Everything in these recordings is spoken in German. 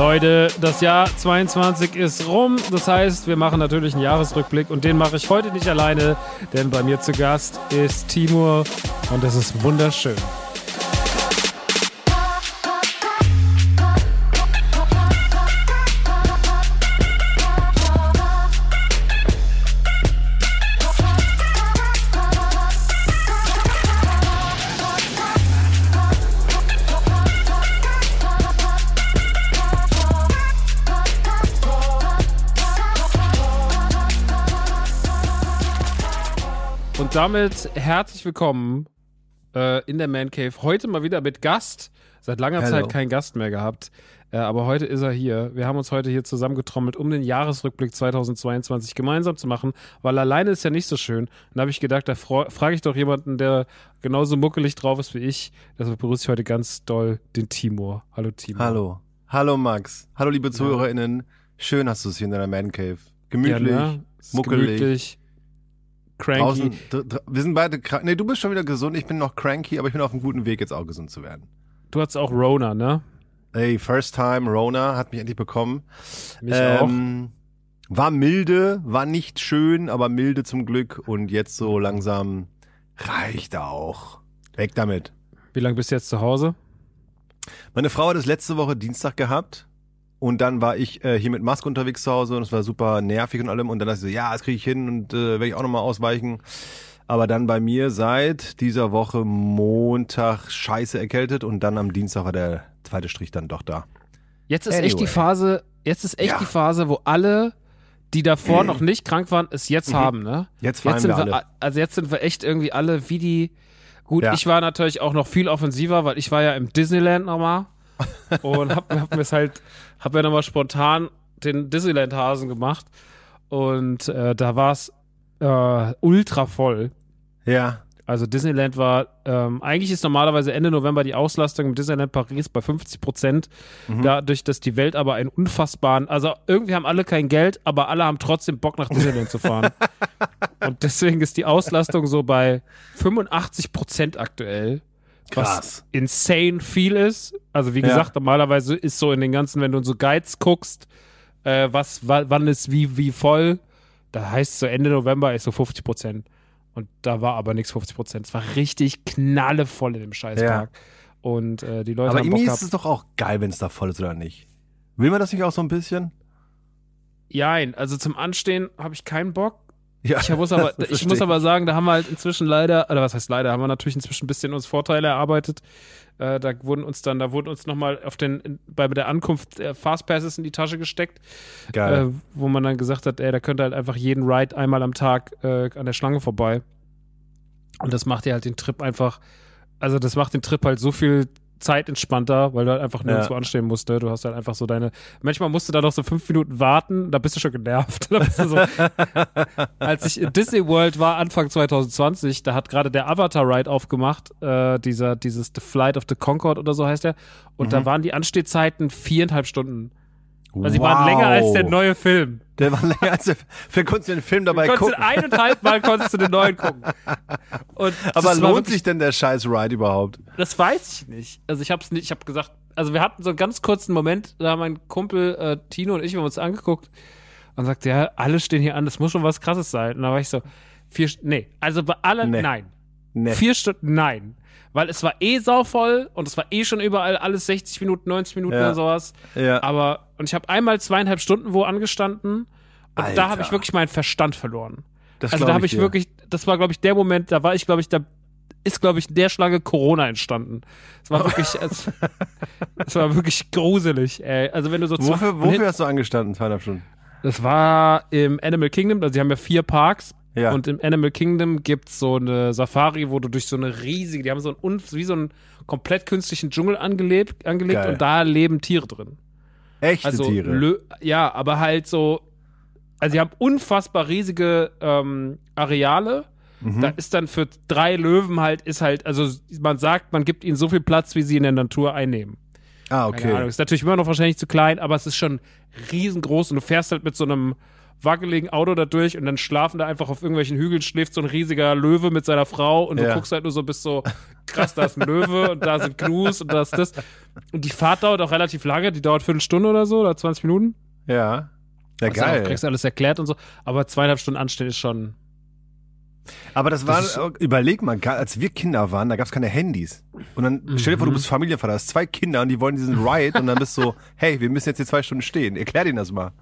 Leute, das Jahr 22 ist rum. Das heißt, wir machen natürlich einen Jahresrückblick und den mache ich heute nicht alleine, denn bei mir zu Gast ist Timur und das ist wunderschön. Damit herzlich willkommen äh, in der Man Cave. Heute mal wieder mit Gast. Seit langer Hello. Zeit keinen Gast mehr gehabt. Äh, aber heute ist er hier. Wir haben uns heute hier zusammengetrommelt, um den Jahresrückblick 2022 gemeinsam zu machen, weil alleine ist ja nicht so schön. Und da habe ich gedacht, da frage ich doch jemanden, der genauso muckelig drauf ist wie ich. Deshalb begrüße ich heute ganz doll den Timur. Hallo Timur. Hallo. Hallo Max. Hallo liebe ZuhörerInnen. Schön hast du es hier in deiner Man Cave. Gemütlich, Ja, ne? Muckelig. gemütlich, cranky. Draußen, dr- dr- wir sind beide krank. Nee, du bist schon wieder gesund. Ich bin noch cranky, aber ich bin auf einem guten Weg, jetzt auch gesund zu werden. Du hattest auch Rona, ne? Ey, first time, Rona hat mich endlich bekommen. Mich auch. Ähm, War milde, war nicht schön, aber milde zum Glück. Und jetzt so langsam reicht auch. Weg damit. Wie lange bist du jetzt zu Hause? Meine Frau hat es letzte Woche Dienstag gehabt. Und dann war ich äh, hier mit Maske unterwegs zu Hause und es war super nervig und allem. Und dann dachte ich so, ja, das kriege ich hin und äh, werde ich auch nochmal ausweichen. Aber dann bei mir seit dieser Woche Montag scheiße erkältet und dann am Dienstag war der zweite Strich dann doch da. Jetzt ist echt die Anyway. Phase, jetzt ist echt Ja. die Phase, wo alle, die davor noch nicht krank waren, es jetzt haben, ne? Jetzt Jetzt sind wir wir, alle. also jetzt sind wir echt irgendwie alle wie die. Gut, Ja. ich war natürlich auch noch viel offensiver, weil ich war ja im Disneyland nochmal und hab, hab mir halt, hab mir nochmal spontan den Disneyland-Hasen gemacht und äh, da war es äh, ultra voll. Ja. Also Disneyland war, ähm, eigentlich ist normalerweise Ende November die Auslastung im Disneyland Paris bei 50 Prozent. Mhm. Dadurch, dass die Welt aber einen unfassbaren, also irgendwie haben alle kein Geld, aber alle haben trotzdem Bock nach Disneyland zu fahren. Und deswegen ist die Auslastung so bei 85 Prozent aktuell. Was Krass. insane viel ist. Also wie Ja. gesagt, normalerweise ist so in den ganzen, wenn du in so Guides guckst, äh, was, wa- wann ist wie, wie voll, da heißt so Ende November ist so 50 Prozent. Und da war aber nichts 50 Prozent. Es war richtig knallevoll in dem Scheißpark. Und äh, die Leute Aber haben irgendwie ist es doch auch geil, wenn es da voll ist oder nicht. Will man das nicht auch so ein bisschen? Jein, also zum Anstehen habe ich keinen Bock. Ja, Ich muss aber, ich muss aber sagen, da haben wir halt inzwischen leider, oder was heißt leider, haben wir natürlich inzwischen ein bisschen uns Vorteile erarbeitet. Äh, da wurden uns dann, da wurden uns nochmal auf den, bei der Ankunft äh, Fastpasses in die Tasche gesteckt, Geil. äh, wo man dann gesagt hat, ey, da könnte halt einfach jeden Ride einmal am Tag äh, an der Schlange vorbei. Und das macht dir halt den Trip einfach, also das macht den Trip halt so viel Zeit entspannter, weil du halt einfach nirgendwo Ja. anstehen musst. Ne? Du hast halt einfach so deine. Manchmal musst du da noch so fünf Minuten warten, da bist du schon genervt. Da bist du so, als ich in Disney World war, Anfang 2020, da hat gerade der Avatar-Ride aufgemacht, äh, dieser, dieses The Flight of the Concord oder so heißt der. Und Mhm. da waren die Anstehzeiten viereinhalb Stunden. Also sie waren länger als der neue Film. Der war länger als der. Wer konnte den Film dabei Du konntest gucken? eineinhalb Mal konntest du den neuen gucken. Und Aber lohnt wirklich- sich denn der scheiß Ride überhaupt? Das weiß ich nicht. Also ich hab's nicht, ich hab gesagt, also wir hatten so einen ganz kurzen Moment, da haben mein Kumpel äh, Tino und ich wir haben uns angeguckt und sagte, ja, alle stehen hier an, das muss schon was krasses sein. Und da war ich so, vier, nee, also bei allen, Nee. nein. Nee. Vier Stunden, nein. Weil es war eh sauvoll und es war eh schon überall alles 60 Minuten, 90 Minuten Ja. oder sowas. Ja. Aber, und ich habe einmal zweieinhalb Stunden wo angestanden und Alter. da habe ich wirklich meinen Verstand verloren. Das Also da habe ich dir. wirklich, das war glaube ich der Moment, da war ich glaube ich, da ist glaube ich in der Schlange Corona entstanden. Es war wirklich, es, es war wirklich gruselig. Ey. Also wenn du so Wofür, wofür hast du angestanden, zweieinhalb Stunden? Das war im Animal Kingdom, also sie haben ja vier Parks. Ja. Und im Animal Kingdom gibt's so eine Safari, wo du durch so eine riesige, die haben so einen, un- wie so einen komplett künstlichen Dschungel angelebt, angelegt Geil. und da leben Tiere drin. Echte Also Tiere. Lö ja, aber halt so, also sie haben unfassbar riesige ähm, Areale. Mhm. Da ist dann für drei Löwen halt, ist halt, also man sagt, man gibt ihnen so viel Platz, wie sie in der Natur einnehmen. ah, Keine Ahnung, okay. ist natürlich immer noch wahrscheinlich zu klein, aber es ist schon riesengroß und du fährst halt mit so einem wackeligen Auto da durch und dann schlafen da einfach auf irgendwelchen Hügeln, schläft so ein riesiger Löwe mit seiner Frau und du Ja. guckst halt nur so, bist so, krass, da ist ein Löwe und da sind Gnus und da ist das. Und die Fahrt dauert auch relativ lange, die dauert Viertelstunde oder so oder 20 Minuten. Ja. Ja, Also geil. kriegst alles erklärt und so, aber zweieinhalb Stunden anstehen ist schon, Aber das war, Das ist- überleg mal, als wir Kinder waren, da gab's keine Handys. Und dann stell dir vor, du Mhm. bist Familienvater, hast zwei Kinder und die wollen diesen Ride und dann bist du so, hey, wir müssen jetzt hier zwei Stunden stehen. Erklär denen das mal.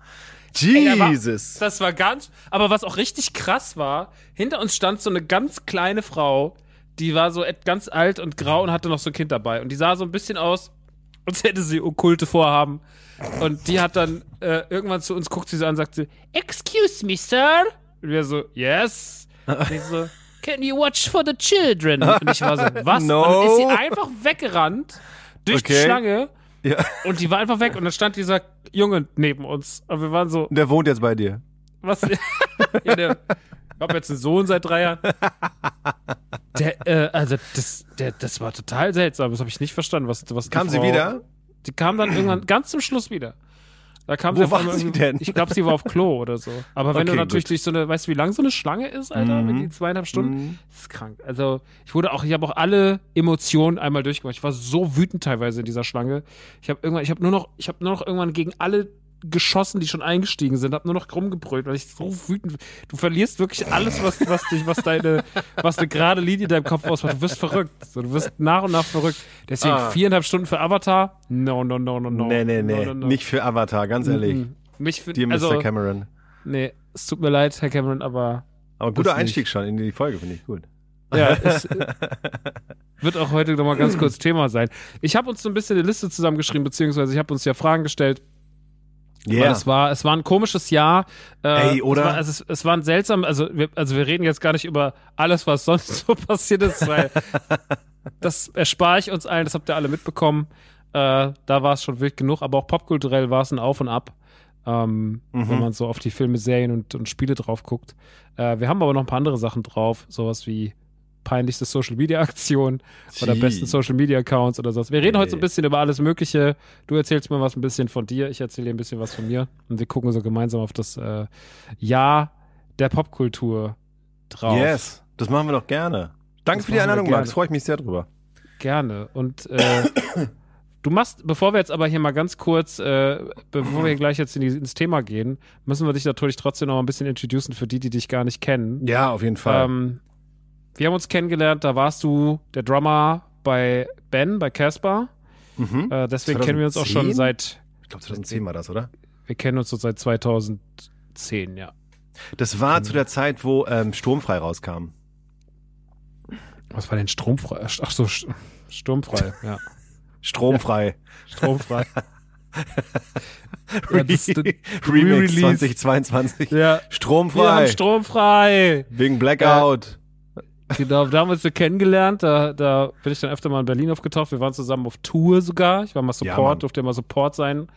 Da war- Jesus. Das war ganz, aber was auch richtig krass war, hinter uns stand so eine ganz kleine Frau, die war so ganz alt und grau und hatte noch so ein Kind dabei. Und die sah so ein bisschen aus, als hätte sie okkulte Vorhaben. Und die hat dann äh, irgendwann zu uns, guckt sie so an und sagt sie, Excuse me, Sir. Und wir so, yes. Und ich so, Can you watch for the children? Und ich war so, was? No. Und dann ist sie einfach weggerannt durch die Okay. Schlange. Ja. Und die war einfach weg. Und dann stand dieser Junge neben uns. Und wir waren so, der wohnt jetzt bei dir. was? ja, der. Ich habe jetzt einen Sohn seit drei Jahren. Der, äh, also das, der, das war total seltsam. Das habe ich nicht verstanden. Was, was die Kam sie Frau- wieder? Die kam dann irgendwann ganz zum Schluss wieder. Da kam Wo war sie denn? Ich glaube, sie war auf Klo oder so. Aber wenn du Okay, natürlich gut. durch so eine, weißt du, wie lang so eine Schlange ist, Alter, mit die zweieinhalb Stunden, das ist krank. Also ich wurde auch, ich habe auch alle Emotionen einmal durchgemacht. Ich war so wütend teilweise in dieser Schlange. Ich habe irgendwann, ich habe nur noch, ich habe nur noch irgendwann gegen alle geschossen, die schon eingestiegen sind, habe nur noch rumgebrüllt, weil ich so wütend. Du verlierst wirklich alles, was, was dich, was deine, was eine gerade Linie in deinem Kopf ausmacht. Du wirst verrückt. So, du wirst nach und nach verrückt. Deswegen Ah. viereinhalb Stunden für Avatar. No, no, no, no, no. nee, nee, nee. No, no, no. Nicht für Avatar, ganz ehrlich. Mhm. Mich für, Dir, Mr. also, Cameron. nee, es tut mir leid, Herr Cameron, aber Aber guter das nicht. Einstieg schon in die Folge, finde ich gut. ja, es wird auch heute nochmal ganz kurz Thema sein. Ich habe uns so ein bisschen eine Liste zusammengeschrieben, beziehungsweise ich habe uns ja Fragen gestellt. Ja. Weil es war, es war ein komisches Jahr. Äh, Ey, oder? Es war, also es, es war ein seltsam, also wir, also wir reden jetzt gar nicht über alles, was sonst so passiert ist, weil das erspare ich uns allen, das habt ihr alle mitbekommen. Äh, da war es schon wild genug, aber auch popkulturell war es ein Auf und Ab, ähm, Mhm. wenn man so auf die Filme, Serien und, und Spiele drauf guckt. Äh, wir haben aber noch ein paar andere Sachen drauf, sowas wie peinlichste Social Media Aktion oder Gee. besten Social Media Accounts oder so. Wir reden heute so ein bisschen über alles Mögliche. Du erzählst mir was ein bisschen von dir, ich erzähle dir ein bisschen was von mir und wir gucken so gemeinsam auf das äh, Jahr der Popkultur drauf. Yes, das machen wir doch gerne. Danke Das für die Einladung, Max. Freue ich mich sehr drüber. Gerne. Und äh, du machst, bevor wir jetzt aber hier mal ganz kurz, äh, bevor wir gleich jetzt in die, ins Thema gehen, müssen wir dich natürlich trotzdem noch ein bisschen introducen für die, die dich gar nicht kennen. Ja, auf jeden Fall. Ähm, wir haben uns kennengelernt, da warst du der Drummer bei Ben, bei Casper. mhm. Äh, deswegen kennen wir uns auch schon 2010? seit, Ich glaube 2010 war das, oder? wir kennen uns so seit 2010, ja. Das war zu der Zeit, wo ähm, Sturmfrei rauskam. Was war denn stromfrei? Ach so, st- sturmfrei, ja. Stromfrei. Stromfrei. Ja, das- das- Remix Re-Release. 2022. ja. Wir haben Stromfrei. stromfrei. Wegen Blackout. Genau, da haben wir uns so kennengelernt. Da, da bin ich dann öfter mal in Berlin aufgetaucht. Wir waren zusammen auf Tour sogar. Ich war mal Ja, Support, Mann. durfte mal Support sein.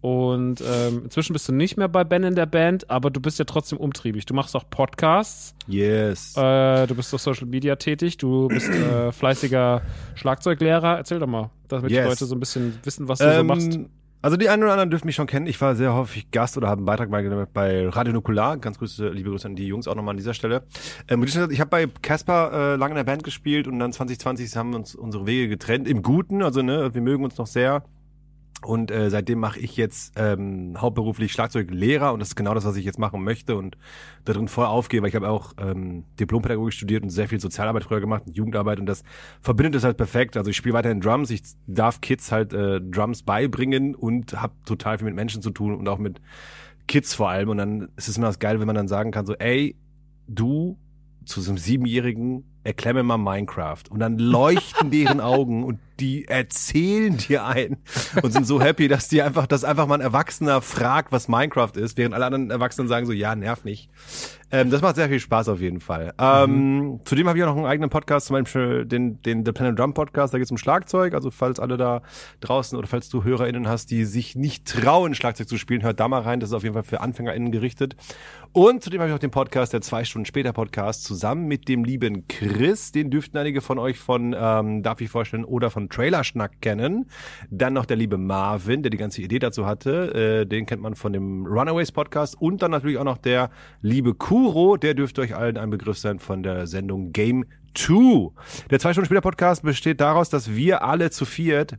Und ähm, inzwischen bist du nicht mehr bei Ben in der Band, aber du bist ja trotzdem umtriebig. Du machst auch Podcasts, Yes. äh, du bist auf Social Media tätig, du bist äh, fleißiger Schlagzeuglehrer. Erzähl doch mal, damit die Yes. Leute so ein bisschen wissen, was du so machst. Also die einen oder anderen dürfen mich schon kennen. Ich war sehr häufig Gast oder habe einen Beitrag mal bei Radio Nukular. Ganz Grüße, liebe Grüße an die Jungs auch nochmal an dieser Stelle. Ähm, ich habe bei Casper äh, lange in der Band gespielt und dann 2020 haben wir uns unsere Wege getrennt. Im Guten, also ne, wir mögen uns noch sehr. Und äh, seitdem mache ich jetzt ähm, hauptberuflich Schlagzeuglehrer und das ist genau das, was ich jetzt machen möchte und darin voll aufgehe, weil ich habe auch ähm, Diplompädagogik studiert und sehr viel Sozialarbeit früher gemacht und Jugendarbeit und das verbindet es halt perfekt. Also ich spiele weiterhin Drums, ich darf Kids halt äh, Drums beibringen und habe total viel mit Menschen zu tun und auch mit Kids vor allem und dann ist es immer das geil, wenn man dann sagen kann so, ey, du zu so einem Siebenjährigen erklär mir mal Minecraft und dann leuchten deren Augen und die erzählen dir ein und sind so happy, dass die einfach, dass einfach mal ein Erwachsener fragt, was Minecraft ist, während alle anderen Erwachsenen sagen so, ja, nerv nicht. Ähm, das macht sehr viel Spaß auf jeden Fall. Ähm, zudem habe ich auch noch einen eigenen Podcast, zum Beispiel den, den The Planet Drum Podcast, da geht es um Schlagzeug, also falls alle da draußen oder falls du HörerInnen hast, die sich nicht trauen, Schlagzeug zu spielen, hört da mal rein, das ist auf jeden Fall für AnfängerInnen gerichtet. Und zudem habe ich auch den Podcast, der zwei Stunden später Podcast, zusammen mit dem lieben Chris, den dürften einige von euch von ähm, Darf ich vorstellen oder von Trailerschnack kennen. Dann noch der liebe Marvin, der die ganze Idee dazu hatte, äh, den kennt man von dem Runaways Podcast und dann natürlich auch noch der liebe Kuro, der dürfte euch allen ein Begriff sein von der Sendung Game 2. Der zwei Stunden später Podcast besteht daraus, dass wir alle zu viert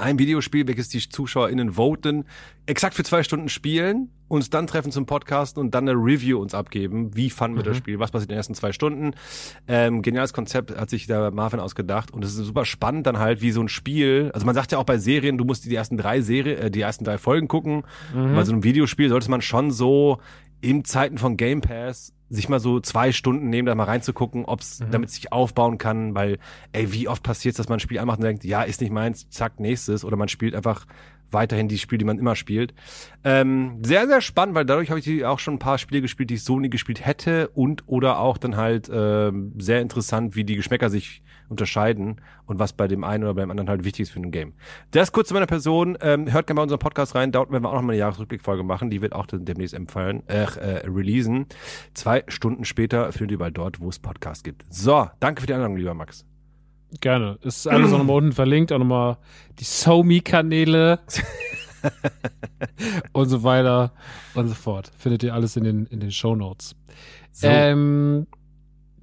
ein Videospiel, welches die ZuschauerInnen voten, exakt für zwei Stunden spielen, uns dann treffen zum Podcasten und dann eine Review uns abgeben. Wie fanden wir das Spiel? Was passiert in den ersten zwei Stunden? Ähm, geniales Konzept hat sich der Marvin ausgedacht und es ist super spannend dann halt, wie so ein Spiel, also man sagt ja auch bei Serien, du musst die ersten drei Serie, äh, die ersten drei Folgen gucken. Bei so einem Videospiel sollte man schon so in Zeiten von Game Pass sich mal so zwei Stunden nehmen, da mal reinzugucken, ob's damit es sich aufbauen kann, weil, ey, wie oft passiert dass man ein Spiel anmacht und denkt, ja, ist nicht meins, zack, nächstes, oder man spielt einfach weiterhin die Spiele, die man immer spielt. Ähm, sehr, sehr spannend, weil dadurch habe ich auch schon ein paar Spiele gespielt, die ich so nie gespielt hätte und oder auch dann halt ähm, sehr interessant, wie die Geschmäcker sich unterscheiden und was bei dem einen oder beim anderen halt wichtig ist für ein Game. Das kurz zu meiner Person. Ähm, hört gerne bei unserem Podcast rein. Dort werden wir auch noch mal eine Jahresrückblickfolge machen. Die wird auch demnächst empfallen, äh, äh, releasen. Zwei Stunden später findet ihr überall dort, wo es Podcast gibt. So, danke für die Einladung, lieber Max. Gerne. Ist alles auch nochmal unten verlinkt, auch nochmal die SoMe-Kanäle und so weiter und so fort. Findet ihr alles in den, in den Show Notes. So. Ähm,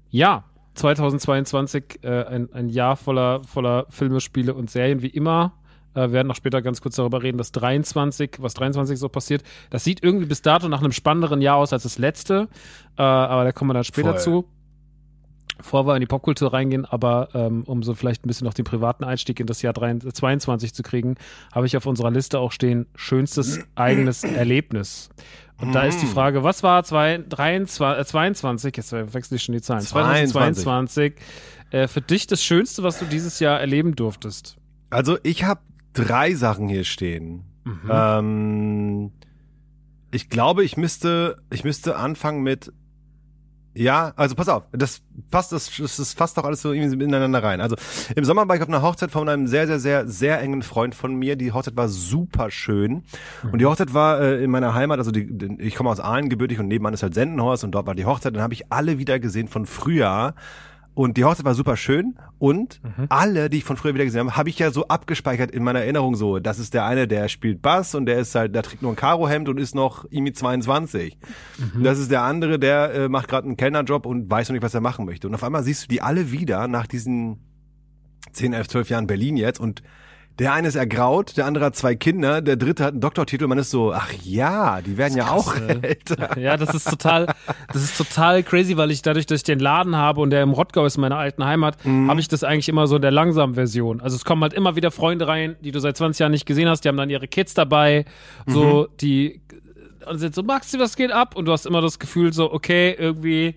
ja, 2022, äh, ein, ein Jahr voller, voller Filme, Spiele und Serien, wie immer. Äh, wir werden noch später ganz kurz darüber reden, dass 23, was 23 so passiert. Das sieht irgendwie bis dato nach einem spannenderen Jahr aus als das letzte, äh, aber da kommen wir dann später Voll. zu. Bevor wir in die Popkultur reingehen, aber ähm, um so vielleicht ein bisschen noch den privaten Einstieg in das Jahr 23, 22 zu kriegen, habe ich auf unserer Liste auch stehen, schönstes eigenes Erlebnis. Und da ist die Frage, was war zwei, 23, äh, 22, jetzt wechsle ich schon die Zahlen, 22. 2022 äh, für dich das Schönste, was du dieses Jahr erleben durftest? Also ich habe drei Sachen hier stehen. Ähm, ich glaube, ich müsste, ich müsste anfangen mit ja, also pass auf, das passt, das, das ist fast doch alles so irgendwie ineinander rein. Also im Sommer war ich auf einer Hochzeit von einem sehr, sehr, sehr, sehr engen Freund von mir. Die Hochzeit war super schön. Und die Hochzeit war äh, in meiner Heimat, also die- ich komme aus Aalen gebürtig und nebenan ist halt Sendenhorst und dort war die Hochzeit. Dann habe ich alle wieder gesehen von früher. Und die Hochzeit war super schön und Mhm. alle, die ich von früher wieder gesehen habe, habe ich ja so abgespeichert in meiner Erinnerung so. Das ist der eine, der spielt Bass und der ist halt, der trägt nur ein Karohemd und ist noch irgendwie 22. Mhm. Das ist der andere, der äh, macht gerade einen Kellnerjob und weiß noch nicht, was er machen möchte. Und auf einmal siehst du die alle wieder nach diesen 10, 11, 12 Jahren Berlin jetzt und der eine ist ergraut, der andere hat zwei Kinder, der dritte hat einen Doktortitel. Man ist so, ach ja, die werden ja auch älter. Ja, das ist total, das ist total crazy, weil ich dadurch, dass ich den Laden habe und der im Rottgau ist, meine alten Heimat, Mhm. habe ich das eigentlich immer so in der langsamen Version. Also es kommen halt immer wieder Freunde rein, die du seit 20 Jahren nicht gesehen hast, die haben dann ihre Kids dabei, so, Mhm. die und sind so, Maxi, was geht ab? Und du hast immer das Gefühl so, okay, irgendwie,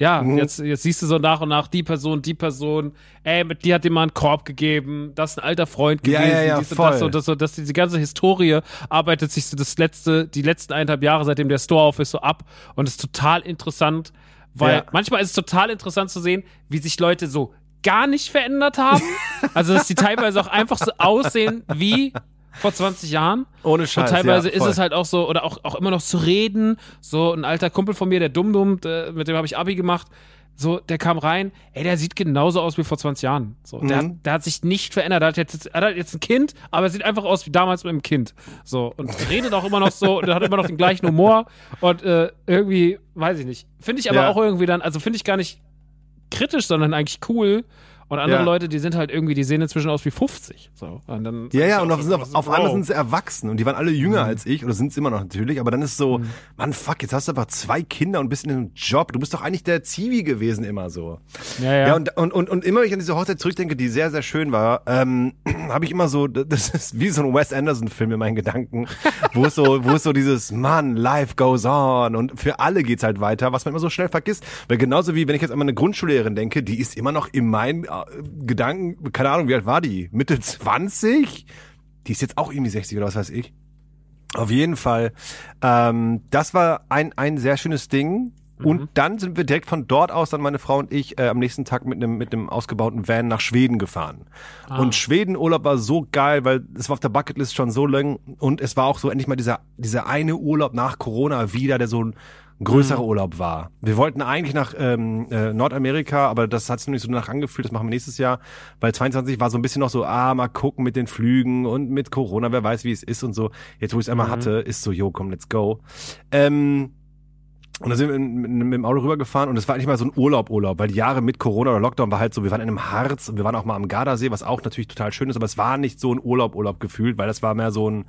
ja, Mhm. jetzt, jetzt siehst du so nach und nach die Person, die Person, ey, mit dir hat dir mal einen Korb gegeben, das ist ein alter Freund Ja, gewesen, ja, ja, dies und voll. das und das so, dass diese ganze Historie arbeitet sich so das letzte, die letzten eineinhalb Jahre, seitdem der Store auf ist, so ab und ist total interessant, weil Ja. manchmal ist es total interessant zu sehen, wie sich Leute so gar nicht verändert haben. also, dass die teilweise auch einfach so aussehen wie vor 20 Jahren. Ohne Scheiß, Und teilweise ja, ist es halt auch so, oder auch, auch immer noch zu reden. So ein alter Kumpel von mir, der Dumm-Dumm, der- mit dem habe ich Abi gemacht. So, der kam rein, ey, der sieht genauso aus wie vor 20 Jahren. So, der, Mhm. hat, der hat sich nicht verändert. Der hat jetzt, er hat jetzt ein Kind, aber er sieht einfach aus wie damals mit dem Kind. So, und redet auch immer noch so und er hat immer noch den gleichen Humor. Und äh, irgendwie, weiß ich nicht. Finde ich aber Ja. auch irgendwie dann, also finde ich gar nicht kritisch, sondern eigentlich cool. Und andere Ja. Leute, die sind halt irgendwie, die sehen inzwischen aus wie 50. So. Und dann Ja, ja, und auf, auf, sind auf, auf einmal sind sie erwachsen und die waren alle Mhm. jünger als ich oder sind es immer noch natürlich, aber dann ist so, Mann, fuck, jetzt hast du einfach zwei Kinder und bist in einem Job. Du bist doch eigentlich der Zivi gewesen immer so. Ja, ja. Ja, und, und, und, und immer, wenn ich an diese Hochzeit zurückdenke, die sehr, sehr schön war, ähm, habe ich immer so, das ist wie so ein Wes Anderson-Film in meinen Gedanken, wo es so, wo es so dieses, Mann, life goes on und für alle geht's halt weiter, was man immer so schnell vergisst. Weil genauso wie, wenn ich jetzt an meine Grundschullehrerin denke, die ist immer noch in meinen Gedanken, keine Ahnung, wie alt war die? Mitte 20? Die ist jetzt auch irgendwie 60 oder was weiß ich. Auf jeden Fall. Ähm, das war ein, ein sehr schönes Ding. Und dann sind wir direkt von dort aus, dann meine Frau und ich, äh, am nächsten Tag mit einem mit einem ausgebauten Van nach Schweden gefahren. Und Schwedenurlaub war so geil, weil es war auf der Bucketlist schon so lang und es war auch so endlich mal dieser dieser eine Urlaub nach Corona wieder, der so größerer Urlaub war. Wir wollten eigentlich nach ähm, äh, Nordamerika, aber das hat sich noch nicht so danach angefühlt, das machen wir nächstes Jahr, weil 22 war so ein bisschen noch so, ah, mal gucken mit den Flügen und mit Corona, wer weiß, wie es ist und so. Jetzt, wo ich es einmal hatte, ist so, yo, komm, let's go. Ähm, und dann sind wir mit, dem Auto rübergefahren und es war nicht mal so ein Urlaub, Urlaub, weil die Jahre mit Corona oder Lockdown war halt so, wir waren in einem Harz und wir waren auch mal am Gardasee, was auch natürlich total schön ist, aber es war nicht so ein Urlaub, Urlaub gefühlt, weil das war mehr so ein,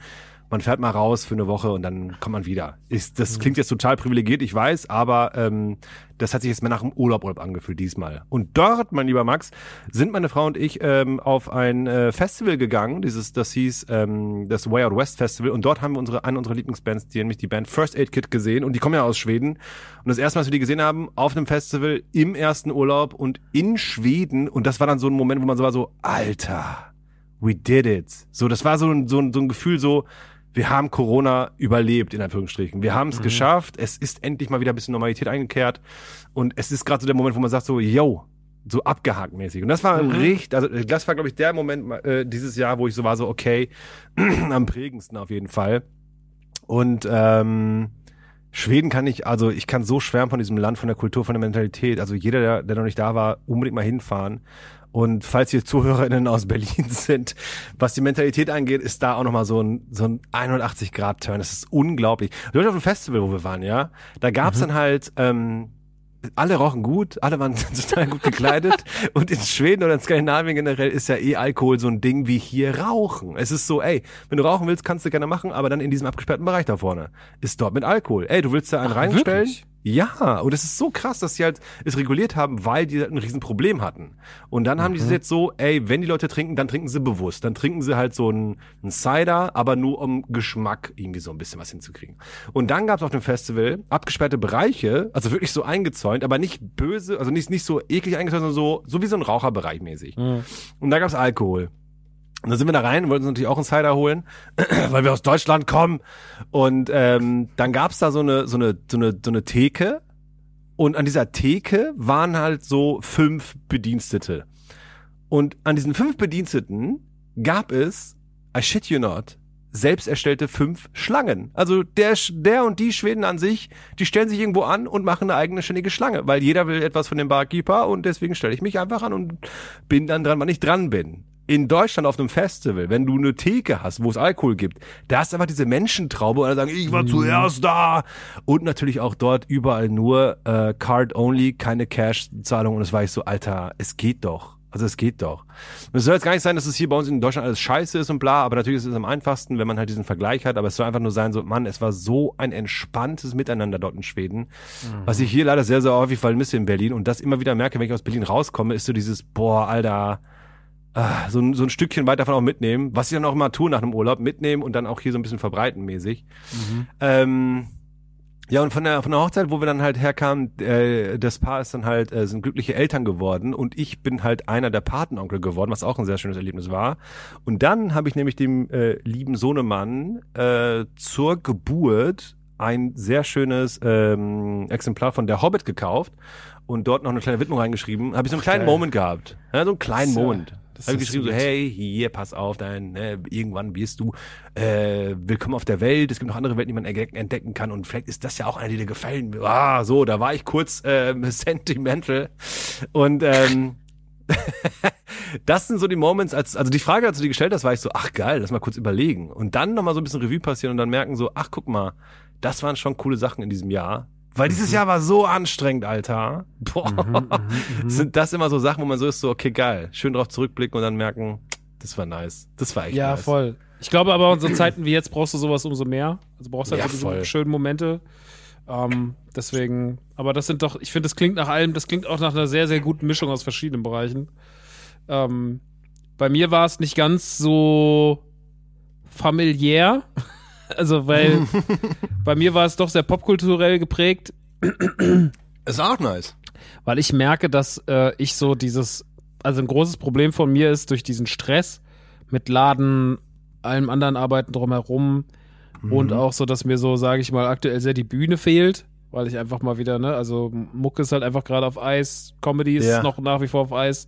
man fährt mal raus für eine Woche und dann kommt man wieder. Ist, das klingt jetzt total privilegiert, ich weiß, aber ähm, das hat sich jetzt mehr nach einem Urlaub, Urlaub angefühlt diesmal. Und dort, mein lieber Max, sind meine Frau und ich ähm, auf ein äh, Festival gegangen, dieses, das hieß ähm, das Way Out West Festival und dort haben wir unsere, eine unserer Lieblingsbands, die nämlich die Band First Aid Kit gesehen und die kommen ja aus Schweden. Und das erste Mal, als wir die gesehen haben, auf einem Festival im ersten Urlaub und in Schweden und das war dann so ein Moment, wo man so war so, Alter, we did it. So, das war so ein, so ein, so ein Gefühl so, wir haben Corona überlebt, in Anführungsstrichen. Wir haben es geschafft. Es ist endlich mal wieder ein bisschen Normalität eingekehrt. Und es ist gerade so der Moment, wo man sagt so, yo, so abgehakt mäßig. Und das war richtig, also das war, glaube ich, der Moment äh, dieses Jahr, wo ich so war, so, okay, am prägendsten auf jeden Fall. Und ähm, Schweden kann ich, also ich kann so schwärmen von diesem Land, von der Kultur, von der Mentalität. Also jeder, der, der noch nicht da war, unbedingt mal hinfahren. Und falls hier ZuhörerInnen aus Berlin sind, was die Mentalität angeht, ist da auch nochmal so ein, so ein 180-Grad-Turn. Das ist unglaublich. Du auf dem Festival, wo wir waren, ja, da gab's dann halt, ähm, alle rauchen gut, alle waren total gut gekleidet und in Schweden oder in Skandinavien generell ist ja eh Alkohol so ein Ding wie hier Rauchen. Es ist so, ey, wenn du rauchen willst, kannst du gerne machen, aber dann in diesem abgesperrten Bereich da vorne ist dort mit Alkohol. Ey, du willst da einen reinstellen? wirklich? Ja, und es ist so krass, dass sie halt es reguliert haben, weil die ein Riesenproblem hatten. Und dann haben die es jetzt so, ey, wenn die Leute trinken, dann trinken sie bewusst. Dann trinken sie halt so einen, einen Cider, aber nur um Geschmack irgendwie so ein bisschen was hinzukriegen. Und dann gab es auf dem Festival abgesperrte Bereiche, also wirklich so eingezäunt, aber nicht böse, also nicht, nicht so eklig eingezäunt, sondern so, so wie so ein Raucherbereich mäßig. Und da gab es Alkohol. Und dann sind wir da rein, wollten uns natürlich auch einen Cider holen, weil wir aus Deutschland kommen. Und ähm, dann gab's da so eine, so eine, so eine, so eine Theke. Und an dieser Theke waren halt so fünf Bedienstete. Und an diesen fünf Bediensteten gab es, I shit you not, selbst erstellte fünf Schlangen. Also der, der und die Schweden an sich, die stellen sich irgendwo an und machen eine eigene ständige Schlange, weil jeder will etwas von dem Barkeeper und deswegen stelle ich mich einfach an und bin dann dran, wann ich dran bin. In Deutschland auf einem Festival, wenn du eine Theke hast, wo es Alkohol gibt, da ist einfach diese Menschentraube und dann sagen, ich war zuerst da. Und natürlich auch dort überall nur äh, Card only, keine Cash-Zahlung. Und es war ich so, Alter, es geht doch. Also es geht doch. Und es soll jetzt gar nicht sein, dass es hier bei uns in Deutschland alles scheiße ist und bla, aber natürlich ist es am einfachsten, wenn man halt diesen Vergleich hat, aber es soll einfach nur sein, so, Mann, es war so ein entspanntes Miteinander dort in Schweden, mhm. was ich hier leider sehr, sehr häufig vermisse in Berlin und das immer wieder merke, wenn ich aus Berlin rauskomme, ist so dieses, boah, Alter, ah, so, ein, so ein Stückchen weit davon auch mitnehmen, was ich dann auch immer tue nach einem Urlaub, mitnehmen und dann auch hier so ein bisschen verbreiten mäßig. Mhm. Ähm, ja, und von der, von der Hochzeit, wo wir dann halt herkamen, äh, das Paar ist dann halt, äh, sind glückliche Eltern geworden und ich bin halt einer der Patenonkel geworden, was auch ein sehr schönes Erlebnis war. Und dann habe ich nämlich dem äh, lieben Sohnemann äh, zur Geburt ein sehr schönes ähm, Exemplar von Der Hobbit gekauft und dort noch eine kleine Widmung reingeschrieben. Habe ich so einen kleinen Moment gehabt. Ja, so einen kleinen Moment. Habe ich geschrieben, so, hey, hier, pass auf, dein, ne, irgendwann wirst du äh, willkommen auf der Welt. Es gibt noch andere Welten, die man entdecken kann. Und vielleicht ist das ja auch eine, die dir gefallen. Ah, so, da war ich kurz äh, sentimental. Und ähm, das sind so die Moments, als, also die Frage, als du die gestellt hast, war ich so, ach geil, lass mal kurz überlegen. Und dann nochmal so ein bisschen Revue passieren und dann merken so, ach guck mal, das waren schon coole Sachen in diesem Jahr. Weil dieses mhm. Jahr war so anstrengend, Alter. Boah. Mhm, Sind das immer so Sachen, wo man so ist, so, okay, geil. Schön drauf zurückblicken und dann merken, das war nice. Das war echt ja, nice. Ja, voll. Ich glaube aber in so Zeiten wie jetzt brauchst du sowas umso mehr. Also brauchst du halt ja, diese voll. schönen Momente. Ähm, deswegen, aber das sind doch, ich finde, das klingt nach allem, das klingt auch nach einer sehr, sehr guten Mischung aus verschiedenen Bereichen. Ähm, bei mir war es nicht ganz so familiär. Also, weil bei mir war es doch sehr popkulturell geprägt. Ist auch nice. Weil ich merke, dass äh, ich so dieses, also ein großes Problem von mir ist durch diesen Stress mit Laden, allem anderen Arbeiten drumherum mhm. und auch so, dass mir so, sage ich mal, aktuell sehr die Bühne fehlt, weil ich einfach mal wieder, ne, also Mucke ist halt einfach gerade auf Eis, Comedy ist ja. noch nach wie vor auf Eis.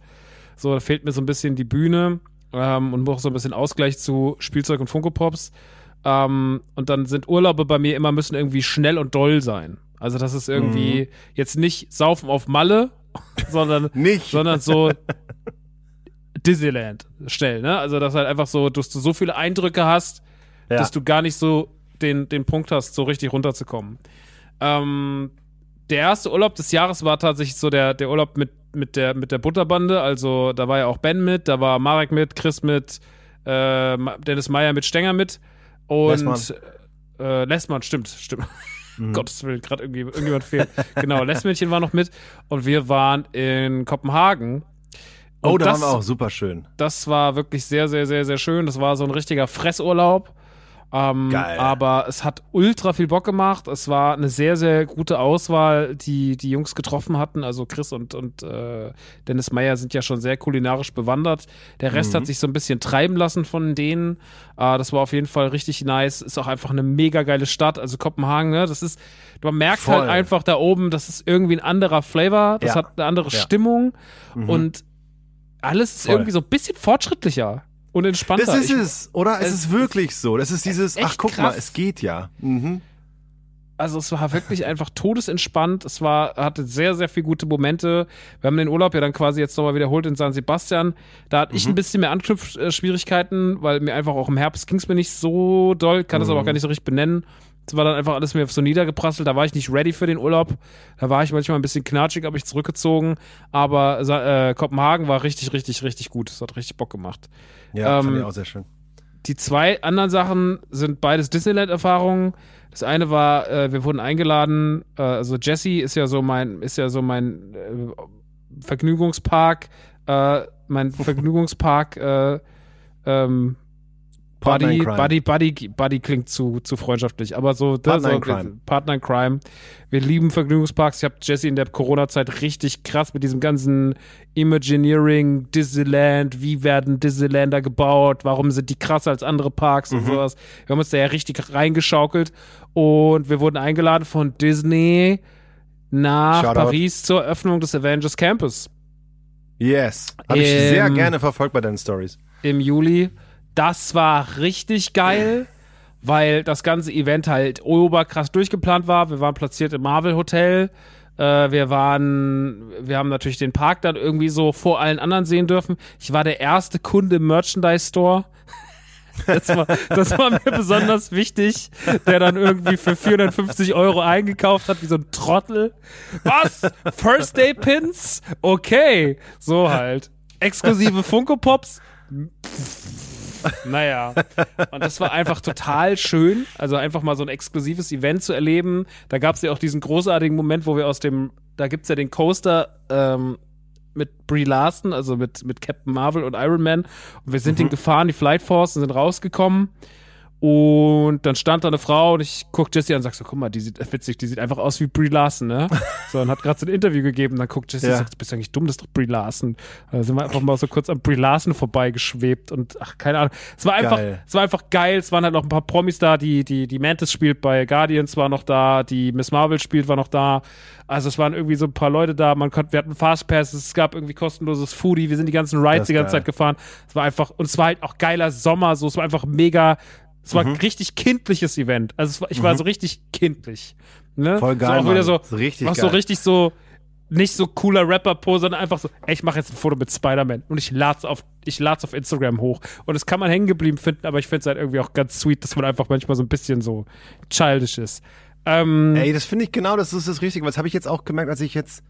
So, da fehlt mir so ein bisschen die Bühne ähm, und auch so ein bisschen Ausgleich zu Spielzeug und Funko Pops. Ähm, und dann sind Urlaube bei mir immer müssen irgendwie schnell und doll sein. Also das ist irgendwie mhm. jetzt nicht Saufen auf Malle, sondern nicht, sondern so Disneyland schnell, ne? Also dass halt einfach so, dass du so viele Eindrücke hast, ja. dass du gar nicht so den, den Punkt hast, so richtig runterzukommen. Ähm, der erste Urlaub des Jahres war tatsächlich so der, der Urlaub mit, mit, der, mit der Butterbande. Also da war ja auch Ben mit, da war Marek mit, Chris mit, äh, Dennis Meyer mit, Stenger mit. Und Lessmann, äh, Lessmann stimmt, stimmt. Mhm. Gottes Willen, gerade irgendwie, irgendjemand fehlt. genau, Lessmännchen war noch mit und wir waren in Kopenhagen. Und oh, da das, waren wir auch super schön. Das war wirklich sehr, sehr, sehr, sehr schön. Das war so ein richtiger Fressurlaub. Ähm, Geil. Aber es hat ultra viel Bock gemacht. Es war eine sehr, sehr gute Auswahl, die die Jungs getroffen hatten. Also Chris und, und äh, Dennis Meyer sind ja schon sehr kulinarisch bewandert. Der Rest mhm. hat sich so ein bisschen treiben lassen von denen. Äh, das war auf jeden Fall richtig nice. Ist auch einfach eine mega geile Stadt. Also Kopenhagen, ne? Das ist, man merkt halt Voll. halt einfach da oben, das ist irgendwie ein anderer Flavor. Das ja. hat eine andere ja. Stimmung. Mhm. Und alles ist Voll. irgendwie so ein bisschen fortschrittlicher und entspannter. Das ist ich, es, oder? Es, es, ist wirklich so. Das ist dieses, ach guck krass. mal, es geht ja. Mhm. Also es war wirklich einfach todesentspannt. Es war, hatte sehr, sehr viele gute Momente. Wir haben den Urlaub ja dann quasi jetzt nochmal wiederholt in San Sebastian. Da hatte mhm. ich ein bisschen mehr Anknüpfschwierigkeiten, weil mir einfach auch im Herbst ging es mir nicht so doll, kann mhm. das aber auch gar nicht so richtig benennen. Es war dann einfach alles mir so niedergeprasselt. Da war ich nicht ready für den Urlaub. Da war ich manchmal ein bisschen knatschig, habe ich zurückgezogen. Aber äh, Kopenhagen war richtig, richtig, richtig gut. Es hat richtig Bock gemacht. Ja, ähm, fand ich auch sehr schön. Die zwei anderen Sachen sind beides Disneyland-Erfahrungen. Das eine war, äh, wir wurden eingeladen. Äh, also Jesse ist ja so mein, ist ja so mein äh, Vergnügungspark, äh, mein Vergnügungspark. Äh, ähm, Buddy, Buddy, Buddy, Buddy klingt zu, zu freundschaftlich, aber so, Partner so, in Crime. Partner in Crime. Wir lieben Vergnügungsparks. Ich habe Jesse in der Corona-Zeit richtig krass mit diesem ganzen Imagineering, Disneyland, wie werden Disneylander gebaut, warum sind die krasser als andere Parks mhm. und sowas. Wir haben uns da ja richtig reingeschaukelt und wir wurden eingeladen von Disney nach Shoutout. Paris zur Eröffnung des Avengers Campus. Yes. Habe ich sehr gerne verfolgt bei deinen Stories. Im Juli Das war richtig geil, weil das ganze Event halt oberkrass durchgeplant war. Wir waren platziert im Marvel Hotel. Äh, wir waren, wir haben natürlich den Park dann irgendwie so vor allen anderen sehen dürfen. Ich war der erste Kunde im Merchandise Store. Das war, das war mir besonders wichtig, der dann irgendwie für 450 Euro eingekauft hat, wie so ein Trottel. Was? First Day Pins? Okay. So halt. Exklusive Funko Pops? Naja. Und das war einfach total schön. Also einfach mal so ein exklusives Event zu erleben. Da gab es ja auch diesen großartigen Moment, wo wir aus dem, da gibt's ja den Coaster ähm, mit Brie Larson, also mit, mit Captain Marvel und Iron Man. Und wir sind mhm. den gefahren, die Flight Force, und sind rausgekommen. Und dann stand da eine Frau und ich guck Jessie an und sag so, guck mal, die sieht witzig, die sieht einfach aus wie Brie Larson, ne? So, und hat gerade so ein Interview gegeben, dann guckt Jessie ja. und sagt, bist du eigentlich dumm, das ist doch Brie Larson. Da sind wir einfach mal so kurz an Brie Larson vorbeigeschwebt und ach, keine Ahnung. Es war einfach, geil. es war einfach geil. Es waren halt noch ein paar Promis da, die, die, die Mantis spielt bei Guardians war noch da, die Miss Marvel spielt war noch da. Also es waren irgendwie so ein paar Leute da, man konnte, wir hatten Fastpass, es gab irgendwie kostenloses Foodie, wir sind die ganzen Rides die ganze geil. Zeit gefahren. Es war einfach, und es war halt auch geiler Sommer, so, es war einfach mega, es war mhm. ein richtig kindliches Event. Also war, ich war mhm. so richtig kindlich. Ne? Voll geil. So auch wieder so, richtig geil. so richtig so nicht so cooler Rapper-Po, sondern einfach so, ey, ich mache jetzt ein Foto mit Spider-Man und ich lad's auf, ich lad's auf Instagram hoch. Und das kann man hängen geblieben finden, aber ich finde es halt irgendwie auch ganz sweet, dass man einfach manchmal so ein bisschen so childish ist. Ähm, ey, das finde ich genau, das ist das Richtige. Was habe ich jetzt auch gemerkt, als ich jetzt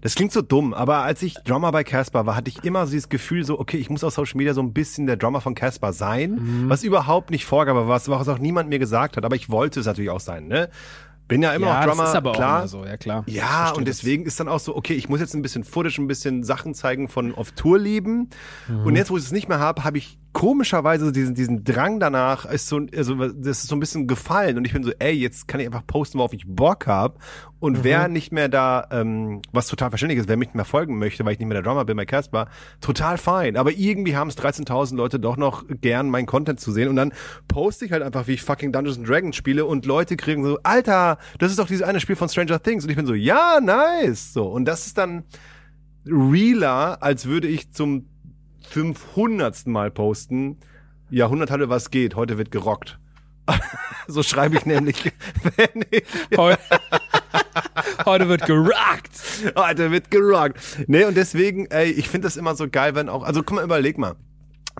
das klingt so dumm, aber als ich Drummer bei Casper war, hatte ich immer so dieses Gefühl so, okay, ich muss auf Social Media so ein bisschen der Drummer von Casper sein, mhm. was überhaupt nicht vorgab, was, was auch niemand mir gesagt hat, aber ich wollte es natürlich auch sein, ne? Bin ja immer ja, noch Drummer, das ist aber klar. Auch immer so, ja klar. Ja, und deswegen ist dann auch so, okay, ich muss jetzt ein bisschen Footage, ein bisschen Sachen zeigen von auf Tour lieben. Mhm. Und jetzt, wo ich es nicht mehr habe, habe ich komischerweise diesen, diesen Drang danach ist so, also das ist so ein bisschen gefallen und ich bin so, ey, jetzt kann ich einfach posten, worauf ich Bock hab. Und mhm. wer nicht mehr da, ähm, was total verständlich ist, wer mich nicht mehr folgen möchte, weil ich nicht mehr der Drummer bin bei Casper, total fein. Aber irgendwie haben es 13.000 Leute doch noch gern, meinen Content zu sehen. Und dann poste ich halt einfach, wie ich fucking Dungeons Dragons spiele. Und Leute kriegen so, Alter, das ist doch dieses eine Spiel von Stranger Things. Und ich bin so, ja, nice, so. Und das ist dann realer, als würde ich zum 500. Mal posten. Jahrhunderthalle, was geht? Heute wird gerockt. so schreibe ich nämlich, wenn ich heute, heute wird gerockt. Heute wird gerockt. Nee, und deswegen, ey, ich finde das immer so geil, wenn auch, also guck mal, überleg mal.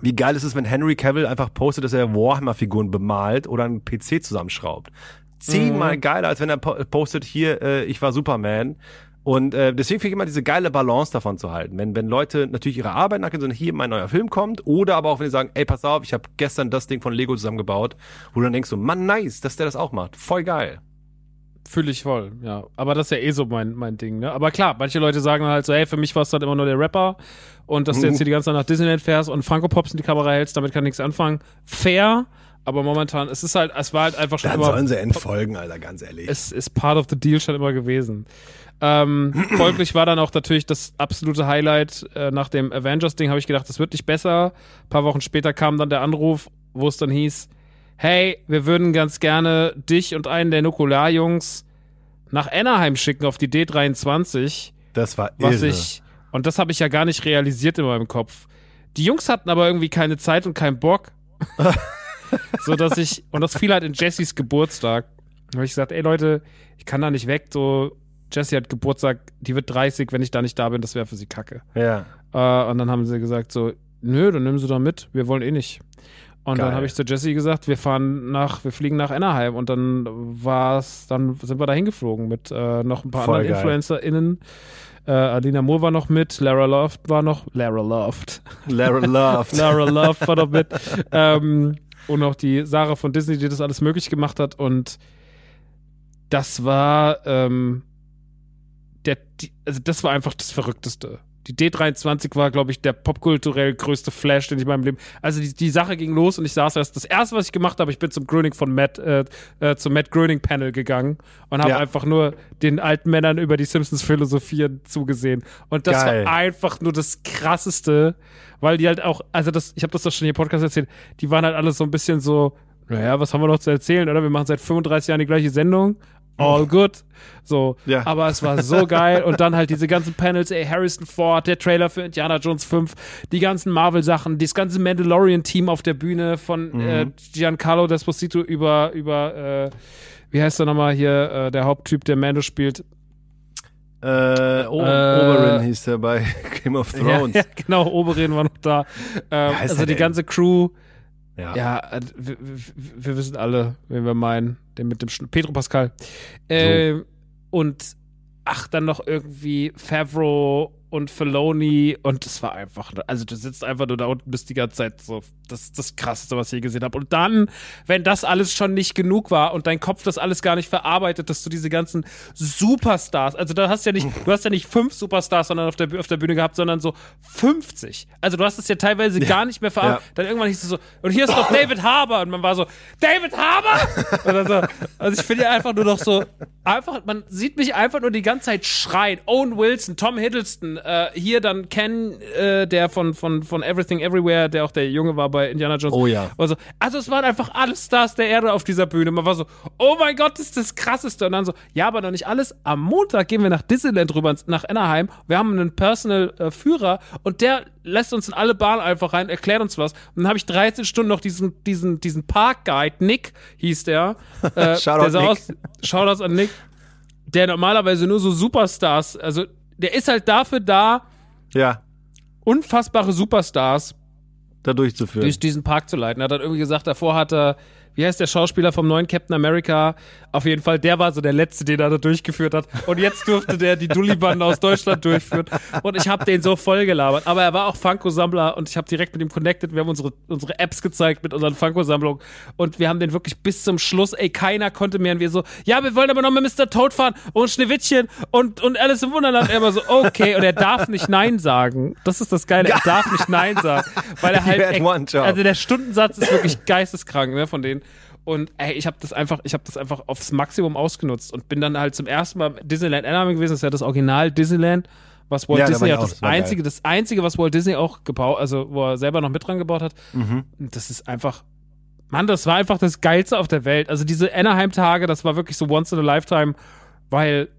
Wie geil ist es, wenn Henry Cavill einfach postet, dass er Warhammer-Figuren bemalt oder einen PC zusammenschraubt? Zehnmal mhm. geiler, als wenn er postet, hier, äh, ich war Superman und äh, deswegen finde ich immer diese geile Balance davon zu halten. Wenn, wenn Leute natürlich ihre Arbeit nachgehen, sondern hier mein neuer Film kommt, oder aber auch wenn die sagen, ey, pass auf, ich habe gestern das Ding von Lego zusammengebaut, wo du dann denkst so, Mann, nice, dass der das auch macht. Voll geil. Fühle ich voll, ja. Aber das ist ja eh so mein, mein Ding, ne? Aber klar, manche Leute sagen halt so, hey, für mich war es halt immer nur der Rapper und dass du jetzt hier die ganze Zeit nach Disneyland fährst und Franco Pops in die Kamera hältst, damit kann nichts anfangen. Fair, aber momentan, es ist halt, es war halt einfach schon Dann immer. sollen sie entfolgen, Alter, ganz ehrlich. Es ist part of the deal schon immer gewesen. Ähm, folglich war dann auch natürlich das absolute Highlight äh, nach dem Avengers-Ding, habe ich gedacht, das wird nicht besser. Ein paar Wochen später kam dann der Anruf, wo es dann hieß, hey, wir würden ganz gerne dich und einen der Nukularjungs nach Anaheim schicken auf die D23. Das war was irre. ich Und das habe ich ja gar nicht realisiert in meinem Kopf. Die Jungs hatten aber irgendwie keine Zeit und keinen Bock. so dass ich, und das fiel halt in Jessys Geburtstag. Da habe ich gesagt, ey Leute, ich kann da nicht weg, so Jessie hat Geburtstag, die wird 30, wenn ich da nicht da bin, das wäre für sie kacke. Ja. Äh, und dann haben sie gesagt so, nö, dann nimm sie doch mit, wir wollen eh nicht. Und Geil. dann habe ich zu Jessie gesagt, wir fahren nach, wir fliegen nach Anaheim und dann war's, dann sind wir da hingeflogen mit äh, noch ein paar Voll anderen InfluencerInnen. Äh, Alina Moore war noch mit, Lara Loft war noch, Lara Loft. Lara Loft. Lara Loft war noch mit. ähm, und auch die Sarah von Disney, die das alles möglich gemacht hat und das war, ähm, der, die, also das war einfach das Verrückteste. Die D23 war, glaube ich, der popkulturell größte Flash, den ich in meinem Leben. Also die, die Sache ging los und ich saß erst. Das erste, was ich gemacht habe, ich bin zum Gröning von Matt, äh, äh, zum Matt Gröning Panel gegangen und habe ja. einfach nur den alten Männern über die Simpsons philosophieren zugesehen. Und das Geil. war einfach nur das krasseste, weil die halt auch, also das, ich habe das doch schon hier im Podcast erzählt, die waren halt alles so ein bisschen so, naja, was haben wir noch zu erzählen, oder? Wir machen seit 35 Jahren die gleiche Sendung all good. So, Ja. aber es war so geil. Und dann halt diese ganzen Panels, ey, Harrison Ford, der Trailer für Indiana Jones 5, die ganzen Marvel-Sachen, das ganze Mandalorian-Team auf der Bühne von Mhm. äh, Giancarlo Desposito über, über äh, wie heißt er nochmal hier, äh, der Haupttyp, der Mando spielt. Äh, o Äh, Oberyn hieß der bei Game of Thrones. Ja, ja, genau, Oberyn war noch da. Ähm, also die ganze Crew. Ja. Ja, äh, wir, wir- wissen alle, wen wir meinen. Den mit dem Sch Pedro Pascal. Ähm, Und ach, dann noch irgendwie Favreau und Filoni und es war einfach, also du sitzt einfach nur da unten bist die ganze Zeit so, das ist das Krasseste, was ich je gesehen habe. Und dann, wenn das alles schon nicht genug war und dein Kopf das alles gar nicht verarbeitet, dass du diese ganzen Superstars, also da hast ja nicht, du hast ja nicht fünf Superstars sondern auf der, auf der Bühne gehabt, sondern so 50. Also du hast es ja teilweise gar nicht mehr verarbeitet. Ja. Dann irgendwann hieß es so, und hier ist noch David Harbour und man war so, David Harbour? So, also ich finde ja einfach nur noch so, einfach, man sieht mich einfach nur die ganze Zeit schreien. Owen Wilson, Tom Hiddleston, äh, hier dann Ken, äh, der von, von, von Everything Everywhere, der auch der Junge war bei Indiana Jones. Oh ja. Also, also es waren einfach alle Stars der Erde auf dieser Bühne. Man war so, oh mein Gott, das ist das Krasseste. Und dann so, ja, aber noch nicht alles. Am Montag gehen wir nach Disneyland rüber, nach Anaheim. Wir haben einen Personal äh, und der lässt uns in alle Bahnen einfach rein, erklärt uns was. Und dann habe ich 13 Stunden noch diesen, diesen, diesen Parkguide, Nick hieß der. Äh, Shoutout der Nick. aus, Shoutouts an Nick, der normalerweise nur so Superstars, also der ist halt dafür da, ja, unfassbare Superstars da durchzuführen. durch diesen Park zu leiten. Er hat dann irgendwie gesagt, davor hat er, wie heißt der Schauspieler vom neuen Captain America? Auf jeden Fall, der war so der Letzte, den er da durchgeführt hat. Und jetzt durfte der die Dulli-Bande aus Deutschland durchführen. Und ich habe den so voll gelabert. Aber er war auch Funko-Sammler und ich habe direkt mit ihm connected. Wir haben unsere, unsere Apps gezeigt mit unseren Funko-Sammlungen. Und wir haben den wirklich bis zum Schluss, ey, keiner konnte mehr. Und wir so, ja, wir wollen aber noch mit Mr. Toad fahren und Schneewittchen und, und Alice im Wunderland. Er war so, okay. Und er darf nicht Nein sagen. Das ist das Geile. Er darf nicht Nein sagen. Weil er halt, also der Stundensatz ist wirklich geisteskrank, ne, von denen. Und ey, ich habe das einfach, ich habe das einfach aufs Maximum ausgenutzt und bin dann halt zum ersten Mal Disneyland Anaheim gewesen. Das ist ja das Original Disneyland, was Walt Ja, da Disney hat. auch, Das, einzige, das einzige, was Walt Disney auch gebaut, also wo er selber noch mit dran gebaut hat. Mhm. Das ist einfach, Mann, das war einfach das Geilste auf der Welt. Also diese Anaheim-Tage, das war wirklich so once in a lifetime, weil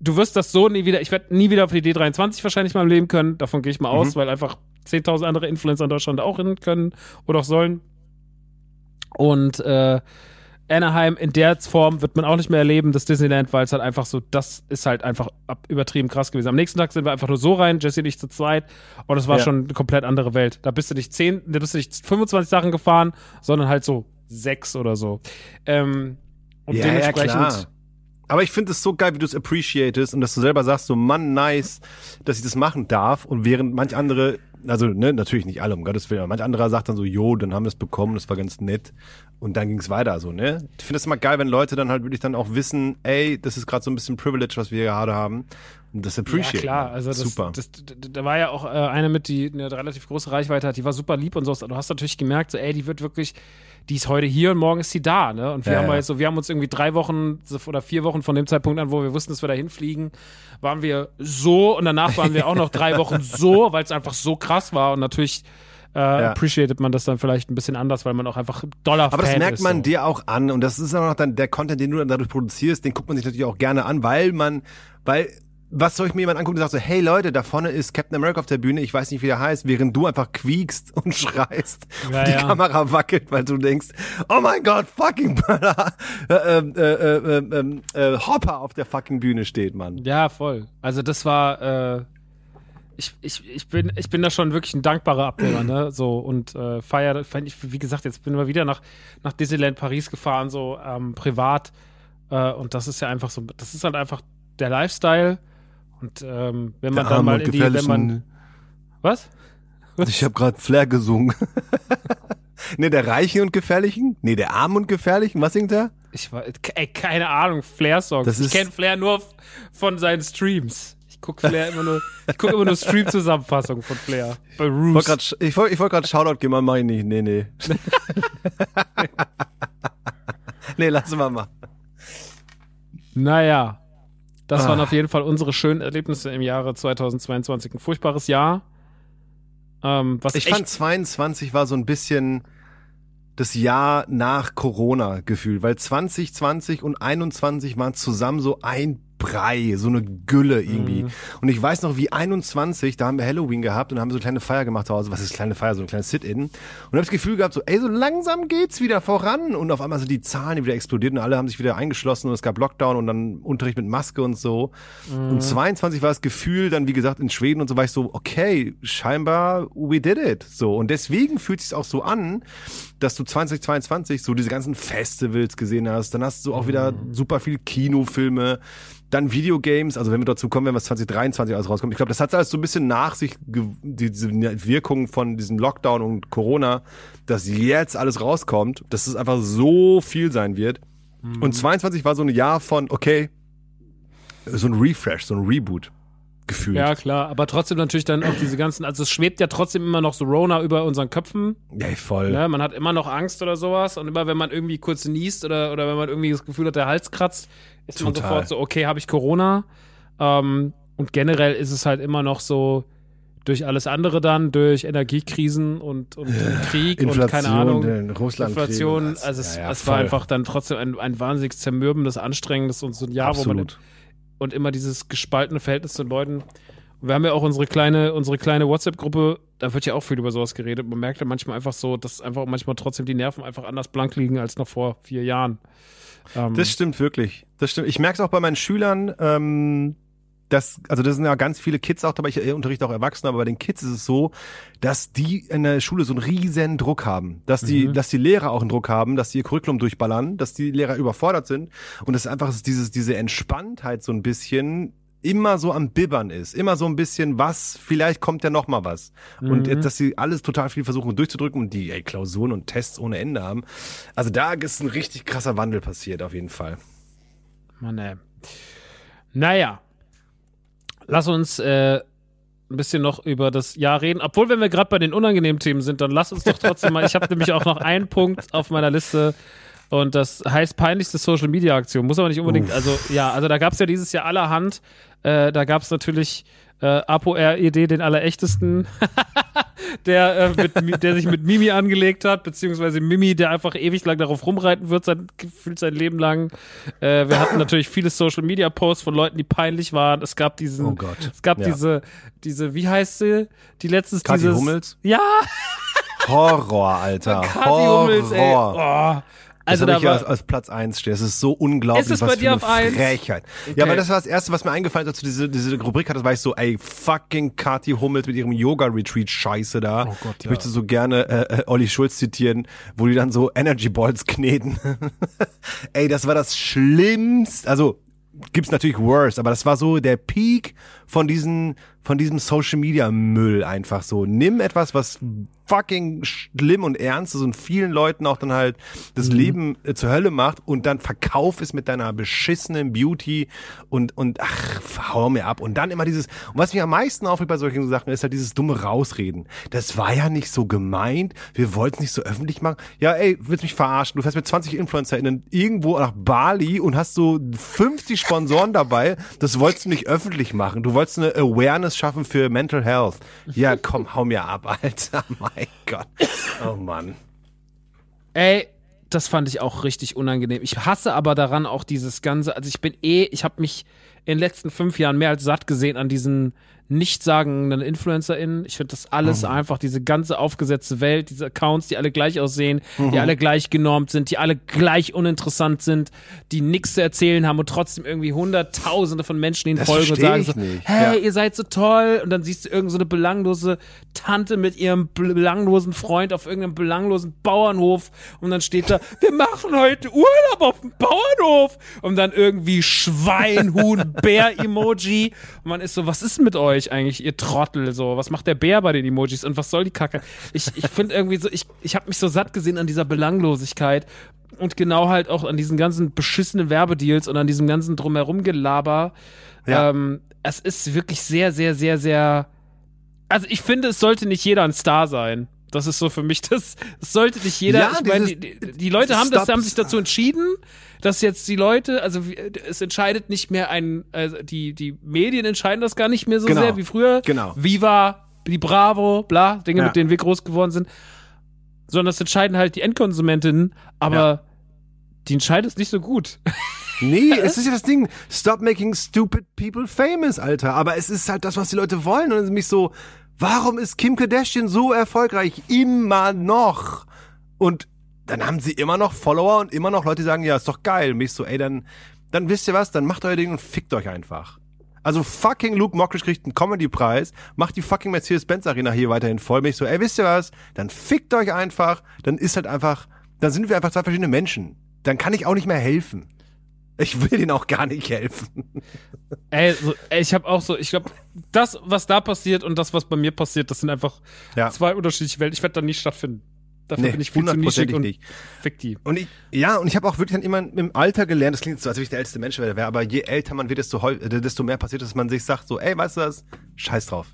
du wirst das so nie wieder, ich werde nie wieder auf die D23 wahrscheinlich mal leben können, davon gehe ich mal aus, weil einfach 10.000 andere Influencer in Deutschland auch hin können oder auch sollen. Und äh, Anaheim in der Form wird man auch nicht mehr erleben, das Disneyland, weil es halt einfach so, das ist halt einfach übertrieben krass gewesen. Am nächsten Tag sind wir einfach nur so rein, Jesse und ich zu zweit, und es war Ja. schon eine komplett andere Welt. Da bist du nicht 10, da bist du nicht 25 Sachen gefahren, sondern halt so sechs oder so. Ähm, und Ja, ja, dementsprechend. klar. Aber ich finde es so geil, wie du es appreciatest und dass du selber sagst, so Mann, nice, dass ich das machen darf. Und während manch andere, also ne, natürlich nicht alle, um Gottes Willen, aber manch anderer sagt dann so, jo, dann haben wir es bekommen, das war ganz nett. Und dann ging es weiter, so, ne? Ich finde es immer geil, wenn Leute dann halt wirklich dann auch wissen, ey, das ist gerade so ein bisschen Privilege, was wir gerade haben. Und das appreciate. Ja, klar. Also das, Super. Das, d- d- da war ja auch äh, eine mit, die eine relativ große Reichweite hat, die war super lieb und so. Du hast natürlich gemerkt, so, ey, die wird wirklich, die ist heute hier und morgen ist sie da, ne? Und wir Ja, haben ja. halt so, wir haben uns irgendwie drei Wochen oder vier Wochen von dem Zeitpunkt an, wo wir wussten, dass wir da hinfliegen, waren wir so und danach waren wir auch noch drei Wochen so, weil es einfach so krass war und natürlich äh, appreciated man das dann vielleicht ein bisschen anders, weil man auch einfach Dollar Aber das Fan merkt ist, man so. dir auch an und das ist auch noch dann der Content, den du dann dadurch produzierst, den guckt man sich natürlich auch gerne an, weil man, weil was soll ich mir jemand angucken, der sagt so, hey Leute, da vorne ist Captain America auf der Bühne, ich weiß nicht, wie der heißt, während du einfach quiekst und schreist Ja, und die ja. Kamera wackelt, weil du denkst, oh mein Gott, fucking Brother, äh, äh, äh, äh, äh, äh, Hopper auf der fucking Bühne steht, Mann. Ja, voll. Also das war, äh, ich, ich, ich, bin, ich bin da schon wirklich ein dankbarer Abnehmer, ne? So und äh, feier, ich, wie gesagt, jetzt bin ich mal wieder nach, nach Disneyland Paris gefahren, so ähm, privat. Äh, und das ist ja einfach so, das ist halt einfach der Lifestyle. Und ähm, wenn man dann mal in die, wenn man. gefährlichen- Was? Ich habe gerade Flair gesungen. ne, der Reichen und Gefährlichen? Ne, der Armen und Gefährlichen, was singt er? Ich war, ey, keine Ahnung, Flair-Songs. Das Ich kenne Flair nur von seinen Streams. Ich guck Flair immer nur, ich guck immer nur Stream-Zusammenfassungen von Flair. Bei Ich Roos. Ich wollte ich wollt gerade Shoutout geben, aber mach ich nicht. Nee, nee. nee, lass mal mal. Naja, das waren Ah. auf jeden Fall unsere schönen Erlebnisse im Jahre 2022. Ein furchtbares Jahr. Ähm, was Ich fand 22 war so ein bisschen das Jahr nach Corona gefühlt, weil 2020 und 21 waren zusammen so ein Brei, so eine Gülle irgendwie. Mhm. Und ich weiß noch, wie 21, da haben wir Halloween gehabt und haben so eine kleine Feier gemacht zu Hause. Was ist kleine Feier? So ein kleines Sit-In. Und habe das Gefühl gehabt, so, ey, so langsam geht's wieder voran. Und auf einmal sind die Zahlen wieder explodiert und alle haben sich wieder eingeschlossen und es gab Lockdown und dann Unterricht mit Maske und so. Mhm. Und 22 war das Gefühl, dann wie gesagt in Schweden und so war ich so, okay, scheinbar we did it. So. Und deswegen fühlt es sich auch so an, dass du 2022 so diese ganzen Festivals gesehen hast. Dann hast du auch wieder Mhm. super viel Kinofilme. Dann Videogames, also wenn wir dazu kommen, wenn was 2023 alles rauskommt. Ich glaube, das hat alles so ein bisschen nach sich, diese Wirkung von diesem Lockdown und Corona, dass jetzt alles rauskommt, dass es einfach so viel sein wird. Mhm. Und 22 war so ein Jahr von, okay, so ein Refresh, so ein Reboot gefühlt. Ja, klar, aber trotzdem natürlich dann auch diese ganzen, also es schwebt ja trotzdem immer noch so Rona über unseren Köpfen. Ja, voll. Ne? Man hat immer noch Angst oder sowas und immer wenn man irgendwie kurz niest oder, oder wenn man irgendwie das Gefühl hat, der Hals kratzt, ist man Total. sofort so, okay, habe ich Corona. Ähm, und generell ist es halt immer noch so, durch alles andere dann, durch Energiekrisen und, und Krieg und keine Ahnung. den Russlandkrieg Inflation, also es, Ja, ja, es war einfach dann trotzdem ein, ein wahnsinnig zermürbendes, anstrengendes und so ein Jahr, wo man Absolut. und immer dieses gespaltene Verhältnis zu den Leuten. Wir haben ja auch unsere kleine, unsere kleine WhatsApp-Gruppe, da wird ja auch viel über sowas geredet. Man merkt ja manchmal einfach so, dass einfach manchmal trotzdem die Nerven einfach anders blank liegen als noch vor vier Jahren. Ähm, Das stimmt wirklich. Das stimmt. Ich merke es auch bei meinen Schülern, ähm, dass, also das sind ja ganz viele Kids auch dabei, ich unterrichte auch Erwachsene, aber bei den Kids ist es so, dass die in der Schule so einen riesen Druck haben. Dass die, dass die Lehrer auch einen Druck haben, dass die ihr Curriculum durchballern, dass die Lehrer überfordert sind und dass einfach dieses, diese Entspanntheit so ein bisschen immer so am Bibbern ist, immer so ein bisschen was, vielleicht kommt ja noch mal was. Und jetzt, dass sie alles total viel versuchen durchzudrücken und die ey, Klausuren und Tests ohne Ende haben. Also da ist ein richtig krasser Wandel passiert, auf jeden Fall. Mann, ey. Naja. Lass uns äh, ein bisschen noch über das Jahr reden. Obwohl, wenn wir gerade bei den unangenehmen Themen sind, dann lass uns doch trotzdem mal. Ich habe nämlich auch noch einen Punkt auf meiner Liste. Und das heißt peinlichste Social Media Aktion. Muss aber nicht unbedingt, also ja, also da gab es ja dieses Jahr allerhand. Äh, da gab es natürlich äh, ApoRED, den allerechtesten, der, äh, mit, Mi- der sich mit Mimi angelegt hat, beziehungsweise Mimi, der einfach ewig lang darauf rumreiten wird, sein, gefühlt sein Leben lang. Äh, wir hatten natürlich viele Social Media Posts von Leuten, die peinlich waren. Es gab diesen, Oh Gott. es gab Ja. diese, diese, wie heißt sie? Die letztes Kathi dieses. Hummels? Ja, Horror, Alter. Kathi Horror. Hummels, ey. Oh. Also das da war, als, als Platz eins steht. Das ist so unglaublich, Ist es was bei für dir eine auf eins? Frechheit. Ja, weil das war das Erste, was mir eingefallen ist, als du diese, diese Rubrik hattest, war ich so, ey, fucking Kathi Hummels mit ihrem Yoga-Retreat-Scheiße da. Oh Gott, ich ja. möchte so gerne äh, äh, Olli Schulz zitieren, wo die dann so Energy Balls kneten. ey, das war das Schlimmste. Also, gibt's natürlich worse, aber das war so der Peak von diesen, von diesem Social Media Müll einfach so. Nimm etwas, was fucking schlimm und ernst ist und vielen Leuten auch dann halt das Leben äh, zur Hölle macht und dann verkauf es mit deiner beschissenen Beauty und, und ach, hau mir ab. Und dann immer dieses, und was mich am meisten aufregt bei solchen Sachen, ist halt dieses dumme Rausreden. Das war ja nicht so gemeint, wir wollten es nicht so öffentlich machen. Ja, ey, willst mich verarschen? Du fährst mit 20 InfluencerInnen irgendwo nach Bali und hast so 50 Sponsoren dabei. Das wolltest du nicht öffentlich machen. Du wolltest eine Awareness schaffen für Mental Health. Ja, komm, hau mir ab, Alter. Mein Gott. Oh Mann. Ey, das fand ich auch richtig unangenehm. Ich hasse aber daran auch dieses ganze, also ich bin eh, ich habe mich in den letzten fünf Jahren mehr als satt gesehen an diesen nichtssagenden InfluencerInnen. Ich finde das alles einfach, diese ganze aufgesetzte Welt, diese Accounts, die alle gleich aussehen, die alle gleich genormt sind, die alle gleich uninteressant sind, die nichts zu erzählen haben und trotzdem irgendwie hunderttausende von Menschen ihnen Das folgen und sagen so, nicht. hey, Ja. ihr seid so toll und dann siehst du irgend so eine belanglose Tante mit ihrem belanglosen Freund auf irgendeinem belanglosen Bauernhof und dann steht da, wir machen heute Urlaub auf dem Bauernhof und dann irgendwie Schwein, Huhn, Bär-Emoji und man ist so, was ist mit euch eigentlich, ihr Trottel, so, was macht der Bär bei den Emojis und was soll die Kacke? Ich, ich finde irgendwie so, ich, ich habe mich so satt gesehen an dieser Belanglosigkeit und genau halt auch an diesen ganzen beschissenen Werbedeals und an diesem ganzen drumherum Gelaber. Ja. Ähm, es ist wirklich sehr, sehr, sehr, sehr. Also ich finde, es sollte nicht jeder ein Star sein. Das ist so für mich das. Es sollte nicht jeder. Ja, ich meine, die, die, Leute haben, das, haben sich dazu entschieden, dass jetzt die Leute, also es entscheidet nicht mehr ein, also die die Medien entscheiden das gar nicht mehr so Genau. sehr wie früher. Genau. Viva, die Bravo, bla, Dinge, Ja. mit denen wir groß geworden sind. sondern das entscheiden halt die Endkonsumentinnen, aber Ja. die entscheiden es nicht so gut. Nee, es ist ja das Ding. Stop making stupid people famous, Alter. Aber es ist halt das, was die Leute wollen. Und dann ist mich so, warum ist Kim Kardashian so erfolgreich? Immer noch. Und dann haben sie immer noch Follower und immer noch Leute, die sagen, ja, ist doch geil. Und mich so, ey, dann, dann wisst ihr was, dann macht euer Ding und fickt euch einfach. Also fucking Luke Mockridge kriegt einen Comedy-Preis, macht die fucking Mercedes-Benz Arena hier weiterhin voll. Mich so, ey, wisst ihr was? Dann fickt euch einfach. Dann ist halt einfach, dann sind wir einfach zwei verschiedene Menschen. Dann kann ich auch nicht mehr helfen. Ich will denen auch gar nicht helfen. Ey, so, ey ich habe auch so, ich glaube, das, was da passiert und das, was bei mir passiert, das sind einfach Ja. zwei unterschiedliche Welten. Ich werde da nie stattfinden. Dafür Nee, bin ich viel zu nischig hundertprozentig und nicht. fick die. Und ich, ja, und ich habe auch wirklich dann immer im Alter gelernt, das klingt so, als ob ich der älteste Mensch wäre, aber je älter man wird, desto, äh, desto mehr passiert, dass man sich sagt, so, ey, weißt du was, scheiß drauf.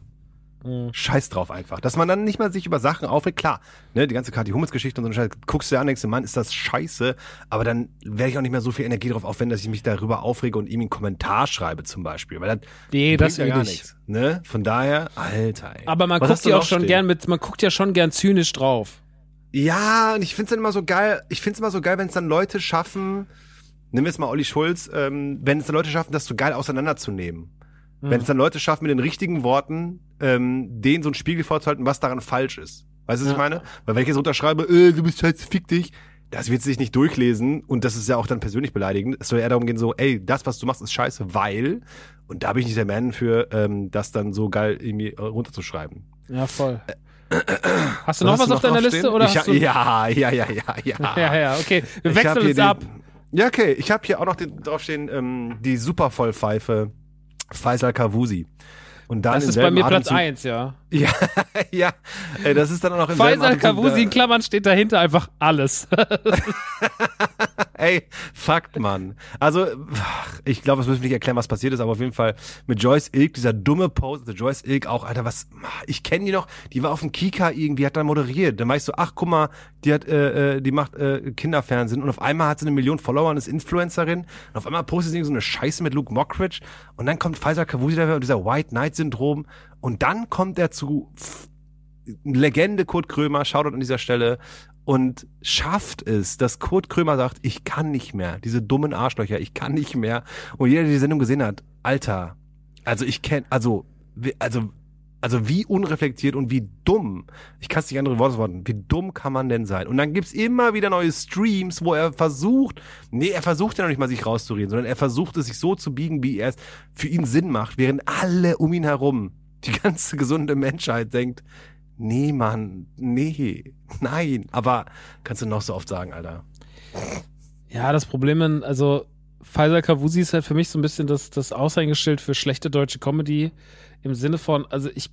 Scheiß drauf einfach. Dass man dann nicht mal sich über Sachen aufregt, klar, ne, die ganze Kathi Hummels Geschichte und so, eine Scheiße, guckst du dir an, denkst du, Mann, ist das scheiße, aber dann werde ich auch nicht mehr so viel Energie drauf aufwenden, dass ich mich darüber aufrege und ihm einen Kommentar schreibe zum Beispiel, weil das Nee, das ja gar ich. nichts, ne, von daher, Alter, ey. Aber man Was guckt ja auch schon stehen? gern mit, man guckt ja schon gern zynisch drauf. Ja, und ich find's dann immer so geil, ich find's immer so geil, wenn es dann Leute schaffen, nehmen wir jetzt mal Olli Schulz, ähm, wenn es dann Leute schaffen, das so geil auseinanderzunehmen. Wenn es dann Leute schaffen, mit den richtigen Worten ähm, denen so einen Spiegel vorzuhalten, was daran falsch ist. Weißt du, was ich meine? Weil wenn ich jetzt runterschreibe, äh, du bist scheiße, fick dich, das wird sich nicht durchlesen und das ist ja auch dann persönlich beleidigend. Es soll eher darum gehen, so, ey, das, was du machst, ist scheiße, weil, und da bin ich nicht der Mann für, ähm, das dann so geil irgendwie äh, runterzuschreiben. Ja, voll. Hast du noch Hast was du auf deiner? Liste oder ich, hast du Ja, ja, ja, ja, ja. Ja, ja, okay. Wir wechseln uns den- ab. Ja, okay. Ich habe hier auch noch den, draufstehen, ähm, die Supervollpfeife Faisal Kavusi. Und dann Das ist bei mir Platz Atemzug- 1, ja. Ja, ja. Ey, das ist dann auch noch im selben Faisal Kavusi in Klammern steht dahinter einfach alles. Ey, Fakt, Mann. Also, ich glaube, es müssen wir nicht erklären, was passiert ist, aber auf jeden Fall mit Joyce Ilk, dieser dumme Post, der Joyce Ilk auch, Alter, was, ich kenne die noch, die war auf dem Kika irgendwie, hat da moderiert. Dann war ich so, ach, guck mal, die hat, äh, äh, die macht äh, Kinderfernsehen und auf einmal hat sie eine Million Follower und ist Influencerin und auf einmal postet sie so eine Scheiße mit Luke Mockridge und dann kommt Faisal Kavusi daher und dieser White Knight Syndrom und dann kommt er zu Legende Kurt Krömer, Shoutout an dieser Stelle, und schafft es, dass Kurt Krömer sagt, ich kann nicht mehr, diese dummen Arschlöcher, ich kann nicht mehr. Und jeder, der die Sendung gesehen hat, Alter, also ich kenn, also, also, also wie unreflektiert und wie dumm, ich kann es nicht andere Worte worten, wie dumm kann man denn sein? Und dann gibt's immer wieder neue Streams, wo er versucht, nee, er versucht ja noch nicht mal sich rauszureden, sondern er versucht es sich so zu biegen, wie er es für ihn Sinn macht, während alle um ihn herum, die ganze gesunde Menschheit denkt, nee, Mann, nee, nein. Aber kannst du noch so oft sagen, Alter. Ja, das Problem, in- also Faisal Kavusi ist halt für mich so ein bisschen das, das Aushängeschild für schlechte deutsche Comedy im Sinne von, also ich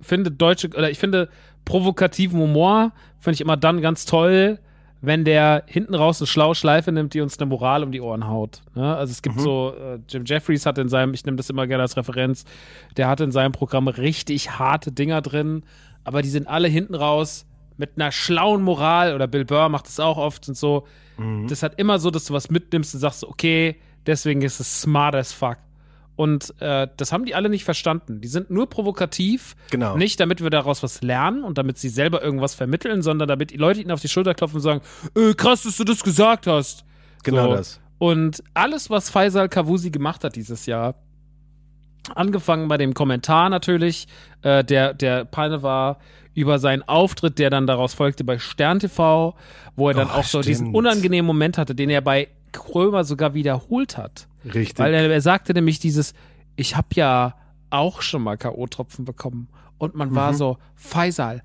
finde deutsche, oder ich finde provokativen Humor, finde ich immer dann ganz toll, wenn der hinten raus eine schlaue Schleife nimmt, die uns eine Moral um die Ohren haut. Ne? Also es gibt so, äh, Jim Jeffries hat in seinem, ich nehme das immer gerne als Referenz, der hat in seinem Programm richtig harte Dinger drin, aber die sind alle hinten raus mit einer schlauen Moral, oder Bill Burr macht das auch oft und so. Das hat immer so, dass du was mitnimmst und sagst, okay, deswegen ist es smart as fuck. Und äh, das haben die alle nicht verstanden. Die sind nur provokativ, Genau. nicht damit wir daraus was lernen und damit sie selber irgendwas vermitteln, sondern damit die Leute ihnen auf die Schulter klopfen und sagen, äh, krass, dass du das gesagt hast. Genau So. das. Und alles, was Faisal Kavusi gemacht hat dieses Jahr, angefangen bei dem Kommentar natürlich, äh, der, der Panne war über seinen Auftritt, der dann daraus folgte bei Stern TV, wo er dann Oh, auch so diesen unangenehmen Moment hatte, den er bei Krömer sogar wiederholt hat. Richtig. Weil er, er sagte nämlich dieses, ich habe ja auch schon mal K.O.-Tropfen bekommen. Und man Mhm. war so, Faisal,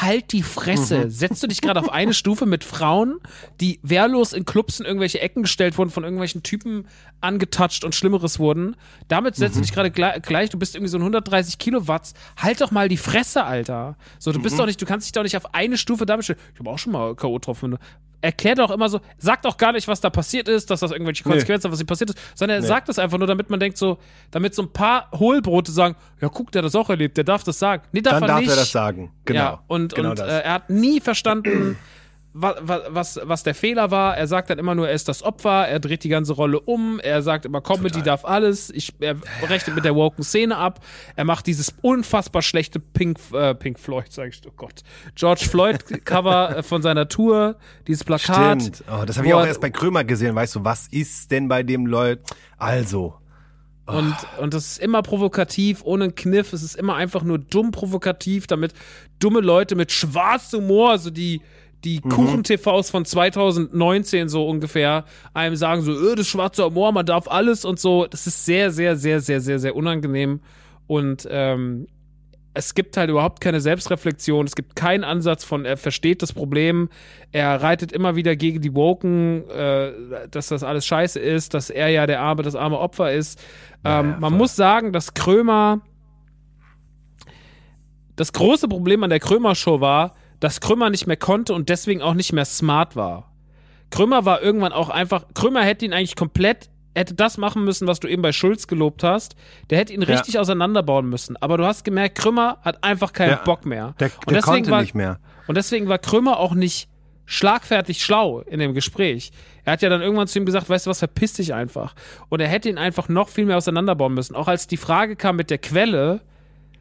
halt die Fresse. Setzt du dich gerade auf eine Stufe mit Frauen, die wehrlos in Clubs in irgendwelche Ecken gestellt wurden, von irgendwelchen Typen angetouched und Schlimmeres wurden. Damit setzt du Mhm. dich gerade gleich, gleich, du bist irgendwie so ein 130 Kilowatt. Halt doch mal die Fresse, Alter. So, du Mhm. bist doch nicht, du kannst dich doch nicht auf eine Stufe damit stellen. Ich habe auch schon mal K.O.-Tropfen. Erklär doch immer so, sag doch gar nicht, was da passiert ist, dass das irgendwelche Konsequenzen hat, was hier passiert ist, sondern er sagt das einfach nur, damit man denkt so, damit so ein paar Hohlbrote sagen, ja guck, der hat das auch erlebt, der darf das sagen. Nee, darf Dann er darf nicht. er das sagen. Genau. Ja, und, genau und äh, er hat nie verstanden, wa- wa- was, was der Fehler war. Er sagt dann immer nur, er ist das Opfer, er dreht die ganze Rolle um, er sagt immer, Comedy darf alles, ich, er rechnet mit der woken Szene ab, er macht dieses unfassbar schlechte Pink, äh, Pink Floyd, sag ich, oh Gott, George Floyd-Cover äh, von seiner Tour, dieses Plakat. Stimmt. Oh, das habe ich auch er- erst bei Krömer gesehen. Weißt du, was ist denn bei dem Leut? Also, Und, und das ist immer provokativ, ohne einen Kniff. Es ist immer einfach nur dumm provokativ, damit dumme Leute mit schwarzem Humor, also die, die Kuchen-TVs von 2019 so ungefähr, einem sagen so, öh, das ist schwarzer Humor, man darf alles und so. Das ist sehr, sehr, sehr, sehr, sehr, sehr unangenehm. Und ähm, es gibt halt überhaupt keine Selbstreflexion, es gibt keinen Ansatz von, er versteht das Problem, er reitet immer wieder gegen die Woken, äh, dass das alles scheiße ist, dass er ja der arme, das arme Opfer ist. Ähm, ja, man muss sagen, dass Krömer, das große Problem an der Krömer-Show war, dass Krömer nicht mehr konnte und deswegen auch nicht mehr smart war. Krömer war irgendwann auch einfach, Krömer hätte ihn eigentlich komplett, hätte das machen müssen, was du eben bei Schulz gelobt hast. Der hätte ihn Ja. richtig auseinanderbauen müssen. Aber du hast gemerkt, Krömer hat einfach keinen Ja. Bock mehr. der, und der deswegen konnte war, nicht mehr. Und deswegen war Krömer auch nicht schlagfertig schlau in dem Gespräch. Er hat ja dann irgendwann zu ihm gesagt, weißt du was, verpiss dich einfach. Und er hätte ihn einfach noch viel mehr auseinanderbauen müssen. Auch als die Frage kam mit der Quelle,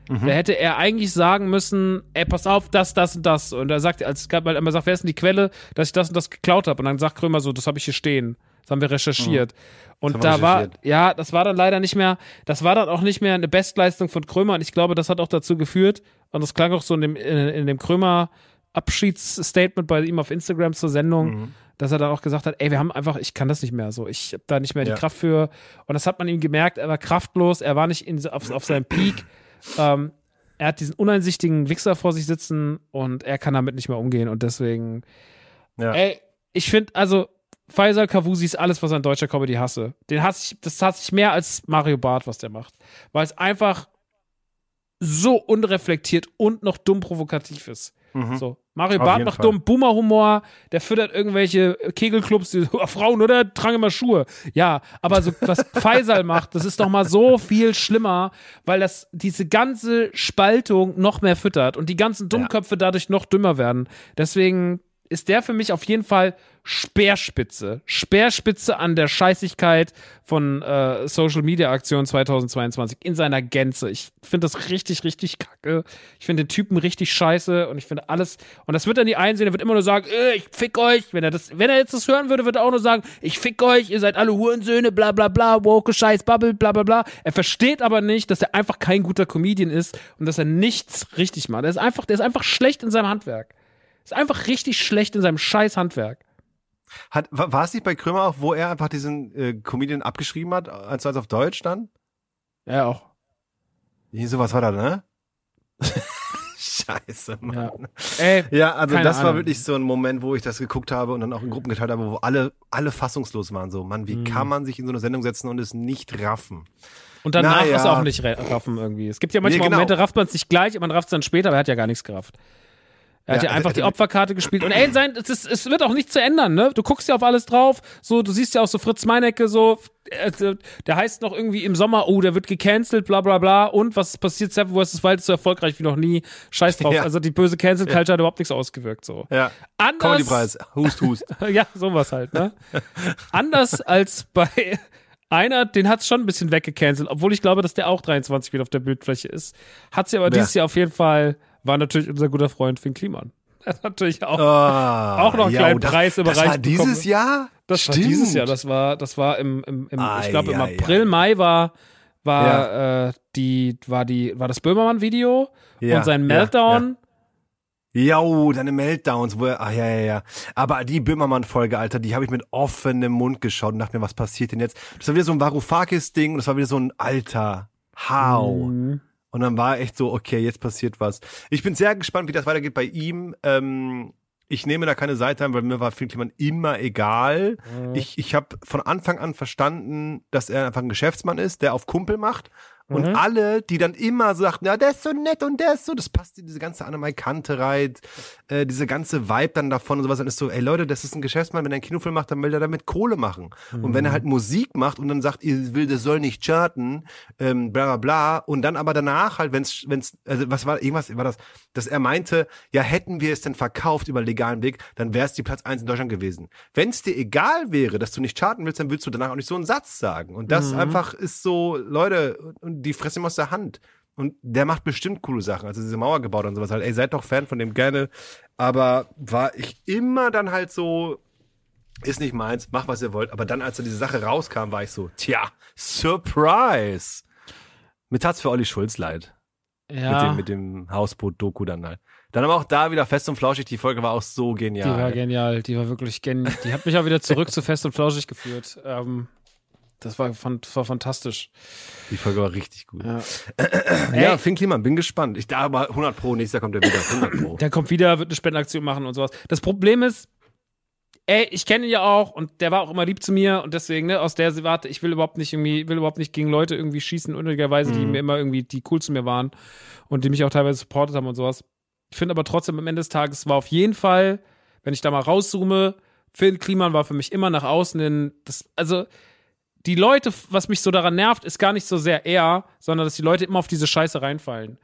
da hätte er eigentlich sagen müssen, ey, pass auf, das, das und das. Und er sagt, als gab halt immer sagt, wer ist denn die Quelle, dass ich das und das geklaut habe? Und dann sagt Krömer so, das habe ich hier stehen. Das haben wir recherchiert. Und haben da war, ja, das war dann leider nicht mehr, das war dann auch nicht mehr eine Bestleistung von Krömer. Und ich glaube, das hat auch dazu geführt, und das klang auch so in dem, in, in dem Krömer Abschiedsstatement bei ihm auf Instagram zur Sendung, Mhm. dass er dann auch gesagt hat, ey, wir haben einfach, ich kann das nicht mehr so, ich habe da nicht mehr Ja. die Kraft für. Und das hat man ihm gemerkt, er war kraftlos, er war nicht in, auf, auf seinem Peak. Ähm, er hat diesen uneinsichtigen Wichser vor sich sitzen und er kann damit nicht mehr umgehen und deswegen, Ja. ey, ich finde, also Faisal Kavusi ist alles, was an deutscher Comedy hasse. Den hasse ich, das hasse ich mehr als Mario Barth, was der macht. Weil es einfach so unreflektiert und noch dumm provokativ ist. So. Mario. Auf Barth macht Fall. dumm, Boomer-Humor, der füttert irgendwelche Kegelclubs, die so, "Ah, Frauen, oder? Tragen immer Schuhe. Ja, aber so, was Faisal macht, das ist doch mal so viel schlimmer, weil das diese ganze Spaltung noch mehr füttert und die ganzen Dummköpfe dadurch noch dümmer werden. Deswegen ist der für mich auf jeden Fall Speerspitze. Speerspitze an der Scheißigkeit von äh, Social Media Aktion 2022 in seiner Gänze. Ich finde das richtig, richtig kacke. Ich finde den Typen richtig scheiße und ich finde alles. Und das wird er nie einsehen. Er wird immer nur sagen, äh, ich fick euch. Wenn er das, wenn er jetzt das hören würde, würde er auch nur sagen, ich fick euch, ihr seid alle Hurensöhne, bla bla bla, woke Scheiß, Bubble, bla bla bla. Er versteht aber nicht, dass er einfach kein guter Comedian ist und dass er nichts richtig macht. Er ist einfach, der ist einfach schlecht in seinem Handwerk. Ist einfach richtig schlecht in seinem scheiß Handwerk. Hat, war war es nicht bei Krömer auch, wo er einfach diesen äh, Comedian abgeschrieben hat, als als auf Deutsch dann? Ja, auch. Hier, sowas war da, ne? Scheiße, Mann. Ja. Ey, Ja, also das war Ahnung. wirklich so ein Moment, wo ich das geguckt habe und dann auch in Gruppen geteilt habe, wo alle, alle fassungslos waren. So, Mann, Mhm. wie kann man sich in so eine Sendung setzen und es nicht raffen? und danach Naja. ist auch nicht ra- raffen irgendwie. Es gibt ja manchmal Nee, genau. Momente, rafft man es nicht gleich, man rafft es dann später, aber er hat ja gar nichts gerafft. Er hat Ja, ja also- einfach die also- Opferkarte gespielt. Und ey, sein, es, ist, es wird auch nicht zu ändern, ne? Du guckst ja auf alles drauf. So, du siehst ja auch so Fritz Meinecke, so, äh, der heißt noch irgendwie im Sommer, oh, der wird gecancelt, bla bla bla. Und was passiert? Seven vs. Wild ist so erfolgreich wie noch nie. Scheiß drauf. Ja. Also die böse Cancel Culture hat überhaupt nichts ausgewirkt. So. Ja. Anders, Comedypreis, hust, hust. ja, sowas halt, ne? Anders als bei einer, den hat's schon ein bisschen weggecancelt, obwohl ich glaube, dass der auch 23 wieder auf der Bildfläche ist. Hat sie aber Wer? dieses Jahr auf jeden Fall, war natürlich unser guter Freund Finn Kliman. Er hat natürlich auch, Ah, Auch noch einen ja, kleinen und das, Preis Das war überreicht bekommen. dieses Jahr? das war Stimmt. dieses Jahr, das war, das war im, im, im Ei, ich glaube im ei, April, ei. Mai war, war, äh, die, war die, war das Böhmermann-Video Ja, und sein ja, Meltdown. Ja, oh, deine Meltdowns, wo er, ah, ja, ja, ja. Aber die Böhmermann-Folge, Alter, die habe ich mit offenem Mund geschaut und dachte mir, was passiert denn jetzt? Das war wieder so ein Varoufakis-Ding und das war wieder so ein Alter, how? Mhm. Und dann war echt so, okay, jetzt passiert was. Ich bin sehr gespannt, wie das weitergeht bei ihm. Ähm, ich nehme da keine Seite ein, weil mir war Finn Kliman immer egal. Ich, ich habe von Anfang an verstanden, dass er einfach ein Geschäftsmann ist, der auf Kumpel macht Und Mhm. alle, die dann immer sagten, ja, der ist so nett und der ist so, das passt in diese ganze Annemai Kante rein, äh, diese ganze Vibe dann davon und sowas, dann ist so, ey Leute, das ist ein Geschäftsmann, wenn er einen Kinofilm macht, dann will er damit Kohle machen. Und wenn er halt Musik macht und dann sagt, ihr will, das soll nicht charten, ähm, bla bla bla, und dann aber danach halt, wenn's, wenn's, also was war, irgendwas war das, dass er meinte, ja, hätten wir es denn verkauft über legalen Weg, dann wäre es die Platz eins in Deutschland gewesen. Wenn es dir egal wäre, dass du nicht charten willst, dann willst du danach auch nicht so einen Satz sagen. Und das einfach ist so, Leute, und die fressen ihm aus der Hand. Und der macht bestimmt coole Sachen. Also diese Mauer gebaut und sowas halt. Ey, seid doch Fan von dem gerne. Aber war ich immer dann halt so, ist nicht meins, mach was ihr wollt. Aber dann, als so diese Sache rauskam, war ich so, tja, Surprise. Mir tat's für Olli Schulz leid. Mit Ja, dem, mit dem Hausboot-Doku dann halt. Dann aber auch da wieder fest und flauschig. Die Folge war auch so genial. die war genial. Die war wirklich genial. Die hat mich auch wieder zurück zu Fest und Flauschig geführt. Ähm, das war, fan- war fantastisch. Die Folge war richtig gut. Ja. Ja. Finn Kliman, bin gespannt. Ich da aber 100 Pro, nächstes Jahr kommt er wieder. 100 Pro. Der kommt wieder, wird eine Spendenaktion machen und sowas. Das Problem ist, ey, ich kenne ihn ja auch und der war auch immer lieb zu mir und deswegen, ne, aus der Warte, ich will überhaupt nicht irgendwie, will überhaupt nicht gegen Leute irgendwie schießen, unnötigerweise, die mir immer irgendwie, die cool zu mir waren und die mich auch teilweise supportet haben und sowas. Ich finde aber trotzdem am Ende des Tages war auf jeden Fall, wenn ich da mal rauszoome, Phil Kliman war für mich immer nach außen hin, das, also, die Leute, was mich so daran nervt, ist gar nicht so sehr er, sondern dass die Leute immer auf diese Scheiße reinfallen.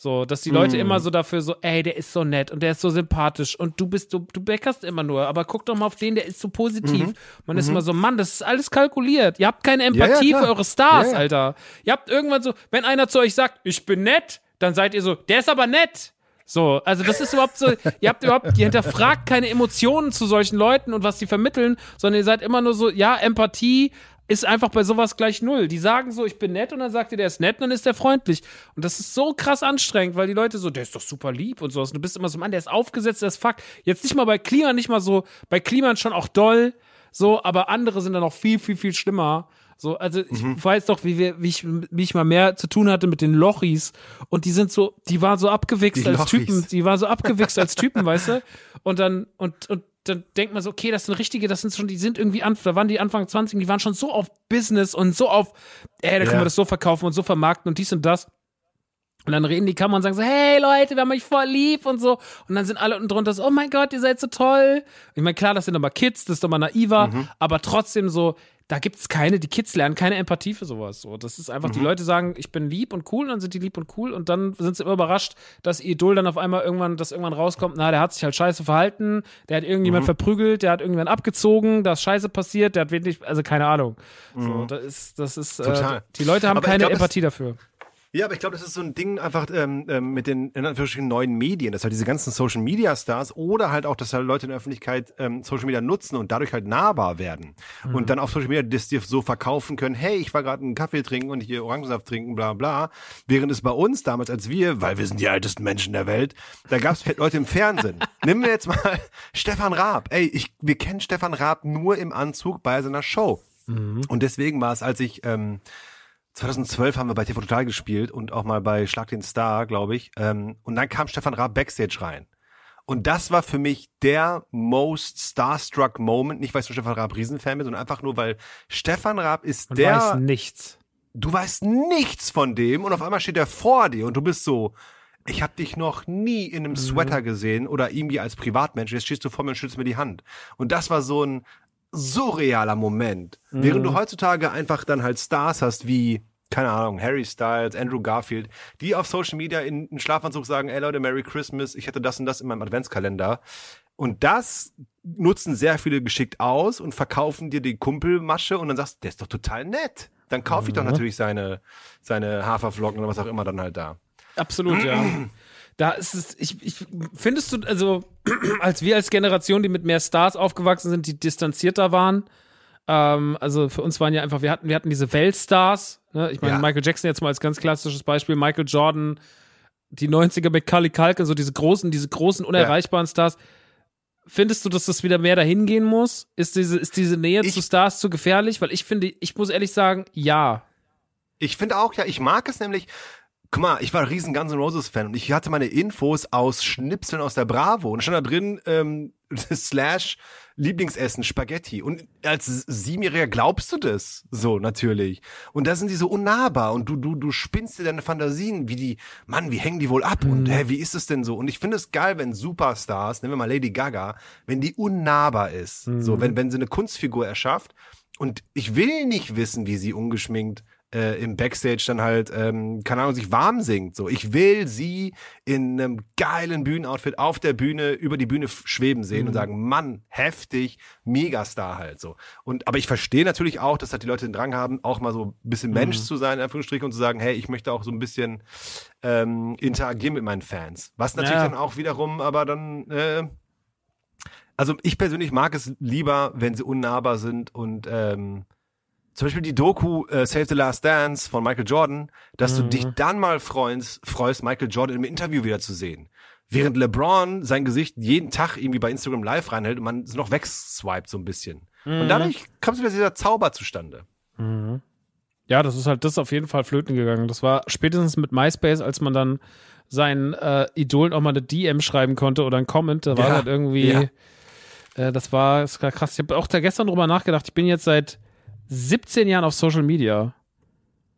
So, dass die Leute immer so dafür so, ey, der ist so nett und der ist so sympathisch und du bist, du, du beckerst immer nur, aber guck doch mal auf den, der ist so positiv. Man ist immer so, Mann, das ist alles kalkuliert. Ihr habt keine Empathie klar. für eure Stars, Ja, ja. Alter. Ihr habt irgendwann so, wenn einer zu euch sagt, ich bin nett, dann seid ihr so, der ist aber nett. So, also das ist überhaupt so, ihr habt überhaupt, ihr hinterfragt keine Emotionen zu solchen Leuten und was sie vermitteln, sondern ihr seid immer nur so, ja, Empathie ist einfach bei sowas gleich null. Die sagen so, ich bin nett und dann sagt ihr, der ist nett und dann ist der freundlich. Und das ist so krass anstrengend, weil die Leute so, der ist doch super lieb und sowas. Und du bist immer so, Mann, der ist aufgesetzt, der ist fuck. Jetzt nicht mal bei Klima, nicht mal so, bei Klima schon auch doll, so, aber andere sind dann noch viel, viel, viel schlimmer. So, also ich weiß doch, wie wir, wie ich, wie ich mal mehr zu tun hatte mit den Lochis und die sind so, die waren so abgewichst Die als Lochis. Typen, die waren so abgewichst als Typen, weißt du? Und dann, und, und dann denkt man so, okay, das sind richtige, das sind schon, die sind irgendwie an, da waren die Anfang 20, die waren schon so auf Business und so auf, ey, da können Ja. wir das so verkaufen und so vermarkten und dies und das. Und dann reden die Kamera und sagen so, hey Leute, wir haben euch voll lieb und so. Und dann sind alle unten drunter so, oh mein Gott, ihr seid so toll. Ich meine, klar, das sind aber Kids, das ist doch mal naiver, aber trotzdem so, da gibt's keine, die Kids lernen keine Empathie für sowas. So, das ist einfach, die Leute sagen, ich bin lieb und cool, und dann sind die lieb und cool und dann sind sie immer überrascht, dass ihr Idol dann auf einmal irgendwann, dass irgendwann rauskommt, na, der hat sich halt scheiße verhalten, der hat irgendjemand verprügelt, der hat irgendwann abgezogen, da ist Scheiße passiert, der hat wirklich, also keine Ahnung. So, das ist, das ist, äh, die Leute haben Aber keine glaub, Empathie dafür. Ja, aber ich glaube, das ist so ein Ding einfach ähm, ähm, mit den in Anführungsstrichen neuen Medien, dass halt diese ganzen Social Media Stars oder halt auch, dass halt Leute in der Öffentlichkeit ähm, Social Media nutzen und dadurch halt nahbar werden und dann auf Social Media das dir so verkaufen können, hey, ich war gerade einen Kaffee trinken und hier Orangensaft trinken, bla bla. Während es bei uns damals, als wir, weil wir sind die ältesten Menschen der Welt, da gab es Leute im Fernsehen. Nehmen wir jetzt mal Stefan Raab. Ey, ich, wir kennen Stefan Raab nur im Anzug bei seiner Show. Und deswegen war es, als ich ähm, 2012 haben wir bei TV Total gespielt und auch mal bei Schlag den Star, glaube ich. Ähm, und dann kam Stefan Raab Backstage rein. Und das war für mich der most starstruck Moment. Nicht, weil ich so Stefan Raab Riesenfan bin, sondern einfach nur, weil Stefan Raab ist Und der, weiß nichts. du weißt nichts von dem und auf einmal steht er vor dir und du bist so, ich habe dich noch nie in einem Sweater gesehen oder irgendwie als Privatmensch. Jetzt stehst du vor mir und schützt mir die Hand. Und das war so ein surrealer Moment. Während du heutzutage einfach dann halt Stars hast wie, keine Ahnung, Harry Styles, Andrew Garfield, die auf Social Media in, in Schlafanzug sagen, ey Leute, Merry Christmas, ich hätte das und das in meinem Adventskalender. Und das nutzen sehr viele geschickt aus und verkaufen dir die Kumpelmasche und dann sagst du, der ist doch total nett. Dann kaufe ich doch natürlich seine, seine Haferflocken oder was auch immer dann halt da. Absolut, ja. Da ist es, ich, ich, findest du, also, als wir als Generation, die mit mehr Stars aufgewachsen sind, die distanzierter waren, ähm, also für uns waren ja einfach, wir hatten, wir hatten diese Weltstars, ne? ich meine, Ja. Michael Jackson jetzt mal als ganz klassisches Beispiel, Michael Jordan, die 90er mit Cully Culkin, so diese großen, diese großen, unerreichbaren Stars. Findest du, dass das wieder mehr dahin gehen muss? Ist diese, ist diese Nähe Ich- zu Stars zu gefährlich? Weil ich finde, ich muss ehrlich sagen, ja. Ich finde auch, ja, ich mag es nämlich. guck mal, ich war ein riesen Guns N' Roses Fan und ich hatte meine Infos aus Schnipseln aus der Bravo und stand da drin ähm, slash Lieblingsessen Spaghetti. Und als Siebenjähriger glaubst du das? So natürlich. Und da sind die so unnahbar. Und du du du spinnst dir deine Fantasien wie die Mann wie hängen die wohl ab? Und hä, wie ist es denn so? Und ich finde es geil wenn Superstars nehmen wir mal Lady Gaga wenn die unnahbar ist. So wenn wenn sie eine Kunstfigur erschafft. Und ich will nicht wissen wie sie ungeschminkt äh, im Backstage dann halt, ähm, keine Ahnung, sich warm singt. So, ich will sie in einem geilen Bühnenoutfit auf der Bühne über die Bühne schweben sehen und sagen, Mann, heftig, Megastar halt so. Und aber ich verstehe natürlich auch, dass halt die Leute den Drang haben, auch mal so ein bisschen Mensch zu sein, in Anführungsstrichen, und zu sagen, hey, ich möchte auch so ein bisschen ähm, interagieren mit meinen Fans. Was natürlich Ja. dann auch wiederum, aber dann äh, also ich persönlich mag es lieber, wenn sie unnahbar sind und ähm, zum Beispiel die Doku äh, Save the Last Dance von Michael Jordan, dass du dich dann mal freust, freust, Michael Jordan im Interview wieder zu sehen. Während LeBron sein Gesicht jeden Tag irgendwie bei Instagram live reinhält und man es noch wegswiped so ein bisschen. Und dadurch kommt wieder dieser Zauber zustande. Ja, das ist halt das ist auf jeden Fall flöten gegangen. Das war spätestens mit MySpace, als man dann seinen äh, Idolen auch mal eine DM schreiben konnte oder ein Comment. Da war Ja, halt irgendwie, ja. äh, das war, das war krass. Ich habe auch da gestern drüber nachgedacht. Ich bin jetzt seit 17 Jahren auf Social Media.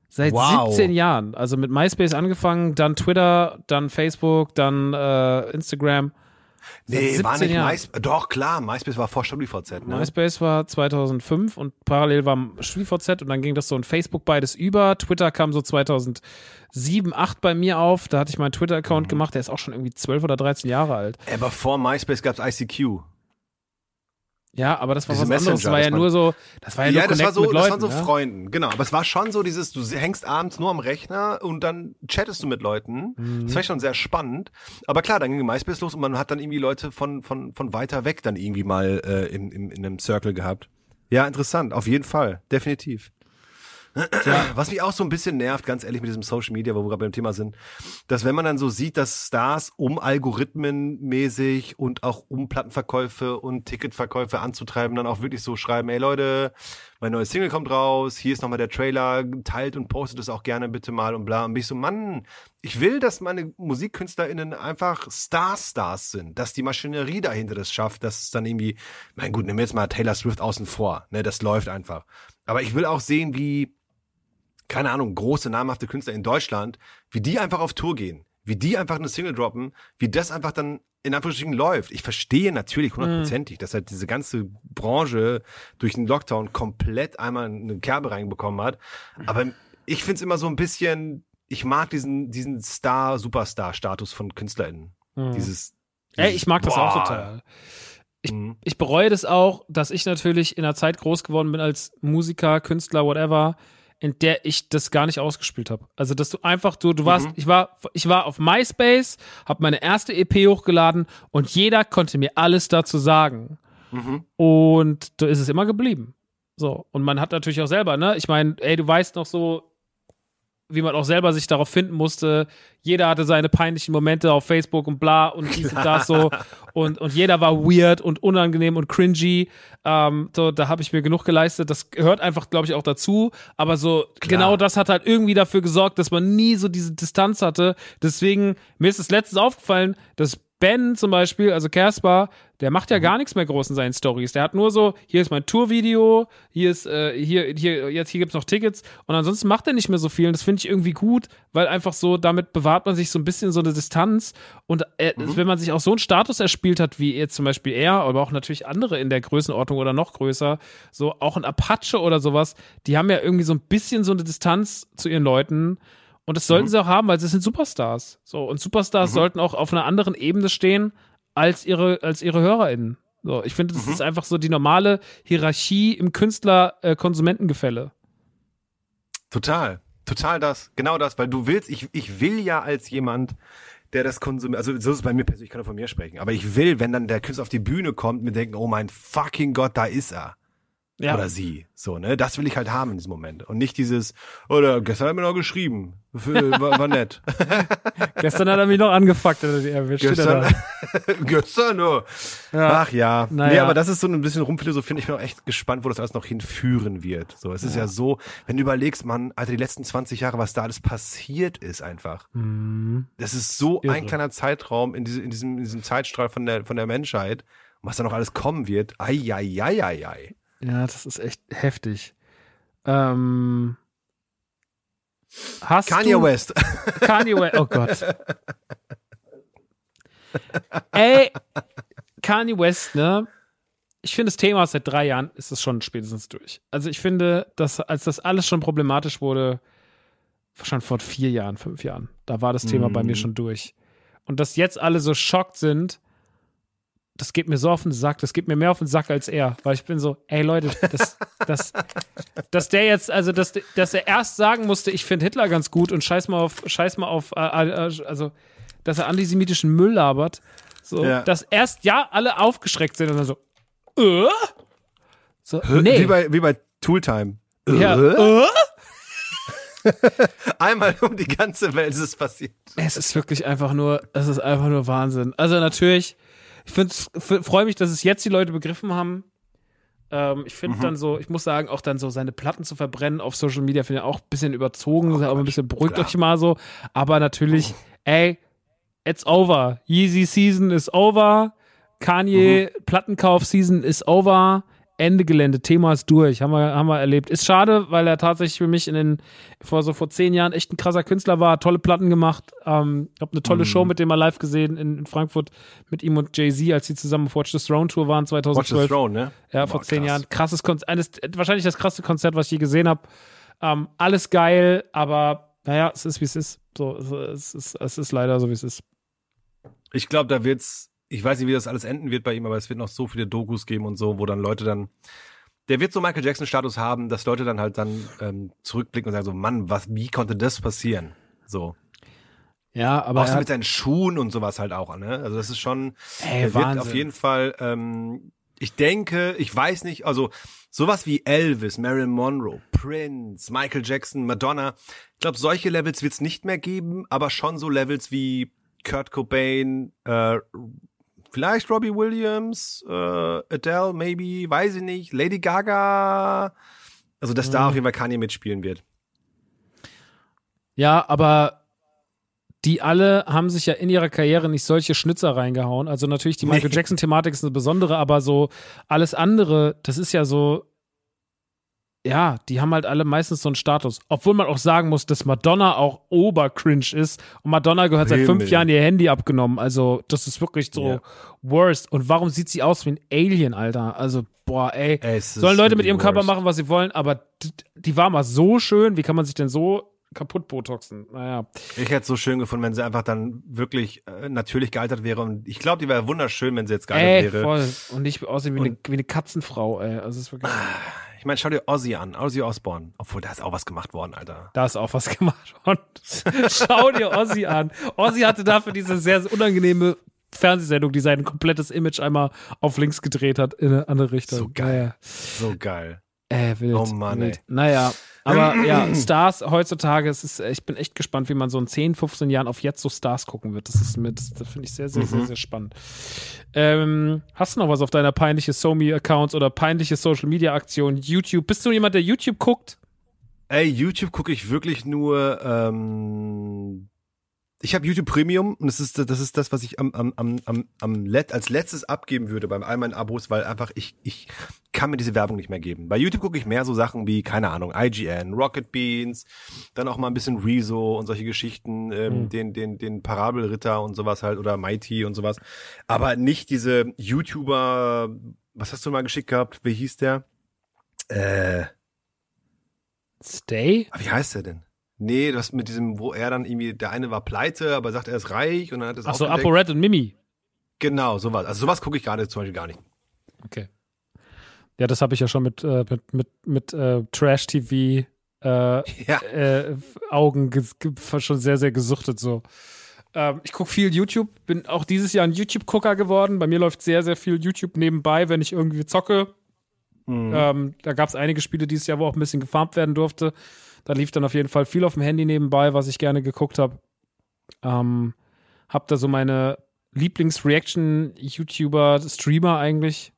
Seit Wow. 17 Jahren. Also mit MySpace angefangen, dann Twitter, dann Facebook, dann äh, Instagram. Nee, war 17 nicht. MySpace. Doch, klar, MySpace war vor StudiVZ, ne? MySpace war 2005 und parallel war StudiVZ und dann ging das so in Facebook beides über. Twitter kam so 2007, 8 bei mir auf. Da hatte ich meinen Twitter-Account Mhm. gemacht. Der ist auch schon irgendwie 12 oder 13 Jahre alt. Aber vor MySpace gab's ICQ. Ja, aber das war Diese was anderes. Das Messenger, war ja nur so, das war ja, nur Ja, das war so, mit das Leuten. waren so ne? Freunden, genau. Aber es war schon so dieses, du hängst abends nur am Rechner und dann chattest du mit Leuten. Mhm. Das war schon sehr spannend. Aber klar, dann ging MySpace los und man hat dann irgendwie Leute von, von, von weiter weg dann irgendwie mal äh, im, im, in einem Circle gehabt. Ja, interessant, auf jeden Fall, definitiv. Was mich auch so ein bisschen nervt, ganz ehrlich, mit diesem Social Media, wo wir gerade beim Thema sind, dass wenn man dann so sieht, dass Stars um Algorithmen mäßig und auch um Plattenverkäufe und Ticketverkäufe anzutreiben, dann auch wirklich so schreiben, ey Leute, mein neues Single kommt raus, hier ist nochmal der Trailer, teilt und postet es auch gerne bitte mal und bla. Und bin ich so, Mann, ich will, dass meine MusikkünstlerInnen einfach Star-Stars sind, dass die Maschinerie dahinter das schafft, dass es dann irgendwie, mein gut, wir jetzt mal Taylor Swift außen vor, ne, das läuft einfach. Aber ich will auch sehen, wie, keine Ahnung, große, namhafte Künstler in Deutschland, wie die einfach auf Tour gehen, wie die einfach eine Single droppen, wie das einfach dann in Anführungsstrichen läuft. Ich verstehe natürlich hundertprozentig, dass halt diese ganze Branche durch den Lockdown komplett einmal eine Kerbe reinbekommen hat. Aber ich find's immer so ein bisschen, ich mag diesen, diesen Star-Superstar-Status von KünstlerInnen. Dieses, Ey, dieses, ich mag das auch boah. total. Ich, Mhm. ich bereue das auch, dass ich natürlich in einer Zeit groß geworden bin als Musiker, Künstler, whatever, in der ich das gar nicht ausgespielt habe. Also, dass du einfach, du, du warst, ich war, ich war auf MySpace, habe meine erste EP hochgeladen und jeder konnte mir alles dazu sagen. Und so ist es immer geblieben. So. Und man hat natürlich auch selber, ne? Ich meine, ey, du weißt noch so, wie man auch selber sich darauf finden musste. Jeder hatte seine peinlichen Momente auf Facebook und bla und dies und das so. Und, und jeder war weird und unangenehm und cringy. Ähm, so, da habe ich mir genug geleistet. Das gehört einfach, glaube ich, auch dazu. Aber so, genau das hat halt irgendwie dafür gesorgt, dass man nie so diese Distanz hatte. Deswegen, mir ist es letztens aufgefallen, dass Ben zum Beispiel, also Caspar, der macht ja gar nichts mehr groß in seinen Stories. Der hat nur so, hier ist mein Tourvideo, hier ist, äh, hier, hier, jetzt hier gibt's noch Tickets und ansonsten macht er nicht mehr so viel. Und das finde ich irgendwie gut, weil einfach so, damit bewahrt man sich so ein bisschen so eine Distanz. Und äh, wenn man sich auch so einen Status erspielt hat, wie jetzt zum Beispiel er, aber auch natürlich andere in der Größenordnung oder noch größer, so auch ein Apache oder sowas, die haben ja irgendwie so ein bisschen so eine Distanz zu ihren Leuten. Und das sollten sie auch haben, weil sie sind Superstars. So, und Superstars sollten auch auf einer anderen Ebene stehen als ihre, als ihre HörerInnen. So, ich finde, das ist einfach so die normale Hierarchie im Künstler-Konsumentengefälle. Total, total das, genau das, weil du willst, ich, ich will ja als jemand, der das konsumiert, also so ist es bei mir persönlich, ich kann nur von mir sprechen, aber ich will, wenn dann der Künstler auf die Bühne kommt, mir denken, oh mein fucking Gott, da ist er. Ja. Oder sie. So, ne? Das will ich halt haben in diesem Moment. Und nicht dieses, oder gestern hat er mir noch geschrieben. War, war nett. Gestern hat er mich noch angefuckt. Da? gestern, gestern nur. Ja. Ach ja. Naja. Nee, aber das ist so ein bisschen rumphilosophieren. Ich bin auch echt gespannt, wo das alles noch hinführen wird. So, es ist ja, so, wenn du überlegst, man, Alter, die letzten 20 Jahre, was da alles passiert ist einfach. Das ist so Irre. ein kleiner Zeitraum in, diese, in, diesem, in diesem Zeitstrahl von der, von der Menschheit. Was da noch alles kommen wird. Ai, ai, ai, ai, ai. Ja, das ist echt heftig. Ähm, Kanye du, West. Kanye West. Oh Gott. Ey, Kanye West, ne? Ich finde, das Thema seit drei Jahren ist es schon spätestens durch. Also ich finde, dass als das alles schon problematisch wurde, schon vor vier Jahren, fünf Jahren, da war das Thema bei mir schon durch. Und dass jetzt alle so schockt sind, das geht mir so auf den Sack, das geht mir mehr auf den Sack als er, weil ich bin so, ey Leute, das, das, dass der jetzt, also dass, dass er erst sagen musste, ich finde Hitler ganz gut und scheiß mal auf, scheiß mal auf, äh, äh, also dass er antisemitischen Müll labert, so, Ja. dass erst ja alle aufgeschreckt sind und dann so, äh? So, nee. Wie bei, wie bei Tooltime. ja, Äh? äh? Einmal um die ganze Welt ist es passiert. Es ist wirklich einfach nur, es ist einfach nur Wahnsinn. Also natürlich, ich finde, freue mich, dass es jetzt die Leute begriffen haben. Ähm, ich finde dann so, ich muss sagen, auch dann so seine Platten zu verbrennen auf Social Media finde ich auch ein bisschen überzogen, aber ein bisschen beruhigt klar. euch mal so. Aber natürlich, ey, it's over. Yeezy Season is over. Kanye Plattenkauf Season is over. Ende Gelände, Thema ist durch, haben wir, haben wir erlebt. Ist schade, weil er tatsächlich für mich in den, vor so vor zehn Jahren echt ein krasser Künstler war, tolle Platten gemacht. Ähm, ich habe eine tolle Show mit dem mal live gesehen in, in Frankfurt mit ihm und Jay-Z, als sie zusammen auf Watch the Throne Tour waren Watch the 2012. Throne, ne? Ja, Boah, vor zehn krass. Jahren. Krasses Konzert, eines, wahrscheinlich das krasseste Konzert, was ich je gesehen habe. Ähm, alles geil, aber naja, es ist wie es ist. So, es ist, es ist leider so wie es ist. Ich glaube, da wird's, ich weiß nicht, wie das alles enden wird bei ihm, aber es wird noch so viele Dokus geben und so, wo dann Leute dann, der wird so Michael Jackson Status haben, dass Leute dann halt dann ähm, zurückblicken und sagen so, Mann, was, wie konnte das passieren? So. Ja, aber auch so mit seinen Schuhen und sowas halt auch, ne? Also das ist schon, Ey, er wird Wahnsinn. auf jeden Fall, ähm, ich denke, ich weiß nicht, also sowas wie Elvis, Marilyn Monroe, Prince, Michael Jackson, Madonna, ich glaube, solche Levels wird's nicht mehr geben, aber schon so Levels wie Kurt Cobain, äh, vielleicht Robbie Williams, äh, Adele, maybe, weiß ich nicht, Lady Gaga, also dass Mhm. da auf jeden Fall Kanye mitspielen wird. ja, aber die alle haben sich ja in ihrer Karriere nicht solche Schnitzer reingehauen. Also natürlich die Michael. Jackson-Thematik ist eine besondere, aber so alles andere, das ist ja so, ja, die haben halt alle meistens so einen Status. Obwohl man auch sagen muss, dass Madonna auch obercringe ist. Und Madonna gehört seit fünf Himmel. Jahren ihr Handy abgenommen. Also, das ist wirklich so Ja. worst. Und warum sieht sie aus wie ein Alien, Alter? Also, boah, ey. Es Sollen Leute mit ihrem Körper worst. machen, was sie wollen, aber die, die war mal so schön. Wie kann man sich denn so kaputt botoxen? Naja. Ich hätte es so schön gefunden, wenn sie einfach dann wirklich äh, natürlich gealtert wäre. Und ich glaube, die wäre wunderschön, wenn sie jetzt gealtert Ey, wäre. voll. Und nicht aussehen wie, eine, Und- wie eine Katzenfrau, ey. Also, es ist wirklich. Ich meine, schau dir Ozzy an, Ozzy Osbourne. Obwohl, da ist auch was gemacht worden, Alter. Da ist auch was gemacht worden. Schau dir Ozzy an. Ozzy hatte dafür diese sehr, sehr unangenehme Fernsehsendung, die sein komplettes Image einmal auf links gedreht hat in eine andere Richtung. So geil. So geil. Äh, wild, Oh Mann, wild. ey. Naja, aber ja, Stars heutzutage, es ist, ich bin echt gespannt, wie man so in 10, 15 Jahren auf jetzt so Stars gucken wird. Das ist mir, das, das finde ich sehr, sehr, Mhm. sehr, sehr spannend. Ähm, hast du noch was auf deiner peinliche SoMe-Accounts oder peinliche Social-Media-Aktion? YouTube? Bist du jemand, der YouTube guckt? Ey, YouTube gucke ich wirklich nur. Ähm, ich habe YouTube Premium und das ist das ist das, was ich am am am am, am let, als letztes abgeben würde bei all meinen Abos, weil einfach ich ich kann mir diese Werbung nicht mehr geben. Bei YouTube gucke ich mehr so Sachen wie keine Ahnung IGN, Rocket Beans, dann auch mal ein bisschen Rezo und solche Geschichten, ähm, den den den Parabelritter und sowas halt oder Mighty und sowas, aber nicht diese YouTuber. Was hast du mal geschickt gehabt? Wie hieß der? Äh Stay? Wie heißt der denn? Nee, das mit diesem, wo er dann irgendwie, der eine war pleite, aber sagt, er ist reich und dann hat es Achso, aufgedeckt. ApoRed und Mimi. Genau, sowas. Also sowas gucke ich gerade zum Beispiel gar nicht. Okay. Ja, das habe ich ja schon mit, äh, mit, mit, mit äh, Trash-TV äh, Ja. äh, Augen schon sehr, sehr gesuchtet so. Ähm, ich gucke viel YouTube, bin auch dieses Jahr ein YouTube-Gucker geworden. Bei mir läuft sehr, sehr viel YouTube nebenbei, wenn ich irgendwie zocke Ähm, da gab es einige Spiele dieses Jahr, wo auch ein bisschen gefarmt werden durfte. Da lief dann auf jeden Fall viel auf dem Handy nebenbei, was ich gerne geguckt habe. Ähm, hab da so meine Lieblings-Reaction-YouTuber, Streamer eigentlich.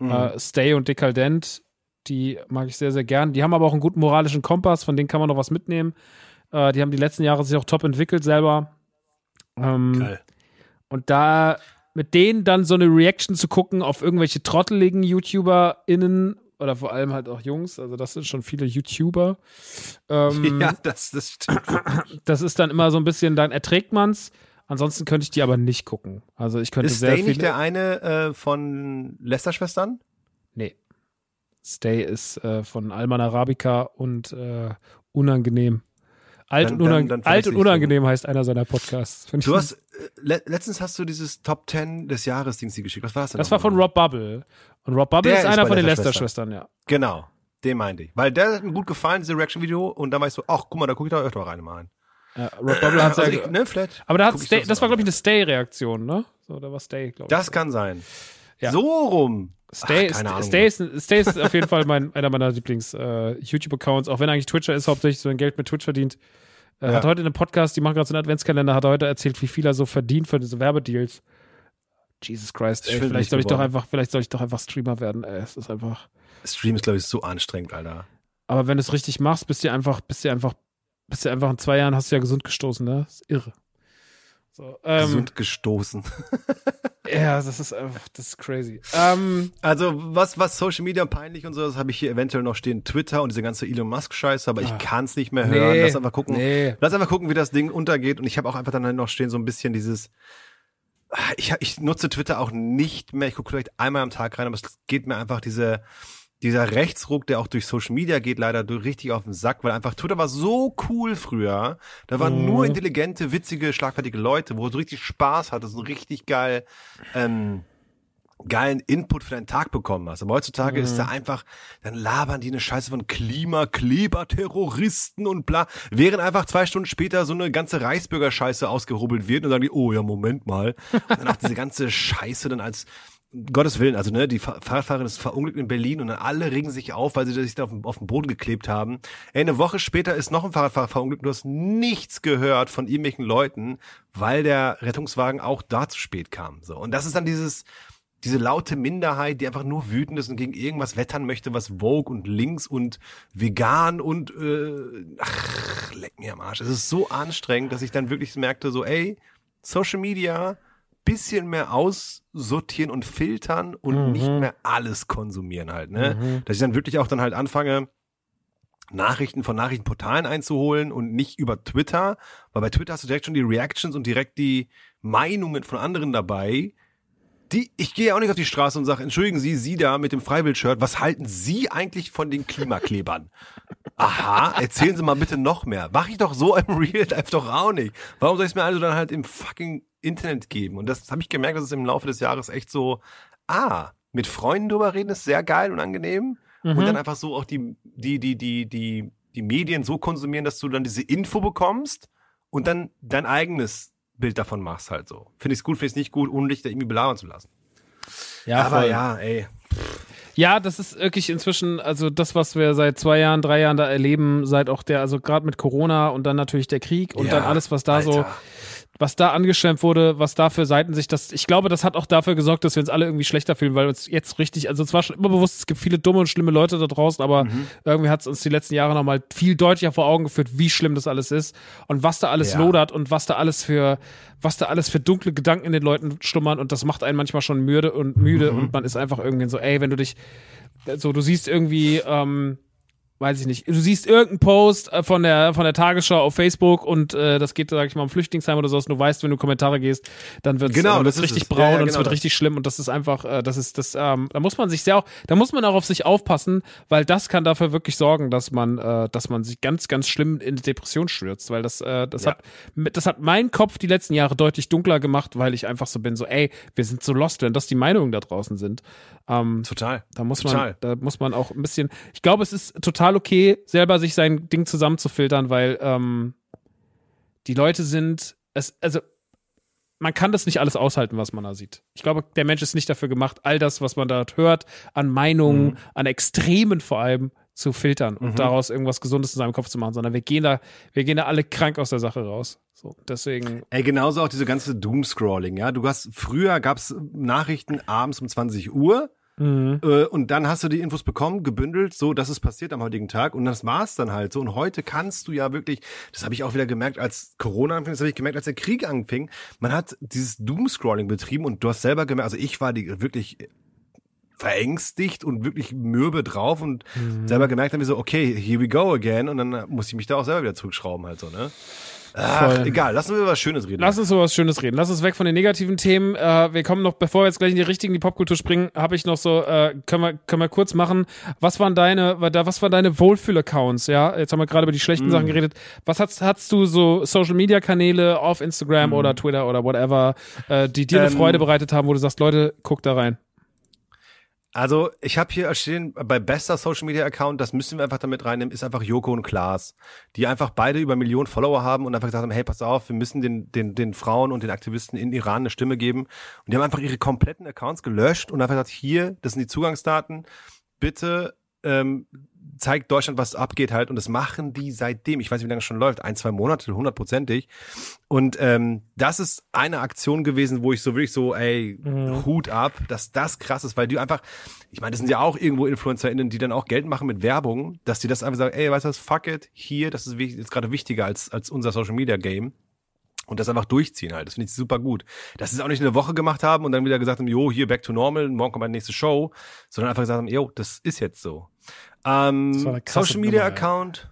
Äh, Stay und Dekadent. Die mag ich sehr, sehr gern. Die haben aber auch einen guten moralischen Kompass, von denen kann man noch was mitnehmen. Äh, die haben die letzten Jahre sich auch top entwickelt selber. Ähm, Geil. und da mit denen dann so eine Reaction zu gucken auf irgendwelche trotteligen YouTuberInnen oder vor allem halt auch Jungs, also das sind schon viele YouTuber. Ähm, Ja, das, das stimmt. Das ist dann immer so ein bisschen, dann erträgt man's. Ansonsten könnte ich die aber nicht gucken. Also ich könnte Ist sehr Stay viele. nicht der eine äh, von Lester-Schwestern? nee. Stay ist äh, von Alman Arabica und äh, unangenehm. Alt, Dann- und, unang dann- dann Alt und unangenehm heißt einer seiner Podcasts. Du hast, le letztens hast du dieses Top 10 des Jahres Dings geschickt. Was war das denn? das war von Rob Bubble. Und Rob Bubble Der ist einer von den Lester-Schwestern. Ja. Genau, den meinte ich. Weil der hat mir gut gefallen, diese Reaction-Video. Und dann war ich so, ach, guck mal, da guck ich doch öfter rein mal ein. ja Rob Bubble hat Also ja, ne, vielleicht Aber da hat Stay, das war, glaube ich, eine Stay-Reaktion, ne? So, da war Stay, glaube ich. Das kann sein. Ja. So rum. Stay, Ach, keine Ahnung. Stay, ist, Stay ist auf jeden Fall mein, einer meiner Lieblings-YouTube-Accounts, auch wenn eigentlich Twitcher ist, hauptsächlich so ein Geld mit Twitch verdient. Äh, Ja. Hat heute in einem Podcast, die machen gerade so einen Adventskalender, hat er heute erzählt, wie viel er so verdient für diese Werbedeals. Jesus Christ, ey, vielleicht soll ich doch einfach, vielleicht soll ich doch einfach Streamer werden, ey, es ist einfach. Stream ist, glaube ich, so anstrengend, Alter. Aber wenn du es richtig machst, bist du einfach, bist du einfach, bist du einfach in zwei Jahren hast du ja gesund gestoßen, ne? Das ist irre. So, ähm, Gesund gestoßen. Ja, das ist einfach, das ist crazy. Ähm, Also, was, was Social Media peinlich und so, das habe ich hier eventuell noch stehen. Twitter und diese ganze Elon Musk-Scheiße, aber ich kann es nicht mehr hören. Ah. Nee, Lass einfach gucken. nee. Lass einfach gucken, wie das Ding untergeht. Und ich habe auch einfach dann noch stehen so ein bisschen dieses. Ich, ich nutze Twitter auch nicht mehr. Ich gucke vielleicht einmal am Tag rein, aber es geht mir einfach diese, dieser Rechtsruck, der auch durch Social Media geht, leider durch- richtig auf den Sack, weil einfach Twitter war so cool früher. Da waren Mhm. nur intelligente, witzige, schlagfertige Leute, wo du richtig Spaß hattest und richtig geil, ähm, geilen Input für deinen Tag bekommen hast. Aber heutzutage ist da einfach, dann labern die eine Scheiße von Klimakleber, Terroristen und bla, während einfach zwei Stunden später so eine ganze Reichsbürger-Scheiße ausgehobelt wird und dann sagen die, oh ja, Moment mal. Und dann auch diese ganze Scheiße dann als Gottes Willen, also ne, die Fa- Fahrradfahrerin ist verunglückt in Berlin und dann alle regen sich auf, weil sie sich da auf, den- auf den Boden geklebt haben. Ey, eine Woche später ist noch ein Fahrradfahrer verunglückt, du hast nichts gehört von irgendwelchen Leuten, weil der Rettungswagen auch da zu spät kam. So. Und das ist dann dieses, diese laute Minderheit, die einfach nur wütend ist und gegen irgendwas wettern möchte, was Vogue und links und vegan und äh, ach, leck mir am Arsch. Es ist so anstrengend, dass ich dann wirklich merkte, so, ey, Social Media, bisschen mehr aussortieren und filtern und nicht mehr alles konsumieren halt, ne? Dass ich dann wirklich auch dann halt anfange, Nachrichten von Nachrichtenportalen einzuholen und nicht über Twitter, weil bei Twitter hast du direkt schon die Reactions und direkt die Meinungen von anderen dabei. Die, ich gehe ja auch nicht auf die Straße und sage, entschuldigen Sie, Sie da mit dem Freiwild-Shirt, was halten Sie eigentlich von den Klimaklebern? Aha, erzählen Sie mal bitte noch mehr. Mach ich doch so im Real Life doch auch nicht. Warum soll ich es mir also dann halt im fucking Internet geben? Und das habe ich gemerkt, dass es im Laufe des Jahres echt so, ah, mit Freunden drüber reden ist sehr geil und angenehm. Und dann einfach so auch die, die, die, die, die, die Medien so konsumieren, dass du dann diese Info bekommst und dann dein eigenes Bild davon machst halt so. Finde ich es gut, finde ich es nicht gut, ohne dich da irgendwie belabern zu lassen. ja, Aber voll. ja, ey. Ja, das ist wirklich inzwischen, also das, was wir seit zwei Jahren, drei Jahren da erleben, seit auch der, also gerade mit Corona und dann natürlich der Krieg und Ja, dann alles, was da so, Alter. Was da angeschwemmt wurde, was da für Seiten sich das, ich glaube, das hat auch dafür gesorgt, dass wir uns alle irgendwie schlechter fühlen, weil uns jetzt richtig, also es war schon immer bewusst, es gibt viele dumme und schlimme Leute da draußen, aber Mhm. irgendwie hat es uns die letzten Jahre nochmal viel deutlicher vor Augen geführt, wie schlimm das alles ist und was da alles Ja. lodert und was da alles für, was da alles für dunkle Gedanken in den Leuten schlummern und das macht einen manchmal schon müde und müde Mhm. und man ist einfach irgendwie so, ey, wenn du dich, so, du siehst irgendwie, ähm, weiß ich nicht, du siehst irgendeinen Post äh, von der von der Tagesschau auf Facebook und äh, das geht, sag ich mal, um Flüchtlingsheim oder sowas. Und du weißt, wenn du Kommentare gehst, dann wird Genau, äh, ist richtig es. braun Ja, ja, und es genau wird das. richtig schlimm und das ist einfach, äh, das ist das, ähm, da muss man sich sehr auch, da muss man auch auf sich aufpassen, weil das kann dafür wirklich sorgen, dass man, äh, dass man sich ganz, ganz schlimm in die Depression stürzt, weil das, äh, das Ja. hat, das hat mein Kopf die letzten Jahre deutlich dunkler gemacht, weil ich einfach so bin, so, ey, wir sind so lost, wenn das die Meinungen da draußen sind. Ähm, Total. da muss Total. man, da muss man auch ein bisschen. Ich glaube, es ist total okay, selber sich sein Ding zusammenzufiltern, weil ähm, die Leute sind, es, also man kann das nicht alles aushalten, was man da sieht. Ich glaube, der Mensch ist nicht dafür gemacht, all das, was man dort hört, an Meinungen, Mhm. an Extremen vor allem zu filtern und Mhm. daraus irgendwas Gesundes in seinem Kopf zu machen, sondern wir gehen da, wir gehen da alle krank aus der Sache raus. So, deswegen, Ey, genauso auch diese ganze Doomscrolling, ja. Du hast, früher gab's Nachrichten abends um 20 Uhr. Mhm. Äh, und dann hast du die Infos bekommen, gebündelt, so, das ist passiert am heutigen Tag und das war's dann halt so. Und heute kannst du ja wirklich, das habe ich auch wieder gemerkt, als Corona anfing, das habe ich gemerkt, als der Krieg anfing, man hat dieses Doomscrolling betrieben und du hast selber gemerkt, also ich war die wirklich verängstigt und wirklich mürbe drauf und Mhm. selber gemerkt haben wir so, okay, here we go again und dann muss ich mich da auch selber wieder zurückschrauben halt so, ne? Ach, Voll. egal, lassen wir über was Schönes reden. lass uns über was Schönes reden. Lass uns weg von den negativen Themen. Äh, wir kommen noch, bevor wir jetzt gleich in die richtigen, die Popkultur springen, habe ich noch so, äh, können wir, können wir kurz machen. Was waren deine, was waren deine Wohlfühl-Accounts? Ja, jetzt haben wir gerade über die schlechten Sachen geredet. Was hast, hast du so Social-Media-Kanäle auf Instagram oder Twitter oder whatever, äh, die dir eine Ähm, Freude bereitet haben, wo du sagst, Leute, guck da rein. Also, ich habe hier stehen, bei bester Social Media Account, das müssen wir einfach damit reinnehmen, ist einfach Joko und Klaas, die einfach beide über Millionen Follower haben und einfach gesagt haben, hey, pass auf, wir müssen den, den, den Frauen und den Aktivisten in Iran eine Stimme geben. Und die haben einfach ihre kompletten Accounts gelöscht und einfach gesagt, hier, das sind die Zugangsdaten, bitte ähm, zeigt Deutschland, was abgeht halt. Und das machen die seitdem, ich weiß nicht, wie lange es schon läuft, ein, zwei Monate, hundertprozentig. Und ähm, das ist eine Aktion gewesen, wo ich so wirklich so, ey, Hut ab, dass das krass ist, weil die einfach, ich meine, das sind ja auch irgendwo InfluencerInnen, die dann auch Geld machen mit Werbung, dass die das einfach sagen, ey, weißt du was, fuck it, hier, das ist, ist gerade wichtiger als, als unser Social Media Game. Und das einfach durchziehen halt. Das finde ich super gut. Dass sie es auch nicht eine Woche gemacht haben und dann wieder gesagt haben, jo, hier back to normal, morgen kommt meine nächste Show, sondern einfach gesagt haben, jo, das ist jetzt so. Ähm, Social Media Nummer. Account,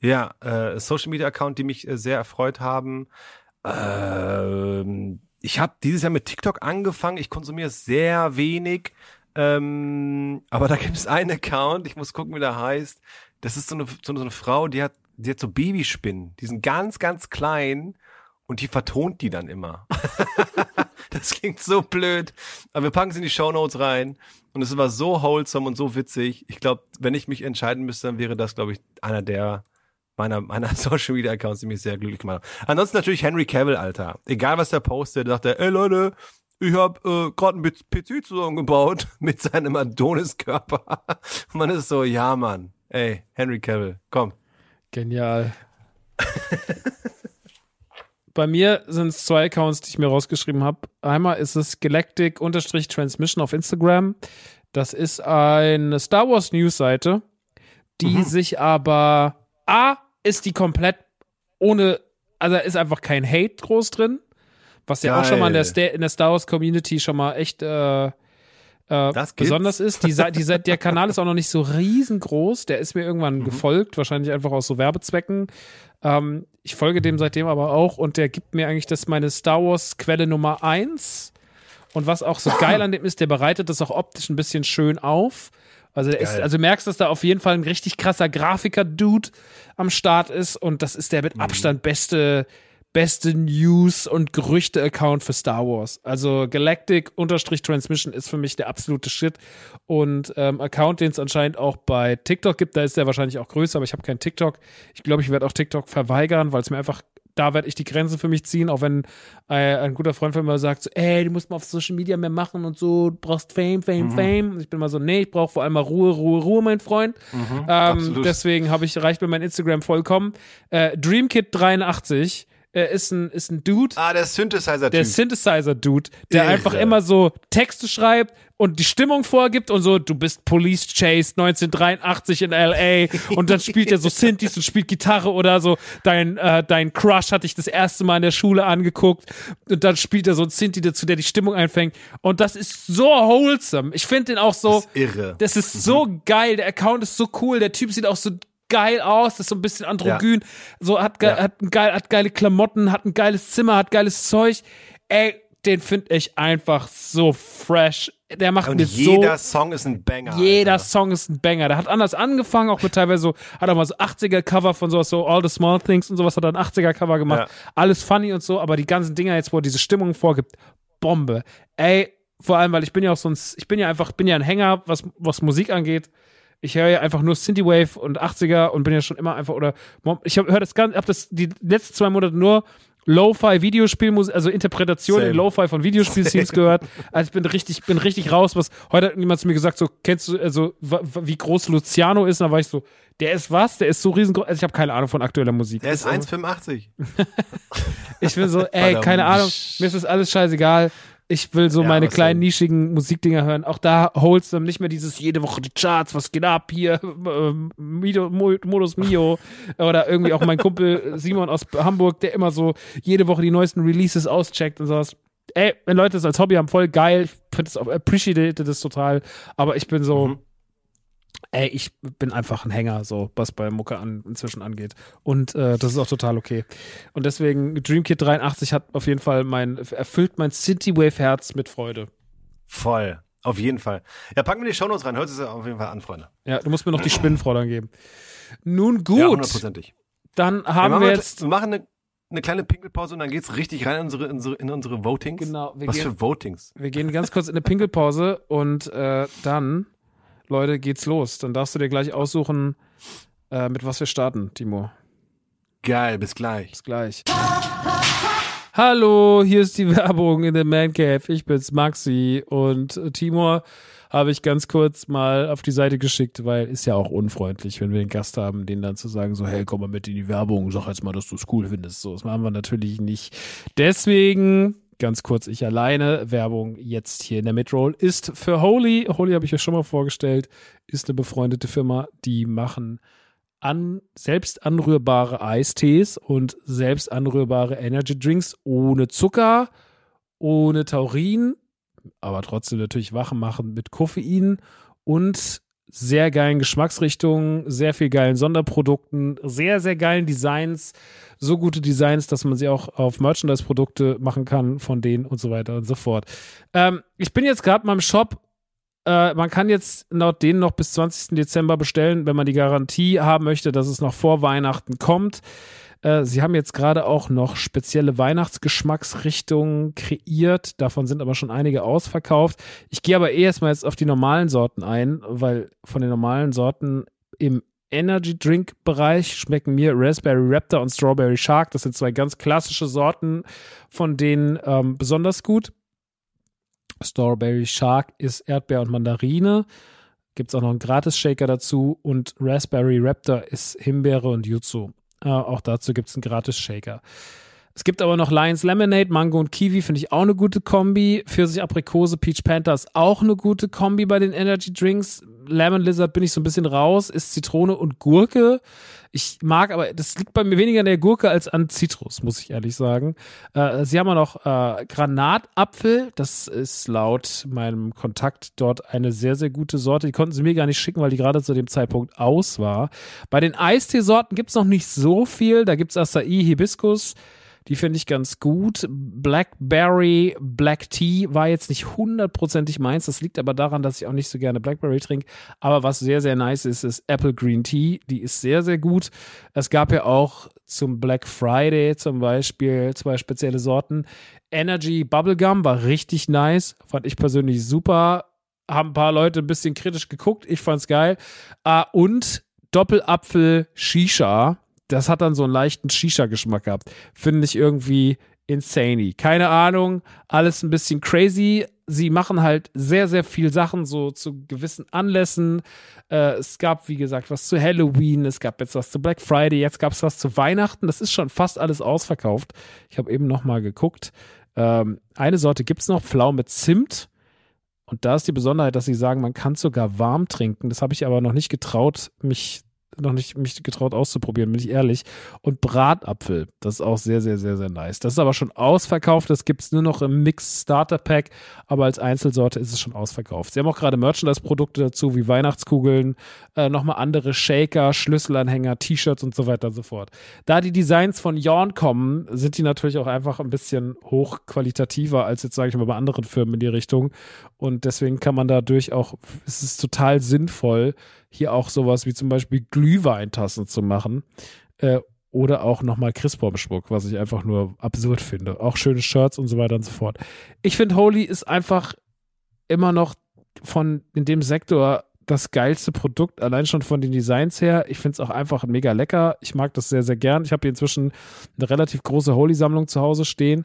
ja, äh, Social Media Account, die mich äh, sehr erfreut haben. Ähm, ich habe dieses Jahr mit TikTok angefangen. Ich konsumiere sehr wenig. Ähm, aber da gibt es einen Account, ich muss gucken, wie der heißt. Das ist so eine, so eine, so eine Frau, die hat, die hat so Babyspinnen. Die sind ganz, ganz klein und die vertont die dann immer. das klingt so blöd. Aber wir packen es in die Show Notes rein. Und es war so wholesome und so witzig. Ich glaube, wenn ich mich entscheiden müsste, dann wäre das, glaube ich, einer der meiner, meiner Social Media Accounts, die mich sehr glücklich gemacht haben. Ansonsten natürlich Henry Cavill, Alter. Egal was der postet, sagt er, ey Leute, ich habe äh, gerade einen PC zusammengebaut mit seinem Adonis-Körper. Und man ist so, ja, Mann. Ey, Henry Cavill, komm. Genial. Bei mir sind es zwei Accounts, die ich mir rausgeschrieben habe. Einmal ist es Galactic-Transmission auf Instagram. Das ist eine Star Wars News-Seite, die sich aber A ist die komplett ohne, also ist einfach kein Hate groß drin, was ja auch schon mal in der, Geil. In der Star Wars Community schon mal echt äh, äh, besonders ist. Die, die, der Kanal ist auch noch nicht so riesengroß. Der ist mir Mhm. irgendwann gefolgt, wahrscheinlich einfach aus so Werbezwecken. Ähm, ich folge dem seitdem aber auch und der gibt mir eigentlich das meine Star Wars Quelle Nummer eins. Und was auch so geil an dem ist, der bereitet das auch optisch ein bisschen schön auf. Also der ist, also du merkst, dass da auf jeden Fall ein richtig krasser Grafiker-Dude am Start ist und das ist der Mhm. mit Abstand beste, beste News- und Gerüchte-Account für Star Wars. Also Galactic-Transmission ist für mich der absolute Shit. Und ähm, Account, den es anscheinend auch bei TikTok gibt, da ist der wahrscheinlich auch größer, aber ich habe keinen TikTok. Ich glaube, ich werde auch TikTok verweigern, weil es mir einfach da werde ich die Grenze für mich ziehen, auch wenn äh, ein guter Freund von mir sagt, so, ey, du musst mal auf Social Media mehr machen und so, du brauchst Fame, Fame, Fame. Und ich bin mal so, nee, ich brauche vor allem mal Ruhe, Ruhe, Ruhe, mein Freund. ähm, absolut. deswegen habe ich, reicht mir mein Instagram vollkommen. Äh, Dreamkid83 äh, ist, ein, ist ein Dude, Ah, der Synthesizer-Typ. der Synthesizer-Dude, der Irre. einfach immer so Texte schreibt und die Stimmung vorgibt und so, du bist Police Chase 1983 in L.A. und dann spielt er so Synthes und spielt Gitarre oder so, dein, äh, dein Crush hat dich das erste Mal in der Schule angeguckt und dann spielt er so ein Synthi dazu, der die Stimmung einfängt und das ist so wholesome. Ich finde den auch so, Das ist irre. das ist so geil, der Account ist so cool, der Typ sieht auch so geil aus, das ist so ein bisschen androgyn, so hat, ge Ja. hat, ein geil, hat geile Klamotten, hat ein geiles Zimmer, hat geiles Zeug. Ey, den finde ich einfach so fresh. Der macht und mir jeder so Song ist ein Banger. jeder Alter. Song ist ein Banger. Der hat anders angefangen, auch mit teilweise so, hat auch mal so 80er-Cover von sowas, so All the Small Things und sowas, hat er ein 80er-Cover gemacht. Ja. Alles funny und so, aber die ganzen Dinger jetzt, wo er diese Stimmung vorgibt, Bombe. Ey, vor allem, weil ich bin ja auch sonst, ich bin ja einfach, bin ja ein Hänger, was, was Musik angeht. Ich höre ja einfach nur Synthwave und 80er und bin ja schon immer einfach, oder ich höre das ganz, hab das die letzten zwei Monate nur Lo-Fi Videospielmusik, also Interpretation Same. in Lo-Fi von Videospiel-Scenes gehört. Also ich bin richtig, bin richtig raus. Was heute hat jemand zu mir gesagt, so kennst du, also wie groß Luciano ist? Und da war ich so, der ist was? Der ist so riesengroß. Also ich habe keine Ahnung von aktueller Musik. Der ist Das 1,85. Ich bin so, ey, keine Ahnung, mir ist das alles scheißeidal. Ich will so Ja, meine kleinen denn? nischigen Musikdinger hören. Auch da holst du nicht mehr dieses jede Woche die Charts, was geht ab hier, ähm, Mido, Mo- Modus Mio oder irgendwie auch mein Kumpel Simon aus Hamburg, der immer so jede Woche die neuesten Releases auscheckt und sowas. Ey, wenn Leute das als Hobby haben, voll geil. Ich finde es auch, appreciate das total. Aber ich bin so, Mhm. Ey, ich bin einfach ein Hänger, so was bei Mucke an, inzwischen angeht. Und äh, das ist auch total okay. Und deswegen, Dreamkit 83 hat auf jeden Fall mein, erfüllt mein Citywave-Herz mit Freude. Voll. Auf jeden Fall. Ja, packen wir die Shownotes rein. Hört es auf jeden Fall an, Freunde. Ja, du musst mir noch die Spinnenfrau dann geben. Nun Ja, gut, hundertprozentig. dann Wir haben wir eine- jetzt. wir machen eine, eine kleine Pinkelpause und dann geht's richtig rein in unsere, in unsere, in unsere Votings. Genau, wir Was gehen- für Votings? Wir gehen ganz kurz in eine Pinkelpause und äh, dann, Leute, geht's los. Dann darfst du dir gleich aussuchen, äh, mit was wir starten, Timo. Geil, bis gleich. Bis gleich. Hallo, hier ist die Werbung in der Man Cave. Ich bin's Maxi und äh, Timur habe ich ganz kurz mal auf die Seite geschickt, weil ist ja auch unfreundlich, wenn wir einen Gast haben, den dann zu sagen, so, hey, komm mal mit in die Werbung, sag jetzt mal, dass du es cool findest. So, das machen wir natürlich nicht. Deswegen, ganz kurz, ich alleine, Werbung jetzt hier in der Midroll ist für Holy. Holy habe ich euch schon mal vorgestellt, ist eine befreundete Firma, die machen an, selbst anrührbare Eistees und selbst anrührbare Energy Drinks ohne Zucker, ohne Taurin, aber trotzdem natürlich wach machen mit Koffein und sehr geilen Geschmacksrichtungen, sehr viel geilen Sonderprodukten, sehr, sehr geilen Designs, so gute Designs, dass man sie auch auf Merchandise-Produkte machen kann von denen und so weiter und so fort. Ähm, ich bin jetzt gerade mal im Shop äh, man kann jetzt laut denen noch bis 20. Dezember bestellen, wenn man die Garantie haben möchte, dass es noch vor Weihnachten kommt. Äh, sie haben jetzt gerade auch noch spezielle Weihnachtsgeschmacksrichtungen kreiert. Davon sind aber schon einige ausverkauft. Ich gehe aber eh erstmal jetzt auf die normalen Sorten ein, weil von den normalen Sorten im Energy Drink Bereich schmecken mir Raspberry Raptor und Strawberry Shark. Das sind zwei ganz klassische Sorten, von denen ähm, besonders gut. Strawberry Shark ist Erdbeer und Mandarine. Gibt es auch noch einen Gratis-Shaker dazu. Und Raspberry Raptor ist Himbeere und Yuzu. Äh, auch dazu gibt es einen Gratis-Shaker. Es gibt aber noch Lions Lemonade, Mango und Kiwi, finde ich auch eine gute Kombi. Pfirsich, Aprikose, Peach Panther ist auch eine gute Kombi bei den Energy Drinks. Lemon Lizard bin ich so ein bisschen raus, ist Zitrone und Gurke. Ich mag aber, das liegt bei mir weniger an der Gurke als an Zitrus, muss ich ehrlich sagen. Äh, sie haben auch noch äh, Granatapfel. Das ist laut meinem Kontakt dort eine sehr, sehr gute Sorte. Die konnten sie mir gar nicht schicken, weil die gerade zu dem Zeitpunkt aus war. Bei den Eisteesorten gibt es noch nicht so viel. Da gibt es Acai, Hibiskus. Die finde ich ganz gut. Blackberry Black Tea war jetzt nicht hundertprozentig meins. Das liegt aber daran, dass ich auch nicht so gerne Blackberry trinke. Aber was sehr, sehr nice ist, ist Apple Green Tea. Die ist sehr, sehr gut. Es gab ja auch zum Black Friday zum Beispiel zwei spezielle Sorten. Energy Bubblegum war richtig nice. Fand ich persönlich super. Haben ein paar Leute ein bisschen kritisch geguckt. Ich fand's geil. Ah, und Doppelapfel Shisha das hat dann so einen leichten Shisha-Geschmack gehabt. Finde ich irgendwie insane. Keine Ahnung, alles ein bisschen crazy. Sie machen halt sehr, sehr viel Sachen so zu gewissen Anlässen. Äh, es gab, wie gesagt, was zu Halloween, es gab jetzt was zu Black Friday, jetzt gab es was zu Weihnachten. Das ist schon fast alles ausverkauft. Ich habe eben noch mal geguckt. Ähm, eine Sorte gibt's noch, Pflau mit Zimt. Und da ist die Besonderheit, dass sie sagen, man kann sogar warm trinken. Das habe ich aber noch nicht getraut, mich noch nicht mich getraut auszuprobieren, bin ich ehrlich. Und Bratapfel, das ist auch sehr, sehr, sehr, sehr nice. Das ist aber schon ausverkauft, das gibt es nur noch im Mix Starter Pack, aber als Einzelsorte ist es schon ausverkauft. Sie haben auch gerade Merchandise-Produkte dazu, wie Weihnachtskugeln, äh, nochmal andere Shaker, Schlüsselanhänger, T-Shirts und so weiter und so fort. Da die Designs von Jorn kommen, sind die natürlich auch einfach ein bisschen hochqualitativer als jetzt, sage ich mal, bei anderen Firmen in die Richtung. Und deswegen kann man dadurch auch, es ist total sinnvoll, hier auch sowas wie zum Beispiel Glühweintassen zu machen. Äh, oder auch nochmal Christbaumschmuck, was ich einfach nur absurd finde. Auch schöne Shirts und so weiter und so fort. Ich finde, Holy ist einfach immer noch von in dem Sektor das geilste Produkt, allein schon von den Designs her. Ich finde es auch einfach mega lecker. Ich mag das sehr, sehr gern. Ich habe hier inzwischen eine relativ große Holy-Sammlung zu Hause stehen.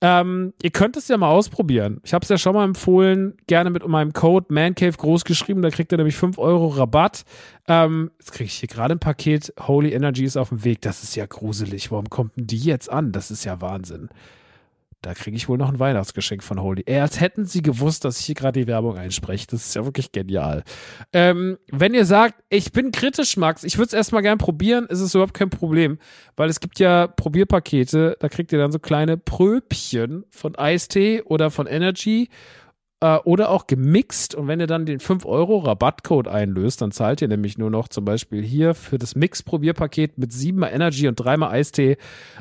Ähm, ihr könnt es ja mal ausprobieren. Ich habe es ja schon mal empfohlen, gerne mit meinem Code ManCave groß geschrieben, da kriegt ihr nämlich 5 Euro Rabatt. Ähm, jetzt kriege ich hier gerade ein Paket, Holy Energy ist auf dem Weg. Das ist ja gruselig. Warum kommt denn die jetzt an? Das ist ja Wahnsinn. Da kriege ich wohl noch ein Weihnachtsgeschenk von Holy. Ey, als hätten sie gewusst, dass ich hier gerade die Werbung einspreche. Das ist ja wirklich genial. Ähm, wenn ihr sagt, ich bin kritisch, Max, ich würde es erstmal gern probieren, ist es überhaupt kein Problem. Weil es gibt ja Probierpakete, da kriegt ihr dann so kleine Pröbchen von Eistee oder von Energy äh, oder auch gemixt. Und wenn ihr dann den 5 Euro Rabattcode einlöst, dann zahlt ihr nämlich nur noch zum Beispiel hier für das Mix-Probierpaket mit 7 mal Energy und 3 mal Eistee,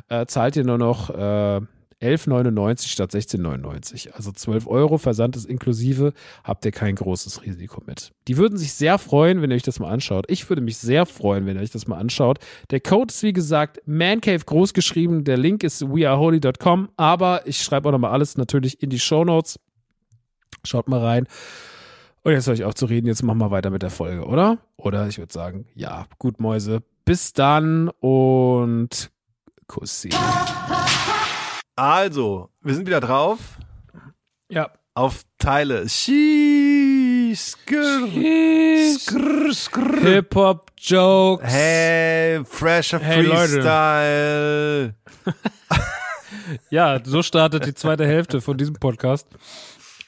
äh, zahlt ihr nur noch äh, 11,99 statt 16,99. Also 12 Euro, Versand ist inklusive, habt ihr kein großes Risiko mit. Die würden sich sehr freuen, wenn ihr euch das mal anschaut. Ich würde mich sehr freuen, wenn ihr euch das mal anschaut. Der Code ist wie gesagt Mancave groß geschrieben. Der Link ist weareholy.com, aber ich schreibe auch nochmal alles natürlich in die Show Notes. Schaut mal rein. Und jetzt höre ich auf zu reden. Jetzt machen wir weiter mit der Folge, oder? Oder ich würde sagen, ja, gut, Mäuse. Bis dann und Kussi. Also, wir sind wieder drauf. Ja. Auf Teile. Hip-Hop-Jokes. Hey, fresher Hey. Freestyle. Ja, so startet die zweite Hälfte von diesem Podcast.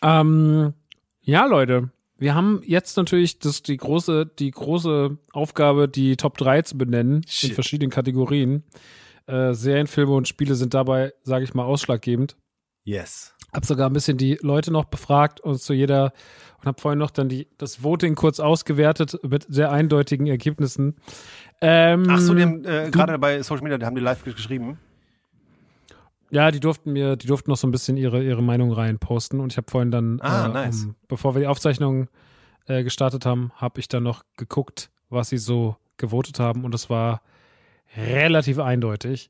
Ähm, ja, Leute, wir haben jetzt natürlich das, die, große, die große Aufgabe, die Top 3 zu benennen in Shit. verschiedenen Kategorien. Äh, Serien, Filme und Spiele sind dabei, sage ich mal, ausschlaggebend. Yes. Hab sogar ein bisschen die Leute noch befragt und zu jeder und habe vorhin noch dann die, das Voting kurz ausgewertet mit sehr eindeutigen Ergebnissen. Ähm, Ach so, die haben äh, gerade bei Social Media, die haben die live geschrieben. Ja, die durften mir, die durften noch so ein bisschen ihre, ihre Meinung reinposten und ich habe vorhin dann, Ah, äh, nice. um, bevor wir die Aufzeichnung äh, gestartet haben, habe ich dann noch geguckt, was sie so gewotet haben und es war relativ eindeutig.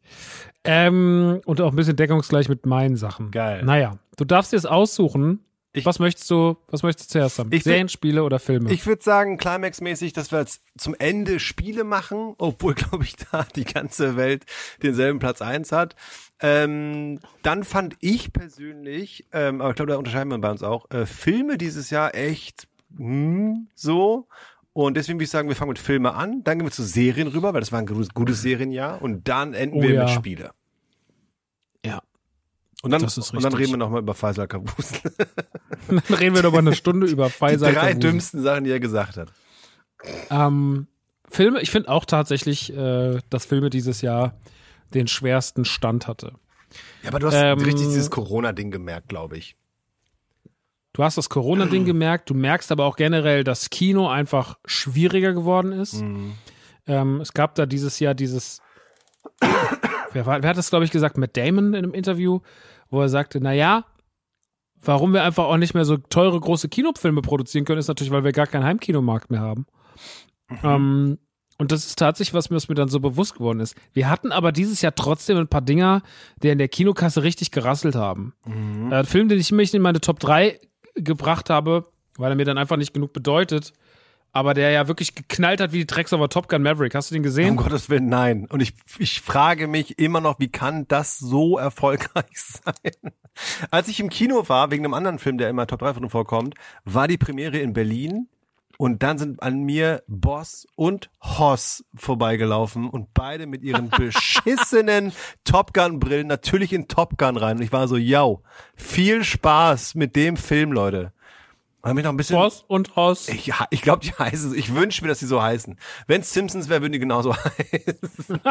Ähm, und auch ein bisschen deckungsgleich mit meinen Sachen. Geil. Naja, du darfst dir es aussuchen. Ich- was möchtest du, was möchtest du zuerst haben? Ich will- Serien, Spiele oder Filme? Ich würde sagen, Climax-mäßig, dass wir jetzt zum Ende Spiele machen, obwohl, glaube ich, da die ganze Welt denselben Platz eins hat. Ähm, dann fand ich persönlich, ähm, aber ich glaube, da unterscheiden wir bei uns auch, äh, Filme dieses Jahr echt hm, so. Und deswegen würde ich sagen, wir fangen mit Filme an, dann gehen wir zu Serien rüber, weil das war ein gutes, gutes Serienjahr. Und dann enden Oh wir ja. mit Spiele. ja. Und dann, und dann reden wir nochmal über Faisal Kabus. Dann reden wir noch mal eine Stunde über Die Pfizer. drei dümmsten Sachen, die er gesagt hat. Ähm, Filme, ich finde auch tatsächlich, äh, dass Filme dieses Jahr den schwersten Stand hatte. Ja, aber du hast Ähm, richtig dieses Corona-Ding gemerkt, glaube ich. Du hast das Corona-Ding gemerkt, du merkst aber auch generell, dass Kino einfach schwieriger geworden ist. Ähm, es gab da dieses Jahr dieses, wer, war, wer hat das, glaube ich, gesagt, Matt Damon in einem Interview, wo er sagte, na ja, warum wir einfach auch nicht mehr so teure große Kinofilme produzieren können, ist natürlich, weil wir gar keinen Heimkinomarkt mehr haben. Ähm, und das ist tatsächlich, was mir, was mir dann so bewusst geworden ist. Wir hatten aber dieses Jahr trotzdem ein paar Dinger, die in der Kinokasse richtig gerasselt haben. Äh, ein Film, den ich mich in meine Top 3 gebracht habe, weil er mir dann einfach nicht genug bedeutet, aber der ja wirklich geknallt hat wie die Drecksauer Top Gun Maverick. Hast du den Um gesehen? Gottes Willen, nein. Und ich, ich frage mich immer noch, wie kann das so erfolgreich sein? Als ich im Kino war, wegen einem anderen Film, der immer Top 3 von vorkommt, war die Premiere in Berlin und dann sind an mir Boss und Hoss vorbeigelaufen und beide mit ihren beschissenen Top Gun Brillen natürlich in Top Gun rein. Und ich war so, yo, viel Spaß mit dem Film, Leute. Und mich noch ein bisschen Hoss und Hoss. ich, ich glaube, die heißen. Ich wünsche mir, dass die so heißen. Wenn Simpsons wäre, würden die genauso heißen.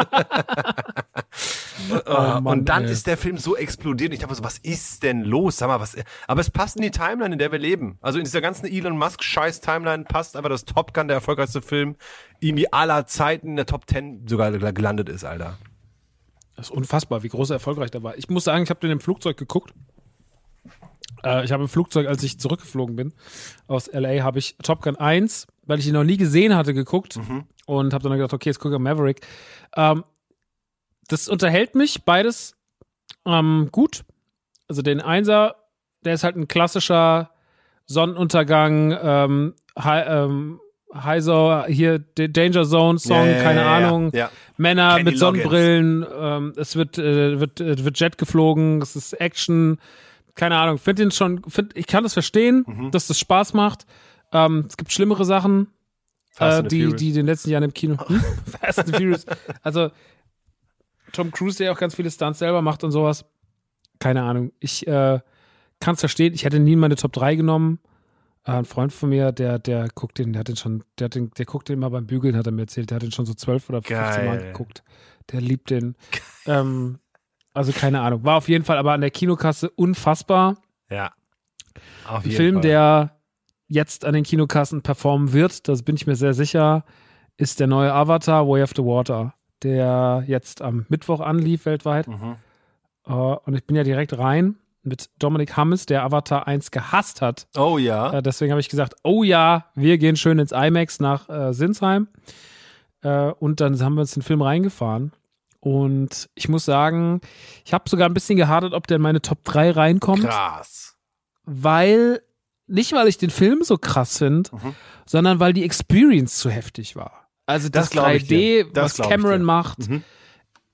Oh Mann, und dann ey. ist der Film so explodiert. Ich dachte so, was ist denn los? Sag mal, was? Aber es passt in die Timeline, in der wir leben. Also in dieser ganzen Elon Musk Scheiß Timeline passt einfach, dass Top Gun der erfolgreichste Film irgendwie aller Zeiten in der Top 10 sogar gelandet ist, Alter. Das ist unfassbar, wie groß er erfolgreich der war. Ich muss sagen, ich habe den im Flugzeug geguckt. Äh, ich habe im Flugzeug, als ich zurückgeflogen bin aus LA, habe ich Top Gun 1, weil ich ihn noch nie gesehen hatte, geguckt und habe dann gedacht, okay, jetzt gucke ich Maverick. Ähm, das unterhält mich beides ähm, gut. Also den Einser, der ist halt ein klassischer Sonnenuntergang, ähm, Hi, ähm, Heiser, hier Danger Zone Song, Ja, ja, keine ja. Ahnung. Männer Kenny mit Sonnenbrillen, ähm, es wird, äh, wird, äh, wird Jet geflogen, es ist Action, keine Ahnung. Find den schon, find, ich kann das verstehen, Mhm. dass das Spaß macht. Ähm, es gibt schlimmere Sachen, äh, die, Furious. die in den letzten Jahren im Kino. Hm? Fast and Furious. Also Tom Cruise, der auch ganz viele Stunts selber macht und sowas. Keine Ahnung. Ich äh, kann es verstehen. Ich hätte nie in meine Top 3 genommen. Äh, ein Freund von mir, der, der guckt den, der hat den schon, der hat den, der guckt den immer beim Bügeln, hat er mir erzählt. Der hat den schon so zwölf oder 15 Mal Geil. geguckt. Der liebt den. ähm, also keine Ahnung. War auf jeden Fall aber an der Kinokasse unfassbar. Ja. Auf Ein jeden Film, Fall. der jetzt an den Kinokassen performen wird, das bin ich mir sehr sicher, ist der neue Avatar Way of the Water, der jetzt am Mittwoch anlief weltweit. Mhm. Äh, und ich bin ja direkt rein mit Dominik Hammes, der Avatar 1 gehasst hat. Oh ja. Äh, deswegen habe ich gesagt, oh ja, wir gehen schön ins IMAX nach äh, Sinsheim. Und dann haben wir uns den Film reingefahren. Und ich muss sagen, ich habe sogar ein bisschen gehadert, ob der in meine Top 3 reinkommt Krass. weil nicht weil ich den Film so krass finde, Mhm. sondern weil die Experience zu heftig war. Also das, Das glaub ich 3D, dir. Das was Cameron macht, Mhm.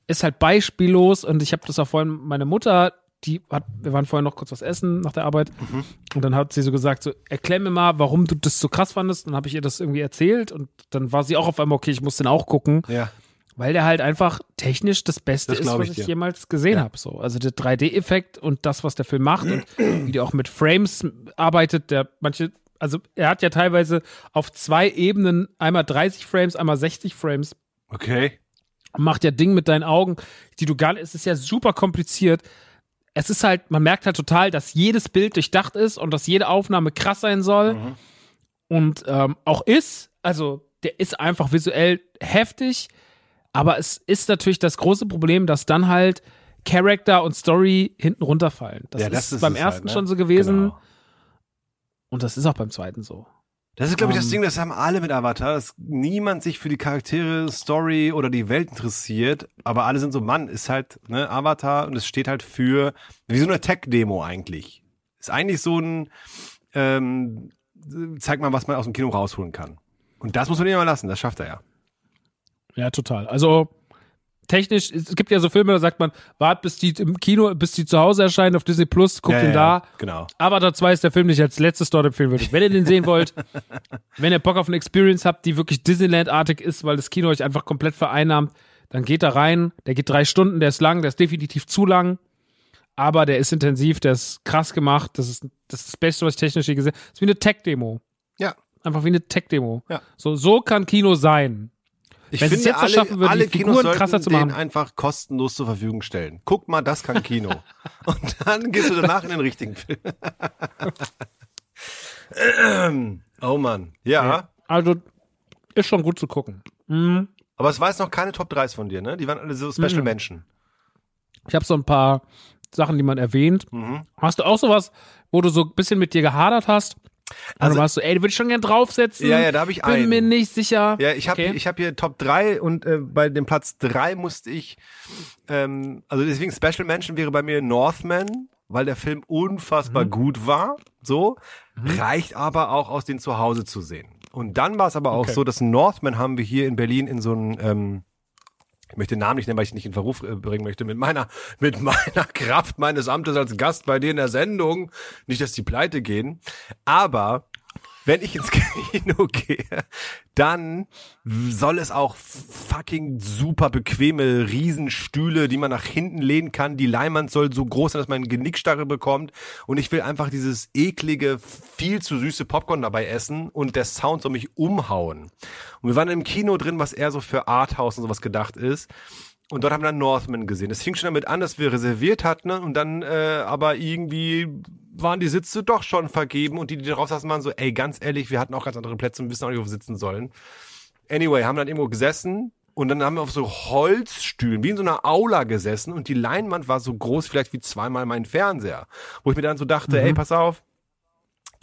ist halt beispiellos und ich habe das auch vorhin meine Mutter, die hat, wir waren vorhin noch kurz was essen nach der Arbeit Mhm. und dann hat sie so gesagt, so erklär mir mal, warum du das so krass fandest. Und dann habe ich ihr das irgendwie erzählt und dann war sie auch auf einmal okay, ich muss den auch gucken, Ja. Weil der halt einfach technisch das Beste Das ist, was ich ich jemals gesehen Ja. habe. So, also der 3D-Effekt und das, was der Film macht und wie der auch mit Frames arbeitet, der manche, also er hat ja teilweise auf zwei Ebenen einmal 30 Frames, einmal 60 Frames Okay. macht ja Ding mit deinen Augen, die du gar nicht, es ist ja super kompliziert. Es ist halt, man merkt halt total, dass jedes Bild durchdacht ist und dass jede Aufnahme krass sein soll und ähm, auch ist. Also der ist einfach visuell heftig, aber es ist natürlich das große Problem, dass dann halt Charakter und Story hinten runterfallen. Das, Ja, ist, das ist beim es ersten halt, ne? schon so gewesen Genau. und das ist auch beim zweiten so. Das ist, glaube ich, das Ähm, Ding, das haben alle mit Avatar, dass niemand sich für die Charaktere, Story oder die Welt interessiert, aber alle sind so, Mann, ist halt, ne, Avatar und es steht halt für, wie so eine Tech-Demo eigentlich. Ist eigentlich so ein, ähm, zeig mal, was man aus dem Kino rausholen kann. Und das muss man ihm mal lassen, das schafft er ja. Ja, total. Also technisch, es gibt ja so Filme, da sagt man, wart bis die im Kino, bis die zu Hause erscheinen auf Disney Plus, guckt ja, ihn ja, da. Genau. Avatar 2 ist der Film, den ich als letztes dort empfehlen würde. Wenn ihr den sehen wollt, wenn ihr Bock auf eine Experience habt, die wirklich Disneyland-artig ist, weil das Kino euch einfach komplett vereinnahmt, dann geht da rein. Der geht drei Stunden, der ist lang, der ist definitiv zu lang. Aber der ist intensiv, der ist krass gemacht. Das ist das, ist das Beste, was ich technisch je gesehen habe. ist wie eine Tech-Demo. Ja. Einfach wie eine Tech-Demo. Ja. So, so kann Kino sein. Ich Wenn finde, jetzt alle, schaffen würden, alle Figuren Kinos sollten krasser zu den machen. einfach kostenlos zur Verfügung stellen. Guck mal, das kann Kino. Und dann gehst du danach in den richtigen Film. oh Mann. Ja, Also, ist schon gut zu gucken. Mhm. aber es war jetzt noch keine Top 3s von dir, ne? Die waren alle so Special Mhm. Menschen. Ich habe so ein paar Sachen, die man erwähnt. Mhm. Hast du auch sowas, wo du so ein bisschen mit dir gehadert hast? Also, Also- du warst so, ey, du würdest schon gern draufsetzen. Ja, ja, da hab ich Bin einen. mir nicht sicher. Ja, ich habe Okay. ich hab hier Top 3 und äh, bei dem Platz 3 musste ich, ähm, also deswegen Special Mention wäre bei mir Northman, weil der Film Mhm. unfassbar gut war, so, reicht aber auch aus den Zuhause zu sehen. Und dann war es aber auch Okay. so, dass Northman haben wir hier in Berlin in so einem, ähm, ich möchte den Namen nicht nennen, weil ich nicht in Verruf äh, bringen möchte, mit meiner, mit meiner Kraft meines Amtes als Gast bei dir in der Sendung. Nicht, dass die pleite gehen. Aber wenn ich ins Kino gehe, dann soll es auch fucking super bequeme Riesenstühle, die man nach hinten lehnen kann. Die Leinwand soll so groß sein, dass man Genickstarre bekommt. Und ich will einfach dieses eklige, viel zu süße Popcorn dabei essen und der Sound soll mich umhauen. Und wir waren im Kino drin, was eher so für Arthouse und sowas gedacht ist. Und dort haben wir dann Northman gesehen. Es fing schon damit an, dass wir reserviert hatten ne? und dann äh, aber irgendwie waren die Sitze doch schon vergeben und die, die drauf saßen, waren so, ey, ganz ehrlich, wir hatten auch ganz andere Plätze und wissen auch nicht, wo wir sitzen sollen. Anyway, haben dann irgendwo gesessen und dann haben wir auf so Holzstühlen, wie in so einer Aula gesessen und die Leinwand war so groß, vielleicht wie zweimal mein Fernseher. Wo ich mir dann so dachte, ey, pass auf,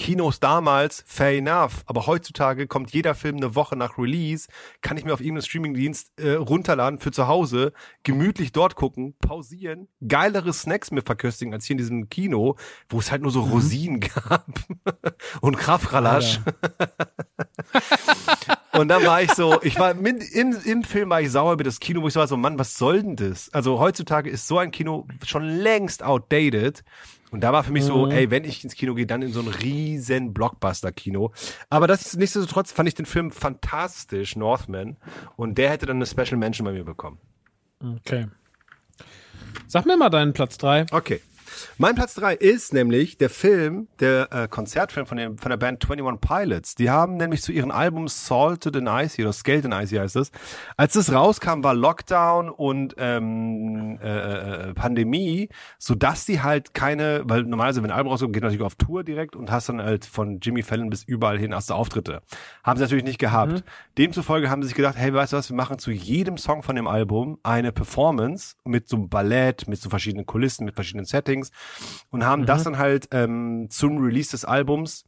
Kinos damals, fair enough. Aber heutzutage kommt jeder Film eine Woche nach Release, kann ich mir auf irgendeinem Streamingdienst äh, runterladen für zu Hause, gemütlich dort gucken, pausieren, geilere Snacks mir verköstigen als hier in diesem Kino, wo es halt nur so Rosinen gab und Kraftralasch. Und dann war ich so, ich war mit, im, im Film war ich sauer über das Kino, wo ich so war so, Mann, was soll denn das? Also heutzutage ist so ein Kino schon längst outdated. Und da war für mich so, ey, wenn ich ins Kino gehe, dann in so ein riesen Blockbuster-Kino. Aber das ist nichtsdestotrotz fand ich den Film fantastisch, Northman. Und der hätte dann eine Special Mention bei mir bekommen. Okay. Sag mir mal deinen Platz drei. Okay. Mein Platz drei ist nämlich der Film, der äh, Konzertfilm von, dem, von der Band 21 Pilots. Die haben nämlich zu ihrem Album Salted and Icy oder Scaled and Icy heißt es. Als es rauskam, war Lockdown und ähm, äh, äh, Pandemie, so dass die halt keine, weil normalerweise, wenn ein Album rauskommt, geht natürlich auf Tour direkt und hast dann halt von Jimmy Fallon bis überall hin erste Auftritte. Haben sie natürlich nicht gehabt. Demzufolge haben sie sich gedacht, hey, weißt du was, wir machen zu jedem Song von dem Album eine Performance mit so einem Ballett, mit so verschiedenen Kulissen, mit verschiedenen Settings und haben das dann halt ähm, zum Release des Albums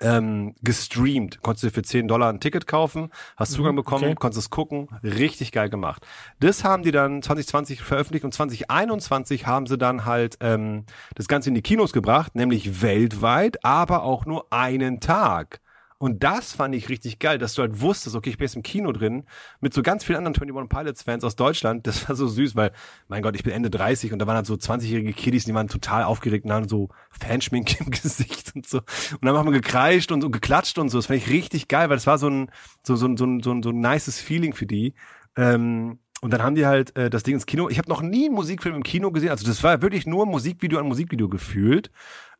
ähm, gestreamt. Konntest du für 10 Dollar ein Ticket kaufen, hast Zugang bekommen, okay. konntest es gucken. Richtig geil gemacht. Das haben die dann 2020 veröffentlicht und 2021 haben sie dann halt ähm, das Ganze in die Kinos gebracht, nämlich weltweit, aber auch nur einen Tag. Und das fand ich richtig geil, dass du halt wusstest, okay, ich bin jetzt im Kino drin, mit so ganz vielen anderen 21 Pilots Fans aus Deutschland. Das war so süß, weil, mein Gott, ich bin Ende 30 und da waren halt so 20-jährige Kiddies, die waren total aufgeregt und haben so Fanschminke im Gesicht und so. Und dann haben wir gekreischt und, und geklatscht und so. Das fand ich richtig geil, weil das war so ein, so, so, so, ein- so, ein- so ein nices Feeling für die. Ähm, und dann haben die halt äh, das Ding ins Kino. Ich habe noch nie einen Musikfilm im Kino gesehen. Also das war wirklich nur Musikvideo an Musikvideo gefühlt.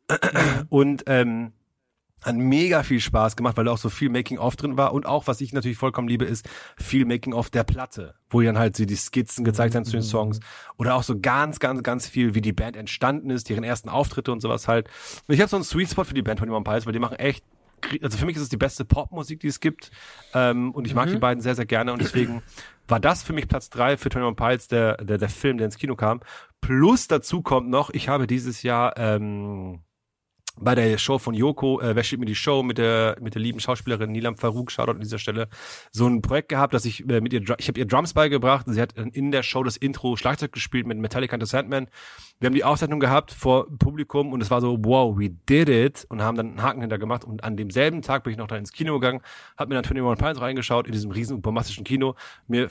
Und ähm, hat mega viel Spaß gemacht, weil da auch so viel Making-of drin war. Und auch, was ich natürlich vollkommen liebe, ist viel Making-of der Platte, wo die dann halt so die Skizzen gezeigt haben zu den Songs. Oder auch so ganz, ganz, ganz viel, wie die Band entstanden ist, deren ersten Auftritte und sowas halt. Und ich habe so einen Sweet Spot für die Band 21 Pilots, weil die machen echt, also für mich ist es die beste Popmusik, die es gibt. Ähm, und ich mag die beiden sehr, sehr gerne. Und deswegen war das für mich Platz drei für 21 Pilots, der, der, der Film, der ins Kino kam. Plus dazu kommt noch, ich habe dieses Jahr ähm, bei der Show von Joko, äh, Wer steht mir die Show? Mit der mit der lieben Schauspielerin Nilam Farouk, Shoutout an dieser Stelle, so ein Projekt gehabt, dass ich äh, mit ihr, ich habe ihr Drums beigebracht. Und sie hat in der Show das Intro Schlagzeug gespielt mit Metallica and the Sandman. Wir haben die Auszeichnung gehabt vor Publikum und es war so, wow, we did it. Und haben dann einen Haken hinter gemacht. Und an demselben Tag bin ich noch da ins Kino gegangen, hab mir dann 21 Pilots reingeschaut in diesem riesen bombastischen Kino, mir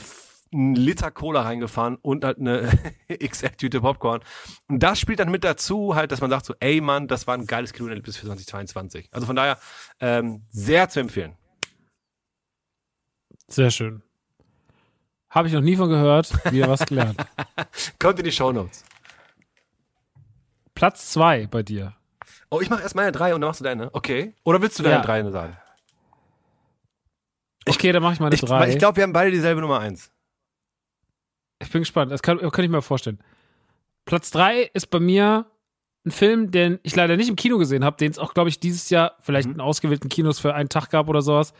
einen Liter Cola reingefahren und halt eine XL-Tüte Popcorn. Und das spielt dann mit dazu, halt, dass man sagt so, ey Mann, das war ein geiles Kinoerlebnis für 2022. Also von daher ähm, sehr zu empfehlen. Sehr schön. Habe ich noch nie von gehört. Wieder was gelernt. Kommt in die Shownotes. Platz zwei bei dir. Oh, ich mache erst meine drei und dann machst du deine. Okay. Oder willst du deine Ja. drei sagen? Okay, dann mache ich meine Ich, drei. ich glaube, wir haben beide dieselbe Nummer eins. Ich bin gespannt. Das kann, kann ich mir vorstellen. Platz drei ist bei mir ein Film, den ich leider nicht im Kino gesehen habe, den es auch, glaube ich, dieses Jahr vielleicht Mhm. in ausgewählten Kinos für einen Tag gab oder sowas.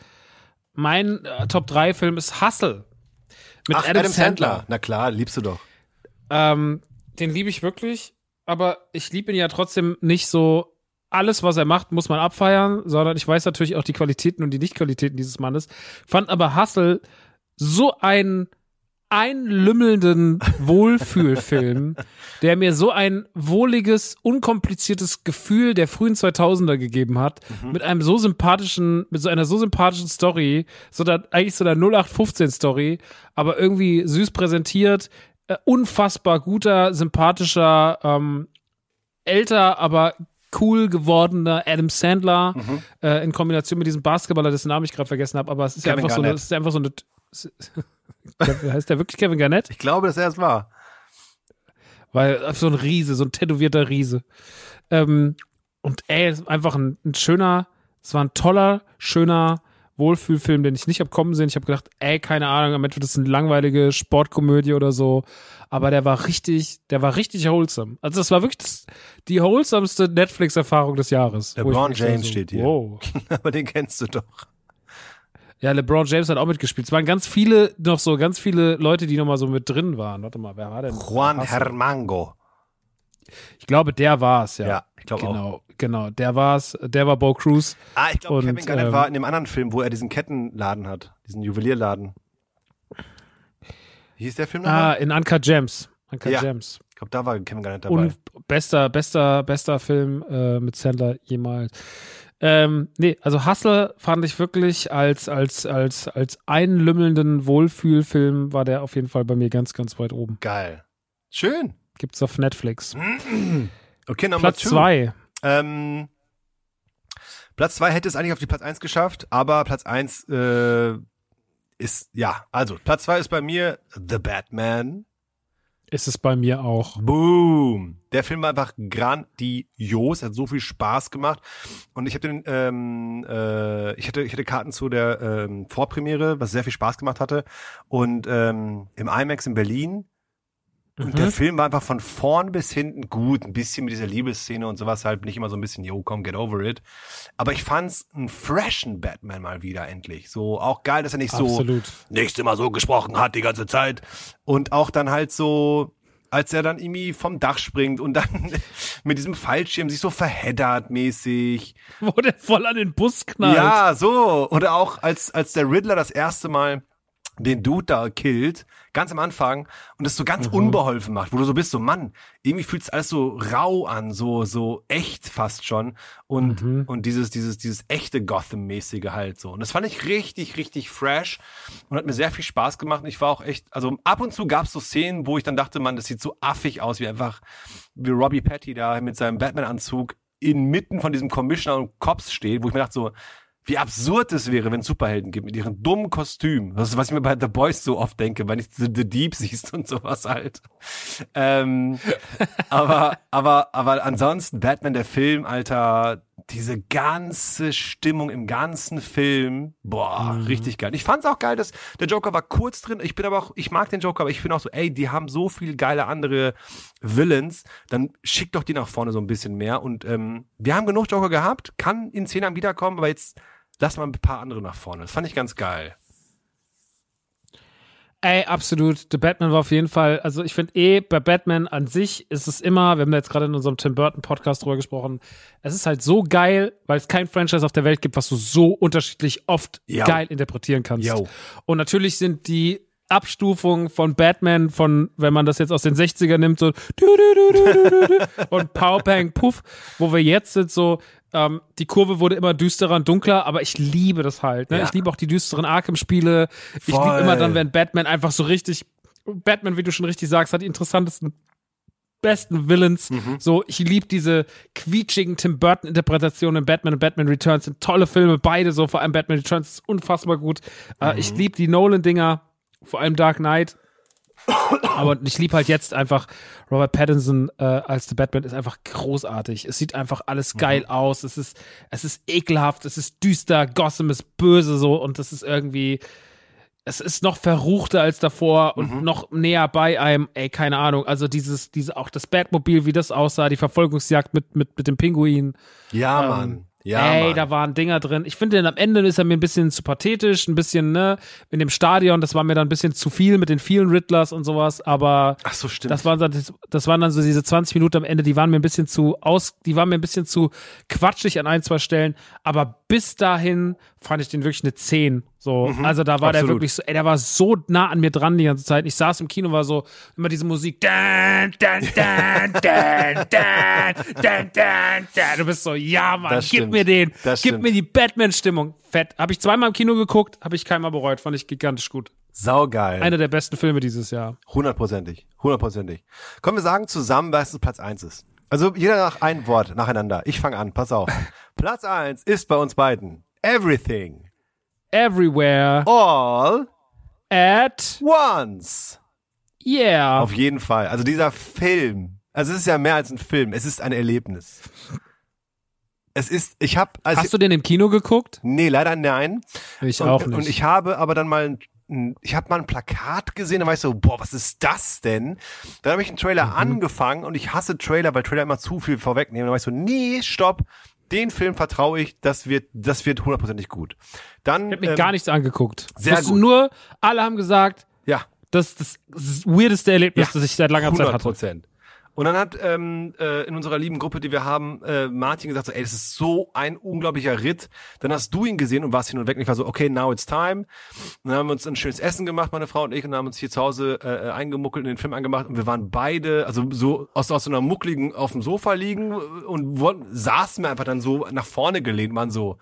Mein äh, Top 3 Film ist Hustle. Mit Ach, Adam, Sandler. Na klar, liebst du doch. Ähm, den liebe ich wirklich, aber ich liebe ihn ja trotzdem nicht so. Alles, was er macht, muss man abfeiern, sondern ich weiß natürlich auch die Qualitäten und die Nicht-Qualitäten dieses Mannes. Fand aber Hustle so einen einlümmelnden Wohlfühlfilm, der mir so ein wohliges, unkompliziertes Gefühl der frühen 2000er gegeben hat, mit einem so sympathischen, mit so einer so sympathischen Story, so da, eigentlich so einer 0815 Story, aber irgendwie süß präsentiert, äh, unfassbar guter, sympathischer, ähm, älter, aber cool gewordener Adam Sandler äh, in Kombination mit diesem Basketballer, dessen Namen ich gerade vergessen habe, aber es ist ja einfach so eine, es ist einfach so eine heißt der wirklich Kevin Garnett? Ich glaube, dass er es war. Weil so ein Riese, so ein tätowierter Riese. Ähm, und ey, es ist einfach ein, ein schöner, es war ein toller, schöner Wohlfühlfilm, den ich nicht hab kommen sehen. Ich habe gedacht, ey, keine Ahnung, am Ende wird das eine langweilige Sportkomödie oder so. Aber der war richtig, der war richtig wholesome. Also das war wirklich das, die wholesamste Netflix-Erfahrung des Jahres. Ich LeBron wirklich so- James steht hier. Wow. Aber den kennst du doch. Ja, LeBron James hat auch mitgespielt. Es waren ganz viele, noch so ganz viele Leute, die noch mal so mit drin waren. Warte mal, wer war denn? Juan. Hermango. Ich glaube, der war's, ja. Ja, ich glaube auch. genau, Genau, der war's. Der war Bo Cruz. Ah, ich glaube, Kevin Garnett ähm, war in dem anderen Film, wo er diesen Kettenladen hat, diesen Juwelierladen. Wie hieß der Film Ah, nochmal? in Uncut Gems. Uncut Ja. Gems. Ich glaube, da war Kevin Garnett dabei. Und bester, bester, bester Film äh, mit Sandler jemals. Ähm, nee, also Hustle fand ich wirklich als, als, als, als einlümmelnden Wohlfühlfilm war der auf jeden Fall bei mir ganz, ganz weit oben. Geil. Schön. Gibt's auf Netflix. Okay, Nummer Platz two. zwei. Ähm, Platz zwei hätte es eigentlich auf die Platz eins geschafft, aber Platz eins äh, ist, ja, also Platz zwei ist bei mir The Batman. Ist es bei mir auch. Boom. Der Film war einfach grandios, hat so viel Spaß gemacht. Und ich habe ähm, äh, ich hatte, ich hatte Karten zu der ähm, Vorpremiere, was sehr viel Spaß gemacht hatte. Und ähm, im IMAX in Berlin. Und der Film war einfach von vorn bis hinten gut. Ein bisschen mit dieser Liebesszene und sowas halt nicht immer so ein bisschen, yo, komm, get over it. Aber ich fand's einen freshen Batman mal wieder endlich. So auch geil, dass er nicht so Absolut. nicht immer so gesprochen hat die ganze Zeit. Und auch dann halt so, als er dann irgendwie vom Dach springt und dann mit diesem Fallschirm sich so verheddert mäßig. Wo der voll an den Bus knallt. Ja, so. Oder auch als, als der Riddler das erste Mal den Dude da killt, ganz am Anfang, und das so ganz unbeholfen macht, wo du so bist, so Mann, irgendwie fühlt es alles so rau an, so, so echt fast schon. Und, und dieses, dieses, dieses echte Gotham-mäßige halt so. Und das fand ich richtig, richtig fresh und hat mir sehr viel Spaß gemacht. Und ich war auch echt, also ab und zu gab es so Szenen, wo ich dann dachte, Mann, das sieht so affig aus, wie einfach, wie Robbie Patty da mit seinem Batman-Anzug inmitten von diesem Commissioner und Cops steht, wo ich mir dachte so, wie absurd es wäre, wenn es Superhelden gibt mit ihren dummen Kostümen. Das ist, was ich mir bei The Boys so oft denke, wenn ich The, The Deep siehst und sowas halt. Ähm, aber, aber, aber ansonsten, Batman, der Film, Alter, diese ganze Stimmung im ganzen Film, boah, richtig geil. Ich fand's auch geil, dass der Joker war kurz drin. Ich bin aber auch, ich mag den Joker, aber ich bin auch so, ey, die haben so viel geile andere Villains, dann schick doch die nach vorne so ein bisschen mehr. Und ähm, wir haben genug Joker gehabt, kann in zehn Jahren wiederkommen, aber jetzt lass mal ein paar andere nach vorne. Das fand ich ganz geil. Ey, absolut. The Batman war auf jeden Fall, also ich finde eh, bei Batman an sich ist es immer, wir haben da jetzt gerade in unserem Tim Burton Podcast drüber gesprochen, es ist halt so geil, weil es kein Franchise auf der Welt gibt, was du so unterschiedlich oft Ja. geil interpretieren kannst. Jo. Und natürlich sind die Abstufungen von Batman, von, wenn man das jetzt aus den 60er nimmt, so und Pow, Bang, Puff, wo wir jetzt sind, so, ähm, die Kurve wurde immer düsterer und dunkler, aber ich liebe das halt. Ne? Ja. Ich liebe auch die düsteren Arkham-Spiele. Ich liebe immer dann, wenn Batman einfach so richtig, Batman, wie du schon richtig sagst, hat die interessantesten besten Villains. Mhm. So, ich liebe diese quietschigen Tim Burton Interpretationen in Batman und Batman Returns sind tolle Filme, beide so, vor allem Batman Returns ist unfassbar gut. Äh, Mhm. ich liebe die Nolan Dinger, vor allem Dark Knight. Aber ich liebe halt jetzt einfach Robert Pattinson äh, als The Batman ist einfach großartig. Es sieht einfach alles geil aus. Es ist es ist ekelhaft, es ist düster, Gotham ist böse so und das ist irgendwie es ist noch verruchter als davor und Mhm. noch näher bei einem, ey, keine Ahnung, also dieses, diese, auch das Batmobil, wie das aussah, die Verfolgungsjagd mit, mit, mit dem Pinguin. Ja, Ähm, Mann. Ja, ey, Mann. da waren Dinger drin. Ich finde, am Ende ist er mir ein bisschen zu pathetisch, ein bisschen, ne, in dem Stadion, das war mir dann ein bisschen zu viel mit den vielen Riddlers und sowas, aber Ach so, stimmt. das waren, dann, das, das waren dann so diese 20 Minuten am Ende, die waren mir ein bisschen zu aus, die waren mir ein bisschen zu quatschig an ein, zwei Stellen, aber bis dahin fand ich den wirklich eine 10. So, mhm, also da war absolut. der wirklich so, ey, der war so nah an mir dran die ganze Zeit. Ich saß im Kino, war so immer diese Musik. Dan, dan, dan, dan, dan, dan, dan, dan. Du bist so, ja, Mann, das gib stimmt. mir den, das gib stimmt. mir die Batman-Stimmung. Fett. Habe ich zweimal im Kino geguckt, habe ich keinmal bereut, fand ich gigantisch gut. Saugeil. Einer der besten Filme dieses Jahr. Hundertprozentig, hundertprozentig. Können wir sagen zusammen, was Platz 1 ist. Also jeder nach ein Wort nacheinander. Ich fange an, pass auf. Platz eins ist bei uns beiden Everything. Everywhere, All at, once. yeah. Auf jeden Fall. Also dieser Film. Also es ist ja mehr als ein Film. Es ist ein Erlebnis. Es ist, ich habe, also Hast du den im Kino geguckt? nee, leider nein. Ich und, auch nicht. Und ich habe aber dann mal, ein, ich habe mal ein Plakat gesehen, da war ich so, boah, was ist das denn? Dann habe ich einen Trailer Mhm. angefangen und ich hasse Trailer, weil Trailer immer zu viel vorwegnehmen. Dann war ich so, nee, stopp, den Film vertraue ich, das wird, das wird hundertprozentig gut. Dann, Ich habe mir ähm, gar nichts angeguckt. sehr gut. Nur, alle haben gesagt, ja, das ist das weirdeste Erlebnis, das ich seit langer Zeit 100 hatte. Prozent. Und dann hat ähm, äh, in unserer lieben Gruppe, die wir haben, äh, Martin gesagt, so, ey, das ist so ein unglaublicher Ritt. Dann hast du ihn gesehen und warst hin und weg. Und ich war so, okay, now it's time. Und dann haben wir uns ein schönes Essen gemacht, meine Frau und ich, und haben uns hier zu Hause äh, eingemuckelt und den Film angemacht. Und wir waren beide, also so aus, aus so einer muckligen auf dem Sofa liegen und wurden, saßen wir einfach dann so nach vorne gelehnt, waren so,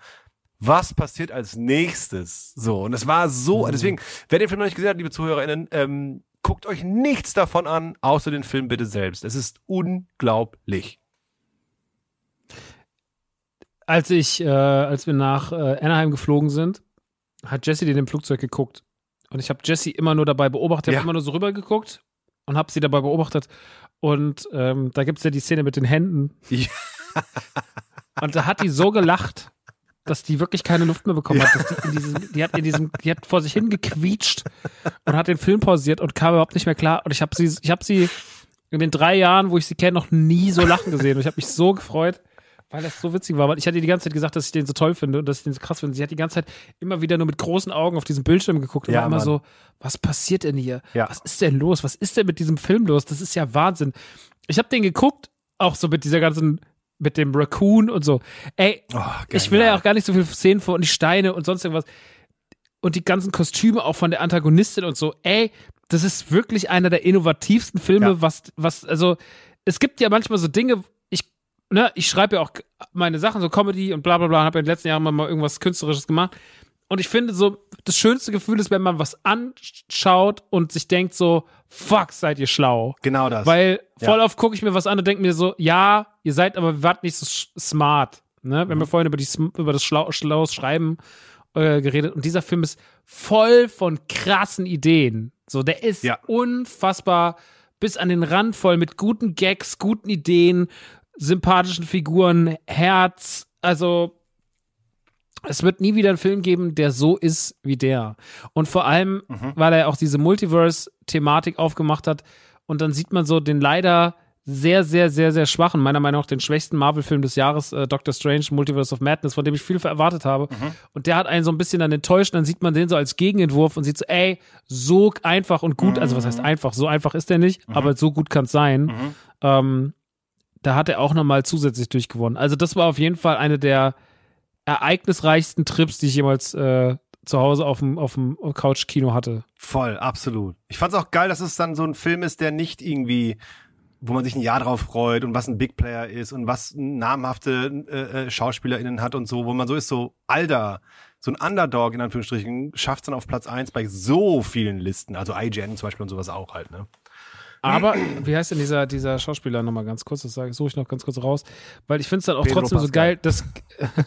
was passiert als nächstes? So, und es war so, deswegen, wer den Film noch nicht gesehen hat, liebe ZuhörerInnen, ähm, guckt euch nichts davon an, außer den Film bitte selbst. Es ist unglaublich. Als ich, äh, als wir nach äh, Anaheim geflogen sind, hat Jesse dem Flugzeug geguckt. Und ich habe Jesse immer nur dabei beobachtet, ich Ja. habe immer nur so rüber geguckt und habe sie dabei beobachtet. Und ähm, da gibt's ja die Szene mit den Händen. Ja. Und da hat die so gelacht, dass die wirklich keine Luft mehr bekommen hat. Dass die, diesem, die hat in diesem, die hat vor sich hingequietscht und hat den Film pausiert und kam überhaupt nicht mehr klar. Und ich habe sie, ich habe sie in den drei Jahren, wo ich sie kenne, noch nie so lachen gesehen. Und ich habe mich so gefreut, weil das so witzig war. Weil ich hatte ihr die ganze Zeit gesagt, dass ich den so toll finde und dass ich den so krass finde. Sie hat die ganze Zeit immer wieder nur mit großen Augen auf diesen Bildschirm geguckt und Ja, war immer Mann. so, was passiert denn hier? Ja. Was ist denn los? Was ist denn mit diesem Film los? Das ist ja Wahnsinn. Ich habe den geguckt, auch so mit dieser ganzen, mit dem Raccoon und so. Ey, Oh, ich will ja auch gar nicht so viel Szenen vor und die Steine und sonst irgendwas. Und die ganzen Kostüme auch von der Antagonistin und so. Ey, das ist wirklich einer der innovativsten Filme, Ja. was, was, also, es gibt ja manchmal so Dinge, ich, ne, ich schreibe ja auch meine Sachen, so Comedy und bla bla bla, habe ja in den letzten Jahren mal irgendwas Künstlerisches gemacht. Und ich finde so, das schönste Gefühl ist, wenn man was anschaut und sich denkt so, fuck, seid ihr schlau. Genau das. Weil Ja. voll oft gucke ich mir was an und denke mir so, ja, ihr seid aber wart nicht so smart. Ne? Wir haben ja vorhin über, die, über das Schlau schlaues Schreiben äh, geredet und dieser Film ist voll von krassen Ideen. So, der ist Ja. unfassbar bis an den Rand voll mit guten Gags, guten Ideen, sympathischen Figuren, Herz. Also es wird nie wieder einen Film geben, der so ist wie der. Und vor allem, weil er auch diese Multiverse-Thematik aufgemacht hat. Und dann sieht man so den leider sehr, sehr, sehr, sehr schwachen, meiner Meinung nach den schwächsten Marvel-Film des Jahres, äh, Doctor Strange, Multiverse of Madness, von dem ich viel erwartet habe. Und der hat einen so ein bisschen dann enttäuscht. Dann sieht man den so als Gegenentwurf und sieht so, ey, so einfach und gut. Also was heißt einfach? So einfach ist der nicht, aber so gut kann es sein. Ähm, da hat er auch nochmal zusätzlich durchgewonnen. Also das war auf jeden Fall eine der ereignisreichsten Trips, die ich jemals äh, zu Hause auf dem, auf dem Couch-Kino hatte. Voll, absolut. Ich fand's auch geil, dass es dann so ein Film ist, der nicht irgendwie, wo man sich ein Jahr drauf freut und was ein Big Player ist und was namhafte äh, äh, SchauspielerInnen hat und so, wo man so ist, so, Alter, so ein Underdog in Anführungsstrichen schafft's dann auf Platz eins bei so vielen Listen, also IGN zum Beispiel und sowas auch halt, ne? Aber, wie heißt denn dieser, dieser Schauspieler nochmal ganz kurz? Das suche ich noch ganz kurz raus. Weil ich finde es dann auch Pedro trotzdem so Pascal. geil, dass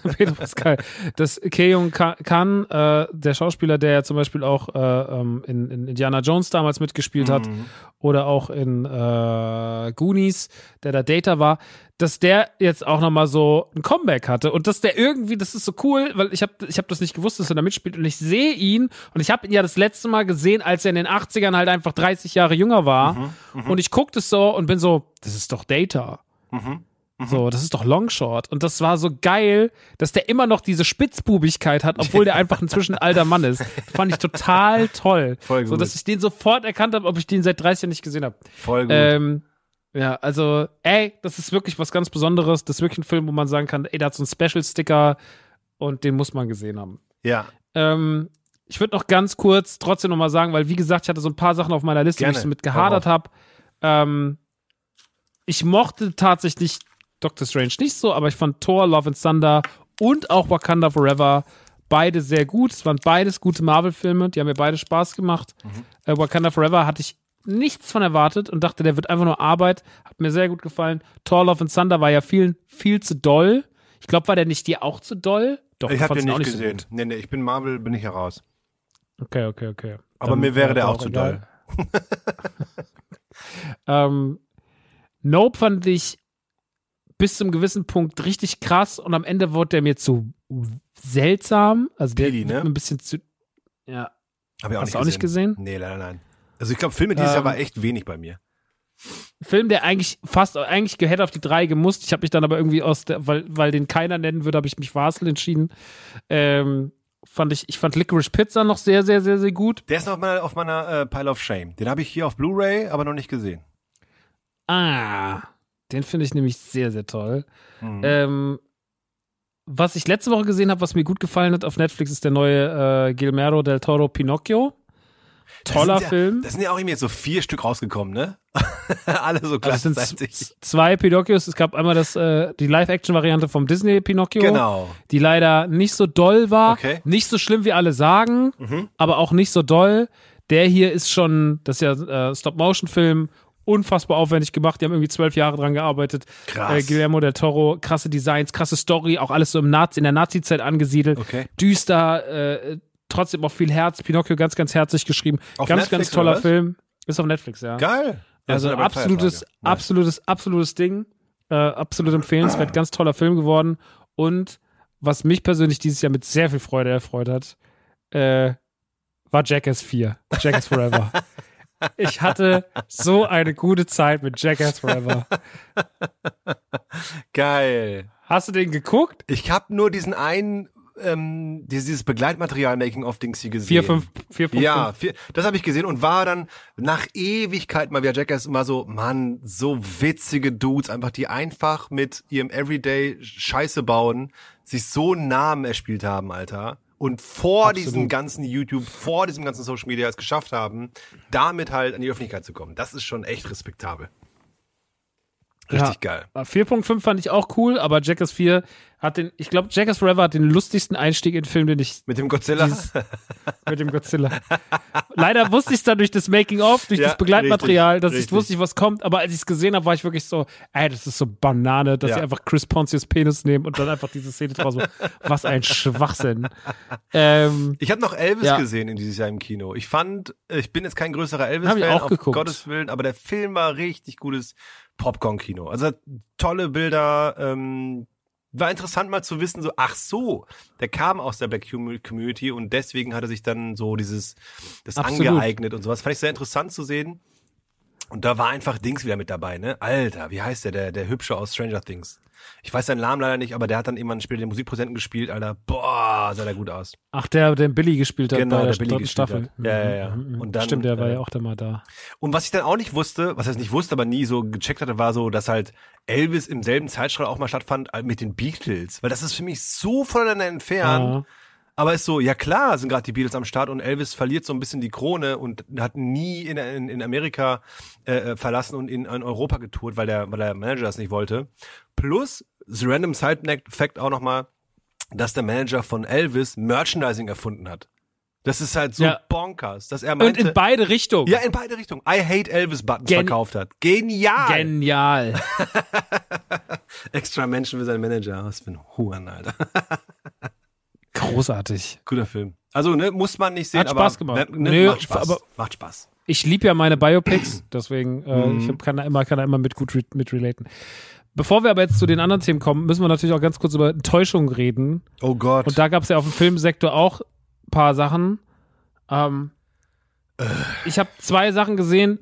Pedro Pascal, dass Keung Kan, äh, der Schauspieler, der ja zum Beispiel auch äh, ähm, in, in Indiana Jones damals mitgespielt hat Mhm. oder auch in äh, Goonies, der da Data war, dass der jetzt auch nochmal so ein Comeback hatte und dass der irgendwie, das ist so cool, weil ich habe ich hab das nicht gewusst, dass er da mitspielt und ich sehe ihn und ich habe ihn ja das letzte Mal gesehen, als er in den 80ern halt einfach 30 Jahre jünger war und ich guck das so und bin so, das ist doch Data. So, das ist doch Longshot. Und das war so geil, dass der immer noch diese Spitzbubigkeit hat, obwohl der einfach inzwischen ein alter Mann ist. Fand ich total toll. Voll So, gut. dass ich den sofort erkannt habe, ob ich den seit 30 Jahren nicht gesehen habe. Voll gut. Ähm, ja, also, ey, das ist wirklich was ganz Besonderes. Das ist wirklich ein Film, wo man sagen kann, ey, der hat so einen Special-Sticker und den muss man gesehen haben. ja, Ähm, ich würde noch ganz kurz trotzdem noch mal sagen, weil wie gesagt, ich hatte so ein paar Sachen auf meiner Liste, wo Gerne. ich so mit gehadert habe. Ähm, ich mochte tatsächlich Doctor Strange nicht so, aber ich fand Thor, Love and Thunder und auch Wakanda Forever beide sehr gut. Es waren beides gute Marvel-Filme, die haben mir beide Spaß gemacht. Mhm. Äh, Wakanda Forever hatte ich nichts von erwartet und dachte, der wird einfach nur Arbeit. Hat mir sehr gut gefallen. Thor, Love and Thunder war ja vielen viel zu doll. Ich glaube, war der nicht dir auch zu doll? Doch, ich habe den nicht so gesehen. gut. nee, nee, ich bin Marvel, bin ich heraus. Okay, okay, okay. Aber Dann, mir wäre der auch zu egal. doll. Ähm, Nope fand ich bis zum gewissen Punkt richtig krass und am Ende wurde der mir zu seltsam. Also der Pili, ne? ein bisschen zu. Ja. Hab ich auch Hast nicht du auch nicht gesehen? Nee, leider nein. Also ich glaube, Filme dieses Jahr Ähm, war echt wenig bei mir. Film, der eigentlich fast eigentlich hätte auf die drei gemusst. Ich habe mich dann aber irgendwie aus der, weil, weil den keiner nennen würde, habe ich mich für entschieden. Ähm, fand ich, ich fand Licorice Pizza noch sehr, sehr, sehr, sehr gut. Der ist noch auf meiner, auf meiner äh, Pile of Shame. Den habe ich hier auf Blu-ray, aber noch nicht gesehen. Ah, den finde ich nämlich sehr, sehr toll. Mhm. Ähm, was ich letzte Woche gesehen habe, was mir gut gefallen hat auf Netflix, ist der neue äh, Guillermo del Toro Pinocchio. Toller das Film. Ja, das sind ja auch irgendwie jetzt so vier Stück rausgekommen, ne? Alle so Also es sind gleichzeitig. zwei Pinocchios. Es gab einmal das, äh, die Live-Action-Variante vom Disney Pinocchio, Genau. die leider nicht so doll war. Okay. Nicht so schlimm, wie alle sagen, aber auch nicht so doll. Der hier ist schon, das ist ja äh, Stop-Motion-Film, unfassbar aufwendig gemacht. Die haben irgendwie zwölf Jahre dran gearbeitet. Krass. Äh, Guillermo del Toro, krasse Designs, krasse Story, auch alles so im Nazi, in der Nazi-Zeit angesiedelt. Okay. Düster, äh, trotzdem auch viel Herz. Pinocchio ganz, ganz herzlich geschrieben. Auf ganz, Netflix ganz toller? Film. Ist auf Netflix, ja. Geil. Ja, Also aber absolutes, Feiertage. Absolutes, absolutes Ding. Äh, absolut empfehlenswert, ganz toller Film geworden. Und was mich persönlich dieses Jahr mit sehr viel Freude erfreut hat, äh, war Jackass 4. Jackass Forever. ich hatte so eine gute Zeit mit Jackass Forever. Geil. Hast du den geguckt? Ich habe nur diesen einen, ähm, dieses, dieses Begleitmaterial Making-of-Dings hier gesehen. Vier, fünf, vier, fünf. Ja, vier, das habe ich gesehen und war dann nach Ewigkeit mal wieder Jackass immer so, Mann, so witzige Dudes, einfach die einfach mit ihrem Everyday Scheiße bauen, sich so einen Namen erspielt haben, Alter. Und vor Absolut. diesem ganzen YouTube, vor diesem ganzen Social Media es geschafft haben, damit halt an die Öffentlichkeit zu kommen. Das ist schon echt respektabel. Richtig geil. 4.5 fand ich auch cool, aber Jackass 4 hat den, ich glaube, Jackass Forever hat den lustigsten Einstieg in den Film, den ich Mit dem Godzilla. Dieses- mit dem Godzilla. Leider wusste ich es dann durch das Making-of, durch Ja, das Begleitmaterial, richtig, dass ich richtig. wusste, was kommt. Aber als ich es gesehen habe, war ich wirklich so, ey, das ist so Banane, dass Ja. sie einfach Chris Pontius Penis nehmen und dann einfach diese Szene draus. machen. Was ein Schwachsinn. Ähm, Ich habe noch Elvis Ja. gesehen in dieses Jahr im Kino. Ich fand, ich bin jetzt kein größerer ich Elvis-Fan, auf geguckt. Gottes Willen, aber der Film war richtig gutes Popcorn-Kino. Also tolle Bilder, ähm, war interessant mal zu wissen, so, ach so, der kam aus der Black Commu- Community und deswegen hat er sich dann so dieses, das Absolut. angeeignet und sowas. Fand ich sehr interessant zu sehen. Und da war einfach Dings wieder mit dabei, ne? Alter, wie heißt der, der, der Hübsche aus Stranger Things? Ich weiß seinen Namen leider nicht, aber der hat dann irgendwann später den Musikpräsidenten gespielt, Alter. Boah, sah der gut aus. ach, der, der Billy gespielt hat Genau, bei der, der Billy Staffel. hat. Ja, ja, ja. Mhm, mhm. Und dann, Stimmt, der war äh, ja auch da mal da. Und was ich dann auch nicht wusste, was heißt nicht wusste, aber nie so gecheckt hatte, war so, dass halt Elvis im selben Zeitstrahl auch mal stattfand äh, mit den Beatles. Weil das ist für mich so voneinander entfernt. Ja. Aber ist so, ja klar sind gerade die Beatles am Start und Elvis verliert so ein bisschen die Krone und hat nie in, in, in Amerika äh, äh, verlassen und in, in Europa getourt, weil der, weil der Manager das nicht wollte. Plus, the random side fact auch nochmal, dass der Manager von Elvis Merchandising erfunden hat. Das ist halt so Ja. bonkers, dass er Und meinte, in beide Richtungen. ja, in beide Richtungen. I hate Elvis Buttons Gen- verkauft hat. Genial. Genial. Extra Menschen für seinen Manager. Was für ein Huren, Alter. Großartig. Guter Film. Also, ne, muss man nicht sehen, Hat aber Spaß gemacht. Ne, Nö, macht Spaß. aber- macht Spaß. Ich liebe ja meine Biopics, deswegen äh, Mhm. ich kann da immer kann da immer mit gut re mit relaten. Bevor wir aber jetzt zu den anderen Themen kommen, müssen wir natürlich auch ganz kurz über Enttäuschung reden. Oh Gott. Und da gab es ja auf dem Filmsektor auch ein paar Sachen. Ähm, ich habe zwei Sachen gesehen,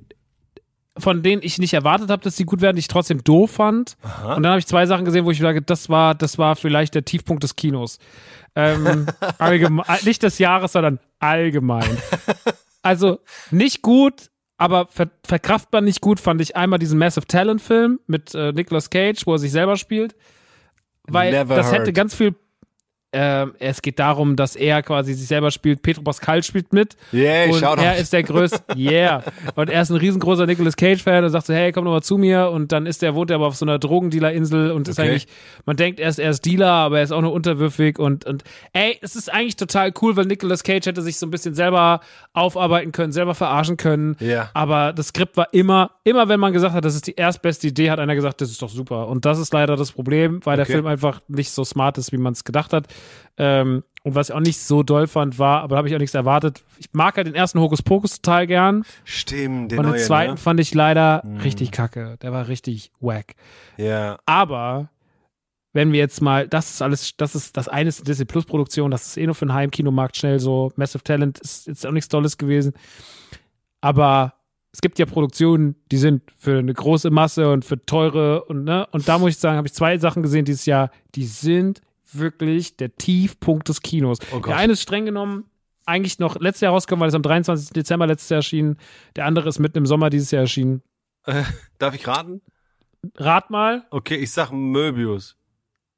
von denen ich nicht erwartet habe, dass die gut werden, die ich trotzdem doof fand. Und dann habe ich zwei Sachen gesehen, wo ich sage, das war, das war vielleicht der Tiefpunkt des Kinos. Ähm, allgemein, nicht des Jahres, sondern allgemein. Also nicht gut, aber ver verkraftbar nicht gut fand ich einmal diesen Massive Talent Film mit äh, Nicolas Cage, wo er sich selber spielt. Weil Never das hätte heard. ganz viel. Ähm, es geht darum, dass er quasi sich selber spielt. Petro Pascal spielt mit. Yay, und er ist der größte. Yeah. Und er ist ein riesengroßer Nicolas Cage-Fan und sagt so, hey, komm doch mal zu mir. Und dann ist er, wohnt er aber auf so einer Drogendealer-Insel und ist Okay. eigentlich, man denkt, er ist, er ist Dealer, aber er ist auch nur unterwürfig und, und ey, es ist eigentlich total cool, weil Nicolas Cage hätte sich so ein bisschen selber aufarbeiten können, selber verarschen können. Ja. Aber das Skript war immer, immer wenn man gesagt hat, das ist die erstbeste Idee, hat einer gesagt, das ist doch super. Und das ist leider das Problem, weil der Okay. Film einfach nicht so smart ist, wie man es gedacht hat. Ähm, und was ich auch nicht so doll fand, war, aber da habe ich auch nichts erwartet. Ich mag halt den ersten Hokus Pokus total gern. Stimmt, den und den neuen, zweiten ne? fand ich leider richtig kacke. Der war richtig wack. Ja. Aber wenn wir jetzt mal, das ist alles, das ist das eine ist eine Disney Plus Produktion, das ist eh nur für den Heimkinomarkt schnell so. Massive Talent ist jetzt auch nichts Tolles gewesen. Aber es gibt ja Produktionen, die sind für eine große Masse und für teure und ne, und da muss ich sagen, habe ich zwei Sachen gesehen dieses Jahr, die sind wirklich der Tiefpunkt des Kinos. Oh der eine ist streng genommen eigentlich noch letztes Jahr rausgekommen, weil es am 23. Dezember letztes Jahr erschien. Der andere ist mitten im Sommer dieses Jahr erschienen. Darf ich raten? Rat mal. Okay, ich sag Möbius.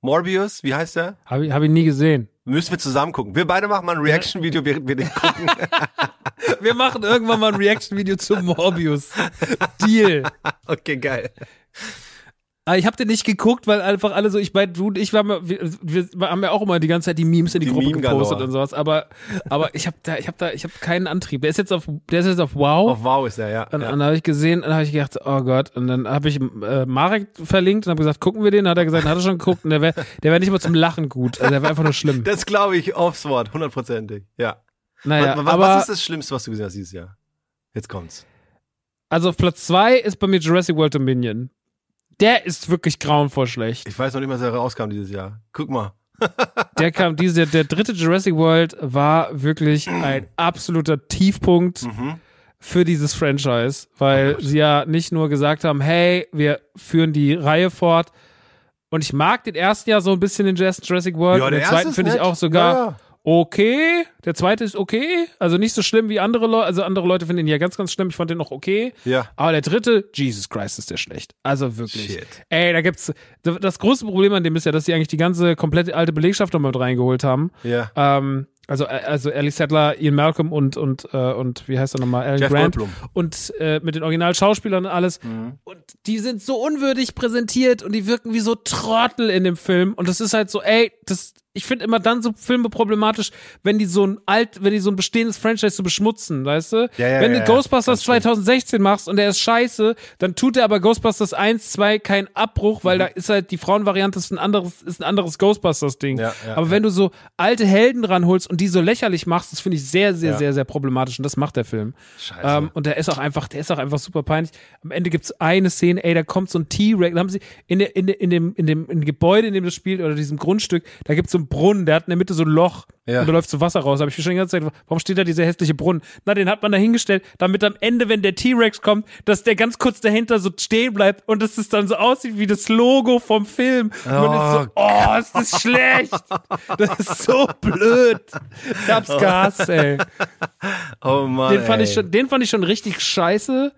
Morbius, wie heißt der? Habe ich, hab ich nie gesehen. Müssen wir zusammen gucken. Wir beide machen mal ein Reaction-Video, während wir den gucken. Wir machen irgendwann mal ein Reaction-Video zu Morbius. Deal. okay, geil. Aber ich habe den nicht geguckt, weil einfach alle so, ich meine, du und ich, wir haben, ja, wir, wir haben ja auch immer die ganze Zeit die Memes in die, Die Gruppe Meme-Galore. gepostet und sowas, aber, aber ich habe da, ich habe da, ich habe keinen Antrieb. Der ist jetzt auf, der ist jetzt auf Wow. Auf Wow ist er, ja. Und ja. dann habe ich gesehen, dann habe ich gedacht, oh Gott. Und dann habe ich äh, Marek verlinkt und habe gesagt, gucken wir den. Dann hat er gesagt, hat er schon geguckt. Und der wäre der wär nicht mal zum Lachen gut. Also der wäre einfach nur schlimm. Das glaube ich aufs Wort, hundertprozentig. Ja. naja, was, was aber ist das Schlimmste, was du gesehen hast dieses Jahr? Jetzt kommt's. also auf Platz zwei ist bei mir Jurassic World Dominion. Der ist wirklich grauenvoll schlecht. Ich weiß noch nicht mal, dass er rauskam dieses Jahr. Guck mal. Der kam diese, der dritte Jurassic World war wirklich ein absoluter Tiefpunkt Mhm. für dieses Franchise, weil Oh sie ja nicht nur gesagt haben, hey, wir führen die Reihe fort. Und ich mag den ersten ja so ein bisschen in Jurassic World. Ja, und den zweiten finde ich auch sogar Ja, ja. Okay. Der zweite ist okay. Also nicht so schlimm wie andere Leute. Also andere Leute finden ihn ja ganz, ganz schlimm. Ich fand den noch okay. Ja. Aber der dritte, Jesus Christ, ist der schlecht. Also wirklich. Shit. Ey, da gibt's. Das große Problem an dem ist ja, dass sie eigentlich die ganze komplette alte Belegschaft nochmal mit reingeholt haben. Ja. Ähm, also, äh, also Ellie Sattler, Ian Malcolm und, und, äh, und wie heißt er nochmal? Alan Jeff Grant. Goldblum. Und äh, mit den Originalschauspielern und alles. Und die sind so unwürdig präsentiert und die wirken wie so Trottel in dem Film. Und das ist halt so, ey, das, ich finde immer dann so Filme problematisch, wenn die so ein alt, wenn die so ein bestehendes Franchise so beschmutzen, weißt du? Ja, ja, wenn du ja. Ghostbusters 2016 machst und der ist scheiße, dann tut er aber Ghostbusters 1, 2 keinen Abbruch, weil da ist halt die Frauenvariante ist ein anderes, ist ein anderes Ghostbusters-Ding. Aber wenn du so alte Helden ranholst und die so lächerlich machst, das finde ich sehr, sehr, sehr, sehr problematisch und das macht der Film. Scheiße. Ähm, und der ist auch einfach, der ist auch einfach super peinlich. Am Ende gibt's eine Szene, ey, da kommt so ein T-Rex, da haben sie in, der, in, der, in, dem, in, dem, in dem Gebäude, in dem das spielt, oder diesem Grundstück, da gibt's so einen Brunnen, der hat in der Mitte so ein Loch Ja. und da läuft so Wasser raus. Da habe ich mir schon die ganze Zeit, warum steht da dieser hässliche Brunnen? Na, den hat man da hingestellt, damit am Ende, wenn der T-Rex kommt, dass der ganz kurz dahinter so stehen bleibt und dass es dann so aussieht wie das Logo vom Film. Und man ist so, oh, ist das schlecht. Das ist so blöd. Ich hab's gehasst, ey. oh Mann. Den fand, ey. ich schon, den fand ich schon richtig scheiße.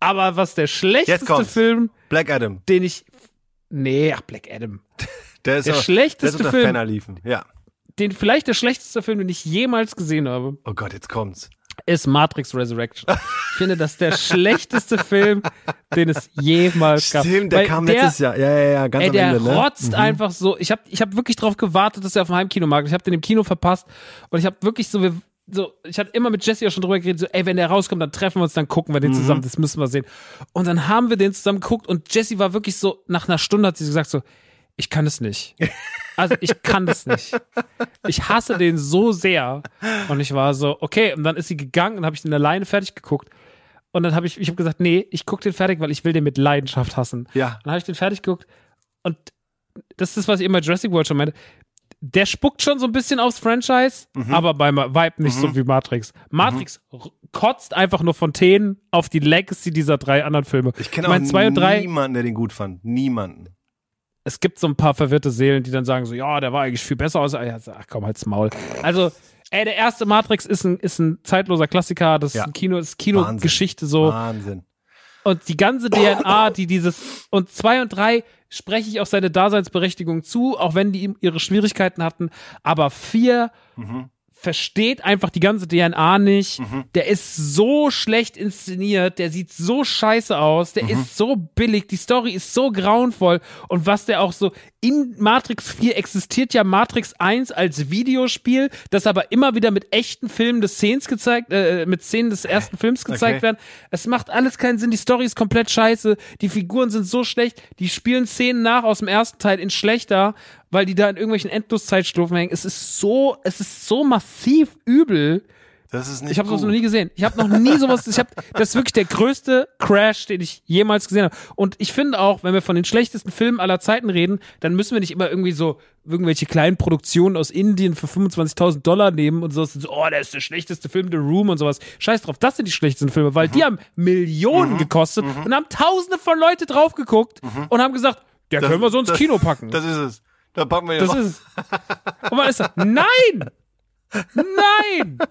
Aber was der schlechteste. Film, Black Adam. den ich. Nee, ach, Black Adam. Der ist Der auch- schlechteste der ist Film. Ferner liefen. Ja. Den, vielleicht der schlechteste Film, den ich jemals gesehen habe, Oh Gott, jetzt kommt's. ist Matrix Resurrection. Ich finde, das ist der schlechteste Film, den es jemals gab. Stimmt, der Weil kam der, letztes Jahr. Ja, ja, ja, ganz Ey, am der Ende, ne? rotzt einfach so. Ich habe ich hab wirklich drauf gewartet, dass er auf dem Heimkinomarkt. Ich habe den im Kino verpasst und ich habe wirklich so, wir- so, ich hatte immer mit Jesse auch schon drüber geredet, so, ey, wenn der rauskommt, dann treffen wir uns, dann gucken wir den zusammen, das müssen wir sehen. Und dann haben wir den zusammen geguckt und Jesse war wirklich so, nach einer Stunde hat sie gesagt so, ich kann es nicht. Also ich kann das nicht. Ich hasse den so sehr. Und ich war so, okay, und dann ist sie gegangen und habe ich den alleine fertig geguckt. Und dann habe ich, ich habe gesagt, nee, ich gucke den fertig, weil ich will den mit Leidenschaft hassen. Ja. Dann habe ich den fertig geguckt und das ist was ich immer Jurassic World schon meinte. Der spuckt schon so ein bisschen aufs Franchise, Mhm. aber beim Vibe nicht so wie Matrix. Matrix r- kotzt einfach nur Fontänen auf die Legacy dieser drei anderen Filme. Ich kenne auch zwei und drei, niemanden, der den gut fand. Niemanden. Es gibt so ein paar verwirrte Seelen, die dann sagen so, ja, der war eigentlich viel besser aus. Ach komm, halt's Maul. Also, ey, der erste Matrix ist ein, ist ein zeitloser Klassiker. Das Ja. ist ein Kino, ist. Kinogeschichte so. Wahnsinn. Und die ganze DNA, die dieses, und zwei und drei spreche ich auch seine Daseinsberechtigung zu, auch wenn die ihm ihre Schwierigkeiten hatten. Aber vier versteht einfach die ganze DNA nicht. Der ist so schlecht inszeniert, der sieht so scheiße aus, der ist so billig, die Story ist so grauenvoll. Und was der auch so, in Matrix 4 existiert ja Matrix 1 als Videospiel, das aber immer wieder mit echten Filmen des Szenen gezeigt, äh, mit Szenen des ersten Films gezeigt Okay. werden. Es macht alles keinen Sinn, die Story ist komplett scheiße, die Figuren sind so schlecht, die spielen Szenen nach aus dem ersten Teil in schlechter, weil die da in irgendwelchen Endloszeitstufen hängen. Es ist so, es ist so massiv übel. Das ist nicht Ich habe sowas noch nie gesehen. Ich habe noch nie sowas. Ich hab, das ist wirklich der größte Crash, den ich jemals gesehen habe. Und ich finde auch, wenn wir von den schlechtesten Filmen aller Zeiten reden, dann müssen wir nicht immer irgendwie so irgendwelche kleinen Produktionen aus Indien für 25.000 Dollar nehmen und so. so. Oh, der ist der schlechteste Film, The Room und sowas. Scheiß drauf, das sind die schlechtesten Filme, weil Mhm. die haben Millionen gekostet und haben Tausende von Leute drauf geguckt und haben gesagt, der können wir so ins Mhm. das- Kino packen. Das ist es. Da packen wir ihn Das drauf. ist es. Und man ist so, nein! Nein!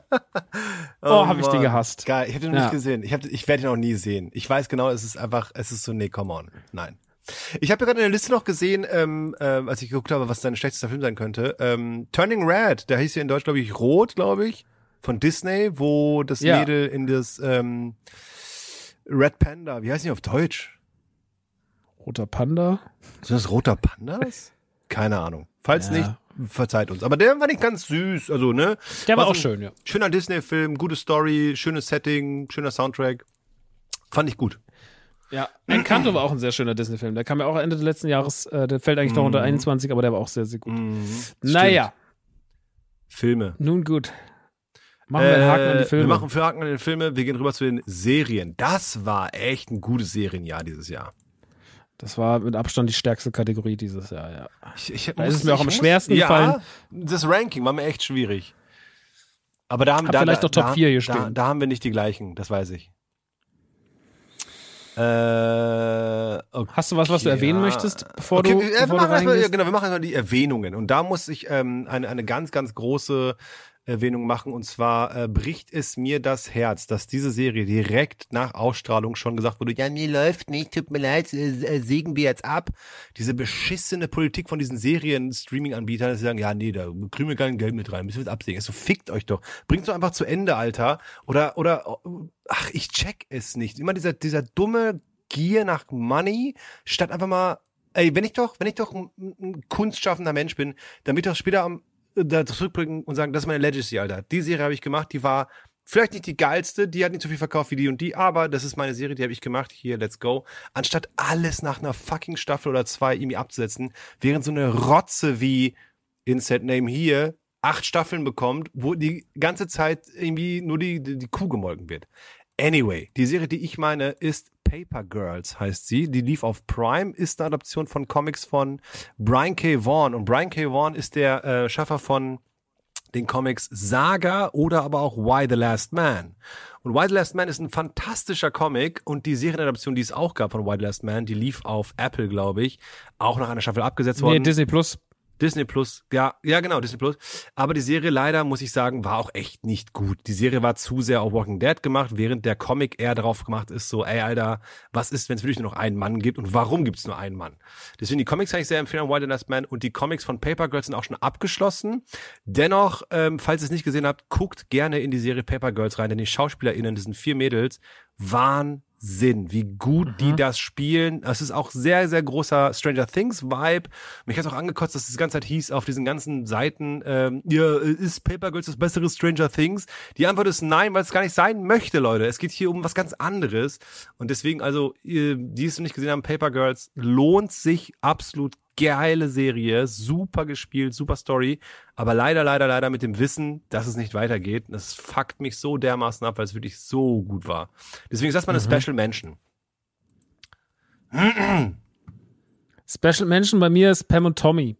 Oh, hab ich den gehasst. Geil, ich habe den noch Ja. nicht gesehen. Ich, hab, ich werde ihn auch nie sehen. Ich weiß genau, es ist einfach, es ist so, nee, come on. Nein. Ich habe gerade in der Liste noch gesehen, ähm, ähm, als ich geguckt habe, was dein schlechtester Film sein könnte. Ähm, Turning Red, der hieß ja in Deutsch, glaube ich, Rot, glaube ich, von Disney, wo das Ja. Mädel in das ähm, Red Panda, wie heißt die auf Deutsch? Roter Panda. Sind das roter Pandas? Keine Ahnung. Falls Ja. nicht, verzeiht uns. Aber der war nicht ganz süß, also ne? Der war so auch schön, ja. Schöner Disney-Film, gute Story, schönes Setting, schöner Soundtrack. Fand ich gut. Ja. Encanto war auch ein sehr schöner Disney-Film. Der kam ja auch Ende des letzten Jahres. Äh, der fällt eigentlich noch unter 21, aber der war auch sehr, sehr gut. Naja, Filme. nun gut. Machen wir einen Haken an die Äh, Filme. Wir machen für Haken an den Filme. Wir gehen rüber zu den Serien. Das war echt ein gutes Serienjahr dieses Jahr. Das war mit Abstand die stärkste Kategorie dieses Jahr, ja. Ich, ich, Da ist es mir auch am schwersten ja, gefallen. Das Ranking war mir echt schwierig. Aber da haben Hab da, vielleicht da, doch Top da, 4 hier da, stehen. da haben wir nicht die gleichen, das weiß ich. Äh, okay. Hast du was, was du erwähnen möchtest, bevor okay, du, wir, äh, wir bevor du machen erstmal, ja, reingehst? genau, wir machen erstmal die Erwähnungen. Und da muss ich ähm, eine, eine ganz, ganz große Erwähnung machen. Und zwar äh, bricht es mir das Herz, dass diese Serie direkt nach Ausstrahlung schon gesagt wurde, ja, mir läuft nicht, tut mir leid, äh, äh, sägen wir jetzt ab. Diese beschissene Politik von diesen Serien-Streaming-Anbietern, dass sie sagen, ja, nee, da kriegen wir kein Geld mit rein, müssen wir jetzt absägen. So, fickt euch doch. Bringt's doch einfach zu Ende, Alter. Oder, oder, ach, ich check es nicht. Immer dieser, dieser dumme Gier nach Money, statt einfach mal Ey, wenn ich doch, wenn ich doch ein, ein kunstschaffender Mensch bin, dann ich doch später am, da zurückblicken und sagen, das ist meine Legacy, Alter. Die Serie habe ich gemacht, die war vielleicht nicht die geilste, die hat nicht so viel verkauft wie die und die, aber das ist meine Serie, die habe ich gemacht, hier, let's go. Anstatt alles nach einer fucking Staffel oder zwei irgendwie abzusetzen, während so eine Rotze wie Insert Name hier acht Staffeln bekommt, wo die ganze Zeit irgendwie nur die, die, die Kuh gemolken wird. Anyway, die Serie, die ich meine, ist Paper Girls, heißt sie. Die lief auf Prime, ist eine Adaption von Comics von Brian K. Vaughan. Und Brian K. Vaughan ist der äh, Schaffer von den Comics Saga oder aber auch Why the Last Man. Und Why the Last Man ist ein fantastischer Comic und die Serienadaption, die es auch gab von Why the Last Man, die lief auf Apple, glaube ich, auch nach einer Staffel abgesetzt worden. Nee, Disney Plus. Disney Plus, ja, ja genau, Disney Plus. Aber die Serie leider, muss ich sagen, war auch echt nicht gut. Die Serie war zu sehr auf Walking Dead gemacht, während der Comic eher darauf gemacht ist, so, ey, Alter, was ist, wenn es wirklich nur noch einen Mann gibt und warum gibt es nur einen Mann? Deswegen die Comics kann ich sehr empfehlen, Wild Last Man und die Comics von Paper Girls sind auch schon abgeschlossen. Dennoch, ähm, falls ihr es nicht gesehen habt, guckt gerne in die Serie Paper Girls rein, denn die SchauspielerInnen, das sind vier Mädels, waren Sinn, wie gut die das spielen. Es ist auch sehr, sehr großer Stranger Things Vibe. Mich hat auch angekotzt, dass es die ganze Zeit hieß auf diesen ganzen Seiten, ähm, ja, ist Paper Girls das bessere Stranger Things? Die Antwort ist nein, weil es gar nicht sein möchte, Leute. Es geht hier um was ganz anderes. Und deswegen, also, die es noch nicht gesehen haben, Paper Girls, lohnt sich absolut geile Serie, super gespielt, super Story, aber leider, leider, leider mit dem Wissen, dass es nicht weitergeht. Das fuckt mich so dermaßen ab, weil es wirklich so gut war. Deswegen ist das mal eine Special Mention. Special Mention bei mir ist Pam und Tommy.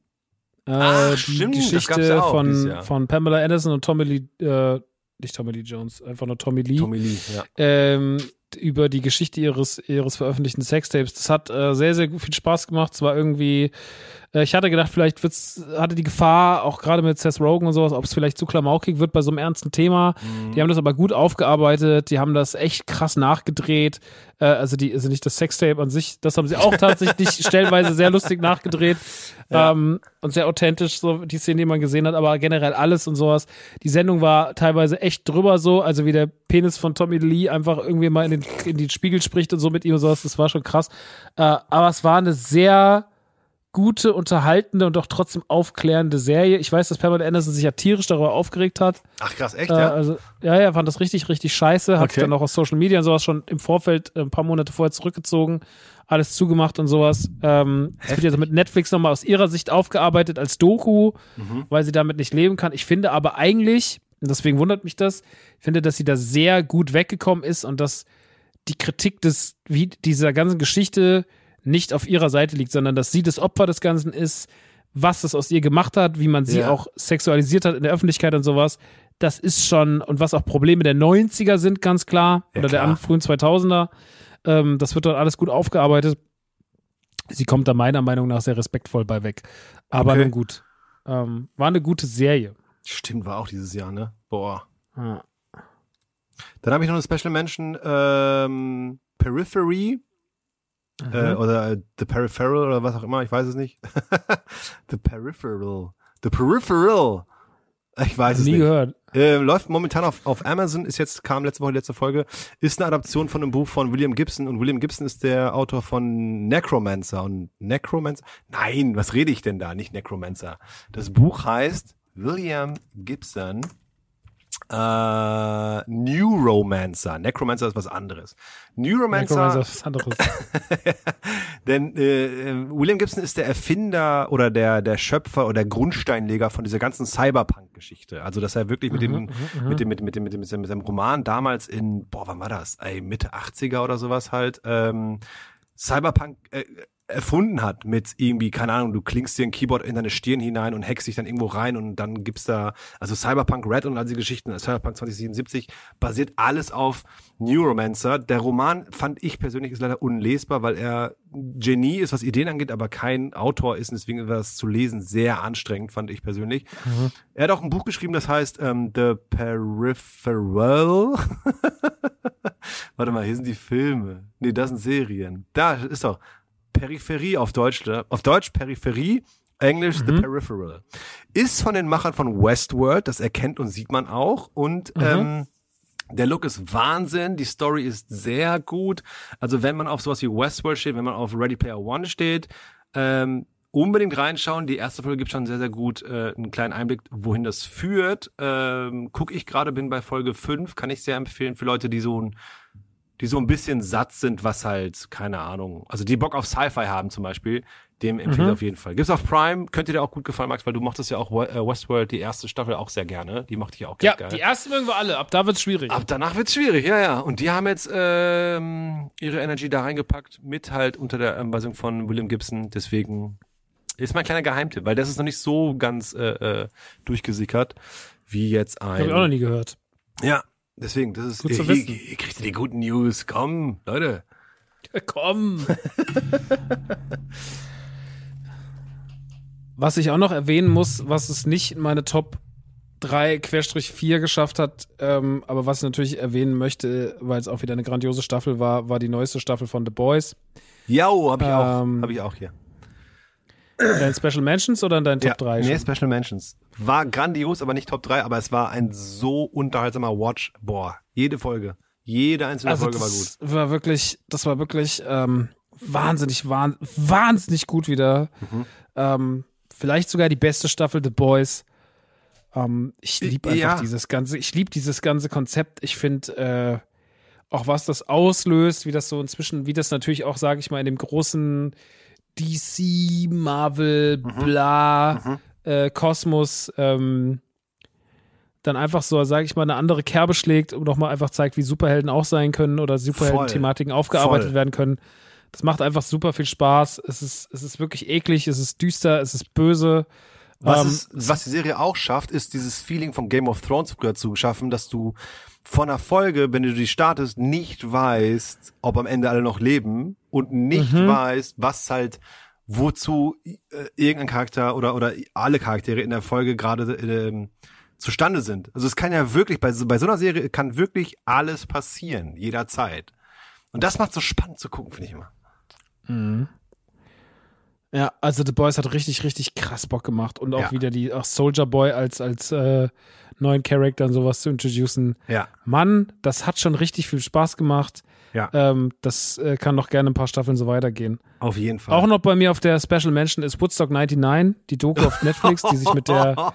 Äh, Ach, die stimmt, das gab's Geschichte ja von, von Pamela Anderson und Tommy Lee, äh, nicht Tommy Lee Jones, einfach nur Tommy Lee. Tommy Lee, ja. ähm, über die Geschichte ihres, ihres veröffentlichten Sextapes. Das hat äh, sehr, sehr viel Spaß gemacht. Es war irgendwie, ich hatte gedacht, vielleicht wird's, hatte die Gefahr, auch gerade mit Seth Rogen und sowas, ob es vielleicht zu klamaukig wird bei so einem ernsten Thema. Mhm. Die haben das aber gut aufgearbeitet, die haben das echt krass nachgedreht. Äh, also die, also nicht das Sextape an sich, das haben sie auch tatsächlich stellenweise sehr lustig nachgedreht. Ähm, und sehr authentisch, so die Szene, die man gesehen hat, aber generell alles und sowas. Die Sendung war teilweise echt drüber so, also wie der Penis von Tommy Lee einfach irgendwie mal in den, in den Spiegel spricht und so mit ihm und sowas, das war schon krass. Äh, aber es war eine sehr gute, unterhaltende und doch trotzdem aufklärende Serie. Ich weiß, dass Pamela Anderson sich ja tierisch darüber aufgeregt hat. Ach krass, echt, Äh, ja? Also, ja, ja, fand das richtig, richtig scheiße. Hat sich Okay. dann auch aus Social Media und sowas schon im Vorfeld äh, ein paar Monate vorher zurückgezogen, alles zugemacht und sowas. Ähm, es wird jetzt mit Netflix nochmal aus ihrer Sicht aufgearbeitet als Doku, Mhm. weil sie damit nicht leben kann. Ich finde aber eigentlich, und deswegen wundert mich das, ich finde, dass sie da sehr gut weggekommen ist und dass die Kritik des, wie dieser ganzen Geschichte nicht auf ihrer Seite liegt, sondern dass sie das Opfer des Ganzen ist, was das aus ihr gemacht hat, wie man sie Ja. auch sexualisiert hat in der Öffentlichkeit und sowas. Das ist schon, und was auch Probleme der 90er sind, ganz klar, Ja, oder der klar. an- frühen 2000er. Ähm, das wird dort alles gut aufgearbeitet. Sie kommt da meiner Meinung nach sehr respektvoll bei weg. Aber Okay. nun gut. Ähm, war eine gute Serie. Stimmt, war auch dieses Jahr, ne? Boah. Ja. Dann habe ich noch eine Special Mention, ähm, Periphery. Äh, oder äh, The Peripheral oder was auch immer, ich weiß es nicht. the Peripheral. The Peripheral. Ich weiß es Nie nicht. gehört. Äh, läuft momentan auf, auf Amazon, ist jetzt, kam letzte Woche die letzte Folge, ist eine Adaption von einem Buch von William Gibson und William Gibson ist der Autor von Necromancer und Necromancer? Nein, was rede ich denn da? Nicht Necromancer. Das Buch heißt William Gibson äh, New Romancer. Necromancer ist was anderes. New Romancer, Necromancer ist was anderes. denn äh, William Gibson ist der Erfinder oder der der Schöpfer oder der Grundsteinleger von dieser ganzen Cyberpunk-Geschichte. Also dass er wirklich mit dem mit dem mit dem mit dem mit dem mit seinem mit seinem Roman damals in boah wann war das? Ey, Mitte 80er oder sowas halt ähm, Cyberpunk äh, erfunden hat mit irgendwie, keine Ahnung, du klingst dir ein Keyboard in deine Stirn hinein und hackst dich dann irgendwo rein und dann gibt's da, also Cyberpunk Red und all diese Geschichten, Cyberpunk 2077, basiert alles auf Neuromancer. Der Roman fand ich persönlich ist leider unlesbar, weil er Genie ist, was Ideen angeht, aber kein Autor ist und deswegen war es zu lesen sehr anstrengend, fand ich persönlich. Er hat auch ein Buch geschrieben, das heißt ähm, The Peripheral. Warte mal, hier sind die Filme. Nee, das sind Serien. Da ist doch Peripherie auf Deutsch, ne? auf Deutsch Peripherie, Englisch The Peripheral. Ist von den Machern von Westworld, das erkennt und sieht man auch. Und ähm, der Look ist Wahnsinn, die Story ist sehr gut. Also wenn man auf sowas wie Westworld steht, wenn man auf Ready Player One steht, ähm, unbedingt reinschauen. Die erste Folge gibt schon sehr, sehr gut äh, einen kleinen Einblick, wohin das führt. Ähm, guck ich gerade, bin bei Folge 5, kann ich sehr empfehlen für Leute, die so ein die so ein bisschen satt sind, was halt, keine Ahnung, also die Bock auf Sci-Fi haben zum Beispiel, dem empfehle ich auf jeden Fall. Gibt's auf Prime, könnte dir auch gut gefallen, Max, weil du mochtest ja auch äh, Westworld, die erste Staffel auch sehr gerne. Die mochte ich auch Ja, ganz geil. die erste mögen wir alle. Ab da wird's schwierig. Ab danach wird's schwierig, ja, ja. Und die haben jetzt ähm, ihre Energy da reingepackt, mit halt unter der Anweisung von William Gibson. Deswegen ist mein kleiner Geheimtipp, weil das ist noch nicht so ganz äh, äh, durchgesickert, wie jetzt ein. Hab ich auch noch nie gehört. Ja, deswegen, das ist Gut zu wissen. hier, hier kriegt ihr die guten News. Komm, Leute. Komm. was ich auch noch erwähnen muss, was es nicht in meine Top 3 Querstrich 4 geschafft hat, ähm, aber was ich natürlich erwähnen möchte, weil es auch wieder eine grandiose Staffel war, war die neueste Staffel von The Boys. Jau, hab ich auch. Ähm, Hab ich auch hier. Dein Special Mentions oder in deinen Top 3? Nee, schon? Special Mentions. War grandios, aber nicht Top 3, aber es war ein so unterhaltsamer Watch. Boah, jede Folge. Jede einzelne Also Folge war gut. das war wirklich, das war wirklich ähm, wahnsinnig, wahn, wahnsinnig gut wieder. Mhm. Ähm, vielleicht sogar die beste Staffel The Boys. Ähm, ich liebe einfach Ja. dieses ganze, ich liebe dieses ganze Konzept. Ich finde äh, auch was das auslöst, wie das so inzwischen, wie das natürlich auch, sage ich mal, in dem großen DC, Marvel, Mhm. bla, äh, Kosmos, ähm, dann einfach so, sage ich mal, eine andere Kerbe schlägt und nochmal einfach zeigt, wie Superhelden auch sein können oder Superhelden-Thematiken aufgearbeitet Voll. werden können. Das macht einfach super viel Spaß. Es ist, es ist wirklich eklig, es ist düster, es ist böse. Was, Ähm, es, was die Serie auch schafft, ist dieses Feeling von Game of Thrones früher zu schaffen, dass du von einer Folge, wenn du die startest, nicht weißt, ob am Ende alle noch leben und nicht weißt, was halt wozu äh, irgendein Charakter oder oder alle Charaktere in der Folge gerade ähm, zustande sind. Also es kann ja wirklich bei so, bei so einer Serie kann wirklich alles passieren jederzeit. Und das macht so spannend zu gucken, finde ich immer. Ja, also The Boys hat richtig, richtig krass Bock gemacht und auch Ja. wieder die auch Soldier Boy als, als äh, neuen Charakter und sowas zu introducen. Ja. Mann, das hat schon richtig viel Spaß gemacht. Ja, Ähm, das äh, kann noch gerne ein paar Staffeln so weitergehen. auf jeden Fall. Auch noch bei mir auf der Special Mention ist Woodstock 99, die Doku auf Netflix, die sich mit der,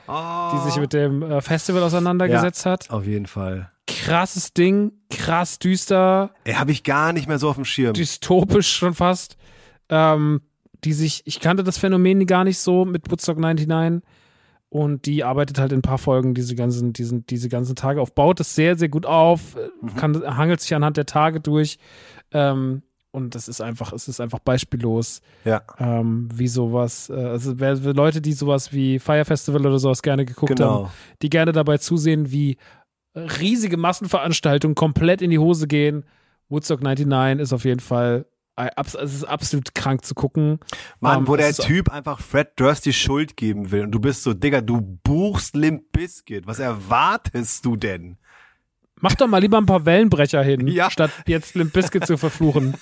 die sich mit dem äh, Festival auseinandergesetzt hat. auf jeden Fall. Krasses Ding, krass düster, Ey, habe ich gar nicht mehr so auf dem Schirm. dystopisch schon fast. Ähm, die sich, ich kannte das Phänomen gar nicht so mit Woodstock 99 und die arbeitet halt in ein paar Folgen diese ganzen, diesen, diese ganzen Tage auf, baut es sehr, sehr gut auf, äh, kann, hangelt sich anhand der Tage durch ähm, und das ist einfach, es ist einfach beispiellos, Ja. ähm, wie sowas, äh, also wer, Leute, die sowas wie Fire Festival oder sowas gerne geguckt Genau. haben, die gerne dabei zusehen, wie riesige Massenveranstaltungen komplett in die Hose gehen. Woodstock 99 ist auf jeden Fall es ist absolut krank zu gucken. Mann, Ähm, wo der Typ einfach Fred Durst die Schuld geben will und du bist so, Digga, du buchst Limp Bizkit. Was erwartest du denn? Mach doch mal lieber ein paar Wellenbrecher hin, Ja. statt jetzt Limp Bizkit zu verfluchen.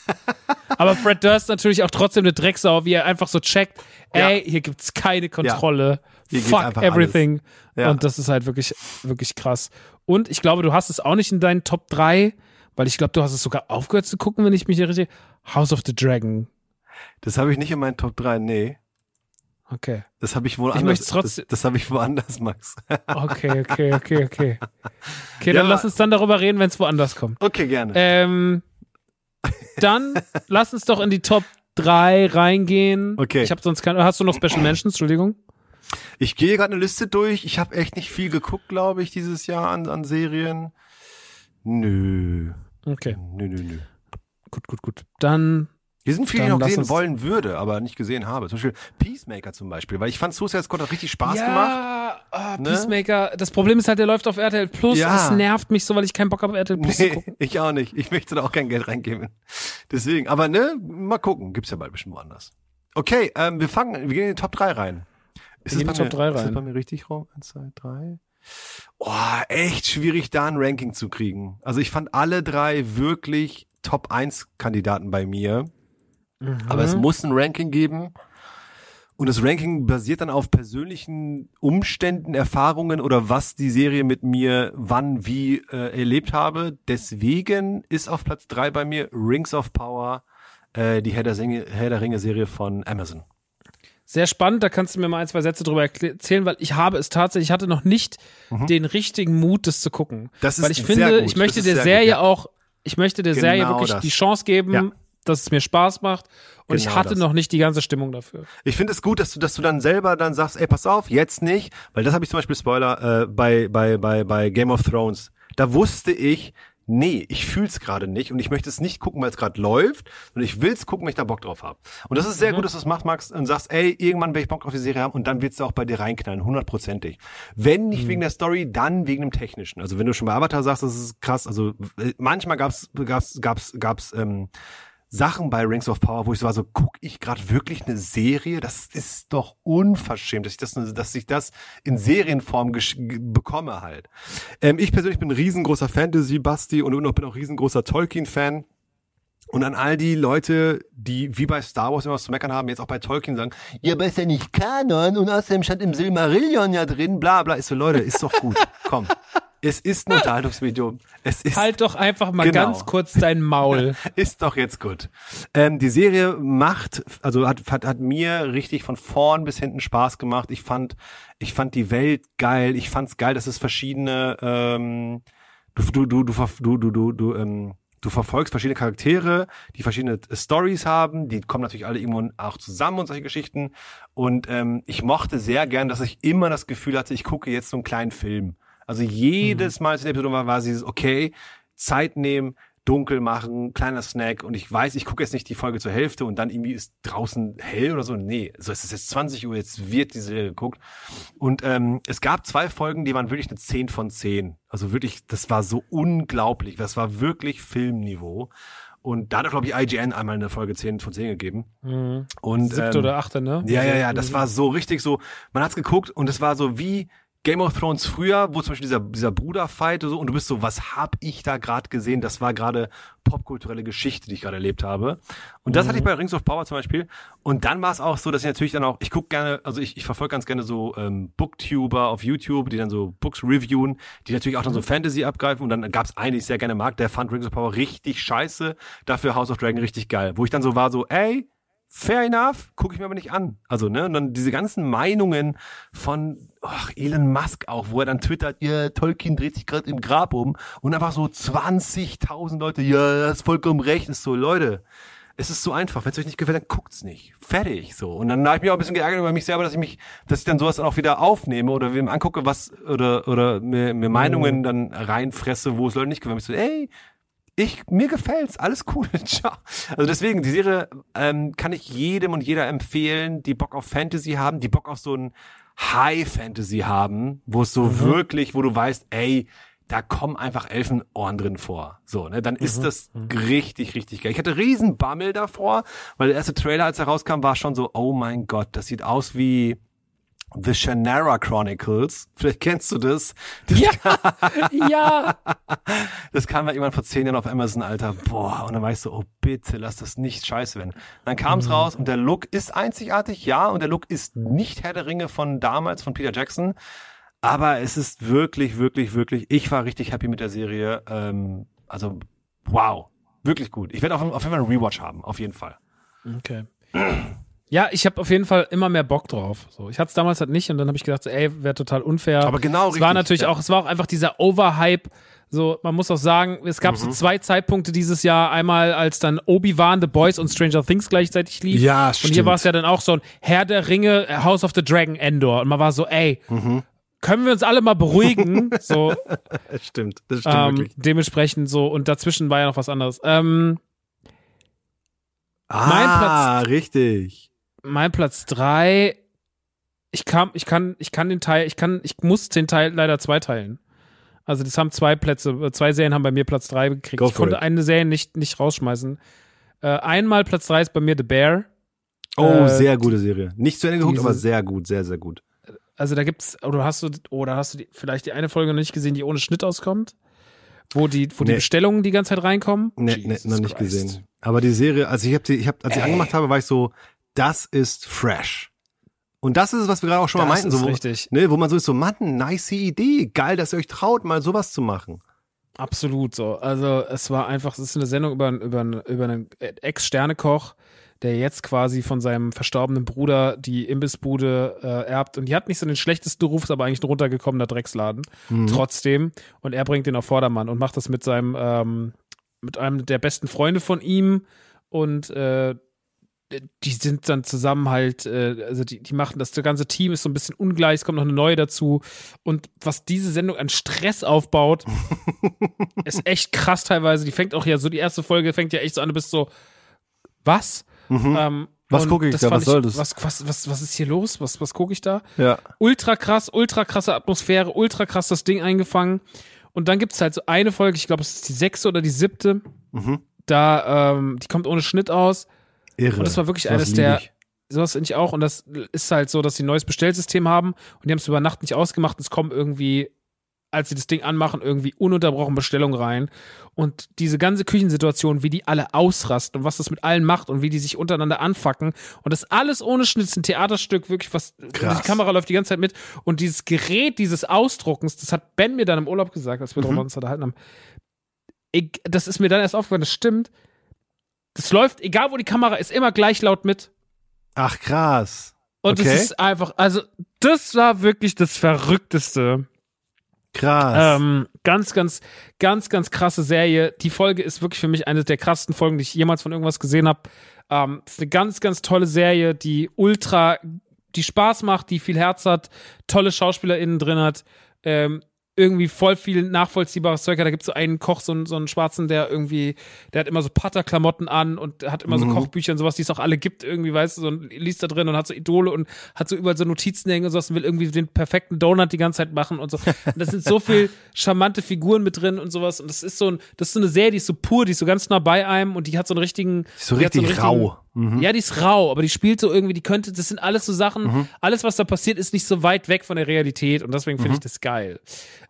Aber Fred Durst natürlich auch trotzdem eine Drecksau, wie er einfach so checkt, Ja. ey, hier gibt's keine Kontrolle. Geht's Fuck everything. Ja. Und das ist halt wirklich, wirklich krass. Und ich glaube, du hast es auch nicht in deinen Top 3, weil ich glaube, du hast es sogar aufgehört zu gucken, wenn ich mich hier richtig. House of the Dragon. Das habe ich nicht in meinen Top 3, nee. Okay. Das habe ich wohl Ich anders. trotzdem- Das, das habe ich woanders, Max. Okay, okay, okay, okay. Okay, dann Ja, lass uns dann darüber reden, wenn es woanders kommt. Okay, gerne. Ähm, dann lass uns doch in die Top 3 reingehen. Okay. Ich habe sonst keine. Hast du noch Special Mentions? Entschuldigung. Ich gehe gerade eine Liste durch. Ich habe echt nicht viel geguckt, glaube ich, dieses Jahr an, an Serien. Nö. Okay, Nö, nö, nö. gut, gut, gut. Dann. Hier sind viele, die ich noch sehen wollen würde, aber nicht gesehen habe. Zum Beispiel Peacemaker zum Beispiel, weil ich fand Suicide Squad hat richtig Spaß gemacht. ja, ah, Ne? Peacemaker. Das Problem ist halt, der läuft auf RTL Plus. Ja. Das nervt mich so, weil ich keinen Bock habe, auf RTL Plus zu Nee, gucken. ich auch nicht. Ich möchte da auch kein Geld reingeben. Deswegen, aber ne, mal gucken. Gibt's ja bald bestimmt woanders. Okay, ähm, wir fangen, wir gehen in die Top 3 rein. Ist Wir die bei Top 3 Ist bei mir richtig rum? Eins, zwei, drei. Oh, echt schwierig, da ein Ranking zu kriegen. Also ich fand alle drei wirklich Top 1 Kandidaten bei mir. Aber Mhm. es muss ein Ranking geben. Und das Ranking basiert dann auf persönlichen Umständen, Erfahrungen oder was die Serie mit mir wann wie äh, erlebt habe. Deswegen ist auf Platz drei bei mir Rings of Power, äh, die Herr der, Singe, Herr der Ringe Serie von Amazon. Sehr spannend, da kannst du mir mal ein, zwei Sätze drüber erzählen, weil ich habe es tatsächlich, ich hatte noch nicht den richtigen Mut, das zu gucken. Mhm. Das ist weil ich finde, ich möchte der Serie gut, ja. auch, ich möchte der Serie Genau wirklich das. die Chance geben, Ja. dass es mir Spaß macht. Und ich Genau hatte das. noch nicht die ganze Stimmung dafür. Ich finde es gut, dass du, dass du dann selber dann sagst, ey, pass auf, jetzt nicht, weil das habe ich zum Beispiel Spoiler äh, bei bei bei bei Game of Thrones. Da wusste ich, nee, ich fühl's gerade nicht und ich möchte es nicht gucken, weil es gerade läuft, sondern ich will's gucken, wenn ich da Bock drauf habe. Und das ist sehr gut, dass du es machst, Max, und sagst, ey, irgendwann werde ich Bock auf die Serie haben und dann wird's auch bei dir reinknallen, hundertprozentig. Wenn nicht wegen der Story, dann wegen dem Technischen. Also wenn du schon bei Avatar sagst, das ist krass. Also äh, manchmal gab's gab's gab's gab's ähm, Sachen bei Rings of Power, wo ich so war, so guck ich gerade wirklich eine Serie? Das ist doch unverschämt, dass ich das, dass ich das in Serienform bekomme halt. Ähm, ich persönlich bin ein riesengroßer Fantasy-Basti und und bin auch riesengroßer Tolkien-Fan. Und an all die Leute, die wie bei Star Wars immer was zu meckern haben, jetzt auch bei Tolkien sagen, ja, aber ist ja nicht Kanon und außerdem stand im Silmarillion ja drin, bla bla. Ist so, Leute, ist doch gut. Komm. Es ist ein Unterhaltungsmedium. Es ist Halt doch einfach mal Genau. ganz kurz dein Maul. ist doch jetzt gut. Ähm, die Serie macht, also hat, hat, hat mir richtig von vorn bis hinten Spaß gemacht. Ich fand, ich fand die Welt geil. Ich fand's geil, dass es verschiedene, ähm, du, du, du, du, du, du, du, ähm, du verfolgst verschiedene Charaktere, die verschiedene äh, Stories haben. Die kommen natürlich alle irgendwo auch zusammen und solche Geschichten. Und ähm, ich mochte sehr gern, dass ich immer das Gefühl hatte, ich gucke jetzt so einen kleinen Film. Also jedes Mal, als in der Episode war, war es dieses, okay, Zeit nehmen, dunkel machen, kleiner Snack und ich weiß, ich gucke jetzt nicht die Folge zur Hälfte und dann irgendwie ist draußen hell oder so. Nee, so ist es jetzt 20 Uhr, jetzt wird die Serie geguckt. Und ähm, es gab zwei Folgen, die waren wirklich eine 10 von 10. Also wirklich, das war so unglaublich. Das war wirklich Filmniveau. Und da hat, glaube ich, IGN einmal eine Folge 10 von 10 gegeben. Und, Siebte ähm, oder achte, ne? ja, ja, ja, das war so richtig so, man hat's geguckt und es war so wie Game of Thrones früher, wo zum Beispiel dieser, dieser Bruderfight und so, und du bist so, was hab ich da gerade gesehen? Das war gerade popkulturelle Geschichte, die ich gerade erlebt habe. Und das hatte ich bei Rings of Power zum Beispiel. Und dann war es auch so, dass ich natürlich dann auch, ich guck gerne, also ich, ich verfolge ganz gerne so ähm, Booktuber auf YouTube, die dann so Books reviewen, die natürlich auch dann so Fantasy abgreifen. Und dann gab's einen, den ich sehr gerne mag, der fand Rings of Power richtig scheiße, dafür House of Dragon richtig geil. Wo ich dann so war, so, ey, Fair enough, gucke ich mir aber nicht an. Also, ne, und dann diese ganzen Meinungen von ach, Elon Musk auch, wo er dann twittert, ja, Tolkien dreht sich gerade im Grab um und einfach so 20.000 Leute, ja, das ist vollkommen recht, ist so, Leute, es ist so einfach, wenn es euch nicht gefällt, dann guckt's nicht. Fertig, so. Und dann habe ich mich auch ein bisschen geärgert über mich selber, dass ich mich, dass ich dann sowas dann auch wieder aufnehme oder wem angucke, was, oder, oder mir, mir Meinungen dann reinfresse, wo es Leute nicht gefällt. Ich so, ey, ich, mir gefällt's, alles cool, ciao. Also deswegen, die Serie ähm, kann ich jedem und jeder empfehlen, die Bock auf Fantasy haben, die Bock auf so ein High Fantasy haben, wo es so wirklich, wo du weißt, ey, da kommen einfach Elfenohren drin vor. So, ne, dann ist das richtig, richtig geil. Ich hatte riesen Bammel davor, weil der erste Trailer, als er rauskam, war schon so, oh mein Gott, das sieht aus wie The Shannara Chronicles. Vielleicht kennst du das. Das, Ja, ja. das kam ja irgendwann vor zehn Jahren auf Amazon, Alter. Boah, und dann war ich so, oh bitte, lass das nicht scheiße werden. Dann kam es raus und der Look ist einzigartig, ja, und der Look ist nicht Herr der Ringe von damals, von Peter Jackson. Aber es ist wirklich, wirklich, wirklich, ich war richtig happy mit der Serie. Ähm, also, wow. Wirklich gut. Ich werde auf, auf jeden Fall einen Rewatch haben, auf jeden Fall. Okay. Ja, ich habe auf jeden Fall immer mehr Bock drauf. So, ich hatte es damals halt nicht und dann habe ich gedacht, so, ey, wäre total unfair. Aber genau Es war richtig, natürlich ja. auch, es war auch einfach dieser Overhype. So, man muss auch sagen, es gab Mhm. so zwei Zeitpunkte dieses Jahr. Einmal, als dann Obi-Wan, The Boys und Stranger Things gleichzeitig lief. Ja, Und hier stimmt. war es ja dann auch so ein Herr der Ringe, äh, House of the Dragon, Endor. Und man war so, ey, Mhm. können wir uns alle mal beruhigen? so, Das stimmt, das stimmt ähm, wirklich. dementsprechend so. Und dazwischen war ja noch was anderes. Ähm, Ah, richtig. Mein Platz drei. Ich kann, ich kann, ich kann den Teil, ich kann, ich muss den Teil leider zweiteilen. Also das haben zwei Plätze, äh, zwei Serien haben bei mir Platz drei gekriegt. Go ich konnte it. eine Serie nicht, nicht rausschmeißen. Äh, einmal Platz drei ist bei mir The Bear. Oh, Äh, sehr gute Serie. Nicht zu Ende geguckt, aber sehr gut, sehr, sehr gut. Also da gibt's, oder hast du, oder hast du die, vielleicht die eine Folge noch nicht gesehen, die ohne Schnitt auskommt? Wo die, wo die Nee. Bestellungen die ganze Zeit reinkommen? Nee, nee, noch nicht Christ. gesehen. Aber die Serie, also ich habe die, ich hab, als ich angemacht habe, war ich so, das ist fresh. Und das ist es, was wir gerade auch schon mal Das meinten, so, richtig. Ne, wo man so ist, so, Mann, nice Idee, geil, dass ihr euch traut, mal sowas zu machen. Absolut so. Also es war einfach, es ist eine Sendung über, über, über einen Ex-Sternekoch, der jetzt quasi von seinem verstorbenen Bruder die Imbissbude äh, erbt. Und die hat nicht so den schlechtesten Ruf, ist aber eigentlich ein runtergekommener Drecksladen. Trotzdem. Und er bringt den auf Vordermann und macht das mit seinem, ähm, mit einem der besten Freunde von ihm. Und äh, die sind dann zusammen halt, äh, also die, die machen das, das ganze Team ist so ein bisschen ungleich, es kommt noch eine neue dazu. Und was diese Sendung an Stress aufbaut, ist echt krass teilweise. Die fängt auch ja so, die erste Folge fängt ja echt so an, du bist so, was? Ähm, Mhm. Was und gucke ich da? Was soll das? Was, was, was, was ist hier los? Was, was gucke ich da? Ja. ultra krass, ultra krasse Atmosphäre, ultra krass das Ding eingefangen. Und dann gibt's halt so eine Folge, ich glaube, es ist die sechste oder die siebte. Mhm. Da, ähm, die kommt ohne Schnitt aus. Irre. Und das war wirklich Sowas eines der-. Sowas finde ich auch. Und das ist halt so, dass sie ein neues Bestellsystem haben und die haben es über Nacht nicht ausgemacht. Es kommen irgendwie, als sie das Ding anmachen, irgendwie ununterbrochen Bestellungen rein. Und diese ganze Küchensituation, wie die alle ausrasten und was das mit allen macht und wie die sich untereinander anfacken. Und das alles ohne Schnitt, ein Theaterstück, wirklich was. Krass. Die Kamera läuft die ganze Zeit mit. Und dieses Gerät dieses Ausdruckens, das hat Ben mir dann im Urlaub gesagt, als wir Mhm. darüber uns unterhalten haben. Ich, das ist mir dann erst aufgefallen, das stimmt. Das läuft, egal wo die Kamera ist, immer gleich laut mit. Ach, krass. Und es Okay. ist einfach, also, das war wirklich das Verrückteste. Krass. Ähm, ganz, ganz, ganz, ganz krasse Serie. Die Folge ist wirklich für mich eine der krassesten Folgen, die ich jemals von irgendwas gesehen habe. Ähm, ist eine ganz, ganz tolle Serie, die ultra, die Spaß macht, die viel Herz hat, tolle SchauspielerInnen drin hat. Ähm, irgendwie voll viel nachvollziehbares Zeug hat. Da gibt es so einen Koch, so einen, so einen Schwarzen, der irgendwie, der hat immer so Paterklamotten an und hat immer so Kochbücher und sowas, die es auch alle gibt, irgendwie, weißt du, so und liest da drin und hat so Idole und hat so überall so Notizen hängen und sowas und will irgendwie den perfekten Donut die ganze Zeit machen und so. Und das sind so viel charmante Figuren mit drin und sowas. Und das ist so ein, das ist so eine Serie, die ist so pur, die ist so ganz nah bei einem und die hat so einen richtigen. so richtig einen richtigen- rau. Mhm. Ja, die ist rau, aber die spielt so irgendwie, die könnte, das sind alles so Sachen, alles, was da passiert, ist nicht so weit weg von der Realität und deswegen finde ich das geil.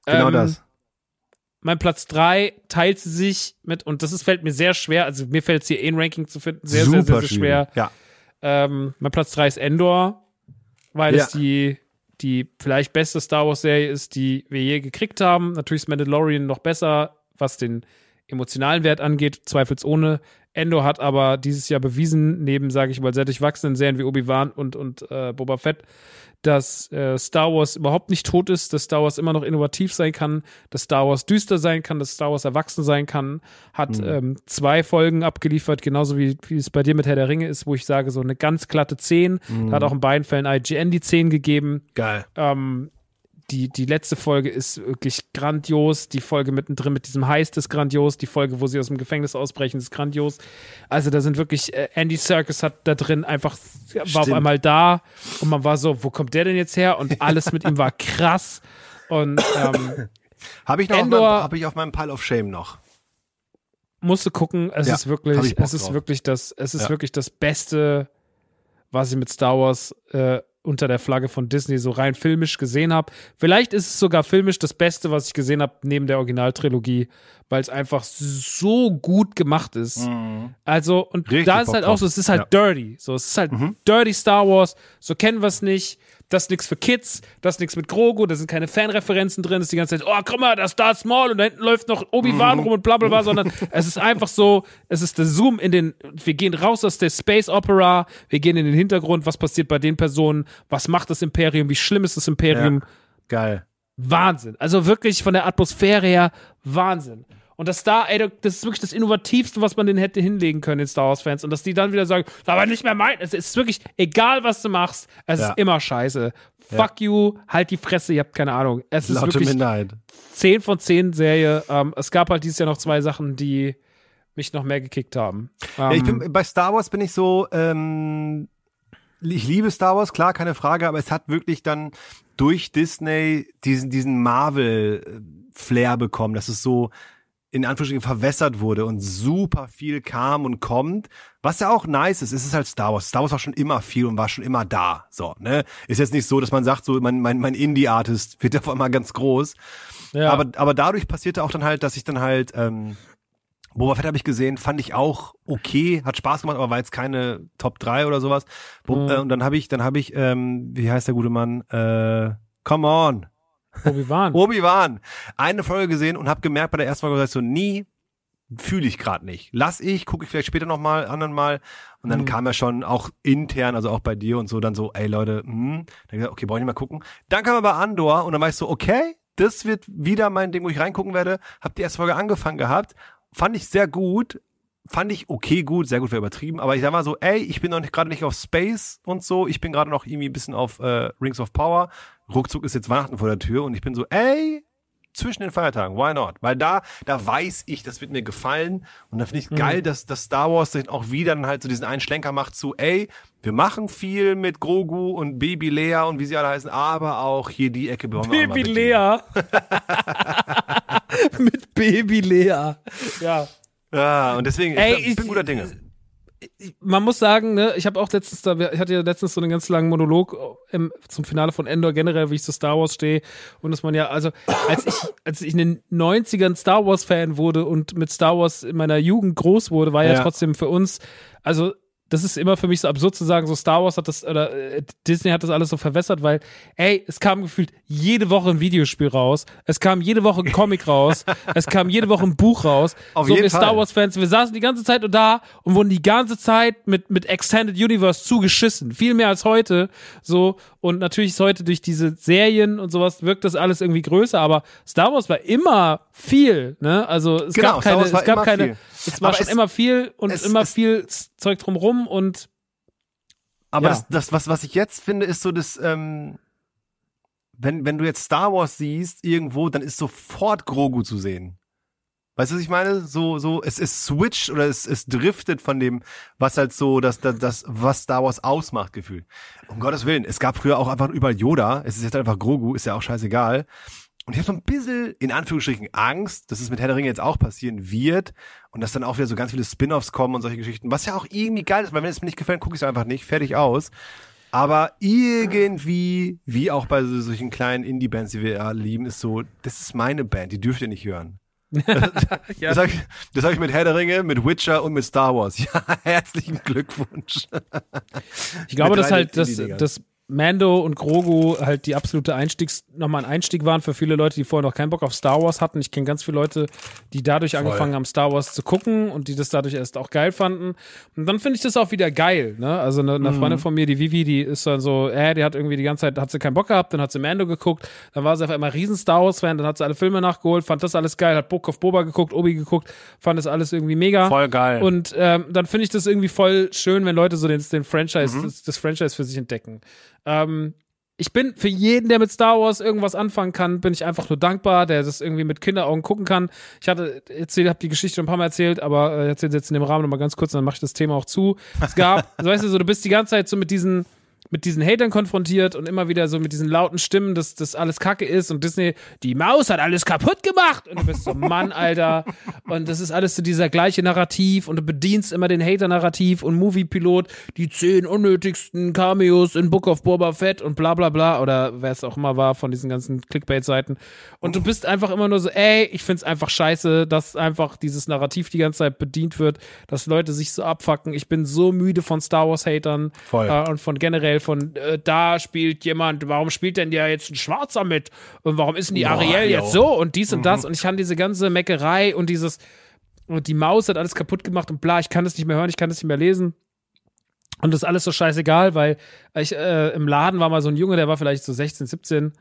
Genau Ähm, das. Mein Platz drei teilt sie sich mit, und das ist, fällt mir sehr schwer, also mir fällt es hier eh ein Ranking zu finden, sehr, sehr, sehr, sehr schwer. Ja. Ähm, mein Platz drei ist Endor, weil Ja. es die, die vielleicht beste Star Wars-Serie ist, die wir je gekriegt haben. Natürlich ist Mandalorian noch besser, was den emotionalen Wert angeht, zweifelsohne. Endor hat aber dieses Jahr bewiesen, neben, sage ich mal, sehr durchwachsenen Serien wie Obi-Wan und, und äh, Boba Fett, dass äh, Star Wars überhaupt nicht tot ist, dass Star Wars immer noch innovativ sein kann, dass Star Wars düster sein kann, dass Star Wars erwachsen sein kann, hat ähm, zwei Folgen abgeliefert, genauso wie, wie es bei dir mit Herr der Ringe ist, wo ich sage, so eine ganz glatte 10. Da hat auch in beiden Fällen IGN die 10 gegeben. Geil. Ähm, die, die letzte Folge ist wirklich grandios. Die Folge mittendrin mit diesem Heist ist grandios. Die Folge, wo sie aus dem Gefängnis ausbrechen, ist grandios. Also da sind wirklich, äh, Andy Serkis hat da drin einfach, war auf einmal da und man war so, wo kommt der denn jetzt her? Und alles mit ihm war krass. Und ähm, Habe ich noch auf Endor- meinem, hab ich auf meinem Pile of Shame noch. musst du gucken, es Ja, ist wirklich, es ist drauf. wirklich das, es ist Ja. wirklich das Beste, was ich mit Star Wars äh, unter der Flagge von Disney so rein filmisch gesehen habe. Vielleicht ist es sogar filmisch das Beste, was ich gesehen habe neben der Originaltrilogie, weil es einfach so gut gemacht ist. Also und Richtig da ist halt auch so, es ist halt Ja. Mhm. dirty, so es ist halt dirty Star Wars. So kennen wir es nicht. Das ist nichts für Kids, das ist nichts mit Grogu, da sind keine Fanreferenzen drin, das ist die ganze Zeit, oh, guck mal, da ist Darth Maul und da hinten läuft noch Obi-Wan rum und bla bla bla, sondern es ist einfach so, es ist der Zoom in den, wir gehen raus aus der Space Opera, wir gehen in den Hintergrund, was passiert bei den Personen, was macht das Imperium, wie schlimm ist das Imperium, Geil. Wahnsinn. Also wirklich von der Atmosphäre her Wahnsinn. Und das da, ey, das ist wirklich das Innovativste, was man denen hätte hinlegen können, den Star Wars-Fans. Und dass die dann wieder sagen, das ist aber nicht mehr mein. Es ist wirklich, egal was du machst, es Ja. ist immer scheiße. Fuck you, halt die Fresse, ihr habt keine Ahnung. Es ist Laute wirklich Minderheit. 10 von 10 Serie. Ähm, es gab halt dieses Jahr noch zwei Sachen, die mich noch mehr gekickt haben. Ähm, Ja, ich bin, bei Star Wars bin ich so, ähm, ich liebe Star Wars, klar, keine Frage, aber es hat wirklich dann durch Disney diesen, diesen Marvel-Flair bekommen, dass es so in Anführungsstrichen verwässert wurde und super viel kam und kommt, was ja auch nice ist. Es ist halt Star Wars. Star Wars war schon immer viel und war schon immer da. So, ne? Ist jetzt nicht so, dass man sagt, so mein, mein, mein Indie-Artist wird auf einmal ganz groß. ja. Aber, aber dadurch passierte auch dann halt, dass ich dann halt, ähm, Boba Fett habe ich gesehen, fand ich auch okay, hat Spaß gemacht, aber war jetzt keine Top 3 oder sowas. Mhm. äh, und dann habe ich, dann habe ich, ähm, wie heißt der gute Mann? Äh, come on. Obi-Wan. Obi-Wan. Eine Folge gesehen und habe gemerkt bei der ersten Folge, dass ich so nie fühle ich gerade nicht. Lass ich, gucke ich vielleicht später noch mal, anderen mal. Und dann kam ja schon auch intern, also auch bei dir und so, dann so, ey Leute, hm. Dann gesagt, okay, brauche ich nicht mal gucken. Dann kam aber Andor und dann war ich so, okay, das wird wieder mein Ding, wo ich reingucken werde. Hab die erste Folge angefangen gehabt, fand ich sehr gut, fand ich okay gut, sehr gut wäre übertrieben, aber ich sag mal so, ey, ich bin noch nicht gerade nicht auf Space und so, ich bin gerade noch irgendwie ein bisschen auf äh, Rings of Power. Ruckzuck ist jetzt Weihnachten vor der Tür und ich bin so, ey, zwischen den Feiertagen, why not? Weil da, da weiß ich, das wird mir gefallen und da finde ich geil, dass, dass Star Wars dann auch wieder dann halt so diesen einen Schlenker macht zu, ey, wir machen viel mit Grogu und Baby Lea und wie sie alle heißen, aber auch hier die Ecke wollen wir Baby. Lea. Mit Baby Lea. Ja. Ja, und deswegen, Ey, ich bin guter Dinge. Man muss sagen, ne, ich habe auch letztens da, ich hatte ja letztens so einen ganz langen Monolog im, zum Finale von Endor generell, wie ich zu Star Wars stehe und dass man ja, also als ich, als ich in den 90ern Star Wars Fan wurde und mit Star Wars in meiner Jugend groß wurde, war ja, Ja. trotzdem für uns, also das ist immer für mich so absurd zu sagen, so Star Wars hat das, oder äh, Disney hat das alles so verwässert, weil, ey, es kam gefühlt jede Woche ein Videospiel raus, es kam jede Woche ein Comic raus, es kam jede Woche ein Buch raus. Auf so, jeden wir Star. Wars Fans, wir saßen die ganze Zeit da und wurden die ganze Zeit mit, mit Extended Universe zugeschissen. Viel mehr als heute. So. Und natürlich ist heute durch diese Serien und sowas wirkt das alles irgendwie größer, aber Star Wars war immer viel, ne? Also es Genau, gab keine, es gab keine, viel. es war Aber schon es- immer viel und es- immer viel Zeug drumrum und Aber Ja. das, das was, was ich jetzt finde, ist so das, ähm, wenn, wenn du jetzt Star Wars siehst irgendwo, dann ist sofort Grogu zu sehen. Weißt du, was ich meine? So, so, es, es switcht oder es, es driftet von dem, was halt so, das, das, das, was Star Wars ausmacht, Gefühl. Um Gottes Willen, es gab früher auch einfach überall Yoda, es ist jetzt einfach Grogu, ist ja auch scheißegal. Und ich habe so ein bisschen, in Anführungsstrichen, Angst, dass es mit Herr der Ringe jetzt auch passieren wird und dass dann auch wieder so ganz viele Spin-offs kommen und solche Geschichten, was ja auch irgendwie geil ist, weil wenn es mir nicht gefällt, gucke ich es einfach nicht, fertig aus. Aber irgendwie, wie auch bei so, solchen kleinen Indie-Bands, die wir ja lieben, ist so, das ist meine Band, die dürft ihr nicht hören. Das habe ich, das hab ich mit Herr der Ringe, mit Witcher und mit Star Wars. Ja, herzlichen Glückwunsch. Ich glaube, dass halt, dass, Indie-Dingern. Mando und Grogu halt die absolute Einstiegs, nochmal ein Einstieg waren für viele Leute, die vorher noch keinen Bock auf Star Wars hatten. Ich kenne ganz viele Leute, die dadurch angefangen haben, Star Wars zu gucken und die das dadurch erst auch geil fanden. Und dann finde ich das auch wieder geil, ne? Also eine, Mhm. eine Freundin von mir, die Vivi, die ist dann so, äh, die hat irgendwie die ganze Zeit, hat sie keinen Bock gehabt, dann hat sie Mando geguckt, dann war sie auf einmal riesen Star Wars Fan, dann hat sie alle Filme nachgeholt, fand das alles geil, hat Book of Boba geguckt, Obi geguckt, fand das alles irgendwie mega. Voll geil. Und ähm, dann finde ich das irgendwie voll schön, wenn Leute so den, den Franchise, das, das Franchise für sich entdecken. Ähm, ich bin für jeden, der mit Star Wars irgendwas anfangen kann, bin ich einfach nur dankbar, der das irgendwie mit Kinderaugen gucken kann. Ich hatte erzählt, habe die Geschichte schon ein paar Mal erzählt, aber äh, erzähle jetzt in dem Rahmen nochmal ganz kurz, und dann mache ich das Thema auch zu. Es gab, weißt du, so du bist die ganze Zeit so mit diesen mit diesen Hatern konfrontiert und immer wieder so mit diesen lauten Stimmen, dass das alles Kacke ist und Disney, die Maus hat alles kaputt gemacht und du bist so, Mann, Alter. Und das ist alles so dieser gleiche Narrativ und du bedienst immer den Hater-Narrativ und Movie-Pilot, die zehn unnötigsten Cameos in Book of Boba Fett und bla bla bla oder wer es auch immer war von diesen ganzen Clickbait-Seiten. Und du bist einfach immer nur so, ey, ich find's einfach scheiße, dass einfach dieses Narrativ die ganze Zeit bedient wird, dass Leute sich so abfacken. Ich bin so müde von Star Wars-Hatern äh, und von generell von äh, da spielt jemand, warum spielt denn der jetzt ein Schwarzer mit? Und warum ist denn die Ariel yo. jetzt so und dies und das? Und ich kann diese ganze Meckerei und dieses und die Maus hat alles kaputt gemacht und bla, ich kann das nicht mehr hören, ich kann das nicht mehr lesen. Und das ist alles so scheißegal, weil ich äh, im Laden war mal so ein Junge, der war vielleicht so 16, 17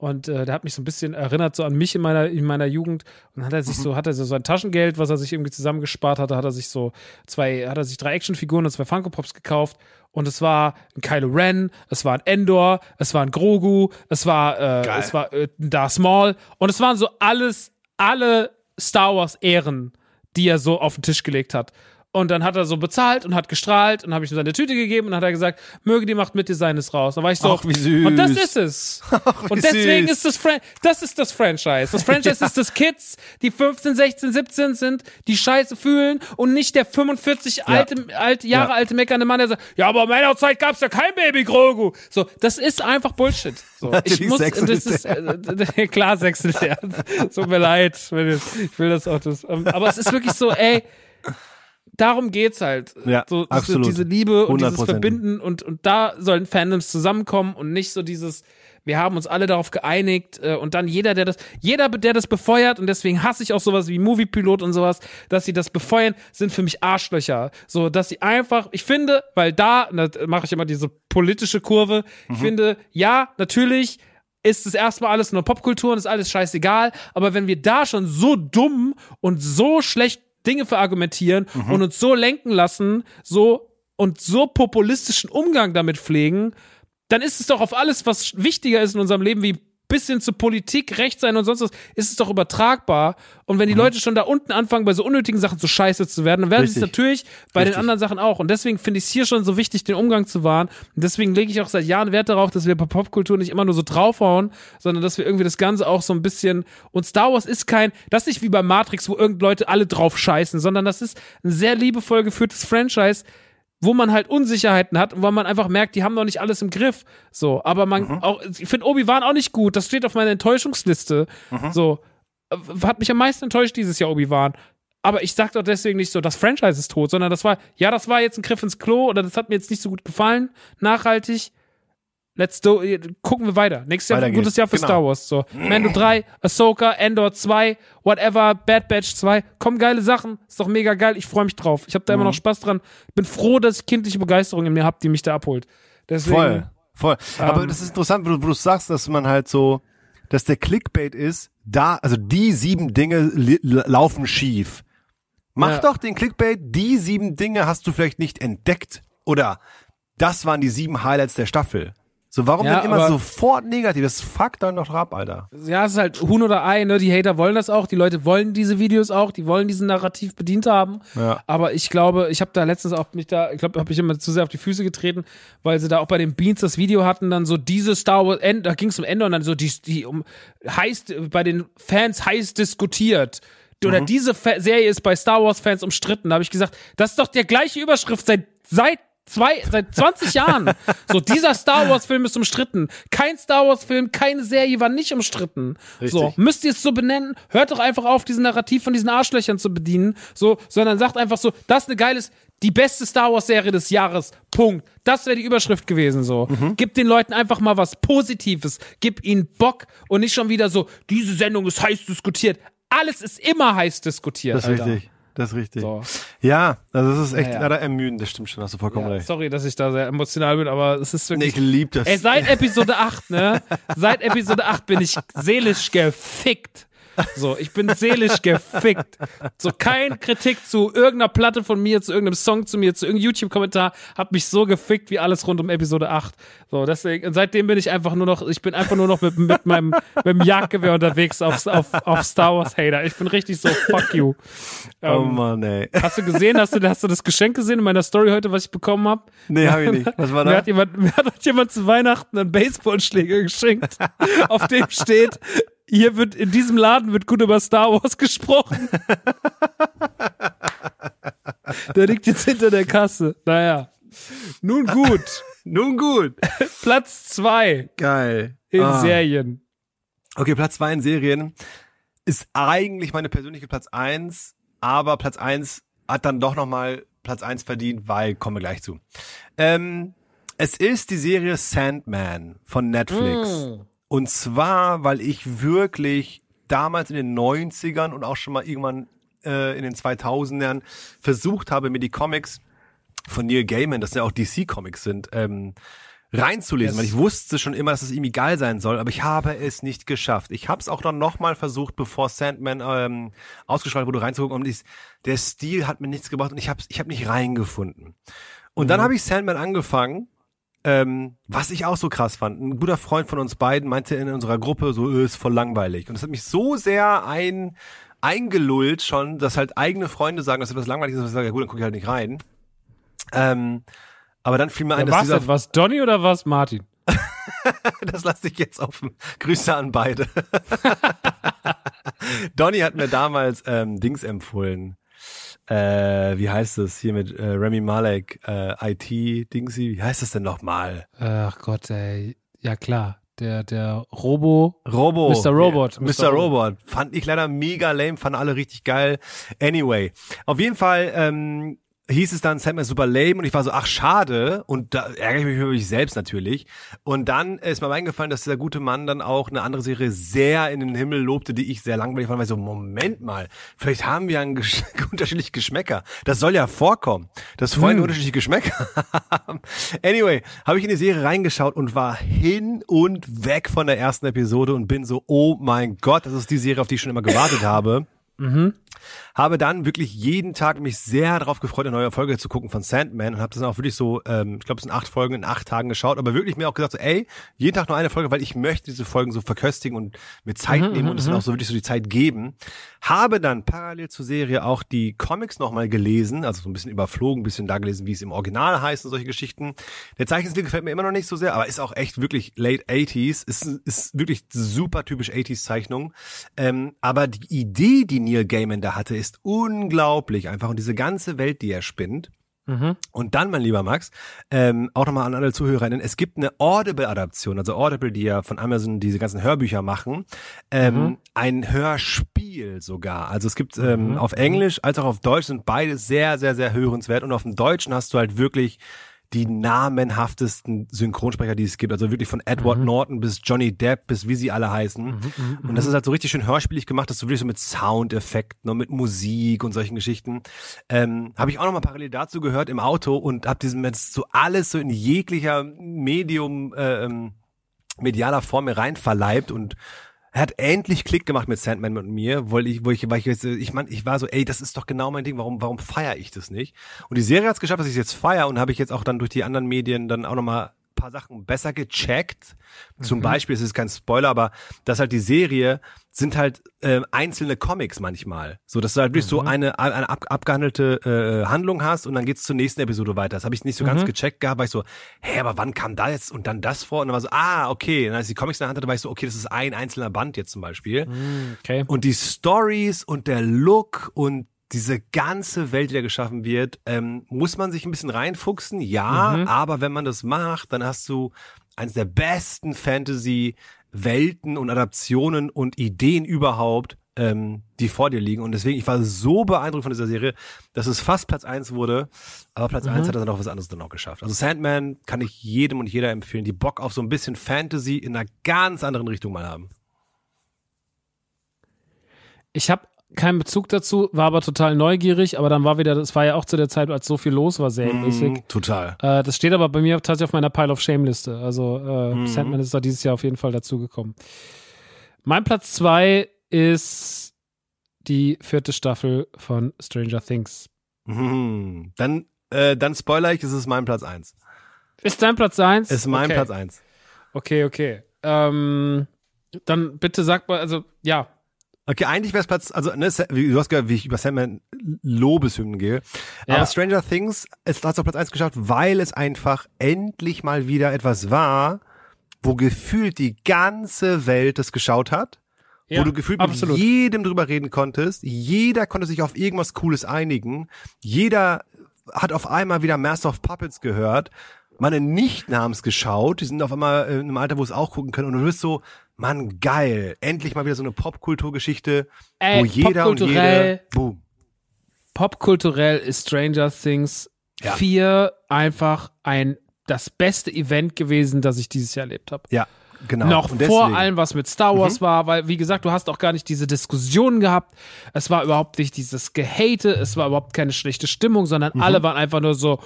und äh, der hat mich so ein bisschen erinnert so an mich in meiner in meiner Jugend und hat er sich so hat er so sein Taschengeld, was er sich irgendwie zusammengespart hatte, hat er sich so zwei hat er sich drei Actionfiguren und zwei Funko Pops gekauft und es war ein Kylo Ren, es war ein Endor, es war ein Grogu, es war äh, Geil. es war äh, ein Darth Maul und es waren so alles alle Star Wars Ehren, die er so auf den Tisch gelegt hat. Und dann hat er so bezahlt und hat gestrahlt und habe ich ihm seine Tüte gegeben und dann hat er gesagt, möge die Macht mit Designes raus. Dann war ich so, Ach, wie süß. und das ist es. wie und deswegen süß. ist das Fran das ist das Franchise. Das Franchise ist das Kids, die 15, 16, 17 sind, die Scheiße fühlen und nicht der 45 alte, alte Jahre Ja. alte meckernde Mann, der sagt, ja, aber in meiner Zeit gab's ja kein Baby Grogu. So, das ist einfach Bullshit. So, ich muss, das ist, äh, klar sechselt er. Tut mir leid, wenn ich ich will das auch das. Aber es ist wirklich so, ey, darum geht's halt. Ja, so, diese, absolut. diese Liebe und dieses 100%. Verbinden und, und da sollen Fandoms zusammenkommen und nicht so dieses, wir haben uns alle darauf geeinigt äh, und dann jeder, der das, jeder, der das befeuert und deswegen hasse ich auch sowas wie Moviepilot und sowas, dass sie das befeuern, sind für mich Arschlöcher. So, dass sie einfach, ich finde, weil da, da mache ich immer diese politische Kurve, ich finde, ja, natürlich, ist es erstmal alles nur Popkultur und ist alles scheißegal. Aber wenn wir da schon so dumm und so schlecht Dinge verargumentieren und uns so lenken lassen, so und so populistischen Umgang damit pflegen, dann ist es doch auf alles, was wichtiger ist in unserem Leben, wie bisschen zu Politik, Recht sein und sonst was, ist es doch übertragbar. Und wenn die Leute schon da unten anfangen, bei so unnötigen Sachen zu scheiße zu werden, dann werden sie es natürlich bei Richtig. den anderen Sachen auch. Und deswegen finde ich es hier schon so wichtig, den Umgang zu wahren. Und deswegen lege ich auch seit Jahren Wert darauf, dass wir bei Popkultur nicht immer nur so draufhauen, sondern dass wir irgendwie das Ganze auch so ein bisschen. Und Star Wars ist kein, das ist nicht wie bei Matrix, wo irgend Leute alle drauf scheißen, sondern das ist ein sehr liebevoll geführtes Franchise, wo man halt Unsicherheiten hat und wo man einfach merkt, die haben noch nicht alles im Griff. So, aber man auch, ich finde Obi-Wan auch nicht gut. Das steht auf meiner Enttäuschungsliste. So, äh, hat mich am meisten enttäuscht dieses Jahr Obi-Wan. Aber ich sag doch deswegen nicht so, das Franchise ist tot, sondern das war, ja, das war jetzt ein Griff ins Klo oder das hat mir jetzt nicht so gut gefallen, nachhaltig. Let's do, gucken wir weiter. Nächstes Jahr Weiter wird ein gutes. Jahr für Genau. Star Wars. So, Mando 3, Ahsoka, Endor 2, whatever, Bad Batch 2. Kommen geile Sachen. Ist doch mega geil. Ich freue mich drauf. Ich habe da immer Mhm. noch Spaß dran. Bin froh, dass ich kindliche Begeisterung in mir habe, die mich da abholt. Deswegen, Voll, voll. Aber Ähm, das ist interessant, wo du, wo du sagst, dass man halt so, dass der Clickbait ist, da, also die sieben Dinge laufen schief. Mach Ja. doch den Clickbait, die sieben Dinge hast du vielleicht nicht entdeckt. Oder das waren die sieben Highlights der Staffel. So, warum Ja, denn immer aber- sofort negativ? Das fuckt dann doch ab, Alter. ja, es ist halt Huhn oder Ei, ne? Die Hater wollen das auch, die Leute wollen diese Videos auch, die wollen diesen Narrativ bedient haben. Ja. Aber ich glaube, ich habe da letztens auch mich da, ich glaube, habe ich immer zu sehr auf die Füße getreten, weil sie da auch bei den Beans das Video hatten, dann so diese Star Wars, End, da ging es um Ende und dann so die, die um heiß bei den Fans heiß diskutiert. Oder diese Fa Serie ist bei Star Wars Fans umstritten. Da habe ich gesagt, das ist doch der gleiche Überschrift seit seit zwei seit 20 Jahren. So dieser Star Wars Film ist umstritten. Kein Star Wars Film, keine Serie war nicht umstritten. So Richtig. müsst ihr es so benennen? Hört doch einfach auf, diesen Narrativ von diesen Arschlöchern zu bedienen. So, sondern sagt einfach so, das ist eine geiles, die beste Star Wars Serie des Jahres. Punkt. Das wäre die Überschrift gewesen. So, Mhm. gib den Leuten einfach mal was Positives. Gib ihnen Bock und nicht schon wieder so, diese Sendung ist heiß diskutiert. Alles ist immer heiß diskutiert. Das ist Alter. richtig. Das ist richtig. So. Ja, also das ist echt Ja, ja. leider ermüdend, das stimmt schon, hast du vollkommen Ja, recht. sorry, dass ich da sehr emotional bin, aber es ist Nee, wirklich. ich lieb das. Ey, seit Episode 8, ne? Seit Episode 8 bin ich seelisch gefickt. So, ich bin seelisch gefickt. So, kein Kritik zu irgendeiner Platte von mir, zu irgendeinem Song zu mir, zu irgendeinem YouTube-Kommentar, hat mich so gefickt wie alles rund um Episode 8. So, deswegen, und seitdem bin ich einfach nur noch, ich bin einfach nur noch mit, mit meinem, mit dem Jagdgewehr unterwegs auf, auf, auf Star Wars Hater. Ich bin richtig so, fuck you. Oh Ähm, Mann, ey. Hast du gesehen, hast du, hast du das Geschenk gesehen in meiner Story heute, was ich bekommen habe? Nee, hab ich nicht. Was war Mir da? hat jemand, mir hat jemand zu Weihnachten einen Baseballschläger geschenkt, auf dem steht, hier wird, in diesem Laden wird gut über Star Wars gesprochen. Der liegt jetzt hinter der Kasse. Naja. Nun gut. Nun gut. Platz zwei Geil. in Ah. Serien. Okay, Platz zwei in Serien ist eigentlich meine persönliche Platz eins, aber Platz eins hat dann doch nochmal Platz eins verdient, weil, kommen wir gleich zu. Ähm, es ist die Serie Sandman von Netflix. Und zwar, weil ich wirklich damals in den 90ern und auch schon mal irgendwann äh, in den 2000ern versucht habe, mir die Comics von Neil Gaiman, das ja auch DC-Comics sind, ähm, reinzulesen, Yes. weil ich wusste schon immer, dass es irgendwie geil sein soll, aber ich habe es nicht geschafft. Ich habe es auch dann nochmal versucht, bevor Sandman ähm, ausgestrahlt wurde, reinzugucken und dies, der Stil hat mir nichts gebracht und ich habe ich hab nicht reingefunden. Und dann habe ich Sandman angefangen ähm, was ich auch so krass fand, ein guter Freund von uns beiden meinte in unserer Gruppe, so "Äh, ist voll langweilig. Und das hat mich so sehr ein, eingelullt schon, dass halt eigene Freunde sagen, dass etwas langweilig ist, und ich sage, ja gut, dann gucke ich halt nicht rein. Ähm, aber dann fiel mir ein, dass was dieser, denn? Was Donny oder was Martin? das lasse ich jetzt offen. Grüße an beide. Donny hat mir damals ähm, Dings empfohlen. Äh, wie heißt es hier mit äh, Remy Malek, äh, IT Dingsy, wie heißt das denn nochmal? Ach Gott, ey. Ja klar. Der, der Robo. Robo. Mr. Robot. Mr. Mr. Robot. Fand ich leider mega lame, fanden alle richtig geil. Anyway. Auf jeden Fall, ähm, hieß es dann, Sandman ist super lame und ich war so, ach schade und da ärgere ich mich über mich selbst natürlich. Und dann ist mir eingefallen, dass dieser gute Mann dann auch eine andere Serie sehr in den Himmel lobte, die ich sehr langweilig fand, weil ich so, Moment mal, vielleicht haben wir ein Gesch unterschiedliche Geschmäcker. Das soll ja vorkommen, dass Freunde unterschiedliche Geschmäcker haben. Anyway, habe ich in die Serie reingeschaut und war hin und weg von der ersten Episode und bin so, oh mein Gott, das ist die Serie, auf die ich schon immer gewartet habe. Habe dann wirklich jeden Tag mich sehr darauf gefreut, eine neue Folge zu gucken von Sandman und habe das dann auch wirklich so, ähm, ich glaube, es sind acht Folgen in acht Tagen geschaut, aber wirklich mir auch gesagt, so, ey, jeden Tag nur eine Folge, weil ich möchte diese Folgen so verköstigen und mir Zeit nehmen und es dann auch so wirklich so die Zeit geben. Habe dann parallel zur Serie auch die Comics nochmal gelesen, also so ein bisschen überflogen, ein bisschen da gelesen, wie es im Original heißt und solche Geschichten. Der Zeichenstil gefällt mir immer noch nicht so sehr, aber ist auch echt wirklich late 80s, ist, ist wirklich super typisch 80s Zeichnung. Ähm, aber die Idee, die Neil Gaiman da hatte, ist unglaublich einfach. Und diese ganze Welt, die er spinnt. Und dann, mein lieber Max, ähm, auch nochmal an alle Zuhörerinnen, es gibt eine Audible-Adaption, also Audible, die ja von Amazon diese ganzen Hörbücher machen, ähm, ein Hörspiel sogar. Also es gibt ähm, auf Englisch als auch auf Deutsch sind beide sehr, sehr, sehr hörenswert. Und auf dem Deutschen hast du halt wirklich die namenhaftesten Synchronsprecher, die es gibt. Also wirklich von Edward Norton bis Johnny Depp bis wie sie alle heißen. und das ist halt so richtig schön hörspielig gemacht, dass du wirklich so mit Soundeffekten und mit Musik und solchen Geschichten. Ähm, habe ich auch nochmal parallel dazu gehört im Auto und habe diesen jetzt so alles so in jeglicher Medium, äh, ähm, medialer Form mir rein verleibt und er hat endlich Klick gemacht mit Sandman und mir, weil ich, wo ich, weil ich, ich mein, ich war so, ey, das ist doch genau mein Ding, warum, warum feiere ich das nicht? Und die Serie hat es geschafft, dass ich es jetzt feier und habe ich jetzt auch dann durch die anderen Medien dann auch nochmal paar Sachen besser gecheckt. Zum Beispiel, es ist kein Spoiler, aber dass halt die Serie sind halt äh, einzelne Comics manchmal. So, dass du halt wirklich so eine, eine ab, abgehandelte äh, Handlung hast und dann geht's zur nächsten Episode weiter. Das habe ich nicht so ganz gecheckt gehabt, weil ich so, hä, aber wann kam da jetzt und dann das vor? Und dann war so, ah, okay. Und als ich die Comics in der Hand hatte, war ich so, okay, das ist ein einzelner Band jetzt zum Beispiel. Okay. Und die Stories und der Look und diese ganze Welt, die da geschaffen wird, ähm, muss man sich ein bisschen reinfuchsen, ja, aber wenn man das macht, dann hast du eines der besten Fantasy-Welten und Adaptionen und Ideen überhaupt, ähm, die vor dir liegen. Und deswegen, ich war so beeindruckt von dieser Serie, dass es fast Platz eins wurde, aber Platz eins hat er dann noch was anderes dann noch geschafft. Also Sandman kann ich jedem und jeder empfehlen, die Bock auf so ein bisschen Fantasy in einer ganz anderen Richtung mal haben. Ich habe keinen Bezug dazu, war aber total neugierig, aber dann war wieder, das war ja auch zu der Zeit, als so viel los war, serienmäßig. Mm, total. Äh, das steht aber bei mir tatsächlich auf meiner Pile of Shame-Liste. Also äh, Mhm. Sandman ist da dieses Jahr auf jeden Fall dazugekommen. Mein Platz zwei ist die vierte Staffel von Stranger Things. Mhm. Dann, äh, dann spoiler ich, es ist mein Platz eins. Ist dein Platz eins? Ist mein okay. Platz eins. Okay, okay. Ähm, dann bitte sag mal, also ja, Okay, eigentlich wäre es Platz, also ne, du hast gehört, wie ich über Sandman Lobeshymnen gehe. Ja. Aber Stranger Things, es hat es auf Platz eins geschafft, weil es einfach endlich mal wieder etwas war, wo gefühlt die ganze Welt es geschaut hat. Ja, wo du gefühlt absolut. mit jedem drüber reden konntest. Jeder konnte sich auf irgendwas Cooles einigen. Jeder hat auf einmal wieder Master of Puppets gehört. Meine Nichten haben es geschaut. Die sind auf einmal in einem Alter, wo es auch gucken können. Und du bist so, Mann, geil. Endlich mal wieder so eine Popkulturgeschichte, wo jeder und jede, boom. popkulturell ist Stranger Things Ja. 4 einfach ein das beste Event gewesen, das ich dieses Jahr erlebt habe. Ja, genau. Noch Und vor Mhm. allem, was mit Star Wars war, weil, wie gesagt, du hast auch gar nicht diese Diskussion gehabt. Es war überhaupt nicht dieses Gehate, es war überhaupt keine schlechte Stimmung, sondern Mhm. alle waren einfach nur so,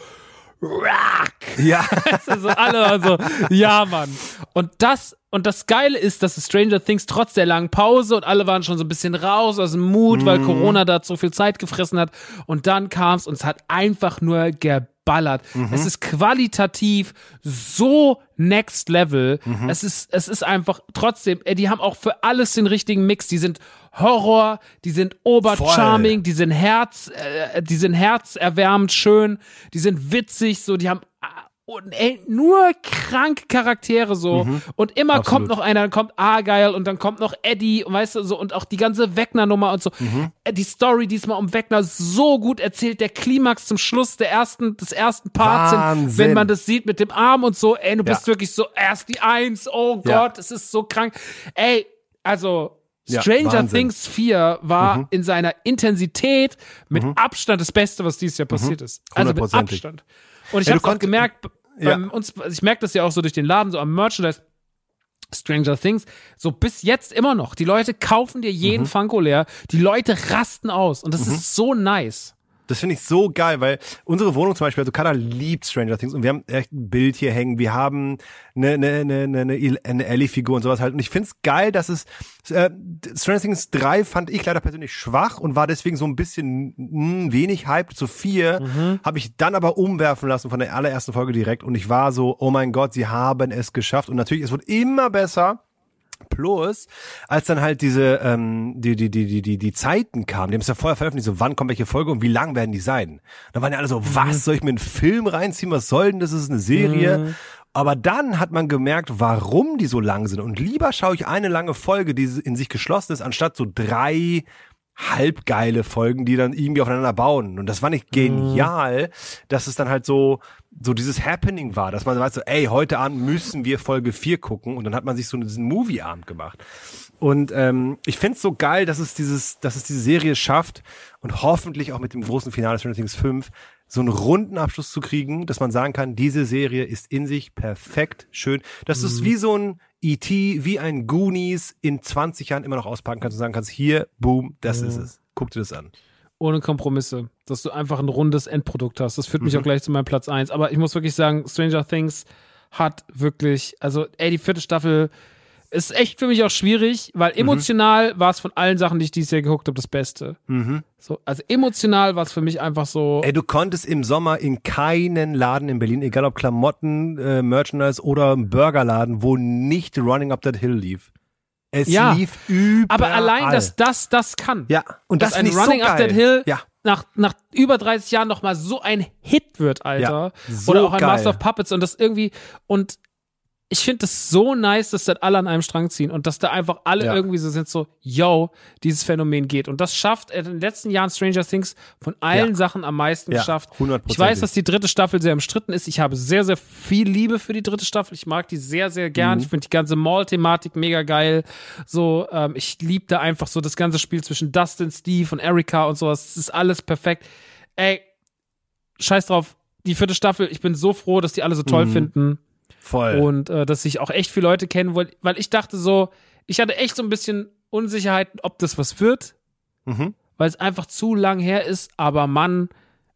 Rock! Ja, Also alle waren so, ja, Mann. Und das, und das Geile ist, dass Stranger Things trotz der langen Pause und alle waren schon so ein bisschen raus aus dem Mut, weil Mhm. Corona da so viel Zeit gefressen hat. Und dann kam's und es hat einfach nur geballert. Mhm. Es ist qualitativ so next level. Mhm. Es ist, es ist einfach trotzdem, ey, die haben auch für alles den richtigen Mix. Die sind Horror, die sind obercharming, die sind Herz, äh, die sind herzerwärmend schön, die sind witzig, so, die haben ah, und ey, nur krank Charaktere so und immer Absolut. kommt noch einer, dann kommt Argyle und dann kommt noch Eddie und weißt du so und auch die ganze Wegner Nummer und so. Äh, Die Story diesmal um Wegner so gut erzählt, der Klimax zum Schluss der ersten des ersten Parts, Wahnsinn. wenn man das sieht mit dem Arm und so, ey, du bist Ja. wirklich so erst die Eins, oh Ja. Gott, es ist so krank. Ey, also Ja, Stranger Wahnsinn. Things 4 war Mhm. in seiner Intensität mit Abstand das Beste, was dieses Jahr passiert ist. Also mit Mhm. Abstand. Und ich Ja, habe auch gemerkt, Ja. uns, ich merke das ja auch so durch den Laden, so am Merchandise. Stranger Things, so bis jetzt immer noch. Die Leute kaufen dir jeden Mhm. Funko leer. Die Leute rasten aus. Und das ist so nice. Das finde ich so geil, weil unsere Wohnung zum Beispiel, also Kada liebt Stranger Things und wir haben echt ein Bild hier hängen, wir haben eine, eine, eine, eine, eine Ellie-Figur und sowas halt. Und ich finde es geil, dass es äh, Stranger Things 3 fand ich leider persönlich schwach und war deswegen so ein bisschen mh, wenig hyped. Zu 4 Mhm. habe ich dann aber umwerfen lassen von der allerersten Folge direkt und ich war so, oh mein Gott, sie haben es geschafft. Und natürlich, es wird immer besser. Plus, als dann halt diese, ähm, die, die, die, die, die, die Zeiten kamen, die haben es ja vorher veröffentlicht, so wann kommt welche Folge und wie lang werden die sein? Dann waren ja alle so, was, soll ich mir einen Film reinziehen? Was soll denn das? Das ist eine Serie. Aber dann hat man gemerkt, warum die so lang sind. Und lieber schaue ich eine lange Folge, die in sich geschlossen ist, anstatt so drei halbgeile Folgen, die dann irgendwie aufeinander bauen. Und das war nicht genial, dass es dann halt so, so dieses Happening war, dass man weiß so, ey, heute Abend müssen wir Folge 4 gucken und dann hat man sich so diesen Movie-Abend gemacht. Und ähm, ich find's so geil, dass es dieses, dass es diese Serie schafft und hoffentlich auch mit dem großen Finale Stranger Things 5 so einen runden Abschluss zu kriegen, dass man sagen kann, diese Serie ist in sich perfekt schön. Das ist wie so ein E.T., wie ein Goonies in 20 Jahren immer noch auspacken kannst und sagen kannst, hier, boom, das ist es. Guck dir das an. Ohne Kompromisse. Dass du einfach ein rundes Endprodukt hast. Das führt Mhm. mich auch gleich zu meinem Platz 1. Aber ich muss wirklich sagen, Stranger Things hat wirklich, also, ey, die vierte Staffel ist echt für mich auch schwierig, weil Mhm. emotional war es von allen Sachen, die ich dieses Jahr geguckt habe, das Beste. Mhm. So, also emotional war es für mich einfach so. Ey, du konntest im Sommer in keinen Laden in Berlin, egal ob Klamotten, äh, Merchandise oder ein Burgerladen, wo nicht Running Up That Hill lief. Es Ja. lief überall. aber allein, dass das das kann. Ja, und das dass ein finde ich Running so Up. That Hill Ja. nach, nach über 30 Jahren nochmal so ein Hit wird, Alter. Ja, so Oder auch ein geil. Master of Puppets und das irgendwie und ich finde das so nice, dass dann alle an einem Strang ziehen und dass da einfach alle Ja. irgendwie so sind, so, yo, dieses Phänomen geht. Und das schafft in den letzten Jahren Stranger Things von allen Ja. Sachen am meisten Ja, geschafft. hundertprozentig. Ich weiß, dass die dritte Staffel sehr umstritten ist. Ich habe sehr, sehr viel Liebe für die dritte Staffel. Ich mag die sehr, sehr gern. Mhm. Ich finde die ganze Mall-Thematik mega geil. So, ähm, ich liebe da einfach so das ganze Spiel zwischen Dustin, Steve und Erika und sowas. Das ist alles perfekt. Ey, scheiß drauf. Die vierte Staffel, ich bin so froh, dass die alle so toll Mhm. finden. Voll. Und äh, dass sich auch echt viele Leute kennen, weil, weil ich dachte so, ich hatte echt so ein bisschen Unsicherheiten, ob das was wird, Mhm. weil es einfach zu lang her ist. Aber Mann,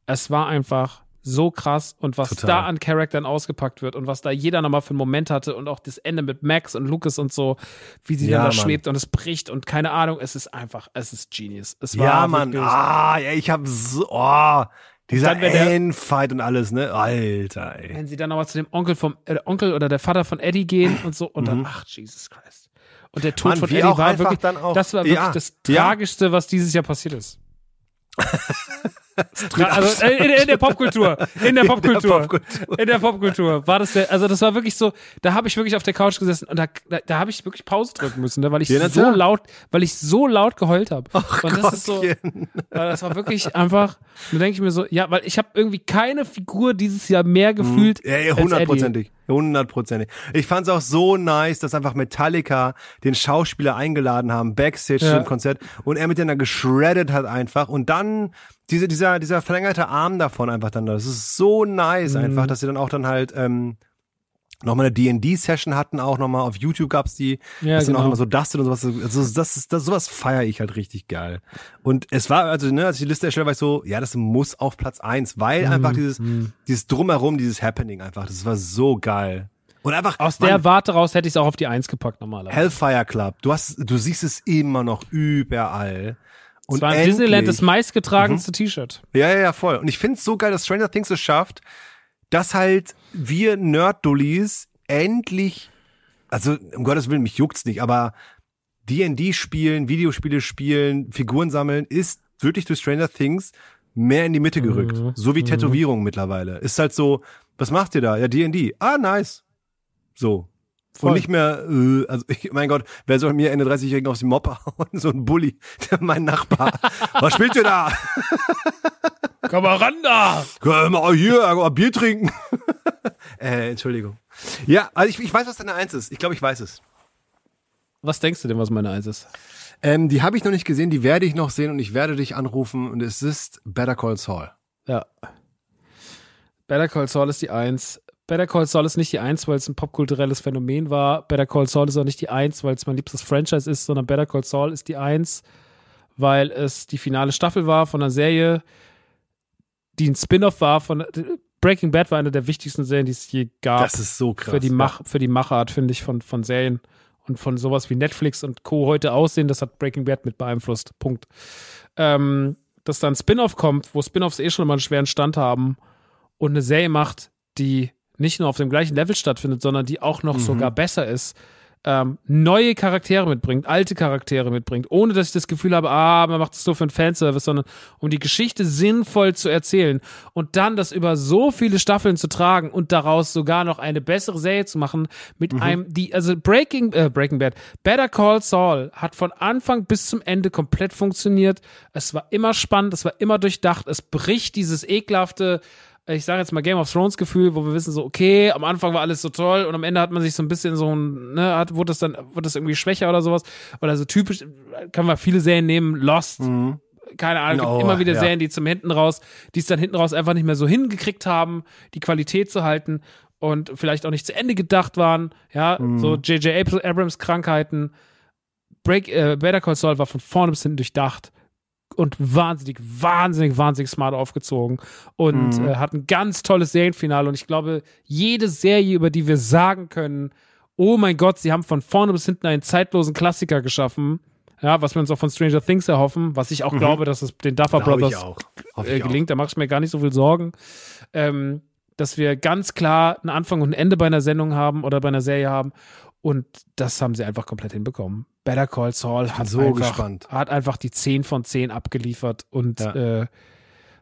es war einfach so krass und was Total. da an Charakteren ausgepackt wird und was da jeder nochmal für einen Moment hatte und auch das Ende mit Max und Lucas und so, wie sie Ja, dann da Mann. schwebt und es bricht und keine Ahnung, es ist einfach, es ist Genius. Es war Ja, Mann. Ah, ja, ich hab so, oh, dieser Endfight und alles, ne? Alter, ey. wenn sie dann nochmal zu dem Onkel vom äh, Onkel oder der Vater von Eddie gehen und so und dann, ach Jesus Christ. Und der Tod Mhm. Mann, von Eddie war wirklich, dann auch- das war wirklich Ja, das. Tragischste, was dieses Jahr passiert ist. Also äh, in, in der Popkultur, in der Popkultur, Popkultur. in der Popkultur war das der, also das war wirklich so, da habe ich wirklich auf der Couch gesessen und da, da, da habe ich wirklich Pause drücken müssen, ne, weil ich na so klar. laut, weil ich so laut geheult habe. und das ist so, Gottchen. weil das war wirklich einfach, da denke ich mir so, ja, weil ich habe irgendwie keine Figur dieses Jahr mehr gefühlt. Ja, ja, hundertprozentig. Hundertprozentig. Ich fand's auch so nice, dass einfach Metallica den Schauspieler eingeladen haben, Backstage Ja. zum Konzert, und er mit denen da geschreddet hat einfach. Und dann diese, dieser, dieser verlängerte Arm davon einfach dann da. Das ist so nice Mhm. einfach, dass sie dann auch dann halt, ähm, nochmal eine D&D-Session hatten, auch nochmal auf YouTube gab's die, Ja, dass dann auch genau. immer so Dustin und sowas, also das ist, das, sowas feiere ich halt richtig geil. Und es war, also, ne, als ich die Liste erstellt war ich so, ja, das muss auf Platz eins, weil Mhm, einfach dieses, dieses Drumherum, dieses Happening einfach, das war so geil. Und einfach, Aus Mann, der Warte raus hätte ich es auch auf die Eins gepackt normalerweise. Hellfire Club, du hast, du siehst es immer noch überall. Und war im endlich, Disneyland das Mhm. meistgetragenste T-Shirt. Ja, ja, ja, voll. Und ich find's so geil, dass Stranger Things es schafft, dass halt wir Nerd-Dullis endlich, also um Gottes Willen, mich juckt's nicht, aber D&D spielen, Videospiele spielen, Figuren sammeln, ist wirklich durch Stranger Things mehr in die Mitte gerückt. Mhm. So wie Tätowierung mittlerweile. Ist halt so, was macht ihr da? Ja, D&D. Ah, nice. So. Voll. Und nicht mehr, äh, also ich, mein Gott, wer soll mir Ende 30-Jährigen aufs Mob hauen? So ein Bully, der mein Nachbar. Was spielt ihr da? Komm mal ran da! Komm mal hier, Bier trinken. äh, Entschuldigung. Ja, also ich, ich weiß, was deine Eins ist. Ich glaube, ich weiß es. Was denkst du denn, was meine Eins ist? Ähm, die habe ich noch nicht gesehen, die werde ich noch sehen und ich werde dich anrufen und es ist Better Call Saul. Ja. Better Call Saul ist die Eins. Better Call Saul ist nicht die Eins, weil es ein popkulturelles Phänomen war. Better Call Saul ist auch nicht die Eins, weil es mein liebstes Franchise ist, sondern Better Call Saul ist die Eins, weil es die finale Staffel war von einer Serie, die ein Spin-off war von Breaking Bad war eine der wichtigsten Serien, die es je gab. Das ist so krass. für die. Mach, für die Machart, finde ich, von, von Serien und von sowas wie Netflix und Co. heute aussehen, das hat Breaking Bad mit beeinflusst. Punkt. Ähm, dass dann ein Spin-off kommt, wo Spin-offs eh schon immer einen schweren Stand haben und eine Serie macht, die nicht nur auf dem gleichen Level stattfindet, sondern die auch noch sogar besser ist, ähm, neue Charaktere mitbringt, alte Charaktere mitbringt, ohne dass ich das Gefühl habe, ah, man macht es so für einen Fanservice, sondern um die Geschichte sinnvoll zu erzählen und dann das über so viele Staffeln zu tragen und daraus sogar noch eine bessere Serie zu machen mit einem, die, also Breaking, äh, Breaking Bad, Better Call Saul hat von Anfang bis zum Ende komplett funktioniert. Es war immer spannend, es war immer durchdacht, es bricht dieses ekelhafte, ich sage jetzt mal Game of Thrones Gefühl, wo wir wissen so, okay, am Anfang war alles so toll und am Ende hat man sich so ein bisschen so ein, ne, hat, wurde das dann, wurde das irgendwie schwächer oder sowas. Oder so typisch, kann man viele Serien nehmen, Lost, keine Ahnung, gibt Oh, immer wieder ja. Serien, die zum hinten raus, die es dann hinten raus einfach nicht mehr so hingekriegt haben, die Qualität zu halten und vielleicht auch nicht zu Ende gedacht waren, ja, so J.J. Abrams Krankheiten. Break, äh, Better Call Saul war von vorne bis hinten durchdacht und wahnsinnig, wahnsinnig, wahnsinnig smart aufgezogen und äh, hat ein ganz tolles Serienfinale. Und ich glaube, jede Serie, über die wir sagen können, oh mein Gott, sie haben von vorne bis hinten einen zeitlosen Klassiker geschaffen, ja, was wir uns auch von Stranger Things erhoffen, was ich auch glaube, dass es den Duffer Glaube Brothers äh, gelingt. Da mache ich mir gar nicht so viel Sorgen. Ähm, dass wir ganz klar einen Anfang und ein Ende bei einer Sendung haben oder bei einer Serie haben. Und das haben sie einfach komplett hinbekommen. Better Call Saul hat, so einfach, gespannt. hat einfach die 10 von 10 abgeliefert und Ja. äh,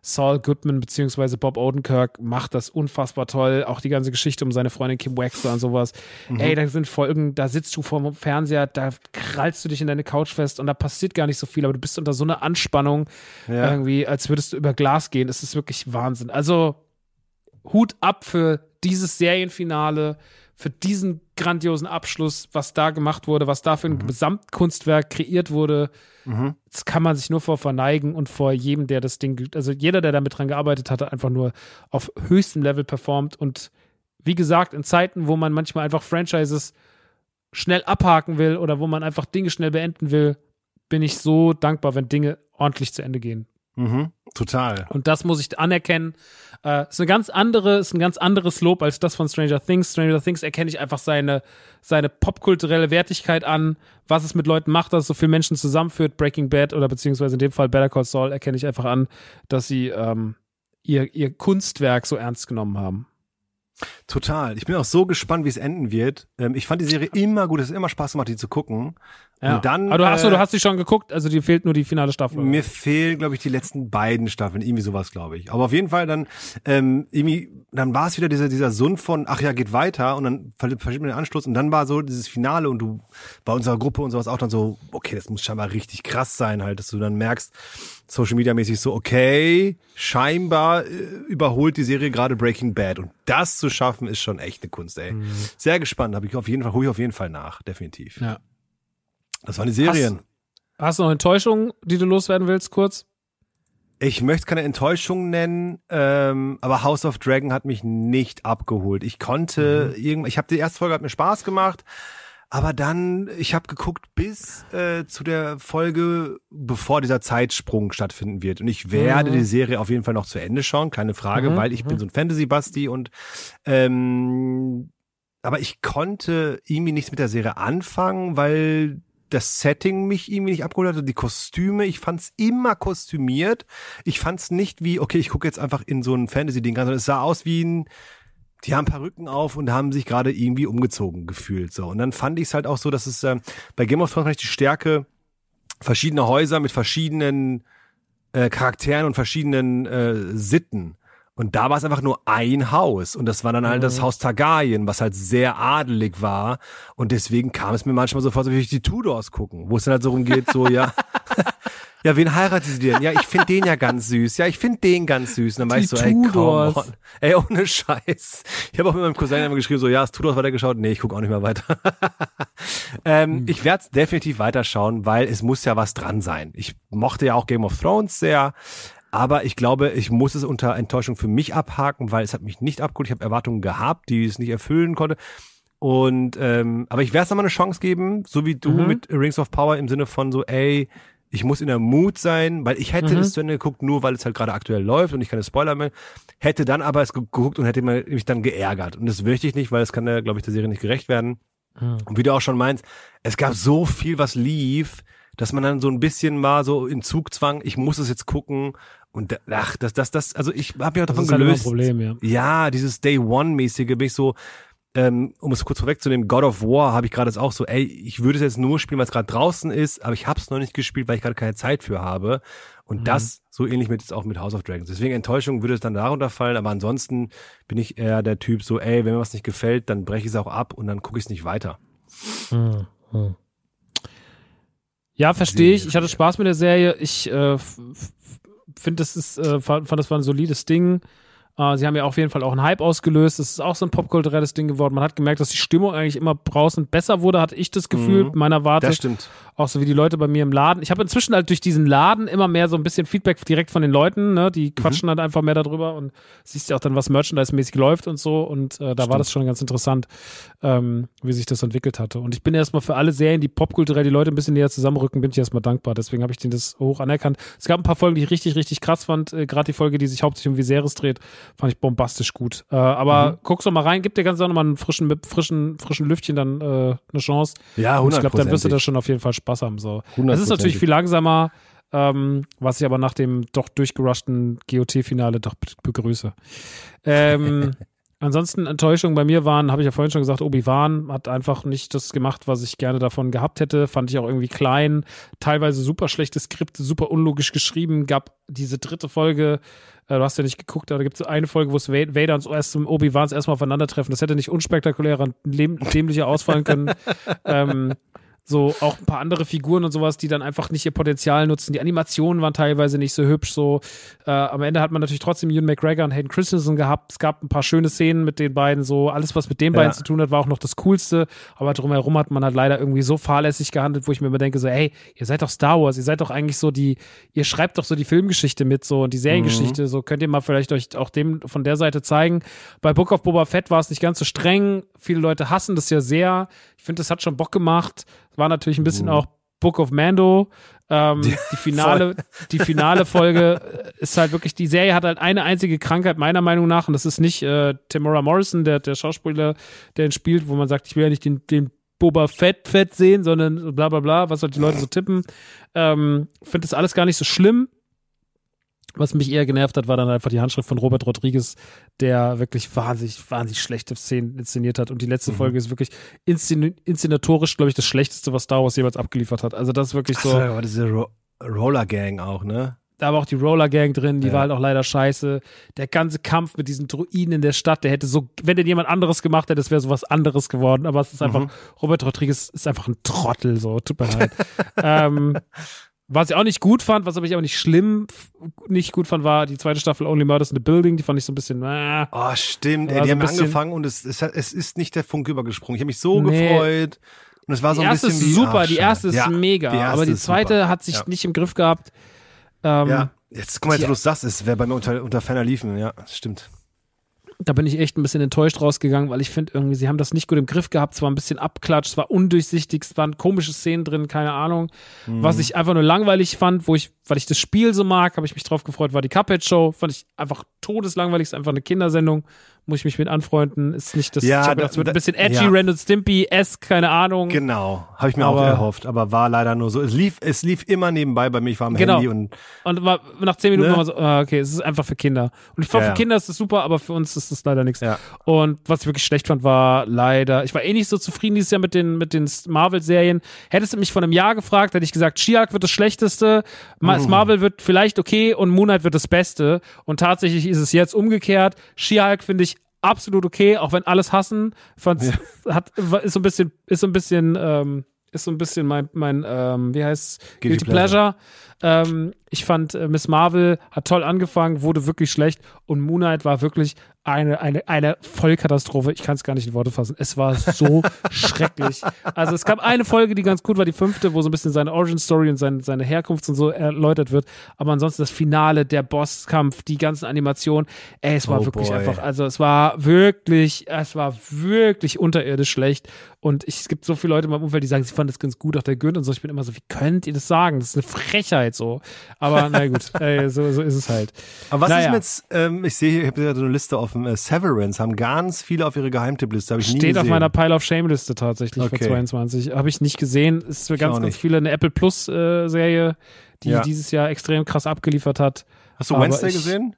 Saul Goodman beziehungsweise Bob Odenkirk macht das unfassbar toll. Auch die ganze Geschichte um seine Freundin Kim Wexler und sowas. Mhm. Ey, da sind Folgen, da sitzt du vor dem Fernseher, da krallst du dich in deine Couch fest und da passiert gar nicht so viel, aber du bist unter so einer Anspannung Ja. irgendwie, als würdest du über Glas gehen. Es ist wirklich Wahnsinn. Also Hut ab für dieses Serienfinale, für diesen grandiosen Abschluss, was da gemacht wurde, was da für ein Gesamtkunstwerk kreiert wurde. Das kann man sich nur vor verneigen und vor jedem, der das Ding, also jeder, der damit dran gearbeitet hat, hat einfach nur auf höchstem Level performt und wie gesagt, in Zeiten, wo man manchmal einfach Franchises schnell abhaken will oder wo man einfach Dinge schnell beenden will, bin ich so dankbar, wenn Dinge ordentlich zu Ende gehen. Mhm. Total. Und das muss ich anerkennen. Äh, ist eine ganz andere, ist ein ganz anderes Lob als das von Stranger Things. Stranger Things erkenne ich einfach seine, seine popkulturelle Wertigkeit an, was es mit Leuten macht, dass es so viele Menschen zusammenführt. Breaking Bad oder beziehungsweise in dem Fall Better Call Saul erkenne ich einfach an, dass sie ähm, ihr, ihr Kunstwerk so ernst genommen haben. Total. Ich bin auch so gespannt, wie es enden wird. Ähm, ich fand die Serie immer gut. Es hat immer Spaß gemacht, die zu gucken. Ja. Und dann. Aber du, achso, äh, du hast sie schon geguckt, also dir fehlt nur die finale Staffel. Mir fehlen, glaube ich, die letzten beiden Staffeln, irgendwie sowas, glaube ich. Aber auf jeden Fall dann ähm, irgendwie, dann war es wieder dieser dieser Sund von, ach ja, geht weiter und dann ver- verschiebt man den Anschluss und dann war so dieses Finale und du bei unserer Gruppe und sowas auch dann so, okay, das muss scheinbar richtig krass sein, halt, dass du dann merkst, Social Media mäßig so, okay, scheinbar äh, überholt die Serie gerade Breaking Bad und das zu schaffen ist schon echt eine Kunst, ey. Sehr gespannt, habe ich auf jeden Fall, hole ich auf jeden Fall nach, definitiv. Ja. Das waren die Serien. Hast du noch Enttäuschungen, die du loswerden willst, kurz? Ich möchte keine Enttäuschung nennen, ähm, aber House of Dragon hat mich nicht abgeholt. Ich konnte Mhm. irgend, ich habe die erste Folge hat mir Spaß gemacht, aber dann ich habe geguckt bis äh, zu der Folge, bevor dieser Zeitsprung stattfinden wird. Und ich werde Mhm. die Serie auf jeden Fall noch zu Ende schauen, keine Frage, weil ich bin so ein Fantasy-Basti und ähm, aber ich konnte irgendwie nichts mit der Serie anfangen, weil das Setting mich irgendwie nicht abgeholt hatte, die Kostüme, ich fand's immer kostümiert. Ich fand's nicht wie, okay, ich gucke jetzt einfach in so ein Fantasy-Ding rein, sondern es sah aus wie ein, die haben Perücken auf und haben sich gerade irgendwie umgezogen gefühlt. So. Und dann fand ich es halt auch so, dass es äh, bei Game of Thrones ich die Stärke verschiedener Häuser mit verschiedenen äh, Charakteren und verschiedenen äh, Sitten. Und da war es einfach nur ein Haus. Und das war dann halt das Haus Targaryen, was halt sehr adelig war. Und deswegen kam es mir manchmal so vor, als würde ich die Tudors gucken, wo es dann halt so rumgeht, so, ja. Ja, wen heiratet sie denn? Ja, ich finde den ja ganz süß. Ja, ich finde den ganz süß. Und dann Die ich so, ey, come Tudors. on. Ey, ohne Scheiß. Ich habe auch mit meinem Cousin immer geschrieben, so, ja, hast Tudors weitergeschaut? Nee, ich gucke auch nicht mehr weiter. ähm, Ich werde es definitiv weiterschauen, weil es muss ja was dran sein. Ich mochte ja auch Game of Thrones sehr. Aber ich glaube, ich muss es unter Enttäuschung für mich abhaken, weil es hat mich nicht abgeholt. Ich habe Erwartungen gehabt, die es nicht erfüllen konnte. Und ähm, aber ich werde es nochmal eine Chance geben, so wie du mit Rings of Power im Sinne von so, ey, ich muss in der Mut sein, weil ich hätte es zu Ende geguckt, nur weil es halt gerade aktuell läuft und ich keine Spoiler mehr. Hätte dann aber es ge- geguckt und hätte mich dann geärgert. Und das möchte ich nicht, weil es kann ja, glaube ich, der Serie nicht gerecht werden. Und wie du auch schon meinst, es gab so viel, was lief, dass man dann so ein bisschen mal so in Zugzwang, ich muss es jetzt gucken. Und ach, das, das, das, also ich habe mich auch davon ist halt immer ein gelöst. Problem, ja. Ja, dieses Day One-mäßige bin ich so, ähm, um es kurz vorwegzunehmen, God of War habe ich gerade jetzt auch so, ey, ich würde es jetzt nur spielen, weil es gerade draußen ist, aber ich habe es noch nicht gespielt, weil ich gerade keine Zeit für habe. Und Mhm. das so ähnlich mit jetzt auch mit House of Dragons. Deswegen Enttäuschung würde es dann darunter fallen, aber ansonsten bin ich eher der Typ so, ey, wenn mir was nicht gefällt, dann breche ich es auch ab und dann gucke ich es nicht weiter. Ja, verstehe ich. Ich hatte Spaß mit der Serie. Ich äh, finde, das ist, äh, fand, fand, das war ein solides Ding. Äh, sie haben ja auf jeden Fall auch einen Hype ausgelöst. Das ist auch so ein popkulturelles Ding geworden. Man hat gemerkt, dass die Stimmung eigentlich immer draußen besser wurde, hatte ich das Gefühl, Mhm. meiner Warte. Das stimmt. Auch so wie die Leute bei mir im Laden. Ich habe inzwischen halt durch diesen Laden immer mehr so ein bisschen Feedback direkt von den Leuten. Ne? Die quatschen halt einfach mehr darüber und siehst ja auch dann, was merchandise-mäßig läuft und so. Und äh, da war das schon ganz interessant, ähm, wie sich das entwickelt hatte. Und ich bin erstmal für alle Serien, die popkulturell die Leute ein bisschen näher zusammenrücken, bin ich erstmal dankbar. Deswegen habe ich denen das hoch anerkannt. Es gab ein paar Folgen, die ich richtig, richtig krass fand. Äh, Gerade die Folge, die sich hauptsächlich um Viserys dreht, fand ich bombastisch gut. Äh, aber guck's doch mal rein, gib dir ganz nochmal einen frischen, mit frischen, frischen Lüftchen dann äh, eine Chance. Ja, Und ich glaube, dann wirst du da hundertprozentig. schon auf jeden Fall Spaß haben. So. Es ist natürlich viel langsamer, ähm, was ich aber nach dem doch durchgerushten GOT-Finale doch be- begrüße. Ähm, ansonsten Enttäuschungen bei mir waren, habe ich ja vorhin schon gesagt, Obi-Wan hat einfach nicht das gemacht, was ich gerne davon gehabt hätte. Fand ich auch irgendwie klein, teilweise super schlechte Skripte, super unlogisch geschrieben. Gab diese dritte Folge, äh, du hast ja nicht geguckt, aber da gibt es eine Folge, wo es Va- Vader und Obi-Wans erstmal aufeinandertreffen. Das hätte nicht unspektakulärer und dämlicher ausfallen können. ähm, so auch ein paar andere Figuren und sowas, die dann einfach nicht ihr Potenzial nutzen. Die Animationen waren teilweise nicht so hübsch. So äh, am Ende hat man natürlich trotzdem Ewan McGregor und Hayden Christensen gehabt. Es gab ein paar schöne Szenen mit den beiden. So alles, was mit den Ja. beiden zu tun hat, war auch noch das Coolste. Aber drumherum hat man halt leider irgendwie so fahrlässig gehandelt, wo ich mir immer denke so, ey, ihr seid doch Star Wars, ihr seid doch eigentlich so die, ihr schreibt doch so die Filmgeschichte mit so und die Seriengeschichte. So könnt ihr mal vielleicht euch auch dem von der Seite zeigen. Bei Book of Boba Fett war es nicht ganz so streng. Viele Leute hassen das ja sehr. Ich finde, das hat schon Bock gemacht. War natürlich ein bisschen auch Book of Mando. Ähm, die finale, die finale Folge äh, ist halt wirklich, die Serie hat halt eine einzige Krankheit, meiner Meinung nach, und das ist nicht äh, Tamara Morrison, der, der Schauspieler, der ihn spielt, wo man sagt, ich will ja nicht den, den Boba Fett Fett sehen, sondern bla bla bla, was halt die Leute so tippen. Ähm, Finde das alles gar nicht so schlimm. Was mich eher genervt hat, war dann einfach die Handschrift von Robert Rodriguez, der wirklich wahnsinnig, wahnsinnig schlechte Szenen inszeniert hat. Und die letzte Folge ist wirklich inszen inszenatorisch, glaube ich, das Schlechteste, was Star Wars jemals abgeliefert hat. Also das ist wirklich so. Ach, diese Ro Roller Gang auch, ne? Da war auch die Roller Gang drin, die Ja. war halt auch leider scheiße. Der ganze Kampf mit diesen Druiden in der Stadt, der hätte so, wenn den jemand anderes gemacht hätte, das wäre sowas anderes geworden. Aber es ist einfach, Robert Rodriguez ist einfach ein Trottel, so, tut mir leid. ähm, was ich auch nicht gut fand, was aber ich aber nicht schlimm nicht gut fand, war die zweite Staffel Only Murders in the Building. Die fand ich so ein bisschen, äh, Oh, stimmt. Ey, die so haben angefangen und es, es, es ist nicht der Funke übergesprungen. Ich habe mich so Nee. gefreut. Und es war so ein bisschen ist wie, super, ach, die erste ist Ja, mega, die erste aber die zweite super. hat sich ja. nicht im Griff gehabt. Ähm, Ja, jetzt guck mal, jetzt wo du es sagst, es wäre bei mir unter, unter ferner Liefen. Ja, das stimmt. Da bin ich echt ein bisschen enttäuscht rausgegangen, weil ich finde irgendwie, sie haben das nicht gut im Griff gehabt. Es war ein bisschen abklatscht, es war undurchsichtig, es waren komische Szenen drin, keine Ahnung. Mhm. Was ich einfach nur langweilig fand, wo ich, weil ich das Spiel so mag, habe ich mich drauf gefreut, war die Cuphead Show. Fand ich einfach todeslangweilig, ist einfach eine Kindersendung. Muss ich mich mit anfreunden. Ist nicht das, Ja, ich hab da- gedacht, es wird ein bisschen edgy, ja. Ren und Stimpy-esque, keine Ahnung. Genau, habe ich mir auch Aber- erhofft, aber war leider nur so. Es lief, es lief immer nebenbei bei mir. Ich war am Genau. Handy und Und war, nach zehn Minuten Ne? war man so, ah, okay, es ist einfach für Kinder. Und ich glaube, Ja, für. Kinder ist das super, aber für uns ist das leider nichts. Ja. Und was ich wirklich schlecht fand, war leider, ich war eh nicht so zufrieden dieses Jahr mit den, mit den Marvel-Serien. Hättest du mich vor einem Jahr gefragt, hätte ich gesagt, She-Hulk wird das Schlechteste, Mhm. Marvel wird vielleicht okay und Moon Knight wird das Beste. Und tatsächlich ist es jetzt umgekehrt. She-Hulk finde ich absolut okay, auch wenn alles hassen. Fand's, hat, ist so ein bisschen, ist so ein bisschen, ähm, ist so ein bisschen mein, mein ähm, wie heißt Guilty Guilty Pleasure. Ähm, ich fand äh, Miss Marvel hat toll angefangen, wurde wirklich schlecht und Moon Knight war wirklich eine, eine, eine Vollkatastrophe. Ich kann es gar nicht in Worte fassen. Es war so schrecklich. Also es gab eine Folge, die ganz gut war, die fünfte, wo so ein bisschen seine Origin Story und seine, seine Herkunft und so erläutert wird. Aber ansonsten das Finale, der Bosskampf, die ganzen Animationen, ey, es war Oh wirklich boy. einfach, also es war wirklich, es war wirklich unterirdisch schlecht. Und ich, es gibt so viele Leute in meinem Umfeld, die sagen, sie fanden das ganz gut, auch der Günd und so. Ich bin immer so, wie könnt ihr das sagen? Das ist eine Frechheit so. Aber na gut, ey, so, so ist es halt. Aber was Naja. ist mit, ähm, ich sehe hier, ich habe so eine Liste offen, äh, Severance, haben ganz viele auf ihre Geheimtippliste, habe ich nie Steht gesehen. auf meiner Pile of Shame Liste tatsächlich Okay. für 22. Habe ich nicht gesehen. Ist für ganz, ganz viele eine Apple Plus äh, Serie, die Ja. dieses Jahr extrem krass abgeliefert hat. Hast du aber Wednesday ich- gesehen?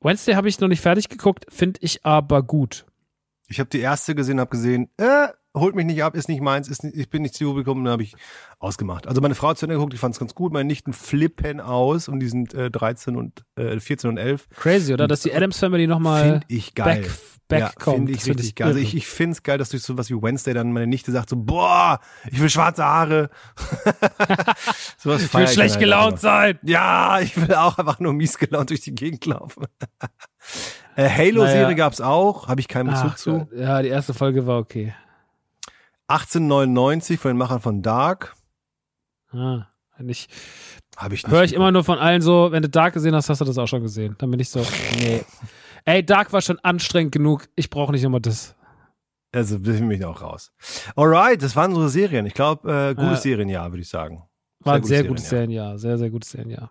Wednesday habe ich noch nicht fertig geguckt, finde ich aber gut. Ich habe die erste gesehen, habe gesehen, äh, holt mich nicht ab, ist nicht meins, ist nicht, ich bin nicht zu gekommen, dann habe ich ausgemacht. Also meine Frau hat zu Ende geguckt, die fand es ganz gut, meine Nichten flippen aus und die sind äh, 13 und äh, 14 und 11. Crazy, oder? Dass die Adams Family nochmal ich geil. back, back ja, kommt. finde ich Das find richtig geil. Also ich, ich finde es geil, dass durch sowas wie Wednesday dann meine Nichte sagt so, boah, ich will schwarze Haare. sowas ich will schlecht gelaunt sein. Ja, ich will auch einfach nur mies gelaunt durch die Gegend laufen. äh, Halo-Serie Naja. gab's auch, habe ich keinen Bezug Ach, zu. Ja, die erste Folge war okay. 1899 von den Machern von Dark. Ah, ich Habe ich nicht. höre ich immer nur von allen so, wenn du Dark gesehen hast, hast du das auch schon gesehen. Dann bin ich so, nee. Ey, Dark war schon anstrengend genug. Ich brauche nicht nochmal das. Also bin ich auch raus. Alright, das waren unsere Serien. Ich glaube, äh, gutes Ja. Serienjahr, würde ich sagen. War ein sehr gutes. Serienjahr. Sehr, sehr gutes Serienjahr.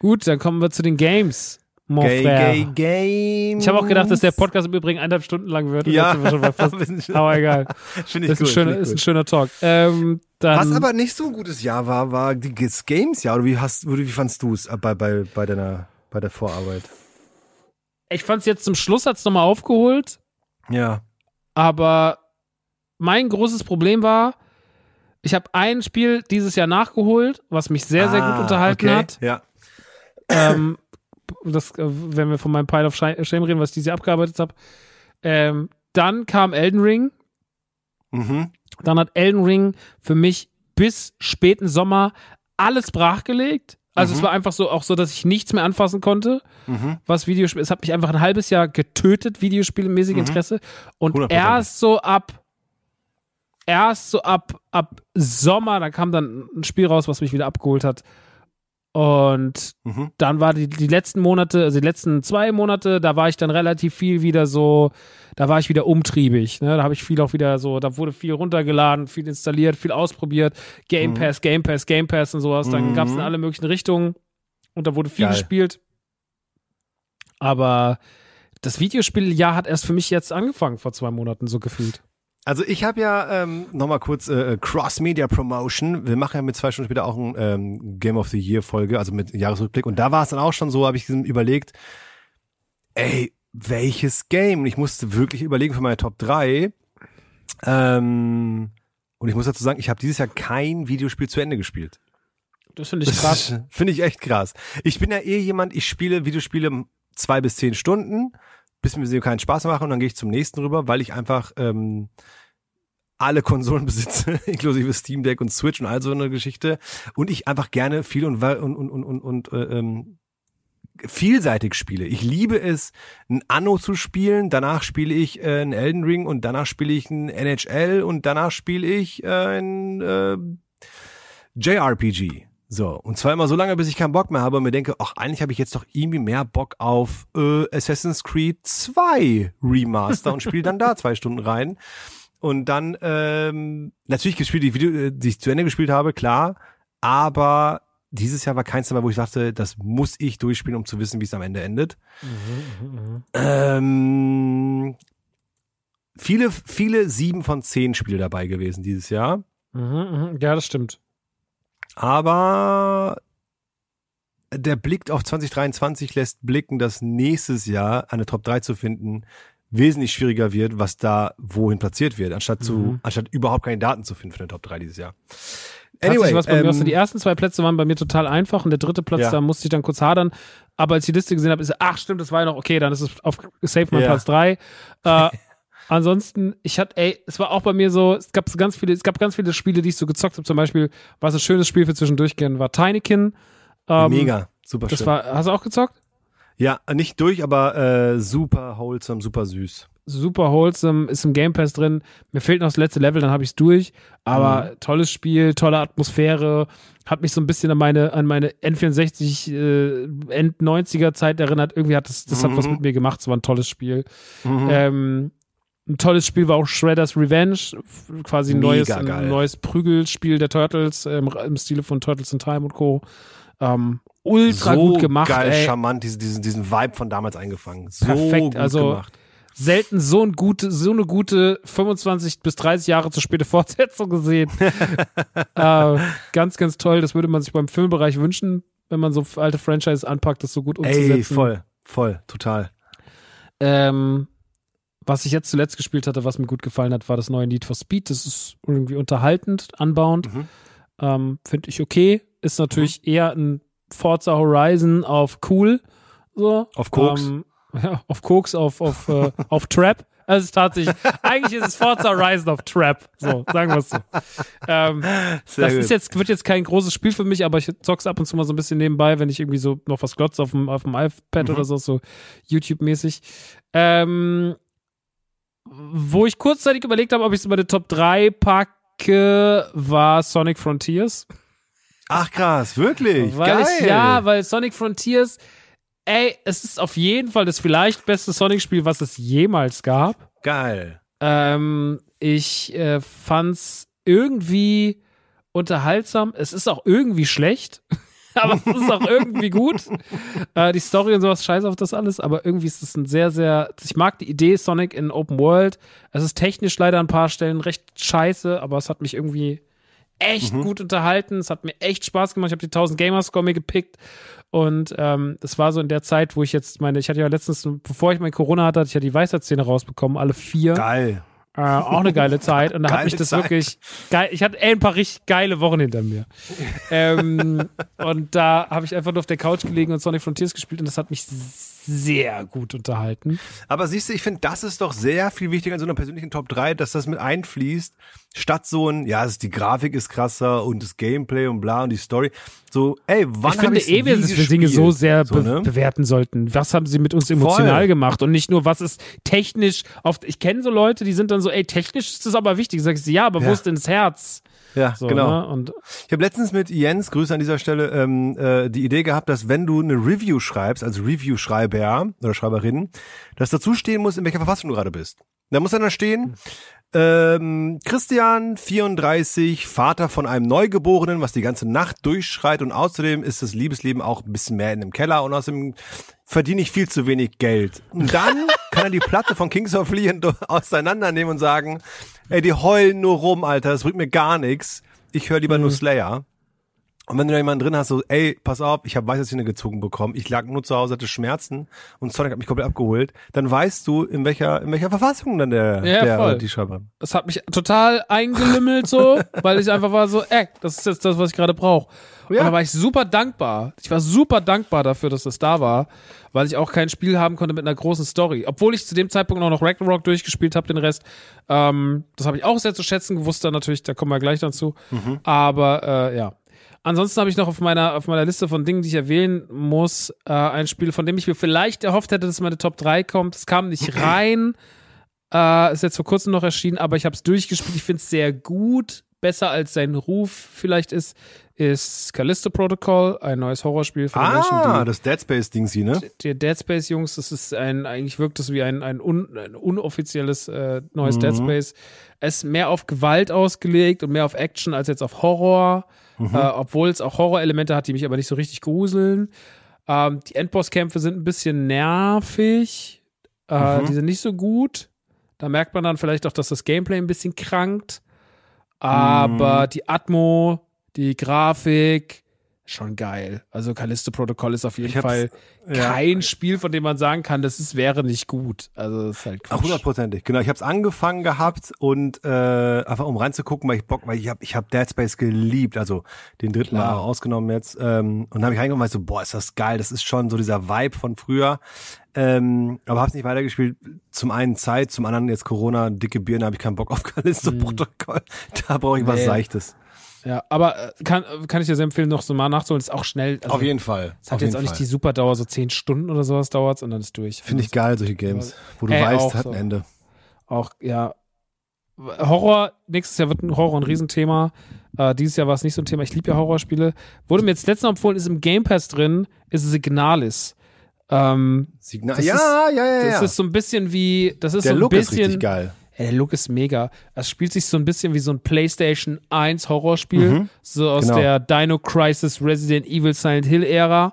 Gut, dann kommen wir zu den Games. Mon Gay, frère. gay, games. Ich habe auch gedacht, dass der Podcast im Übrigen eineinhalb Stunden lang wird. Ja. wir aber egal. Finde ich Das ist, ein gut, schöner, finde ich ist ein gut. schöner Talk. Ähm, Was aber nicht so ein gutes Jahr war, war das Games-Jahr. Oder wie hast, wie fandst du es bei, bei, bei deiner, bei der Vorarbeit? ich fand es jetzt zum Schluss hat's nochmal aufgeholt, Ja. aber mein großes Problem war, ich habe ein Spiel dieses Jahr nachgeholt, was mich sehr, sehr gut Ah, unterhalten okay. hat. Ja. ähm, das, äh, wenn wir von meinem Pile of Shi- Shame reden, was ich dieses Jahr abgearbeitet habe. Ähm, dann kam Elden Ring. Mhm. Dann hat Elden Ring für mich bis späten Sommer alles brachgelegt. Also Mhm. es war einfach so auch so, dass ich nichts mehr anfassen konnte, Mhm. was Videospiele. Es hat mich einfach ein halbes Jahr getötet, Videospielmäßig Interesse. Und 100%. erst so ab erst so ab ab Sommer, da kam dann ein Spiel raus, was mich wieder abgeholt hat. Und Mhm. dann war die, die letzten Monate, also die letzten zwei Monate, da war ich dann relativ viel wieder so, da war ich wieder umtriebig. Ne? Da habe ich viel auch wieder so, da wurde viel runtergeladen, viel installiert, viel ausprobiert. Game Mhm. Pass, Game Pass, Game Pass und sowas. Dann Mhm. gab es in alle möglichen Richtungen und da wurde viel Geil. gespielt. Aber das Videospieljahr hat erst für mich jetzt angefangen, vor zwei Monaten so gefühlt. Also ich habe ja ähm, nochmal kurz äh, Cross-Media-Promotion. Wir machen ja mit zwei Stunden später auch ein ähm, Game of the Year-Folge, also mit Jahresrückblick. Und da war es dann auch schon so, habe ich überlegt, ey, welches Game? Und ich musste wirklich überlegen für meine Top 3. Ähm, und ich muss dazu sagen, ich habe dieses Jahr kein Videospiel zu Ende gespielt. Das finde ich krass. Finde ich echt krass. Ich bin ja eh jemand, ich spiele Videospiele zwei bis zehn Stunden, bis mir sie keinen Spaß machen und dann gehe ich zum nächsten rüber, weil ich einfach ähm, alle Konsolen besitze, inklusive Steam Deck und Switch und all so eine Geschichte. Und ich einfach gerne viel und und und und und, äh, ähm, vielseitig spiele. Ich liebe es, ein Anno zu spielen, danach spiele ich äh, ein Elden Ring und danach spiele ich ein NHL und danach spiele ich äh, ein äh, JRPG. So, und zwar immer so lange, bis ich keinen Bock mehr habe und mir denke, ach, eigentlich habe ich jetzt doch irgendwie mehr Bock auf äh, Assassin's Creed 2 Remaster und spiele dann da zwei Stunden rein. Und dann ähm, natürlich gespielt, die Video, äh, die ich zu Ende gespielt habe, klar, aber dieses Jahr war keins dabei, wo ich dachte, das muss ich durchspielen, um zu wissen, wie es am Ende endet. Ähm, viele, viele sieben von zehn Spiele dabei gewesen dieses Jahr. Mhm, mhm. Ja, das stimmt. Aber der Blick auf 2023 lässt blicken, dass nächstes Jahr eine Top 3 zu finden wesentlich schwieriger wird, was da wohin platziert wird, anstatt zu, Mhm. anstatt überhaupt keine Daten zu finden für eine Top 3 dieses Jahr. Anyway, was bei mir aus. ähm, Die ersten zwei Plätze waren bei mir total einfach und der dritte Platz, Ja. da musste ich dann kurz hadern. Aber als ich die Liste gesehen habe, ist ach stimmt, das war ja noch okay, dann ist es auf Safe mein Ja. Platz drei. Äh, ansonsten, ich hatte, ey, es war auch bei mir so, es gab ganz viele, es gab ganz viele Spiele, die ich so gezockt habe. Zum Beispiel, was ein schönes Spiel für zwischendurch gehen, war Tinykin. Ähm, mega, super Das schön. war, hast du auch gezockt? ja, nicht durch, aber äh, super wholesome, super süß. super wholesome, ist im Game Pass drin. Mir fehlt noch das letzte Level, dann habe ich es durch. Aber Mhm. tolles Spiel, tolle Atmosphäre, hat mich so ein bisschen an meine, an meine N64 äh, End 90er Zeit erinnert. Irgendwie hat das, das hat Mhm. was mit mir gemacht. Es war ein tolles Spiel. Ähm, ein tolles Spiel war auch Shredder's Revenge, quasi ein Mega neues, ein neues Prügelspiel der Turtles ähm, im Stile von Turtles in Time und Co. Ähm, ultra so gut gemacht. geil, ey. charmant, diesen, diesen, diesen Vibe von damals eingefangen. So Perfekt, also gemacht. selten so, ein gute, so eine gute 25 bis 30 Jahre zu späte Fortsetzung gesehen. äh, ganz, ganz toll. Das würde man sich beim Filmbereich wünschen, wenn man so alte Franchises anpackt, das so gut umzusetzen. Ey, voll, voll, total. Ähm, was ich jetzt zuletzt gespielt hatte, was mir gut gefallen hat, war das neue Need for Speed. Das ist irgendwie unterhaltend, anbauend. Mhm. Ähm, Finde ich okay. Ist natürlich eher ein Forza Horizon auf cool. So. Auf Koks? Ähm, ja, auf Koks, auf, auf, äh, auf Trap. Also es ist tatsächlich, eigentlich ist es Forza Horizon auf Trap. So, sagen wir es so. Ähm, das gut. ist jetzt, wird jetzt kein großes Spiel für mich, aber ich zock's ab und zu mal so ein bisschen nebenbei, wenn ich irgendwie so noch was glotze auf dem, auf dem iPad Mhm. oder so, so YouTube-mäßig. Ähm, wo ich kurzzeitig überlegt habe, ob ich es über die Top 3 packe, war Sonic Frontiers. Ach krass, wirklich? Weil Geil. ich, ja, weil Sonic Frontiers, ey, es ist auf jeden Fall das vielleicht beste Sonic-Spiel, was es jemals gab. Geil. Ähm, ich äh, fand's irgendwie unterhaltsam. Es ist auch irgendwie schlecht, aber es ist auch irgendwie gut. Äh, die Story und sowas, scheiß auf das alles, aber irgendwie ist es ein sehr, sehr. Ich mag die Idee Sonic in Open World. Es ist technisch leider an ein paar Stellen recht scheiße, aber es hat mich irgendwie echt gut unterhalten. Es hat mir echt Spaß gemacht. Ich habe die 1000 Gamerscore mir gepickt. Und ähm, das war so in der Zeit, wo ich jetzt meine, ich hatte ja letztens, bevor ich mein Corona hatte, hatte ich ja die Weisheitszähne rausbekommen, alle vier. Geil. Äh, auch eine geile Zeit. Und da hat Geile mich das Zeit. wirklich geil. Ich hatte ey, ein paar richtig geile Wochen hinter mir. ähm, und da habe ich einfach nur auf der Couch gelegen und Sonic Frontiers gespielt und das hat mich sehr gut unterhalten. Aber siehst du, ich finde, das ist doch sehr viel wichtiger in so einer persönlichen Top 3, dass das mit einfließt, statt so ein, ja, es ist, die Grafik ist krasser und das Gameplay und bla und die Story. So, ey, wann ich finde eh, dass wir Dinge so sehr so, be ne? bewerten sollten. Was haben sie mit uns emotional Voll. gemacht und nicht nur, was ist technisch auf. Ich kenne so Leute, die sind dann so, ey, technisch ist das aber wichtig. Sag ich, ja, aber wo Ja. ist denn das Herz? Ja, So, genau. Ne? Und Ich habe letztens mit Jens, Grüße an dieser Stelle, ähm, äh, die Idee gehabt, dass wenn du eine Review schreibst, als Review-Schreiber oder Schreiberin, dass dazu stehen muss, in welcher Verfassung du gerade bist. Da muss dann da stehen, ähm, Christian, 34, Vater von einem Neugeborenen, was die ganze Nacht durchschreit und außerdem ist das Liebesleben auch ein bisschen mehr in dem Keller und außerdem verdiene ich viel zu wenig Geld. Und dann kann er die Platte von Kings of Leon auseinandernehmen und sagen, ey, die heulen nur rum, Alter, das bringt mir gar nichts. Ich höre lieber nur Slayer. Und wenn du da jemanden drin hast, so, ey, pass auf, ich habe Weißerzähne gezogen bekommen, ich lag nur zu Hause, hatte Schmerzen und Sonic hat mich komplett abgeholt, dann weißt du, in welcher, in welcher Verfassung dann der, Ja, der voll. die Schreiberin. es hat mich total eingelümmelt so, weil ich einfach war so, ey, das ist jetzt das, was ich gerade brauche. Ja. Und da war ich super dankbar. Ich war super dankbar dafür, dass das da war, weil ich auch kein Spiel haben konnte mit einer großen Story. Obwohl ich zu dem Zeitpunkt auch noch Ragnarok durchgespielt habe, den Rest. Ähm, das habe ich auch sehr zu schätzen gewusst, dann natürlich, da kommen wir gleich dazu. Aber äh, ja. Ansonsten habe ich noch auf meiner, auf meiner Liste von Dingen, die ich erwähnen muss, äh, ein Spiel, von dem ich mir vielleicht erhofft hätte, dass meine Top 3 kommt. Es kam nicht rein. Äh, ist jetzt vor kurzem noch erschienen, aber ich habe es durchgespielt. Ich finde es sehr gut. Besser als sein Ruf vielleicht ist, ist Callisto Protocol, ein neues Horrorspiel von den Menschen, Ah, die das Dead Space Ding sie, ne? die Dead Space Jungs, das ist ein, eigentlich wirkt das wie ein, ein, un, ein unoffizielles äh, neues Dead Space. Es ist mehr auf Gewalt ausgelegt und mehr auf Action als jetzt auf Horror, äh, obwohl es auch Horrorelemente hat, die mich aber nicht so richtig gruseln. Ähm, die Endbosskämpfe sind ein bisschen nervig, äh, die sind nicht so gut. Da merkt man dann vielleicht auch, dass das Gameplay ein bisschen krankt. Aber die Atmo, die Grafik, schon geil. Also Callisto Protocol ist auf jeden Fall ja. kein Spiel, von dem man sagen kann, das ist, wäre nicht gut. Also das ist halt Ach, Quatsch. hundertprozentig. Genau, ich habe es angefangen gehabt und äh, einfach um reinzugucken, weil ich Bock, weil ich habe ich hab Dead Space geliebt, also den dritten Klar. Mal ausgenommen jetzt. Ähm, und habe ich reingekommen und so, boah, ist das geil, das ist schon so dieser Vibe von früher. Ähm, aber hab's nicht weitergespielt. Zum einen Zeit, zum anderen jetzt Corona, dicke Birne, habe ich keinen Bock auf Callisto-Protokoll. Da brauche ich was Mhm. Nee. Seichtes. Ja, aber äh, kann, kann ich dir sehr empfehlen, noch so mal nachzuholen. Ist auch schnell. Also, auf jeden Fall. Es hat jetzt auch nicht Fall. die Superdauer, so zehn Stunden oder sowas dauert's und dann ist durch. Finde ich geil, solche Games, wo du Ey, weißt, auch hat so. ein Ende. auch, ja. Horror, nächstes Jahr wird ein Horror ein Riesenthema. Äh, dieses Jahr war es nicht so ein Thema. Ich liebe ja Horrorspiele. Wurde mir jetzt letztens empfohlen, ist im Game Pass drin, ist Signalis. Ähm, Signal. Ja, ist- ja, ja, ja. das ist so ein bisschen wie, das ist Der so ein Look ist bisschen, richtig geil. Ja, der Look ist mega. Es spielt sich so ein bisschen wie so ein PlayStation 1 Horrorspiel, so aus genau. der Dino Crisis Resident Evil Silent Hill Ära.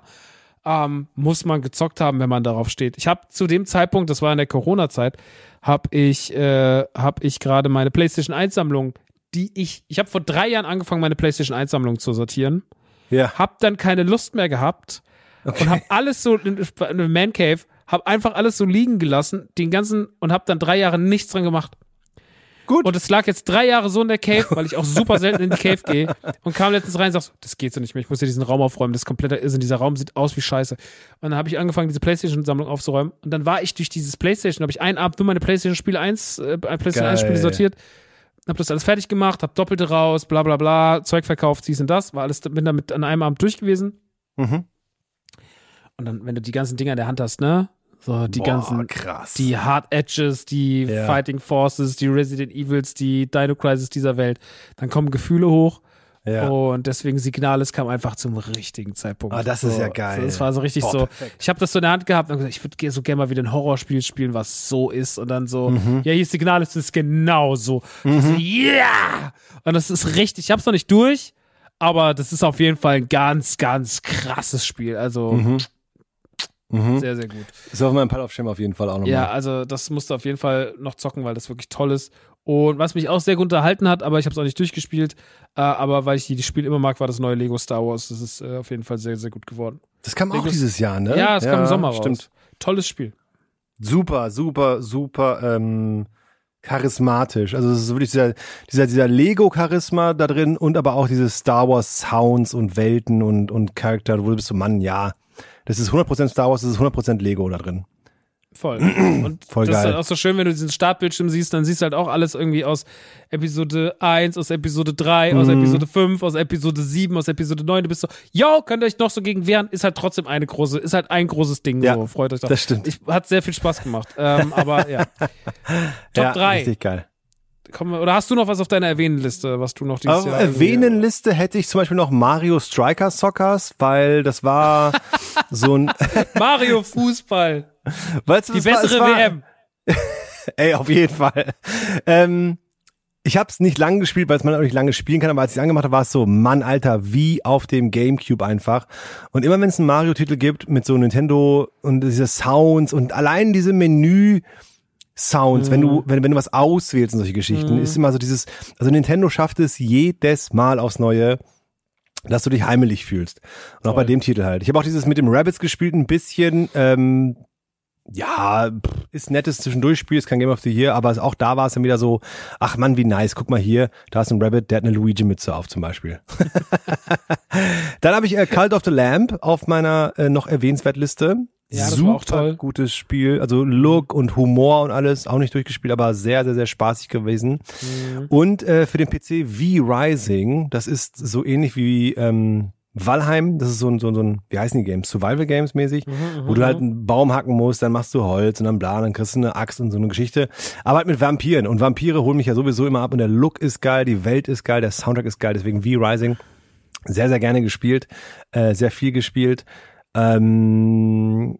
Ähm, muss man gezockt haben, wenn man darauf steht. Ich habe zu dem Zeitpunkt, das war in der Corona-Zeit, habe ich, äh, hab ich gerade meine PlayStation 1 Sammlung, die ich, ich habe vor drei Jahren angefangen, meine PlayStation 1 Sammlung zu sortieren Ja. hab dann keine Lust mehr gehabt und hab alles so in, in einem Man Cave, hab einfach alles so liegen gelassen, den ganzen und hab dann drei Jahre nichts dran gemacht. Gut. Und es lag jetzt drei Jahre so in der Cave, weil ich auch super selten in die Cave gehe und kam letztens rein und sag so, das geht so nicht mehr, ich muss hier diesen Raum aufräumen, das ist kompletter Irrsinn, dieser Raum sieht aus wie Scheiße. Und dann habe ich angefangen, diese Playstation-Sammlung aufzuräumen und dann war ich durch dieses Playstation, habe ich einen Abend nur meine Playstation-Spiele 1, äh, Playstation 1 Spiele sortiert, hab das alles fertig gemacht, hab Doppelte raus, bla bla bla, Zeug verkauft, dies und das, war alles, bin damit an einem Abend durch gewesen. Mhm. Und dann, wenn du die ganzen Dinger in der Hand hast, ne? So, die Boah, ganzen, krass. die Hard Edges, die Ja. Fighting Forces, die Resident Evils, die Dino Crisis dieser Welt, dann kommen Gefühle hoch. Ja. Und deswegen Signales kam einfach zum richtigen Zeitpunkt. Ah, das so, ist ja geil. So, das war so richtig Boah, so. perfekt. Ich habe das so in der Hand gehabt und gesagt, ich würde so gerne mal wieder ein Horrorspiel spielen, was so ist. Und dann so, Mhm. ja, hier ist Signales, das ist genau so. Ich So, yeah! Und das ist richtig. Ich habe es noch nicht durch, aber das ist auf jeden Fall ein ganz, ganz krasses Spiel. Also Mhm. Sehr, sehr gut. Ist auf meinem Pile of Shame auf jeden Fall auch nochmal. Ja, also das musst du auf jeden Fall noch zocken, weil das wirklich toll ist. Und was mich auch sehr gut unterhalten hat, aber ich habe es auch nicht durchgespielt, äh, aber weil ich die, die Spiele immer mag, war das neue Lego Star Wars. Das ist äh, auf jeden Fall sehr, sehr gut geworden. Das kam auch Legos- dieses Jahr, ne? Ja, es kam im Sommer raus. Stimmt. Tolles Spiel. Super, super, super ähm, charismatisch. Also es ist wirklich dieser, dieser, dieser Lego-Charisma da drin und aber auch diese Star Wars Sounds und Welten und, und Charakter, wo du bist so, Mann, ja. Das ist 100% Star Wars, das ist 100% Lego da drin. Voll. Und Voll das ist halt auch so schön, wenn du diesen Startbildschirm siehst, dann siehst du halt auch alles irgendwie aus Episode 1, aus Episode 3, aus Mhm. Episode 5, aus Episode 7, aus Episode 9. Du bist so, yo, könnt ihr euch noch so gegen wehren? Ist halt trotzdem eine große, ist halt ein großes Ding. Ja, so, freut euch doch. das stimmt. Ich, hat sehr viel Spaß gemacht. ähm, aber ja. Top ja, 3. Richtig geil. Kommen wir, oder hast du noch was auf deiner Erwähnenliste, was du noch dieses Auf Jahr Erwähnenliste hätte ich zum Beispiel noch Mario Striker Soccers, weil das war so ein, Mario Fußball. weißt du, Die war- bessere es war, WM. Ey, auf jeden Fall. Ähm, ich habe es nicht lange gespielt, weil es man auch nicht lange spielen kann, aber als ich angemacht habe, war es so, Mann, Alter, wie auf dem Gamecube einfach. Und immer wenn es einen Mario-Titel gibt mit so Nintendo und diese Sounds und allein diese Menü Sounds, wenn du, wenn, wenn du was auswählst und solche Geschichten, ist immer so dieses, also Nintendo schafft es jedes Mal aufs Neue, dass du dich heimelig fühlst. Und auch bei dem Titel halt. Ich habe auch dieses mit dem Rabbits gespielt, ein bisschen, ähm, ja, ist nettes Zwischendurchspiel, ist kein Game of the Year, aber auch da war es dann wieder so, ach Mann, wie nice, guck mal hier, da ist ein Rabbit, der hat eine Luigi-Mütze auf zum Beispiel. dann habe ich äh, Cult of the Lamp auf meiner äh, noch erwähnenswert Liste. Ja, Super gutes Spiel, also Look und Humor und alles, auch nicht durchgespielt, aber sehr, sehr, sehr spaßig gewesen. Mhm. Und äh, für den PC V-Rising, das ist so ähnlich wie ähm, Valheim, das ist so ein, so, ein- so ein, wie heißen die Games? Survival Games mäßig, Mhm, wo du halt einen Baum hacken musst, dann machst du Holz und dann bla, dann kriegst du eine Axt und so eine Geschichte. Aber halt mit Vampiren. Und Vampire holen mich ja sowieso immer ab und der Look ist geil, die Welt ist geil, der Soundtrack ist geil, deswegen V-Rising. Sehr, sehr gerne gespielt, äh, sehr viel gespielt. Ähm,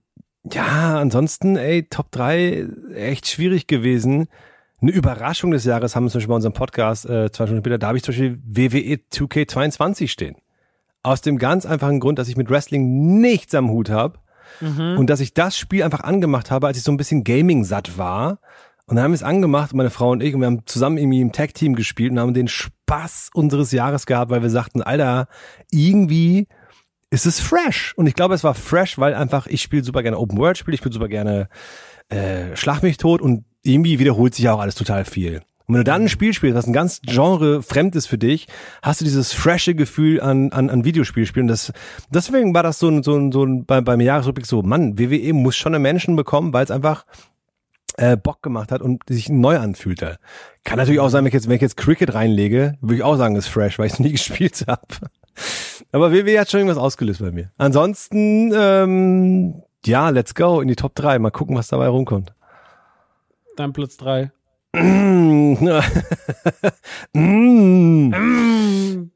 ja, ansonsten, ey, Top 3, echt schwierig gewesen. Eine Überraschung des Jahres haben wir zum Beispiel bei unserem Podcast, äh, zwei Stunden später, da habe ich zum Beispiel WWE 2K22 stehen. Aus dem ganz einfachen Grund, dass ich mit Wrestling nichts am Hut habe und dass ich das Spiel einfach angemacht habe, als ich so ein bisschen Gaming-satt war. Und dann haben wir es angemacht, meine Frau und ich, und wir haben zusammen irgendwie im Tag-Team gespielt und haben den Spaß unseres Jahres gehabt, weil wir sagten, Alter, irgendwie ist es fresh. Und ich glaube, es war fresh, weil einfach, ich spiele super gerne Open World Spiele, ich spiele super gerne äh, Schlag mich tot und irgendwie wiederholt sich auch alles total viel. Und wenn du dann ein Spiel spielst, was ein ganz Genre fremd ist für dich, hast du dieses frische Gefühl an, an, an Videospielspielen. Das, deswegen war das so ein, so ein, so ein bei, beim Jahresrückblick so, Mann, WWE muss schon eine Menschen bekommen, weil es einfach äh, Bock gemacht hat und sich neu anfühlte. Kann natürlich auch sein, wenn ich jetzt, wenn ich jetzt Cricket reinlege, würde ich auch sagen, ist fresh, weil ich es nie gespielt habe. Aber WWE hat schon irgendwas ausgelöst bei mir. Ansonsten, ähm, ja, let's go in die Top 3. Mal gucken, was dabei rumkommt. Dein Platz 3. mm.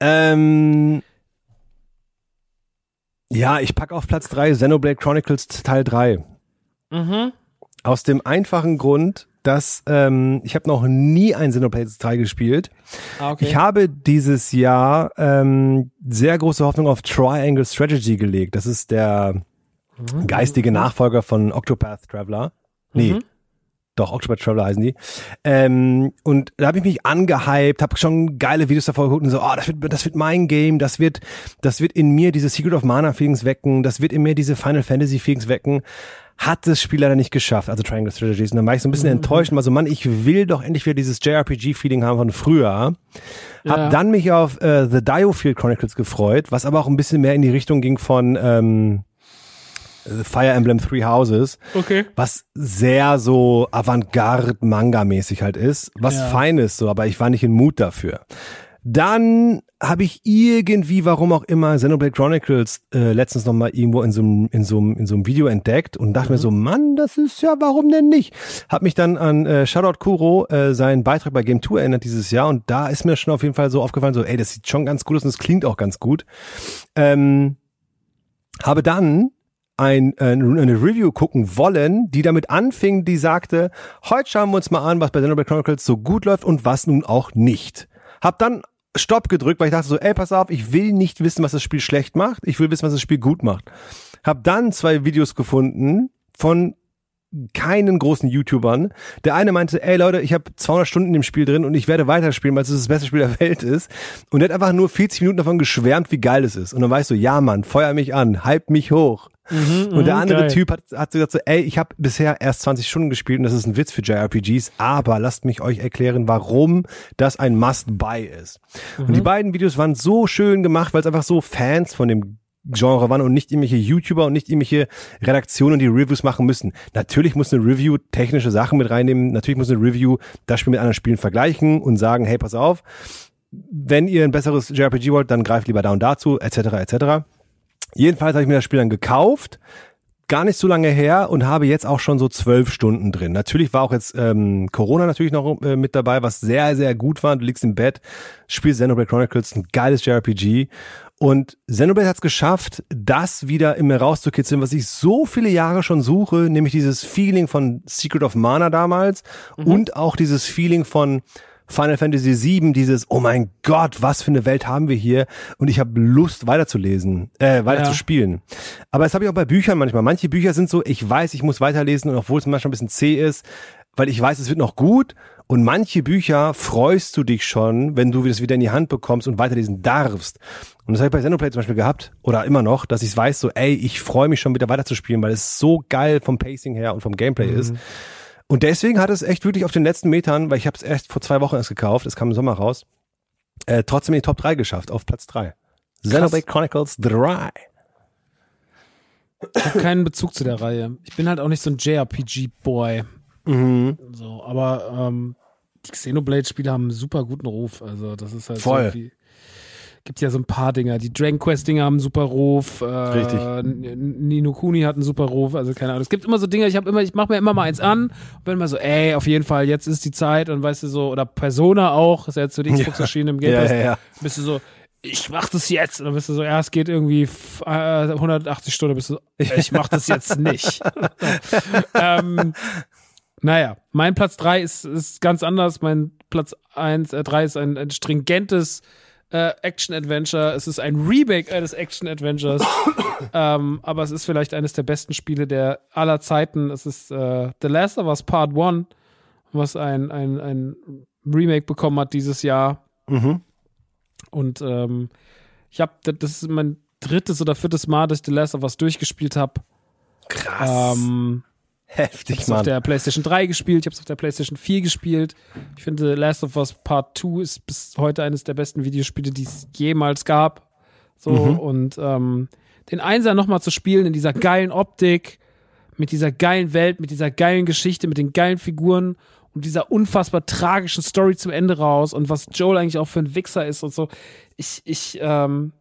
ähm, ja, ich pack auf Platz 3 Xenoblade Chronicles Teil 3. Mhm. Aus dem einfachen Grund, dass ähm, ich habe noch nie ein Xenoblade 3 gespielt. Ah, okay. Ich habe dieses Jahr ähm, sehr große Hoffnung auf Triangle Strategy gelegt. Das ist der Mhm. geistige Nachfolger von Octopath Traveler. Nee. Doch, Octopath Traveler heißen die. Ähm, und da habe ich mich angehypt, habe schon geile Videos davor geguckt und so, oh, das wird, das wird mein Game, das wird, das wird in mir diese Secret of Mana Feelings wecken, das wird in mir diese Final Fantasy Feelings wecken. Hat das Spiel leider nicht geschafft, also Triangle Strategies. Und dann war ich so ein bisschen enttäuscht und war so, Mann, ich will doch endlich wieder dieses JRPG-Feeling haben von früher. Hab Ja. dann mich auf äh, The Diofield Chronicles gefreut, was aber auch ein bisschen mehr in die Richtung ging von ähm, The Fire Emblem Three Houses Okay. was sehr so Avantgarde-Manga-mäßig halt ist, was Ja. fein ist, so, aber ich war nicht in Mut dafür. Dann habe ich irgendwie, warum auch immer, Xenoblade Chronicles äh, letztens noch mal irgendwo in so einem in so in so Video entdeckt und dachte mir so, Mann, das ist ja, warum denn nicht? Hab mich dann an äh, Shoutout Kuro äh, seinen Beitrag bei Game 2 erinnert dieses Jahr und da ist mir schon auf jeden Fall so aufgefallen, so, ey, das sieht schon ganz gut aus und das klingt auch ganz gut. Ähm, habe dann ein, äh, eine Review gucken wollen, die damit anfing, die sagte, heute schauen wir uns mal an, was bei Xenoblade Chronicles so gut läuft und was nun auch nicht. Hab dann Stopp gedrückt, weil ich dachte so, ey, pass auf, ich will nicht wissen, was das Spiel schlecht macht, ich will wissen, was das Spiel gut macht. Hab dann zwei Videos gefunden von keinen großen YouTubern. Der eine meinte, ey Leute, ich habe 200 Stunden dem Spiel drin und ich werde weiterspielen, weil es das beste Spiel der Welt ist. Und der hat einfach nur 40 Minuten davon geschwärmt, wie geil es ist. Und dann weißt du, ja Mann, feuer mich an, hype mich hoch. und der andere geil. Typ hat, hat gesagt so, ey, ich habe bisher erst 20 Stunden gespielt und das ist ein Witz für JRPGs, aber lasst mich euch erklären, warum das ein Must-Buy ist. Und die beiden Videos waren so schön gemacht, weil es einfach so Fans von dem Genre waren und nicht irgendwelche YouTuber und nicht irgendwelche Redaktionen, die Reviews machen müssen. Natürlich muss eine Review technische Sachen mit reinnehmen. Natürlich muss eine Review das Spiel mit anderen Spielen vergleichen und sagen, hey, pass auf, wenn ihr ein besseres JRPG wollt, dann greift lieber da und dazu, etc., etc. Jedenfalls habe ich mir das Spiel dann gekauft, gar nicht so lange her und habe jetzt auch schon so zwölf Stunden drin. Natürlich war auch jetzt ähm, Corona natürlich noch äh, mit dabei, was sehr, sehr gut war. Du liegst im Bett, spielst Xenoblade Chronicles, ein geiles JRPG. Und Xenoblade hat es geschafft, das wieder in mir rauszukitzeln, was ich so viele Jahre schon suche, nämlich dieses Feeling von Secret of Mana damals und auch dieses Feeling von Final Fantasy VII, dieses, oh mein Gott, was für eine Welt haben wir hier und ich habe Lust weiterzulesen, äh, weiter Ja. zu spielen. Aber das habe ich auch bei Büchern manchmal. Manche Bücher sind so, ich weiß, ich muss weiterlesen und obwohl es manchmal ein bisschen zäh ist, weil ich weiß, es wird noch gut und manche Bücher freust du dich schon, wenn du das wieder in die Hand bekommst und weiterlesen darfst. Und das habe ich bei Xenoblade zum Beispiel gehabt oder immer noch, dass ich weiß so, ey, ich freue mich schon wieder weiterzuspielen, weil es so geil vom Pacing her und vom Gameplay ist. Und deswegen hat es echt wirklich auf den letzten Metern, weil ich habe es erst vor zwei Wochen erst gekauft, es kam im Sommer raus, äh, trotzdem in die Top 3 geschafft, auf Platz 3. Xenoblade Chronicles 3. Ich habe keinen Bezug zu der Reihe. Ich bin halt auch nicht so ein JRPG-Boy. Mhm. So, aber ähm, die Xenoblade-Spiele haben einen super guten Ruf. Also, das ist halt Voll. so Gibt ja so ein paar Dinger. Die Dragon Quest-Dinger haben einen super Ruf. Äh, Richtig. Nino Kuni hat einen super Ruf. Also, keine Ahnung. Es gibt immer so Dinge, ich habe immer, ich mache mir immer mal eins an und bin immer so, ey, auf jeden Fall, jetzt ist die Zeit und weißt du so, oder Persona auch, ist ja jetzt für die Xbox erschienen im Game Ja, Pass. ja, ja. Bist du so, ich mach das jetzt. Und dann bist du so, ja, es geht irgendwie f- äh, 180 Stunden, bist du so, ich mach das jetzt nicht. ähm, naja, mein Platz 3 ist, ist ganz anders. Mein Platz 1, äh, 3 ist ein, ein stringentes äh, Action-Adventure. Es ist ein Remake eines Action-Adventures. ähm, aber es ist vielleicht eines der besten Spiele der aller Zeiten. Es ist äh, The Last of Us Part 1, was ein, ein, ein Remake bekommen hat dieses Jahr. Mhm. Und ähm, ich habe, das ist mein drittes oder viertes Mal, dass ich The Last of Us durchgespielt habe. Krass. Ähm, ich Heftig, habe es auf Mann. der PlayStation 3 gespielt, ich habe es auf der PlayStation 4 gespielt. Ich finde, Last of Us Part 2 ist bis heute eines der besten Videospiele, die es jemals gab. So, und ähm, den Einser nochmal zu spielen in dieser geilen Optik, mit dieser geilen Welt, mit dieser geilen Geschichte, mit den geilen Figuren und dieser unfassbar tragischen Story zum Ende raus und was Joel eigentlich auch für ein Wichser ist und so. Ich, ich ähm,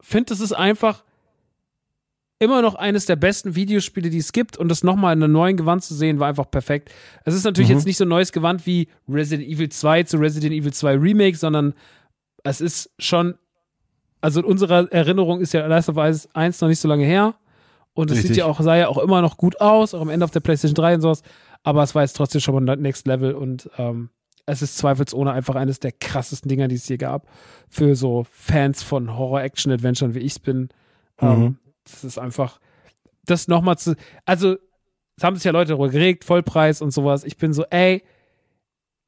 finde, es ist einfach immer noch eines der besten Videospiele, die es gibt und das nochmal in einem neuen Gewand zu sehen, war einfach perfekt. Es ist natürlich jetzt nicht so ein neues Gewand wie Resident Evil 2 zu Resident Evil 2 Remake, sondern es ist schon, also in unserer Erinnerung ist ja Last of Us 1 noch nicht so lange her und es sieht ja auch, sah ja auch immer noch gut aus, auch am Ende auf der PlayStation 3 und sowas, aber es war jetzt trotzdem schon mal Next Level und ähm, es ist zweifelsohne einfach eines der krassesten Dinger, die es je gab. Für so Fans von Horror-Action-Adventuren, wie ich es bin. Ähm, das ist einfach, das nochmal zu, also, es haben sich ja Leute darüber geregt, Vollpreis und sowas. Ich bin so, ey,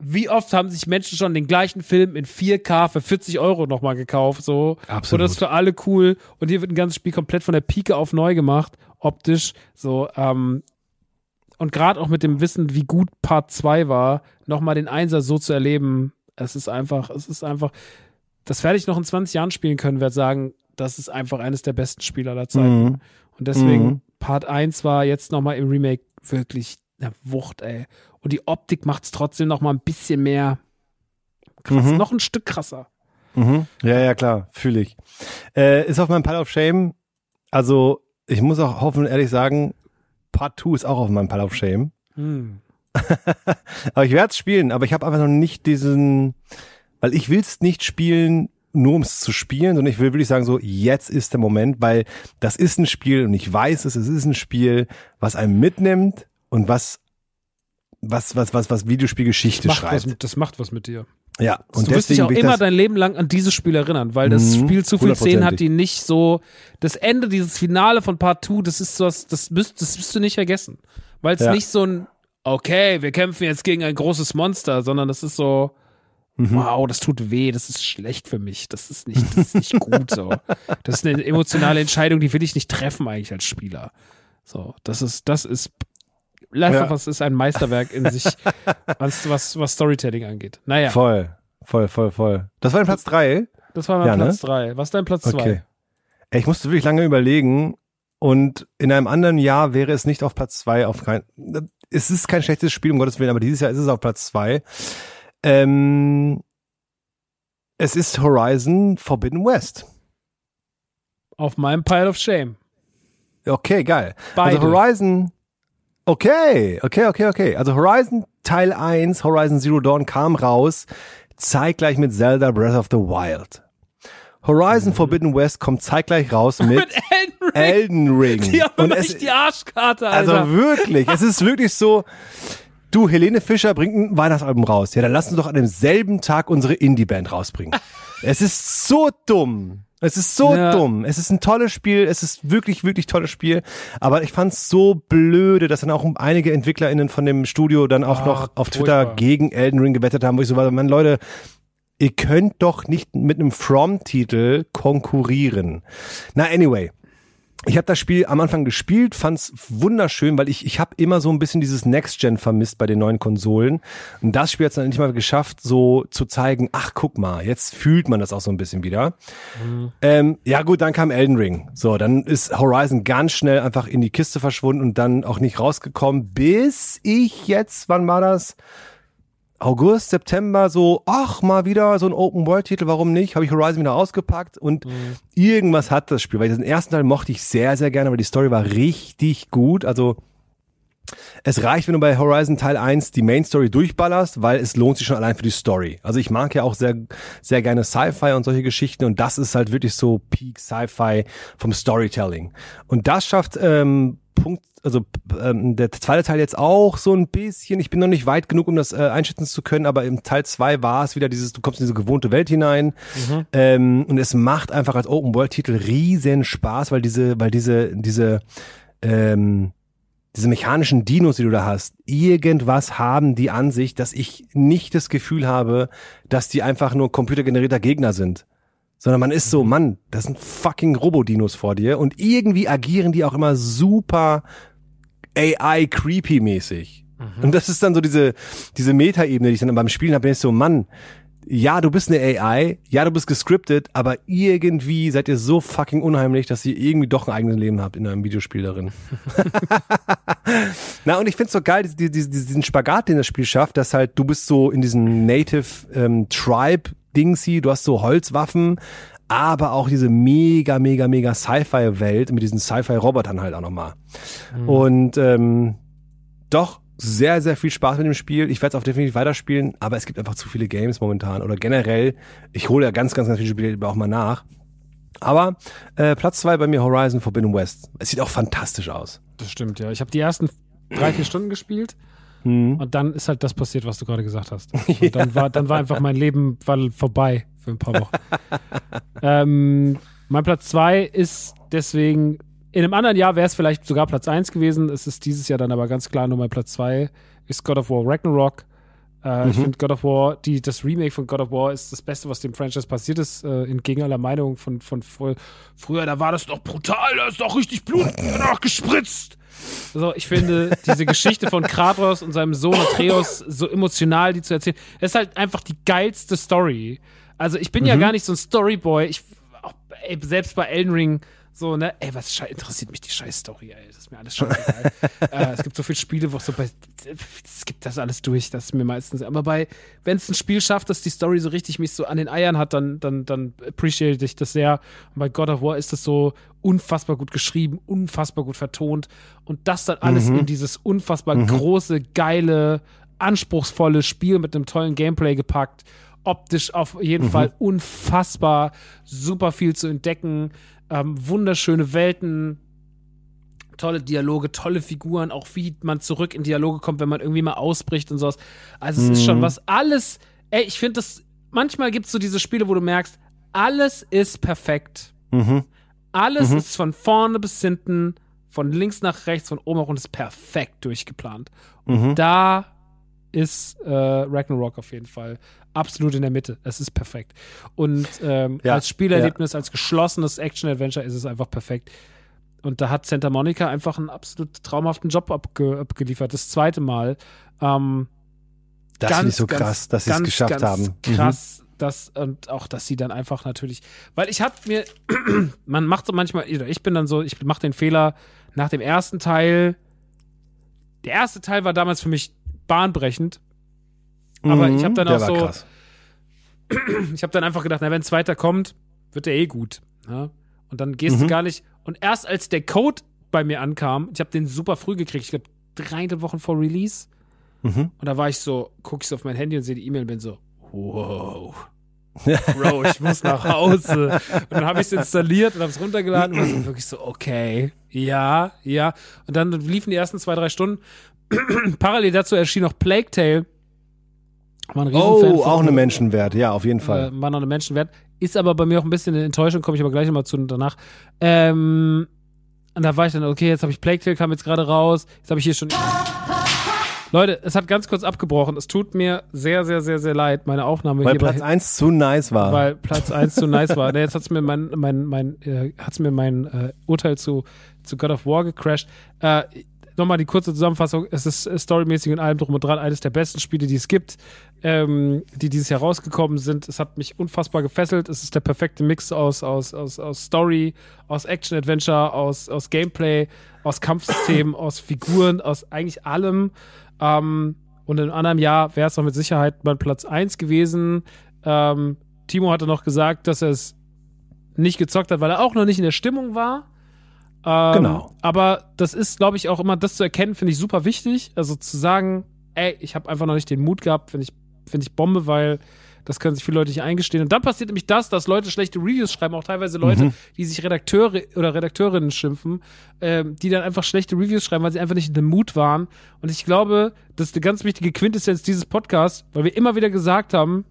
wie oft haben sich Menschen schon den gleichen Film in 4K für 40 Euro nochmal gekauft, so. Absolut. Und das ist für alle cool. Und hier wird ein ganzes Spiel komplett von der Pike auf neu gemacht, optisch, so, ähm, und gerade auch mit dem Wissen, wie gut Part 2 war, nochmal den Einser so zu erleben, es ist einfach, es ist einfach, das werde ich noch in 20 Jahren spielen können, werde sagen, das ist einfach eines der besten Spiele aller Zeiten. Mhm. Und deswegen, Mhm. Part 1 war jetzt nochmal im Remake wirklich eine Wucht, ey. Und die Optik macht es trotzdem nochmal ein bisschen mehr krass, Mhm. noch ein Stück krasser. Mhm. Ja, ja, klar, fühle ich. Äh, ist auf meinem Pile of Shame. Also, ich muss auch hoffen, ehrlich sagen, Part 2 ist auch auf meinem Pile of Shame. Hm. Aber ich werde es spielen, aber ich habe einfach noch nicht diesen, weil ich will es nicht spielen, nur um es zu spielen, sondern ich will wirklich sagen, so, jetzt ist der Moment, weil das ist ein Spiel und ich weiß es, es ist ein Spiel, was einem mitnimmt und was, was, was, was, was Videospielgeschichte Macht was, schreibt. mit- das macht was mit dir. Ja, und du wirst dich auch immer dein Leben lang an dieses Spiel erinnern, weil das Mhm, Spiel zu viel Szenen hat, die nicht so. Das Ende, dieses Finale von Part 2, das ist was, das müsst, das wirst du nicht vergessen. Weil es Ja. nicht so ein, okay, wir kämpfen jetzt gegen ein großes Monster, sondern das ist so, Mhm. wow, das tut weh, das ist schlecht für mich, das ist nicht, das ist nicht gut so. Das ist eine emotionale Entscheidung, die will ich nicht treffen eigentlich als Spieler. So, das ist, das ist. Last Ja. of Us ist ein Meisterwerk in sich, was, was, was Storytelling angeht. Naja. voll, voll, voll, voll. Das war dein Platz drei. Das war mein Ja, ne? Platz 3. Was ist dein Platz 2? Okay. Ey, ich musste wirklich lange überlegen und in einem anderen Jahr wäre es nicht auf Platz zwei auf kein, es ist kein schlechtes Spiel, um Gottes Willen, aber dieses Jahr ist es auf Platz zwei. Ähm, es ist Horizon Forbidden West. Auf meinem Pile of Shame. Okay, geil. Beide. Also Horizon. Okay, okay, okay, okay. Also Horizon Teil 1, Horizon Zero Dawn kam raus, zeitgleich mit Zelda Breath of the Wild. Horizon Forbidden West kommt zeitgleich raus mit, Mhm. Mit Elden Ring. Elden Ring. Die haben Und es- die Arschkarte, Alter. Also wirklich, es ist wirklich so, du, Helene Fischer bringt ein Weihnachtsalbum raus. Ja, dann lass uns doch an demselben Tag unsere Indie-Band rausbringen. es ist so dumm. Es ist so Ja. dumm. Es ist ein tolles Spiel. Es ist wirklich, wirklich tolles Spiel. Aber ich fand's so blöde, dass dann auch einige EntwicklerInnen von dem Studio dann auch Ah, noch auf Twitter furchtbar. gegen Elden Ring gewettet haben, wo ich so war, man, Leute, ihr könnt doch nicht mit einem From-Titel konkurrieren. Na, anyway. Ich habe das Spiel am Anfang gespielt, fand's wunderschön, weil ich ich habe immer so ein bisschen dieses Next Gen vermisst bei den neuen Konsolen und das Spiel hat's dann endlich mal geschafft, so zu zeigen, ach guck mal, jetzt fühlt man das auch so ein bisschen wieder. Ähm, ja gut, dann kam Elden Ring. So, dann ist Horizon ganz schnell einfach in die Kiste verschwunden und dann auch nicht rausgekommen, bis ich jetzt, wann war das? August, September so, ach, mal wieder so ein Open-World-Titel, warum nicht? Habe ich Horizon wieder ausgepackt und irgendwas hat das Spiel, weil den ersten Teil mochte ich sehr, sehr gerne, weil die Story war richtig gut. Also es reicht, wenn du bei Horizon Teil 1 die Main Story durchballerst, weil es lohnt sich schon allein für die Story. Also ich mag ja auch sehr, sehr gerne Sci-Fi und solche Geschichten und das ist halt wirklich so Peak Sci-Fi vom Storytelling. Und das schafft ähm, Punkt, also ähm, der zweite Teil jetzt auch so ein bisschen. Ich bin noch nicht weit genug, um das äh, einschätzen zu können, aber im Teil zwei war es wieder dieses, du kommst in diese gewohnte Welt hinein ähm, und es macht einfach als Open World Titel riesen Spaß, weil diese, weil diese, diese ähm, diese mechanischen Dinos, die du da hast, irgendwas haben die an sich, dass ich nicht das Gefühl habe, dass die einfach nur computergenerierter Gegner sind. Sondern man ist so, Mann, das sind fucking Robodinos vor dir und irgendwie agieren die auch immer super AI-creepy-mäßig. Und das ist dann so diese, diese Meta-Ebene, die ich dann beim Spielen habe, bin ich so, Mann, ja, du bist eine AI, ja, du bist gescriptet, aber irgendwie seid ihr so fucking unheimlich, dass ihr irgendwie doch ein eigenes Leben habt in einem Videospiel darin. Na, und ich find's so geil, diesen Spagat, den das Spiel schafft, dass halt du bist so in diesem Native ähm, Tribe Dingsy, du hast so Holzwaffen, aber auch diese mega, mega, mega Sci-Fi-Welt mit diesen Sci-Fi-Robotern halt auch nochmal. Und ähm, doch sehr, sehr viel Spaß mit dem Spiel. Ich werde es auch definitiv weiterspielen, aber es gibt einfach zu viele Games momentan. Oder generell, ich hole ja ganz, ganz, ganz viele Spiele auch mal nach. Aber äh, Platz zwei bei mir Horizon Forbidden West. Es sieht auch fantastisch aus. Das stimmt, ja. Ich habe die ersten drei, vier Stunden gespielt Mhm. und dann ist halt das passiert, was du gerade gesagt hast. Und dann, war, dann war einfach mein Leben war vorbei für ein paar Wochen. ähm, mein Platz zwei ist deswegen, in einem anderen Jahr wäre es vielleicht sogar Platz eins gewesen. Es ist dieses Jahr dann aber ganz klar nur mein Platz zwei ist God of War Ragnarok. Äh, Ich finde God of War, die, das Remake von God of War ist das Beste, was dem Franchise passiert ist, äh, entgegen aller Meinung von, von fr früher. Da war das doch brutal, da ist doch richtig Blut danach gespritzt. So, ich finde diese Geschichte von Kratos und seinem Sohn Atreus so emotional, die zu erzählen, das ist halt einfach die geilste Story. Also ich bin ja gar nicht so ein Storyboy. Ich, auch, ey, selbst bei Elden Ring, so, ne, ey, was schei- interessiert mich die scheiß Story, ey, das ist mir alles scheißegal. äh, es gibt so viele Spiele, wo es so bei, es gibt das alles durch, das ist mir meistens, aber bei, wenn es ein Spiel schafft, dass die Story so richtig mich so an den Eiern hat, dann, dann, dann appreciate ich das sehr. Und bei God of War ist das so unfassbar gut geschrieben, unfassbar gut vertont und das dann alles in dieses unfassbar große, geile, anspruchsvolle Spiel mit einem tollen Gameplay gepackt. Optisch auf jeden Fall unfassbar, super viel zu entdecken, ähm, wunderschöne Welten, tolle Dialoge, tolle Figuren, auch wie man zurück in Dialoge kommt, wenn man irgendwie mal ausbricht und sowas. Also es ist schon was, alles, ey, ich finde das, manchmal gibt es so diese Spiele, wo du merkst, alles ist perfekt. Alles ist von vorne bis hinten, von links nach rechts, von oben nach unten ist perfekt durchgeplant. Und da ist äh, Ragnarok auf jeden Fall absolut in der Mitte. Es ist perfekt. Und ähm, Ja, als Spielerlebnis, als geschlossenes Action-Adventure ist es einfach perfekt. Und da hat Santa Monica einfach einen absolut traumhaften Job abge abgeliefert. Das zweite Mal. Ähm, Das finde ich so krass, dass sie es ganz, geschafft ganz haben. Mhm. Krass, das und auch, dass sie dann einfach natürlich, weil ich hab mir, man macht so manchmal, ich bin dann so, ich mache den Fehler nach dem ersten Teil. Der erste Teil war damals für mich bahnbrechend, aber ich habe dann Mhm. Auch so, krass. ich habe dann einfach gedacht, na wenn ein zweiter kommt, wird der eh gut. Ja? Und dann gehst du Mhm. gar nicht. Und erst als der Code bei mir ankam. Ich habe den super früh gekriegt. Ich glaube, drei Wochen vor Release. Mhm. Und da war ich so, gucke ich so auf mein Handy und sehe die E-Mail und bin so, wow. Bro, ich muss nach Hause. Und dann habe ich es installiert und habe es runtergeladen und war so wirklich so, okay, ja, ja. Und dann liefen die ersten zwei, drei Stunden. Parallel dazu erschien noch Plague Tale. War ein Oh, von- auch eine Menschenwert, ja, auf jeden Fall. äh, war noch eine Menschenwert. Ist aber bei mir auch ein bisschen eine Enttäuschung, komme ich aber gleich nochmal zu danach. Ähm, und da war ich dann, okay, jetzt habe ich Plague Tale, kam jetzt gerade raus. Jetzt habe ich hier schon. Leute, es hat ganz kurz abgebrochen. Es tut mir sehr, sehr, sehr, sehr leid, meine Aufnahme Weil Platz 1 zu nice war. weil Platz 1 zu nice war. Jetzt hat's mir mein, mein, mein, äh, hat's mir mein äh, Urteil zu, zu God of War gecrashed. Äh, Nochmal die kurze Zusammenfassung. Es ist äh, storymäßig und allem drum und dran eines der besten Spiele, die es gibt, ähm, die dieses Jahr rausgekommen sind. Es hat mich unfassbar gefesselt. Es ist der perfekte Mix aus, aus, aus, aus Story, aus Action-Adventure, aus, aus Gameplay, aus Kampfsystemen, aus Figuren, aus eigentlich allem. Ähm, und in einem anderen Jahr wäre es noch mit Sicherheit mein Platz 1 gewesen. Ähm, Timo hatte noch gesagt, dass er es nicht gezockt hat, weil er auch noch nicht in der Stimmung war. Ähm, Genau. Aber das ist, glaube ich, auch immer, das zu erkennen, finde ich super wichtig. Also zu sagen, ey, ich habe einfach noch nicht den Mut gehabt, finde ich, finde ich Bombe, weil das können sich viele Leute nicht eingestehen. Und dann passiert nämlich das, dass Leute schlechte Reviews schreiben, auch teilweise Leute, Mhm. die sich Redakteure oder Redakteurinnen schimpfen, ähm, die dann einfach schlechte Reviews schreiben, weil sie einfach nicht in dem Mut waren. Und ich glaube, das ist eine ganz wichtige Quintessenz dieses Podcasts, weil wir immer wieder gesagt haben,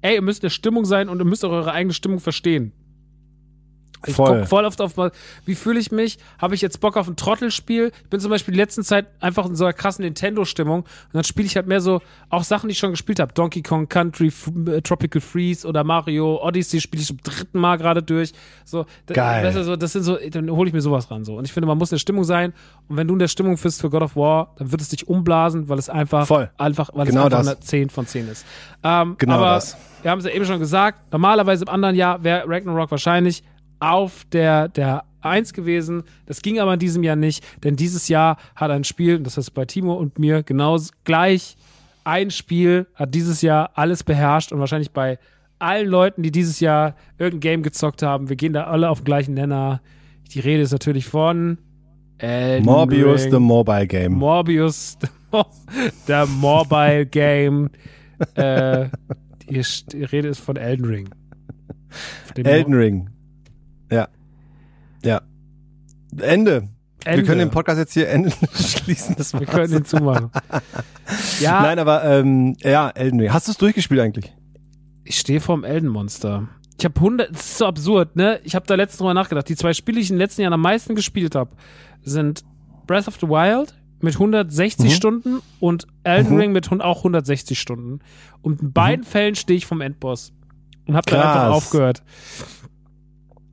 ey, ihr müsst in der Stimmung sein und ihr müsst auch eure eigene Stimmung verstehen. Ich Voll. guck voll oft auf, wie fühle ich mich? Habe ich jetzt Bock auf ein Trottelspiel? Ich bin zum Beispiel die letzten Zeit einfach in so einer krassen Nintendo-Stimmung und dann spiele ich halt mehr so auch Sachen, die ich schon gespielt habe. Donkey Kong Country, F äh, Tropical Freeze oder Mario Odyssey spiele ich zum dritten Mal gerade durch. So, Geil. weißt du, so, das sind so, dann hole ich mir sowas ran so. Und ich finde, man muss in der Stimmung sein und wenn du in der Stimmung bist für God of War, dann wird es dich umblasen, weil es einfach, Voll. einfach, weil Genau es einfach das. eine 10 von 10 ist. Ähm, Genau aber das. wir haben es ja eben schon gesagt, normalerweise im anderen Jahr wäre Ragnarok wahrscheinlich auf der, der 1 gewesen. Das ging aber in diesem Jahr nicht, denn dieses Jahr hat ein Spiel, das heißt bei Timo und mir genau gleich, ein Spiel hat dieses Jahr alles beherrscht und wahrscheinlich bei allen Leuten, die dieses Jahr irgendein Game gezockt haben, wir gehen da alle auf den gleichen Nenner. Die Rede ist natürlich von Elden Morbius, Ring. the Mobile Game. Morbius, der Mobile Game. äh, die, die Rede ist von Elden Ring. Elden Ring. Ja. Ja. Ende. Wir Ende. können den Podcast jetzt hier enden schließen. Das Wir können den zumachen. Ja, Nein, aber ähm, ja, Elden Ring. Hast du es durchgespielt eigentlich? ich stehe vorm Elden Monster. Ich habe 100, das ist so absurd, ne? Ich habe da letztens drüber nachgedacht. Die zwei Spiele, die ich in den letzten Jahren am meisten gespielt habe, sind Breath of the Wild mit 160 Stunden und Elden Mhm. Ring mit auch 160 Stunden. Und in beiden Fällen stehe ich vom Endboss. Und habe dann einfach aufgehört.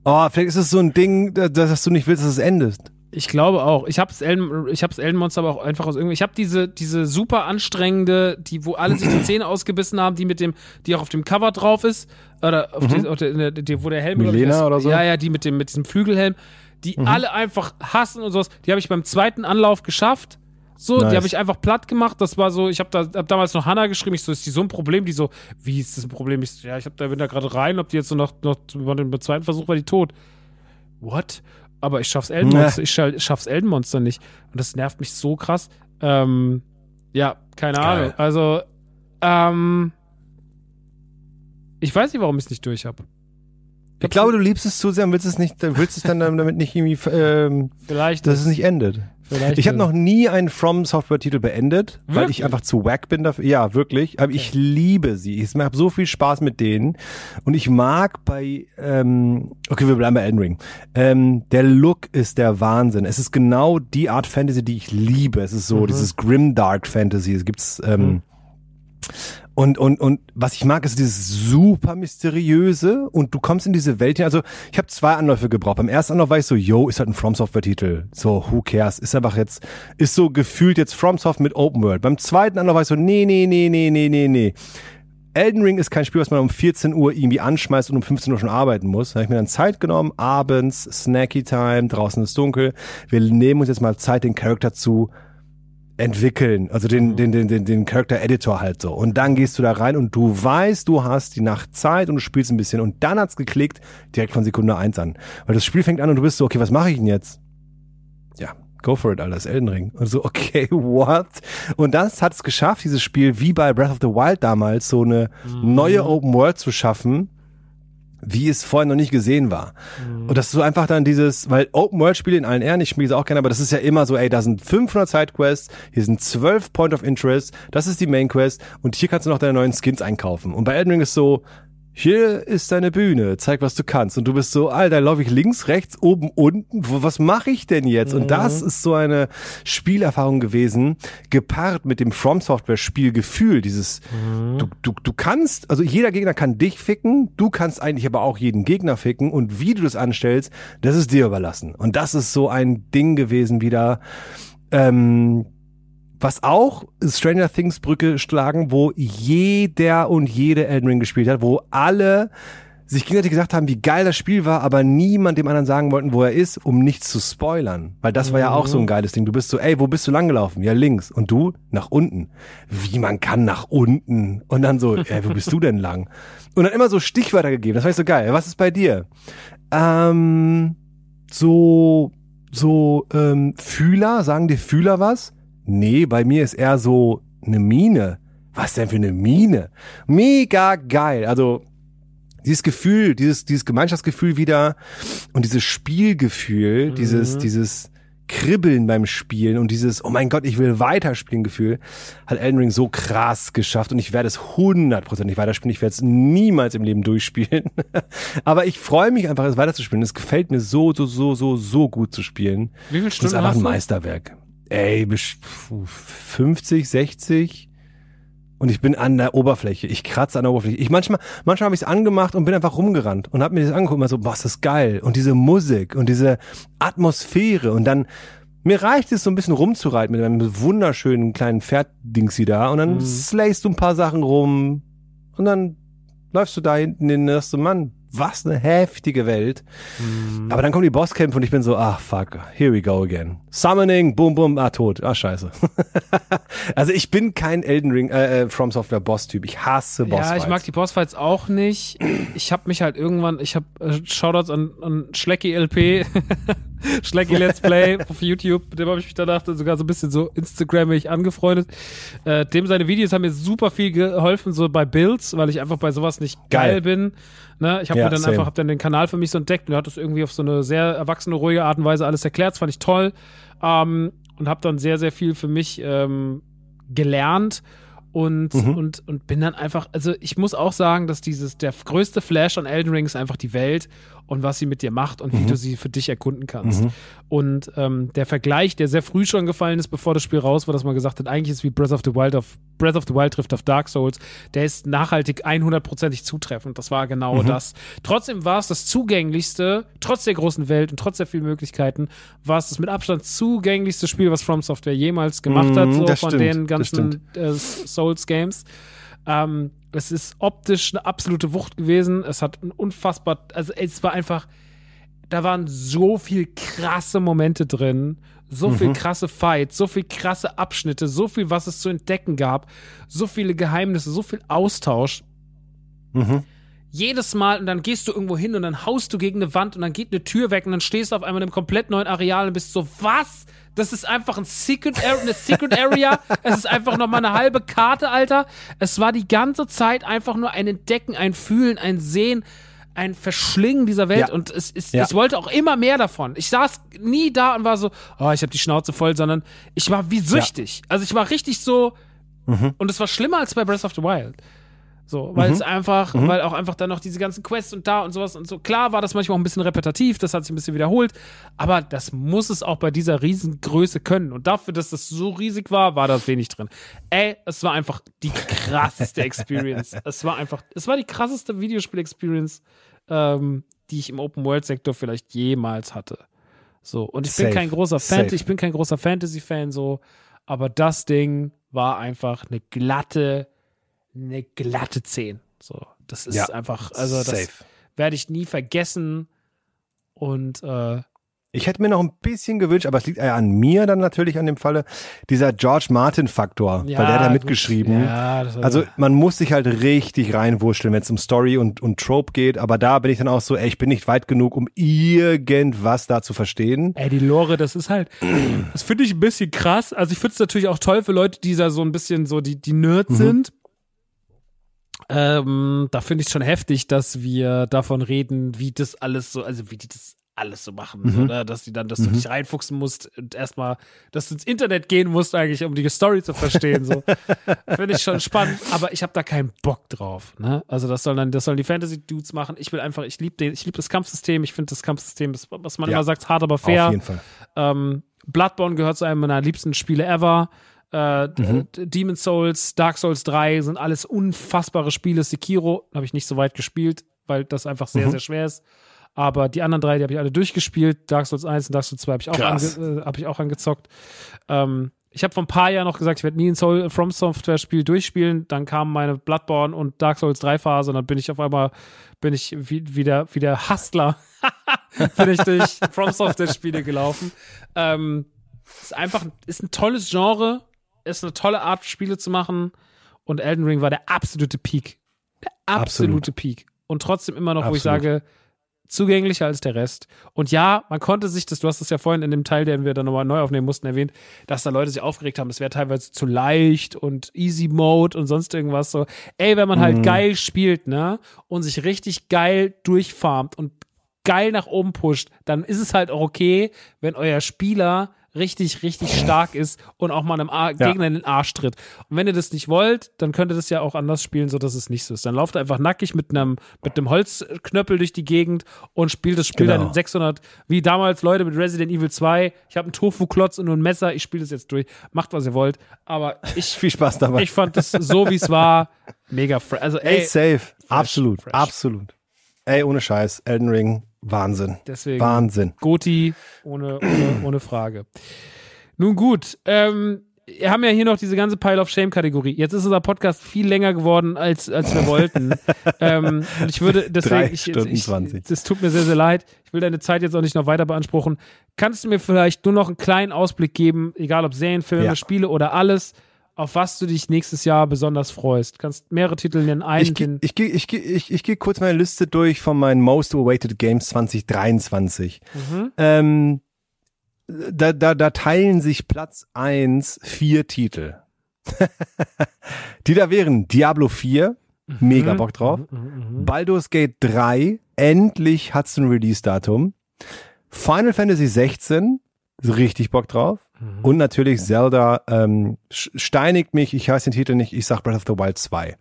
Oh, vielleicht ist es so ein Ding, da- dass du nicht willst, dass es endet. Ich glaube auch. Ich habe Elden, ich hab's Elden Monster aber auch einfach aus irgendwie. Ich habe diese diese super anstrengende, die wo alle sich die Zähne ausgebissen haben, die mit dem, die auch auf dem Cover drauf ist oder auf, die, auf der, die, wo der Helm Mhm. Milena ist. oder so? Mhm. Ja, ja, die mit dem mit diesem Flügelhelm, die alle einfach hassen und sowas. Die habe ich beim zweiten Anlauf geschafft. So, Nice. die habe ich einfach platt gemacht. Das war so, ich habe da hab damals noch Hannah geschrieben. Ich so, ist die so ein Problem? Die so, wie ist das ein Problem? Ich so, ja, ich hab da bin da gerade rein, ob die jetzt so noch noch bei dem zweiten Versuch war die tot. What? Aber ich schaff's Elden Ne. Monster, ich scha- schaff's Elden Monster nicht. Und das nervt mich so krass. Ähm, ja, keine Geil. Ahnung. Also, ähm, ich weiß nicht, warum ich es nicht durch habe. Ich glaube, du liebst es zu sehr und willst es nicht, willst es dann damit nicht irgendwie, ähm, Vielleicht. dass es nicht endet. Vielleicht Ich habe noch nie einen From Software Titel beendet, weil Wirklich? ich einfach zu wack bin dafür. Ja, wirklich. Aber ich liebe sie. Ich habe so viel Spaß mit denen. Und ich mag bei, ähm, okay, wir bleiben bei Elden Ring. Ähm, der Look ist der Wahnsinn. Es ist genau die Art Fantasy, die ich liebe. Es ist so dieses Grimdark Fantasy. Es gibt's, ähm, und, und, und was ich mag, ist dieses super mysteriöse und du kommst in diese Welt hin. Also ich habe zwei Anläufe gebraucht. Beim ersten Anlauf war ich so, yo, ist halt ein From Software Titel. So, who cares? Ist einfach jetzt, ist so gefühlt jetzt From Software mit Open World. Beim zweiten Anlauf war ich so, nee, nee, nee, nee, nee, nee, nee. Elden Ring ist kein Spiel, was man um 14 Uhr irgendwie anschmeißt und um 15 Uhr schon arbeiten muss. Da habe ich mir dann Zeit genommen, abends, Snacky Time, draußen ist dunkel. Wir nehmen uns jetzt mal Zeit, den Charakter zu entwickeln, also den, den, den, den, den Character Editor halt so. Und dann gehst du da rein und du weißt, du hast die Nacht Zeit und du spielst ein bisschen. Und dann hat's geklickt, direkt von Sekunde eins an. Weil das Spiel fängt an und du bist so, okay, was mache ich denn jetzt? ja, go for it, Alter, das Elden Ring. Und so, okay, what? Und das hat es geschafft, dieses Spiel, wie bei Breath of the Wild damals, so eine neue Open World zu schaffen, wie es vorher noch nicht gesehen war. Und das ist so einfach dann dieses, weil Open World Spiele in allen Ehren, ich spiele es auch gerne, aber das ist ja immer so, ey, da sind 500 Sidequests, hier sind 12 Point of Interest, das ist die Main Quest und hier kannst du noch deine neuen Skins einkaufen. Und bei Elden Ring ist so, hier ist deine Bühne, zeig, was du kannst. Und du bist so, Alter, laufe ich links, rechts, oben, unten. Wo, was mache ich denn jetzt? Und das ist so eine Spielerfahrung gewesen, gepaart mit dem From Software Spielgefühl. Dieses, du, du, du kannst, also jeder Gegner kann dich ficken, du kannst eigentlich aber auch jeden Gegner ficken. Und wie du das anstellst, das ist dir überlassen. Und das ist so ein Ding gewesen wieder. Ähm, was auch Stranger Things Brücke schlagen, wo jeder und jede Elden Ring gespielt hat, wo alle sich gegenseitig gesagt haben, wie geil das Spiel war, aber niemand dem anderen sagen wollten, wo er ist, um nichts zu spoilern. Weil das war ja auch so ein geiles Ding. Du bist so, ey, wo bist du langgelaufen? Ja, links. Und du? Nach unten. Wie man kann nach unten. Und dann so, ey, wo bist du denn lang? Und dann immer so Stichwörter gegeben. Das war ich so geil. Was ist bei dir? Ähm, so, so, ähm, Fühler, sagen dir Fühler was? Nee, bei mir ist eher so eine Mine. Was denn für eine Mine? Mega geil. Also dieses Gefühl, dieses, dieses Gemeinschaftsgefühl wieder und dieses Spielgefühl, dieses, dieses Kribbeln beim Spielen und dieses, oh mein Gott, ich will weiterspielen Gefühl, hat Elden Ring so krass geschafft und ich werde es hundertprozentig weiterspielen. Ich werde es niemals im Leben durchspielen. Aber ich freue mich einfach, es weiterzuspielen. Es gefällt mir so, so, so, so, so gut zu spielen. Wie viele Das ist Stunden einfach ein du? Ey, bis- 50, 60 und ich bin an der Oberfläche. Ich kratze an der Oberfläche. Ich manchmal, manchmal habe ich es angemacht und bin einfach rumgerannt und habe mir das angeguckt und war so, boah, ist geil. Und diese Musik und diese Atmosphäre und dann mir reicht es so ein bisschen rumzureiten mit einem wunderschönen kleinen Pferddingsi da und dann slayst du ein paar Sachen rum und dann läufst du da hinten in den ersten Mann. Was eine heftige Welt. Aber dann kommen die Bosskämpfe und ich bin so, ah, fuck, here we go again. Summoning, boom, boom, ah, tot. Ah, scheiße. also ich bin kein Elden Ring, äh, äh, From Software Boss-Typ. Ich hasse Bossfights. Ja, ich mag die Bossfights auch nicht. Ich habe mich halt irgendwann, ich habe äh, Shoutouts an, an Schlecki LP, Schlecki Let's Play auf YouTube, mit dem habe ich mich danach sogar so ein bisschen so Instagrammig angefreundet. Äh, dem seine Videos haben mir super viel geholfen, so bei Builds, weil ich einfach bei sowas nicht geil, Geil. bin. Ne? Ich habe Ja, mir dann same. einfach, hab dann den Kanal für mich so entdeckt und er hat das irgendwie auf so eine sehr erwachsene, ruhige Art und Weise alles erklärt. Das fand ich toll. Ähm, und habe dann sehr, sehr viel für mich ähm, gelernt und, Mhm. und, und bin dann einfach, also ich muss auch sagen, dass dieses, der größte Flash an Elden Ring ist einfach die Welt und was sie mit dir macht und wie du sie für dich erkunden kannst. Und ähm, der Vergleich, der sehr früh schon gefallen ist, bevor das Spiel raus war, dass man gesagt hat, eigentlich ist wie Breath of the Wild auf Breath of the Wild trifft auf Dark Souls, der ist nachhaltig 100%ig zutreffend. Das war genau das. Trotzdem war es das zugänglichste, trotz der großen Welt und trotz der vielen Möglichkeiten, war es das mit Abstand zugänglichste Spiel, was From Software jemals gemacht hat, Mhm, so das von stimmt, den ganzen äh, Souls-Games. Ähm, es ist optisch eine absolute Wucht gewesen. Es hat ein unfassbar, also es war einfach, da waren so viel krasse Momente drin, so viel krasse Fights, so viel krasse Abschnitte, so viel, was es zu entdecken gab, so viele Geheimnisse, so viel Austausch. Jedes Mal und dann gehst du irgendwo hin und dann haust du gegen eine Wand und dann geht eine Tür weg und dann stehst du auf einmal in einem komplett neuen Areal und bist so, was? Das ist einfach ein Secret Area, eine Secret Area. es ist einfach noch mal eine halbe Karte, Alter. Es war die ganze Zeit einfach nur ein Entdecken, ein Fühlen, ein Sehen, ein Verschlingen dieser Welt Ja. und es, es, Ja. ich wollte auch immer mehr davon. Ich saß nie da und war so, oh, ich habe die Schnauze voll, sondern ich war wie süchtig. Also ich war richtig so und es war schlimmer als bei Breath of the Wild. So, weil es einfach, weil auch einfach dann noch diese ganzen Quests und da und sowas und so. Klar war das manchmal auch ein bisschen repetitiv, das hat sich ein bisschen wiederholt, aber das muss es auch bei dieser Riesengröße können. Und dafür, dass das so riesig war, war da wenig drin. Ey, es war einfach die krasseste Experience. es war einfach, es war die krasseste Videospiel-Experience, ähm, die ich im Open-World-Sektor vielleicht jemals hatte. So, und ich bin Safe. kein großer. Fantasy, ich bin kein großer Fantasy-Fan, so, aber das Ding war einfach eine glatte, eine glatte 10. So, das ist Ja, einfach, also das safe. werde ich nie vergessen. Und äh, Ich hätte mir noch ein bisschen gewünscht, aber es liegt eher an mir dann natürlich an dem Falle, dieser George Martin-Faktor, weil der hat da mitgeschrieben. Ja, also man muss sich halt richtig reinwurschteln, wenn es um Story und, und Trope geht, aber da bin ich dann auch so, ey, ich bin nicht weit genug, um irgendwas da zu verstehen. Ey, die Lore, das ist halt, das finde ich ein bisschen krass. Also ich finde es natürlich auch toll für Leute, die da so ein bisschen so die, die Nerds sind. Ähm, da finde ich es schon heftig, dass wir davon reden, wie das alles so, also wie die das alles so machen, oder? Dass die dann, dass du dich reinfuchsen musst und erstmal, dass du ins Internet gehen musst, eigentlich, um die Story zu verstehen. So. Finde ich schon spannend, aber ich habe da keinen Bock drauf. Ne? Also das sollen dann, das sollen die Fantasy-Dudes machen. Ich will einfach, ich liebe den, ich liebe das Kampfsystem, ich finde das Kampfsystem, das, was man Ja. immer sagt, hart, aber fair. Auf jeden Fall. Ähm, Bloodborne gehört zu einem meiner liebsten Spiele ever. Äh, Mhm. D- Demon Souls, Dark Souls 3 sind alles unfassbare Spiele. Sekiro habe ich nicht so weit gespielt, weil das einfach sehr, Mhm. sehr schwer ist. Aber die anderen drei, die habe ich alle durchgespielt. Dark Souls 1 und Dark Souls 2 habe ich, auch ange, äh, hab ich auch angezockt. Ähm, ich habe vor ein paar Jahren noch gesagt, ich werde nie ein Soul From Software Spiel durchspielen. Dann kam meine Bloodborne und Dark Souls 3 Phase und dann bin ich auf einmal bin ich wie, wieder wie der Hustler bin ich durch From Software Spiele gelaufen. Ähm, ist einfach ist ein tolles Genre, ist eine tolle Art Spiele zu machen und Elden Ring war der absolute Peak. Der absolute Peak und trotzdem immer noch, wo ich Absolut. sage, zugänglicher als der Rest. Und ja, man konnte sich das, du hast es ja vorhin in dem Teil, den wir dann nochmal neu aufnehmen mussten, erwähnt, dass da Leute sich aufgeregt haben, es wäre teilweise zu leicht und Easy Mode und sonst irgendwas so. Ey, wenn man Mhm. halt geil spielt, ne, und sich richtig geil durchfarmt und geil nach oben pusht, dann ist es halt auch okay, wenn euer Spieler richtig, richtig stark ist und auch mal einem Ar Gegner in den Arsch tritt. Und wenn ihr das nicht wollt, dann könnt ihr das ja auch anders spielen, so dass es nicht so ist. Dann lauft ihr einfach nackig mit einem, mit einem Holzknöppel durch die Gegend und spielt das Spiel Genau. dann in 600, wie damals Leute mit Resident Evil 2. Ich habe einen Tofu-Klotz und nur ein Messer, ich spiele das jetzt durch. Macht, was ihr wollt. Aber ich, Viel Spaß dabei. ich fand das so, wie es war, mega fresh. Also, Ey, ey, safe. absolut, fresh. absolut. Ey, ohne Scheiß. Elden Ring, Wahnsinn. Deswegen- Wahnsinn. Goti, ohne, ohne, ohne Frage. Nun gut, ähm, wir haben ja hier noch diese ganze Pile of Shame-Kategorie. Jetzt ist unser Podcast viel länger geworden, als, als wir wollten. ähm, und ich würde deswegen, Drei ich, ich, 20. das tut mir sehr, sehr leid. Ich will deine Zeit jetzt auch nicht noch weiter beanspruchen. Kannst du mir vielleicht nur noch einen kleinen Ausblick geben, egal ob Serien, Filme, Ja. Spiele oder alles, auf was du dich nächstes Jahr besonders freust? Kannst mehrere Titel nennen, einen, Ich, ge- den, ich, ich, ich, ich gehe kurz meine Liste durch von meinen Most Awaited Games 2023. Mhm. Ähm, da, da, da teilen sich Platz eins vier Titel. Die da wären Diablo 4, Mhm. mega Bock drauf. Baldur's Gate 3, endlich hat's ein Release-Datum. Final Fantasy 16, richtig Bock drauf. Mhm. Und natürlich Zelda ähm, steinigt mich, ich weiß den Titel nicht, ich sag Breath of the Wild 2.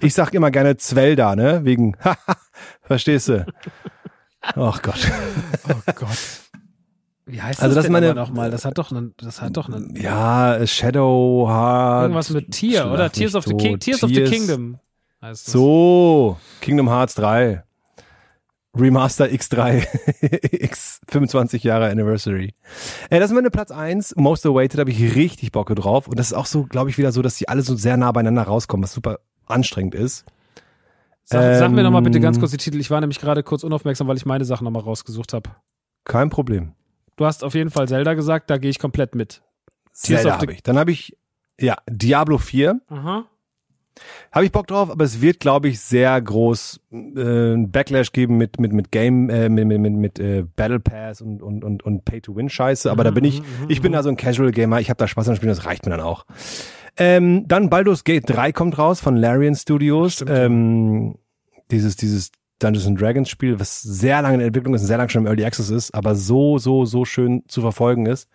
Ich sag immer gerne Zwelda, ne? Wegen, haha, verstehst du? Ach Gott. oh Gott. Wie heißt Also das, das meine- aber noch mal? Das hat doch einen, das hat doch einen, Ja, Shadow Heart. Irgendwas mit Tier, oder? Tears of the. King, Tears of the Tears- Kingdom. heißt das. So, Kingdom Hearts 3. Remaster X3. X 25 Jahre Anniversary. Äh, das ist meine Platz 1. Most Awaited habe ich richtig Bock drauf. Und das ist auch so, glaube ich, wieder so, dass die alle so sehr nah beieinander rauskommen, was super anstrengend ist. Sag, sag mir noch mal bitte ganz Ähm, kurz die Titel. Ich war nämlich gerade kurz unaufmerksam, weil ich meine Sachen noch mal rausgesucht habe. Kein Problem. Du hast auf jeden Fall Zelda gesagt, da gehe ich komplett mit. Zelda habe ich. Dann habe ich, ja, Diablo 4. Aha. Habe ich Bock drauf, aber es wird, glaube ich, sehr groß äh, Backlash geben mit mit mit Game äh, mit mit, mit, mit äh, Battle Pass und und und und Pay to Win Scheiße. Aber da bin ich, ich bin da so ein Casual Gamer. Ich habe da Spaß an Spielen, das reicht mir dann auch. Ähm, dann Baldur's Gate 3 kommt raus von Larian Studios. Stimmt. Ähm, dieses dieses Dungeons and Dragons Spiel, was sehr lange in Entwicklung ist, und sehr lange schon im Early Access ist, aber so so so schön zu verfolgen ist.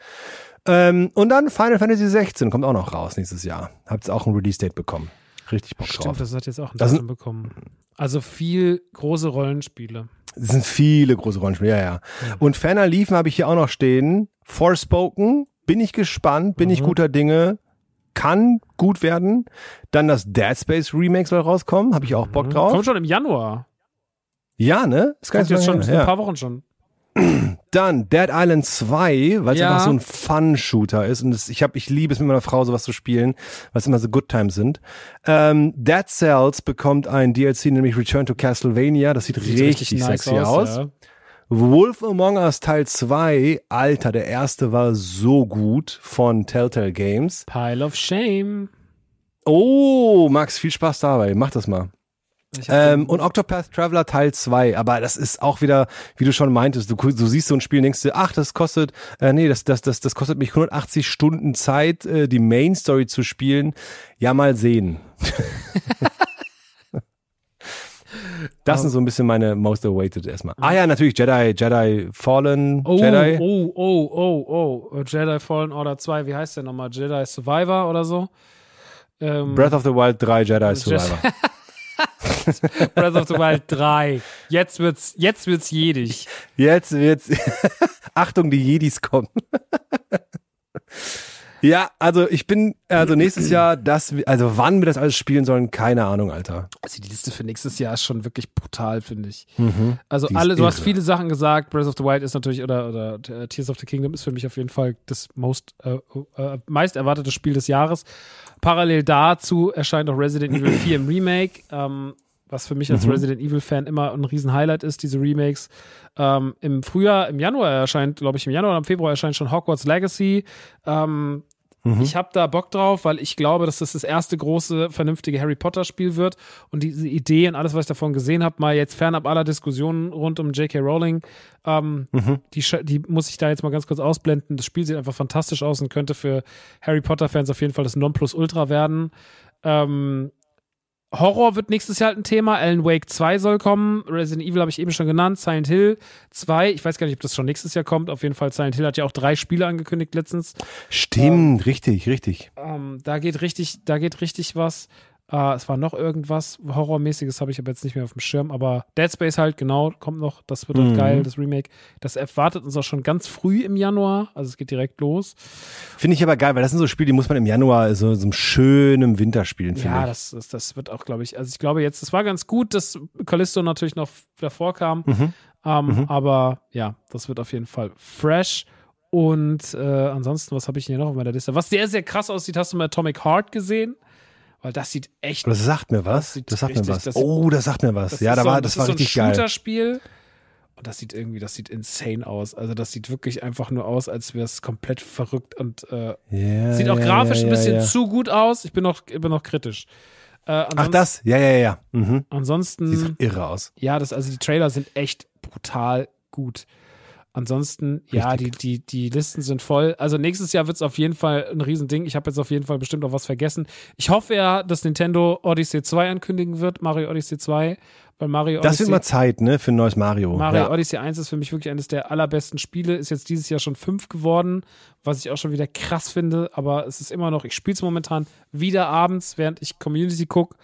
Ähm, und dann Final Fantasy 16 kommt auch noch raus nächstes Jahr. Habt auch ein Release Date bekommen. Richtig Bock drauf. Stimmt, das hat jetzt auch ein Das bekommen. Also viel große Rollenspiele. Es sind viele große Rollenspiele, ja, ja. Und ferner liefen habe ich hier auch noch stehen. Forspoken, bin ich gespannt, bin ich guter Dinge, kann gut werden. Dann das Dead Space Remake soll rauskommen, habe ich auch Bock drauf. Kommt schon im Januar. Ja, ne? Ist gar Kommt jetzt schon her. ein paar Wochen schon. Dann Dead Island 2, weil es Ja. einfach so ein Fun-Shooter ist. Und das, ich hab, ich liebe es mit meiner Frau sowas zu spielen, weil es immer so Good Times sind. Ähm, Dead Cells bekommt ein DLC, nämlich Return to Castlevania. Das sieht, Sieht richtig, sexy aus. ja. Wolf Among Us Teil 2, Alter, der erste war so gut von Telltale Games. Pile of Shame. Oh, Max, viel Spaß dabei. Mach das mal. Ähm, und Octopath Traveler Teil 2, aber das ist auch wieder, wie du schon meintest, du, du siehst so ein Spiel und denkst dir, ach, das kostet, äh, nee, das, das, das, das kostet mich 180 Stunden Zeit, äh, die Main Story zu spielen. Ja, mal sehen. das sind so ein bisschen meine most awaited erstmal. Ah ja, natürlich Jedi, Jedi Fallen, Oh, Jedi. oh, oh, oh, oh. Jedi Fallen Order 2, wie heißt der nochmal? Jedi Survivor oder so? Ähm, Breath of the Wild 3 Jedi Survivor. Breath of the Wild 3. Jetzt wird's, jetzt wird's jedig. Jetzt wird's. Achtung, die Jedis kommen. Ja, also ich bin, also nächstes Jahr, das, also wann wir das alles spielen sollen, keine Ahnung, Alter. Also die Liste für nächstes Jahr ist schon wirklich brutal, finde ich. Also Die alle, du hast irre. viele Sachen gesagt. Breath of the Wild ist natürlich, oder, oder äh, Tears of the Kingdom ist für mich auf jeden Fall das most, äh, äh, meist erwartete Spiel des Jahres. Parallel dazu erscheint auch Resident Evil 4 im Remake, ähm, was für mich als Resident Evil-Fan immer ein Riesen-Highlight ist, diese Remakes. Ähm, Im Frühjahr, im Januar erscheint, glaube ich, im Januar oder im Februar erscheint schon Hogwarts Legacy. Ähm, Ich habe da Bock drauf, weil ich glaube, dass das das erste große, vernünftige Harry Potter-Spiel wird. Und diese Idee und alles, was ich davon gesehen habe, mal jetzt fernab aller Diskussionen rund um J.K. Rowling, ähm, die, sch- die muss ich da jetzt mal ganz kurz ausblenden. Das Spiel sieht einfach fantastisch aus und könnte für Harry Potter-Fans auf jeden Fall das Nonplusultra werden. Ähm, Horror wird nächstes Jahr halt ein Thema. Alan Wake 2 soll kommen. Resident Evil habe ich eben schon genannt. Silent Hill 2. Ich weiß gar nicht, ob das schon nächstes Jahr kommt. Auf jeden Fall, Silent Hill hat ja auch drei Spiele angekündigt letztens. Stimmt, richtig, richtig. Ähm, da geht richtig, da geht richtig was. Äh, es war noch irgendwas Horrormäßiges, habe ich aber jetzt nicht mehr auf dem Schirm. Aber Dead Space halt, genau, kommt noch. Das wird halt geil, das Remake. Das erwartet uns auch schon ganz früh im Januar. Also es geht direkt los. Finde ich aber geil, weil das sind so Spiele, die muss man im Januar so, so einem schönen Winter spielen, finde Ja, ich. das, das, das wird auch, glaube ich, also ich glaube jetzt, es war ganz gut, dass Callisto natürlich noch davor kam. Mhm. Ähm, Aber ja, das wird auf jeden Fall fresh. Und äh, ansonsten, was habe ich hier noch auf meiner Liste? Was sehr, sehr krass aussieht, hast du mal Atomic Heart gesehen? Weil das sieht echt Das sagt mir was. Das Das sagt mir richtig- was. das- Oh, das sagt mir was. Das Ja, ist da so, war, das ist war so richtig ein geil. Shooter-Spiel. Und das sieht irgendwie, das sieht insane aus. Also das sieht wirklich einfach nur aus, als wäre es komplett verrückt und äh, Ja, sieht auch ja, grafisch ja, ein bisschen zu gut aus. Ich bin noch, ich bin noch kritisch. Äh, Ach, das? Ja, ja, ja. Mhm. ansonsten Sieht irre aus. ja, das, also die Trailer sind echt brutal gut. Ansonsten, ja, die, die, die Listen sind voll. Also nächstes Jahr wird es auf jeden Fall ein Riesending. Ich habe jetzt auf jeden Fall bestimmt auch was vergessen. Ich hoffe ja, dass Nintendo Odyssey 2 ankündigen wird, Mario Odyssey 2, weil Mario Das Odyssey, wird mal Zeit, ne, für ein neues Mario. Mario ja. Odyssey 1 ist für mich wirklich eines der allerbesten Spiele. Ist jetzt dieses Jahr schon fünf geworden, was ich auch schon wieder krass finde. Aber es ist immer noch, ich spiele es momentan wieder abends, während ich Community gucke.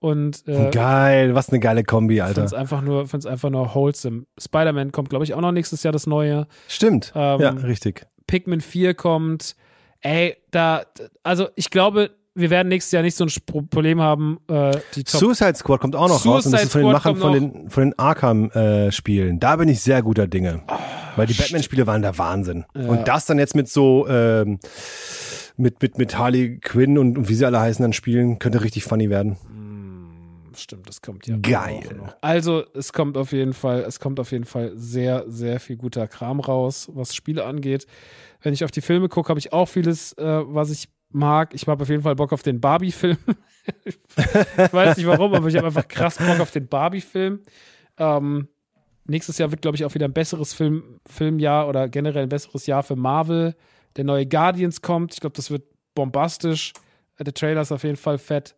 Und äh, Geil, was eine geile Kombi, Alter. einfach nur, find's einfach nur wholesome. Spider-Man kommt, glaube ich, auch noch nächstes Jahr das neue. Stimmt. Ähm, ja, richtig. Pikmin 4 kommt. Ey, da, also ich glaube, wir werden nächstes Jahr nicht so ein Pro- Problem haben, äh, die Top. Suicide Squad kommt auch noch raus und das Suicide ist von den Machern von den, von den Arkham-Spielen. da bin ich sehr guter Dinge. Oh, weil die Batman-Spiele waren der Wahnsinn. Und das dann jetzt mit so, ähm, mit, mit, mit Harley Quinn und, und wie sie alle heißen dann spielen, könnte richtig funny werden. Stimmt, das kommt ja. Geil. noch. Also, es kommt auf jeden Fall, es kommt auf jeden Fall sehr, sehr viel guter Kram raus, was Spiele angeht. Wenn ich auf die Filme gucke, habe ich auch vieles, äh, was ich mag. Ich habe auf jeden Fall Bock auf den Barbie-Film. ich weiß nicht warum, aber ich habe einfach krass Bock auf den Barbie-Film. Ähm, nächstes Jahr wird, glaube ich, auch wieder ein besseres Film, Filmjahr oder generell ein besseres Jahr für Marvel. Der neue Guardians kommt. Ich glaube, das wird bombastisch. Äh, Der Trailer ist auf jeden Fall fett.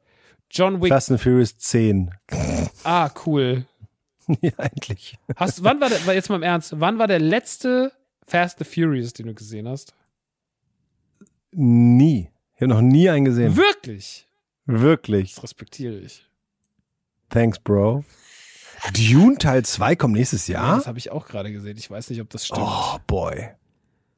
John Wick. Fast and Furious 10. Ah, cool. ja, endlich. Hast, wann war der, jetzt mal im Ernst, wann war der letzte Fast the Furious, den du gesehen hast? Nie. Ich habe noch nie einen gesehen. Wirklich? Wirklich. Das respektiere ich. Thanks, Bro. Dune Teil 2 kommt nächstes Ja, Jahr? das habe ich auch gerade gesehen. Ich weiß nicht, ob das stimmt. Oh, boy.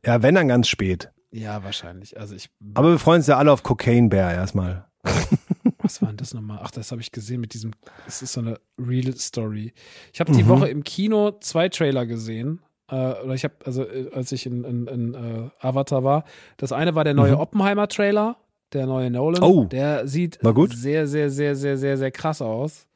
Ja, wenn dann ganz spät. Ja, wahrscheinlich. Also ich, Aber wir freuen uns ja alle auf Cocaine Bear erstmal. was war denn das nochmal? Ach, das habe ich gesehen mit diesem, es ist so eine Real Story. Ich habe die Woche im Kino zwei Trailer gesehen. Äh, oder ich habe, also äh, als ich in, in, in äh, Avatar war, das eine war der neue Oppenheimer-Trailer, der neue Nolan. Oh. Der sieht sehr, sehr, sehr, sehr, sehr, sehr krass aus.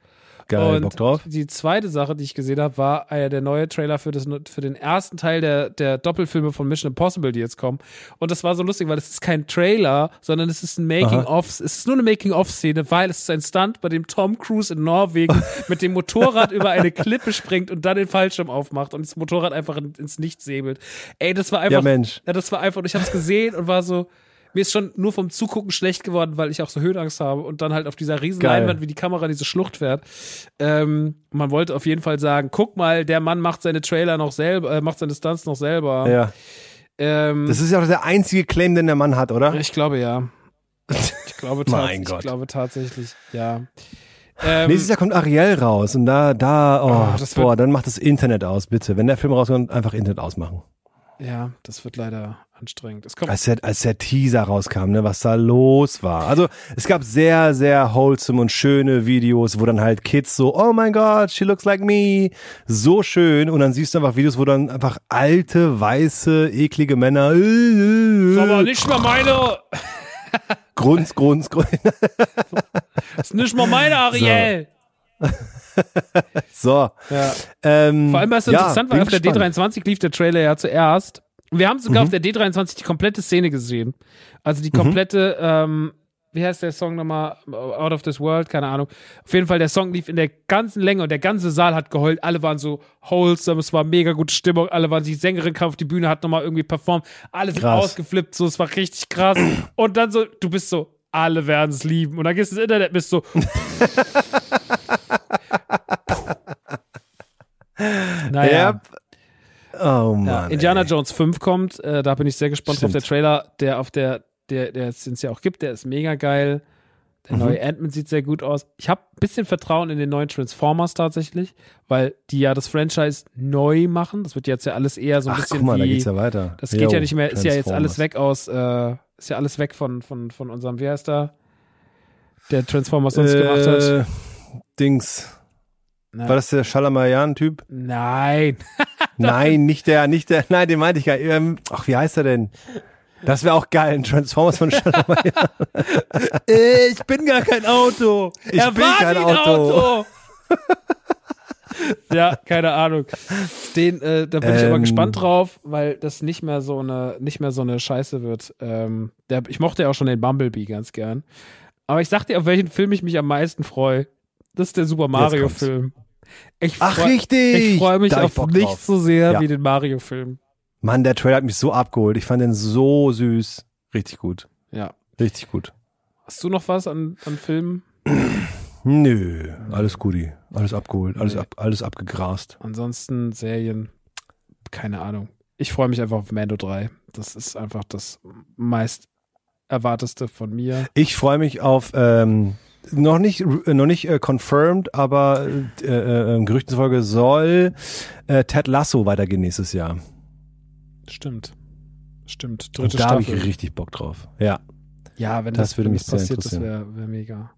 Geil, und Bock drauf. die zweite Sache, die ich gesehen habe, war äh, der neue Trailer für, das, für den ersten Teil der, der Doppelfilme von Mission Impossible, die jetzt kommen. Und das war so lustig, weil es ist kein Trailer, sondern es ist ein Making-of. Es ist nur eine Making-of-Szene, weil es ist ein Stunt, bei dem Tom Cruise in Norwegen mit dem Motorrad über eine Klippe springt und dann den Fallschirm aufmacht und das Motorrad einfach in, ins Nichts säbelt. Ey, das war einfach. Ja, Mensch. Ja, das war einfach, und ich habe es gesehen und war so, mir ist schon nur vom Zugucken schlecht geworden, weil ich auch so Höhenangst habe und dann halt auf dieser riesen Geil. Leinwand, wie die Kamera in diese Schlucht fährt. Ähm, man wollte auf jeden Fall sagen, guck mal, der Mann macht seine Trailer noch selber, äh, macht seine Stunts noch selber. Ja. Ähm, Das ist ja auch der einzige Claim, den der Mann hat, oder? ich glaube ja. Ich glaube, Mein ich Gott. glaube tatsächlich, ja. Ähm, Nächstes Jahr kommt Ariel raus und da, da, oh, Oh, boah, dann macht das Internet aus, bitte. Wenn der Film rauskommt, einfach Internet ausmachen. ja, das wird leider anstrengend. Als der, als der Teaser rauskam, ne, was da los war. Also es gab sehr, sehr wholesome und schöne Videos, wo dann halt Kids so, oh mein Gott, she looks like me. So schön. Und dann siehst du einfach Videos, wo dann einfach alte, weiße, eklige Männer. Äh, ist aber nicht mal meine, Grunz, Grunz, Grunz. ist nicht mal meine Ariel. So. Ja. Ähm, Vor allem, was so ja, interessant war, auf der gespannt. Mhm. D23 lief der Trailer ja zuerst. Wir haben sogar auf der D23 die komplette Szene gesehen. Also die komplette, ähm, wie heißt der Song nochmal? Out of this World, keine Ahnung. Auf jeden Fall, der Song lief in der ganzen Länge und der ganze Saal hat geheult. Alle waren so wholesome, es war mega gute Stimmung. Alle waren, die Sängerin kam auf die Bühne, hat nochmal irgendwie performt. Alle sind Krass. ausgeflippt, so, es war richtig krass. Und dann so, du bist so, alle werden es lieben. Und dann gehst du ins Internet, bist so, naja. Yep. Oh Mann. Ja, Indiana ey. Jones 5 kommt, äh, da bin ich sehr gespannt Stimmt. auf der Trailer, der auf der, der, der es ja auch gibt, der ist mega geil. Der Mhm. neue Ant-Man sieht sehr gut aus. Ich habe ein bisschen Vertrauen in den neuen Transformers tatsächlich, weil die ja das Franchise neu machen. Das wird jetzt ja alles eher so ein Ach, bisschen guck mal, da wie. geht's ja weiter. das geht Jo, ja nicht mehr, ist ja jetzt alles weg aus, äh, ist ja alles weg von, von, von unserem, wie heißt der? Der Transformers sonst gemacht hat. Äh, Dings. Na, War das der Shalamayan-Typ? Nein. Nein, nicht der, nicht der, nein, den meinte ich gar nicht. Ähm, ach, wie heißt er denn? Das wäre auch geil, ein Transformers von Shalamayan. Ich bin gar kein Auto. Ich er bin kein Auto. Auto. ja, keine Ahnung. Den, äh, da bin ich aber Ähm. gespannt drauf, weil das nicht mehr so eine, nicht mehr so eine Scheiße wird. Ähm, der, ich mochte ja auch schon den Bumblebee ganz gern. Aber ich sag dir, auf welchen Film ich mich am meisten freue. Das ist der Super Mario-Film. Ach, richtig. Ich freue mich auf nichts drauf. so sehr Ja. wie den Mario-Film. Mann, der Trailer hat mich so abgeholt. Ich fand den so süß. Richtig gut. Ja. Richtig gut. Hast du noch was an, an Filmen? Nö, alles Guti. Alles abgeholt, alles, ab, alles abgegrast. Ansonsten Serien, keine Ahnung. Ich freue mich einfach auf Mando 3. Das ist einfach das meist erwarteste von mir. Ich freue mich auf, ähm, noch nicht, äh, noch nicht äh, confirmed, aber äh, äh, Gerüchten zufolge soll äh, Ted Lasso weitergehen nächstes Jahr. Stimmt. Stimmt. Und Dritte da habe ich richtig Bock drauf. Ja. ja, wenn das das, würde mich das passiert, das wäre wär mega.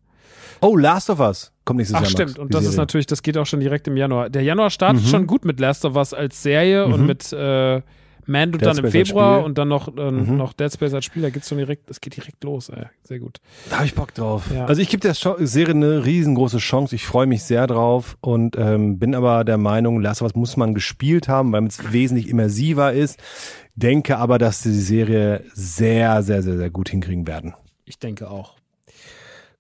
Oh, Last of Us kommt nächstes Ach Jahr. stimmt, Max, und das ist Serie. natürlich, das geht auch schon direkt im Januar. Der Januar startet Mhm. schon gut mit Last of Us als Serie und Mhm. mit äh, Mando Dead dann im Space Februar und dann noch, äh, Mhm. noch Dead Space als Spiel. Da geht's schon direkt, das geht direkt los, ey. Sehr gut. Da habe ich Bock drauf. Ja. Also ich gebe der Serie eine riesengroße Chance. Ich freue mich sehr drauf und ähm, bin aber der Meinung, Last of Us muss man gespielt haben, weil es wesentlich immersiver ist. Denke aber, dass sie die Serie sehr, sehr, sehr, sehr gut hinkriegen werden. Ich denke auch.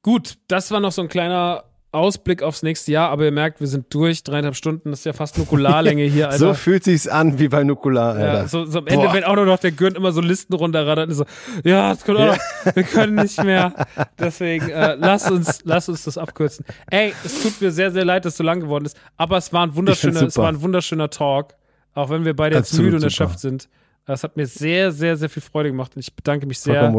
Gut, das war noch so ein kleiner Ausblick aufs nächste Jahr, aber ihr merkt, wir sind durch. Dreieinhalb Stunden, das ist ja fast Nukularlänge hier, So Alter. fühlt sich's an wie bei Nukular. ja, Alter. so, so am Ende, Boah. wenn auch nur noch der Gürnt immer so Listen runterrattert und so, ja, das können auch noch, wir können nicht mehr. Deswegen, äh, lass uns, lass uns das abkürzen. Ey, es tut mir sehr, sehr leid, dass es so lang geworden ist, aber es war ein wunderschöner, es war ein wunderschöner Talk, auch wenn wir beide jetzt müde und erschöpft sind. Es hat mir sehr, sehr, sehr viel Freude gemacht und ich bedanke mich sehr,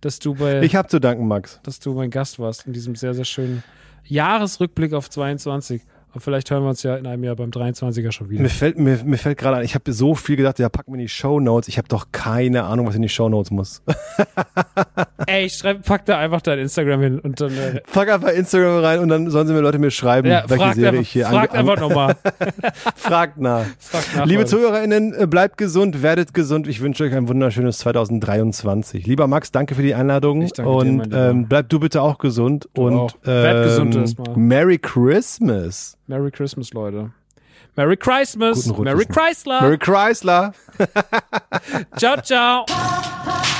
dass du bei Ich habe zu danken, Max. dass du mein Gast warst in diesem sehr, sehr schönen Jahresrückblick auf 22. Und vielleicht hören wir uns ja in einem Jahr beim 23er schon wieder. Mir fällt, mir, mir fällt gerade an, ich habe so viel gedacht, ja, pack mir in die Show Notes. Ich habe doch keine Ahnung, was in die Show Notes muss. Ey, schreib, pack da einfach dein Instagram hin und dann. Äh, Pack einfach Instagram rein und dann sollen sie mir Leute mir schreiben, ja, welche Serie einfach, ich hier fragt einfach nochmal. Fragt nach. Fragt nach, Liebe Leute. ZuhörerInnen, äh, bleibt gesund, werdet gesund. Ich wünsche euch ein wunderschönes 2023. Lieber Max, danke für die Einladung. Ich danke dir, und Lieber. ähm, bleib du bitte auch gesund. und auch. Werd gesund ähm, erstmal. Merry Christmas. Merry Christmas, Leute. Merry Christmas. Merry. Chrysler. Merry Chrysler. Ciao, ciao.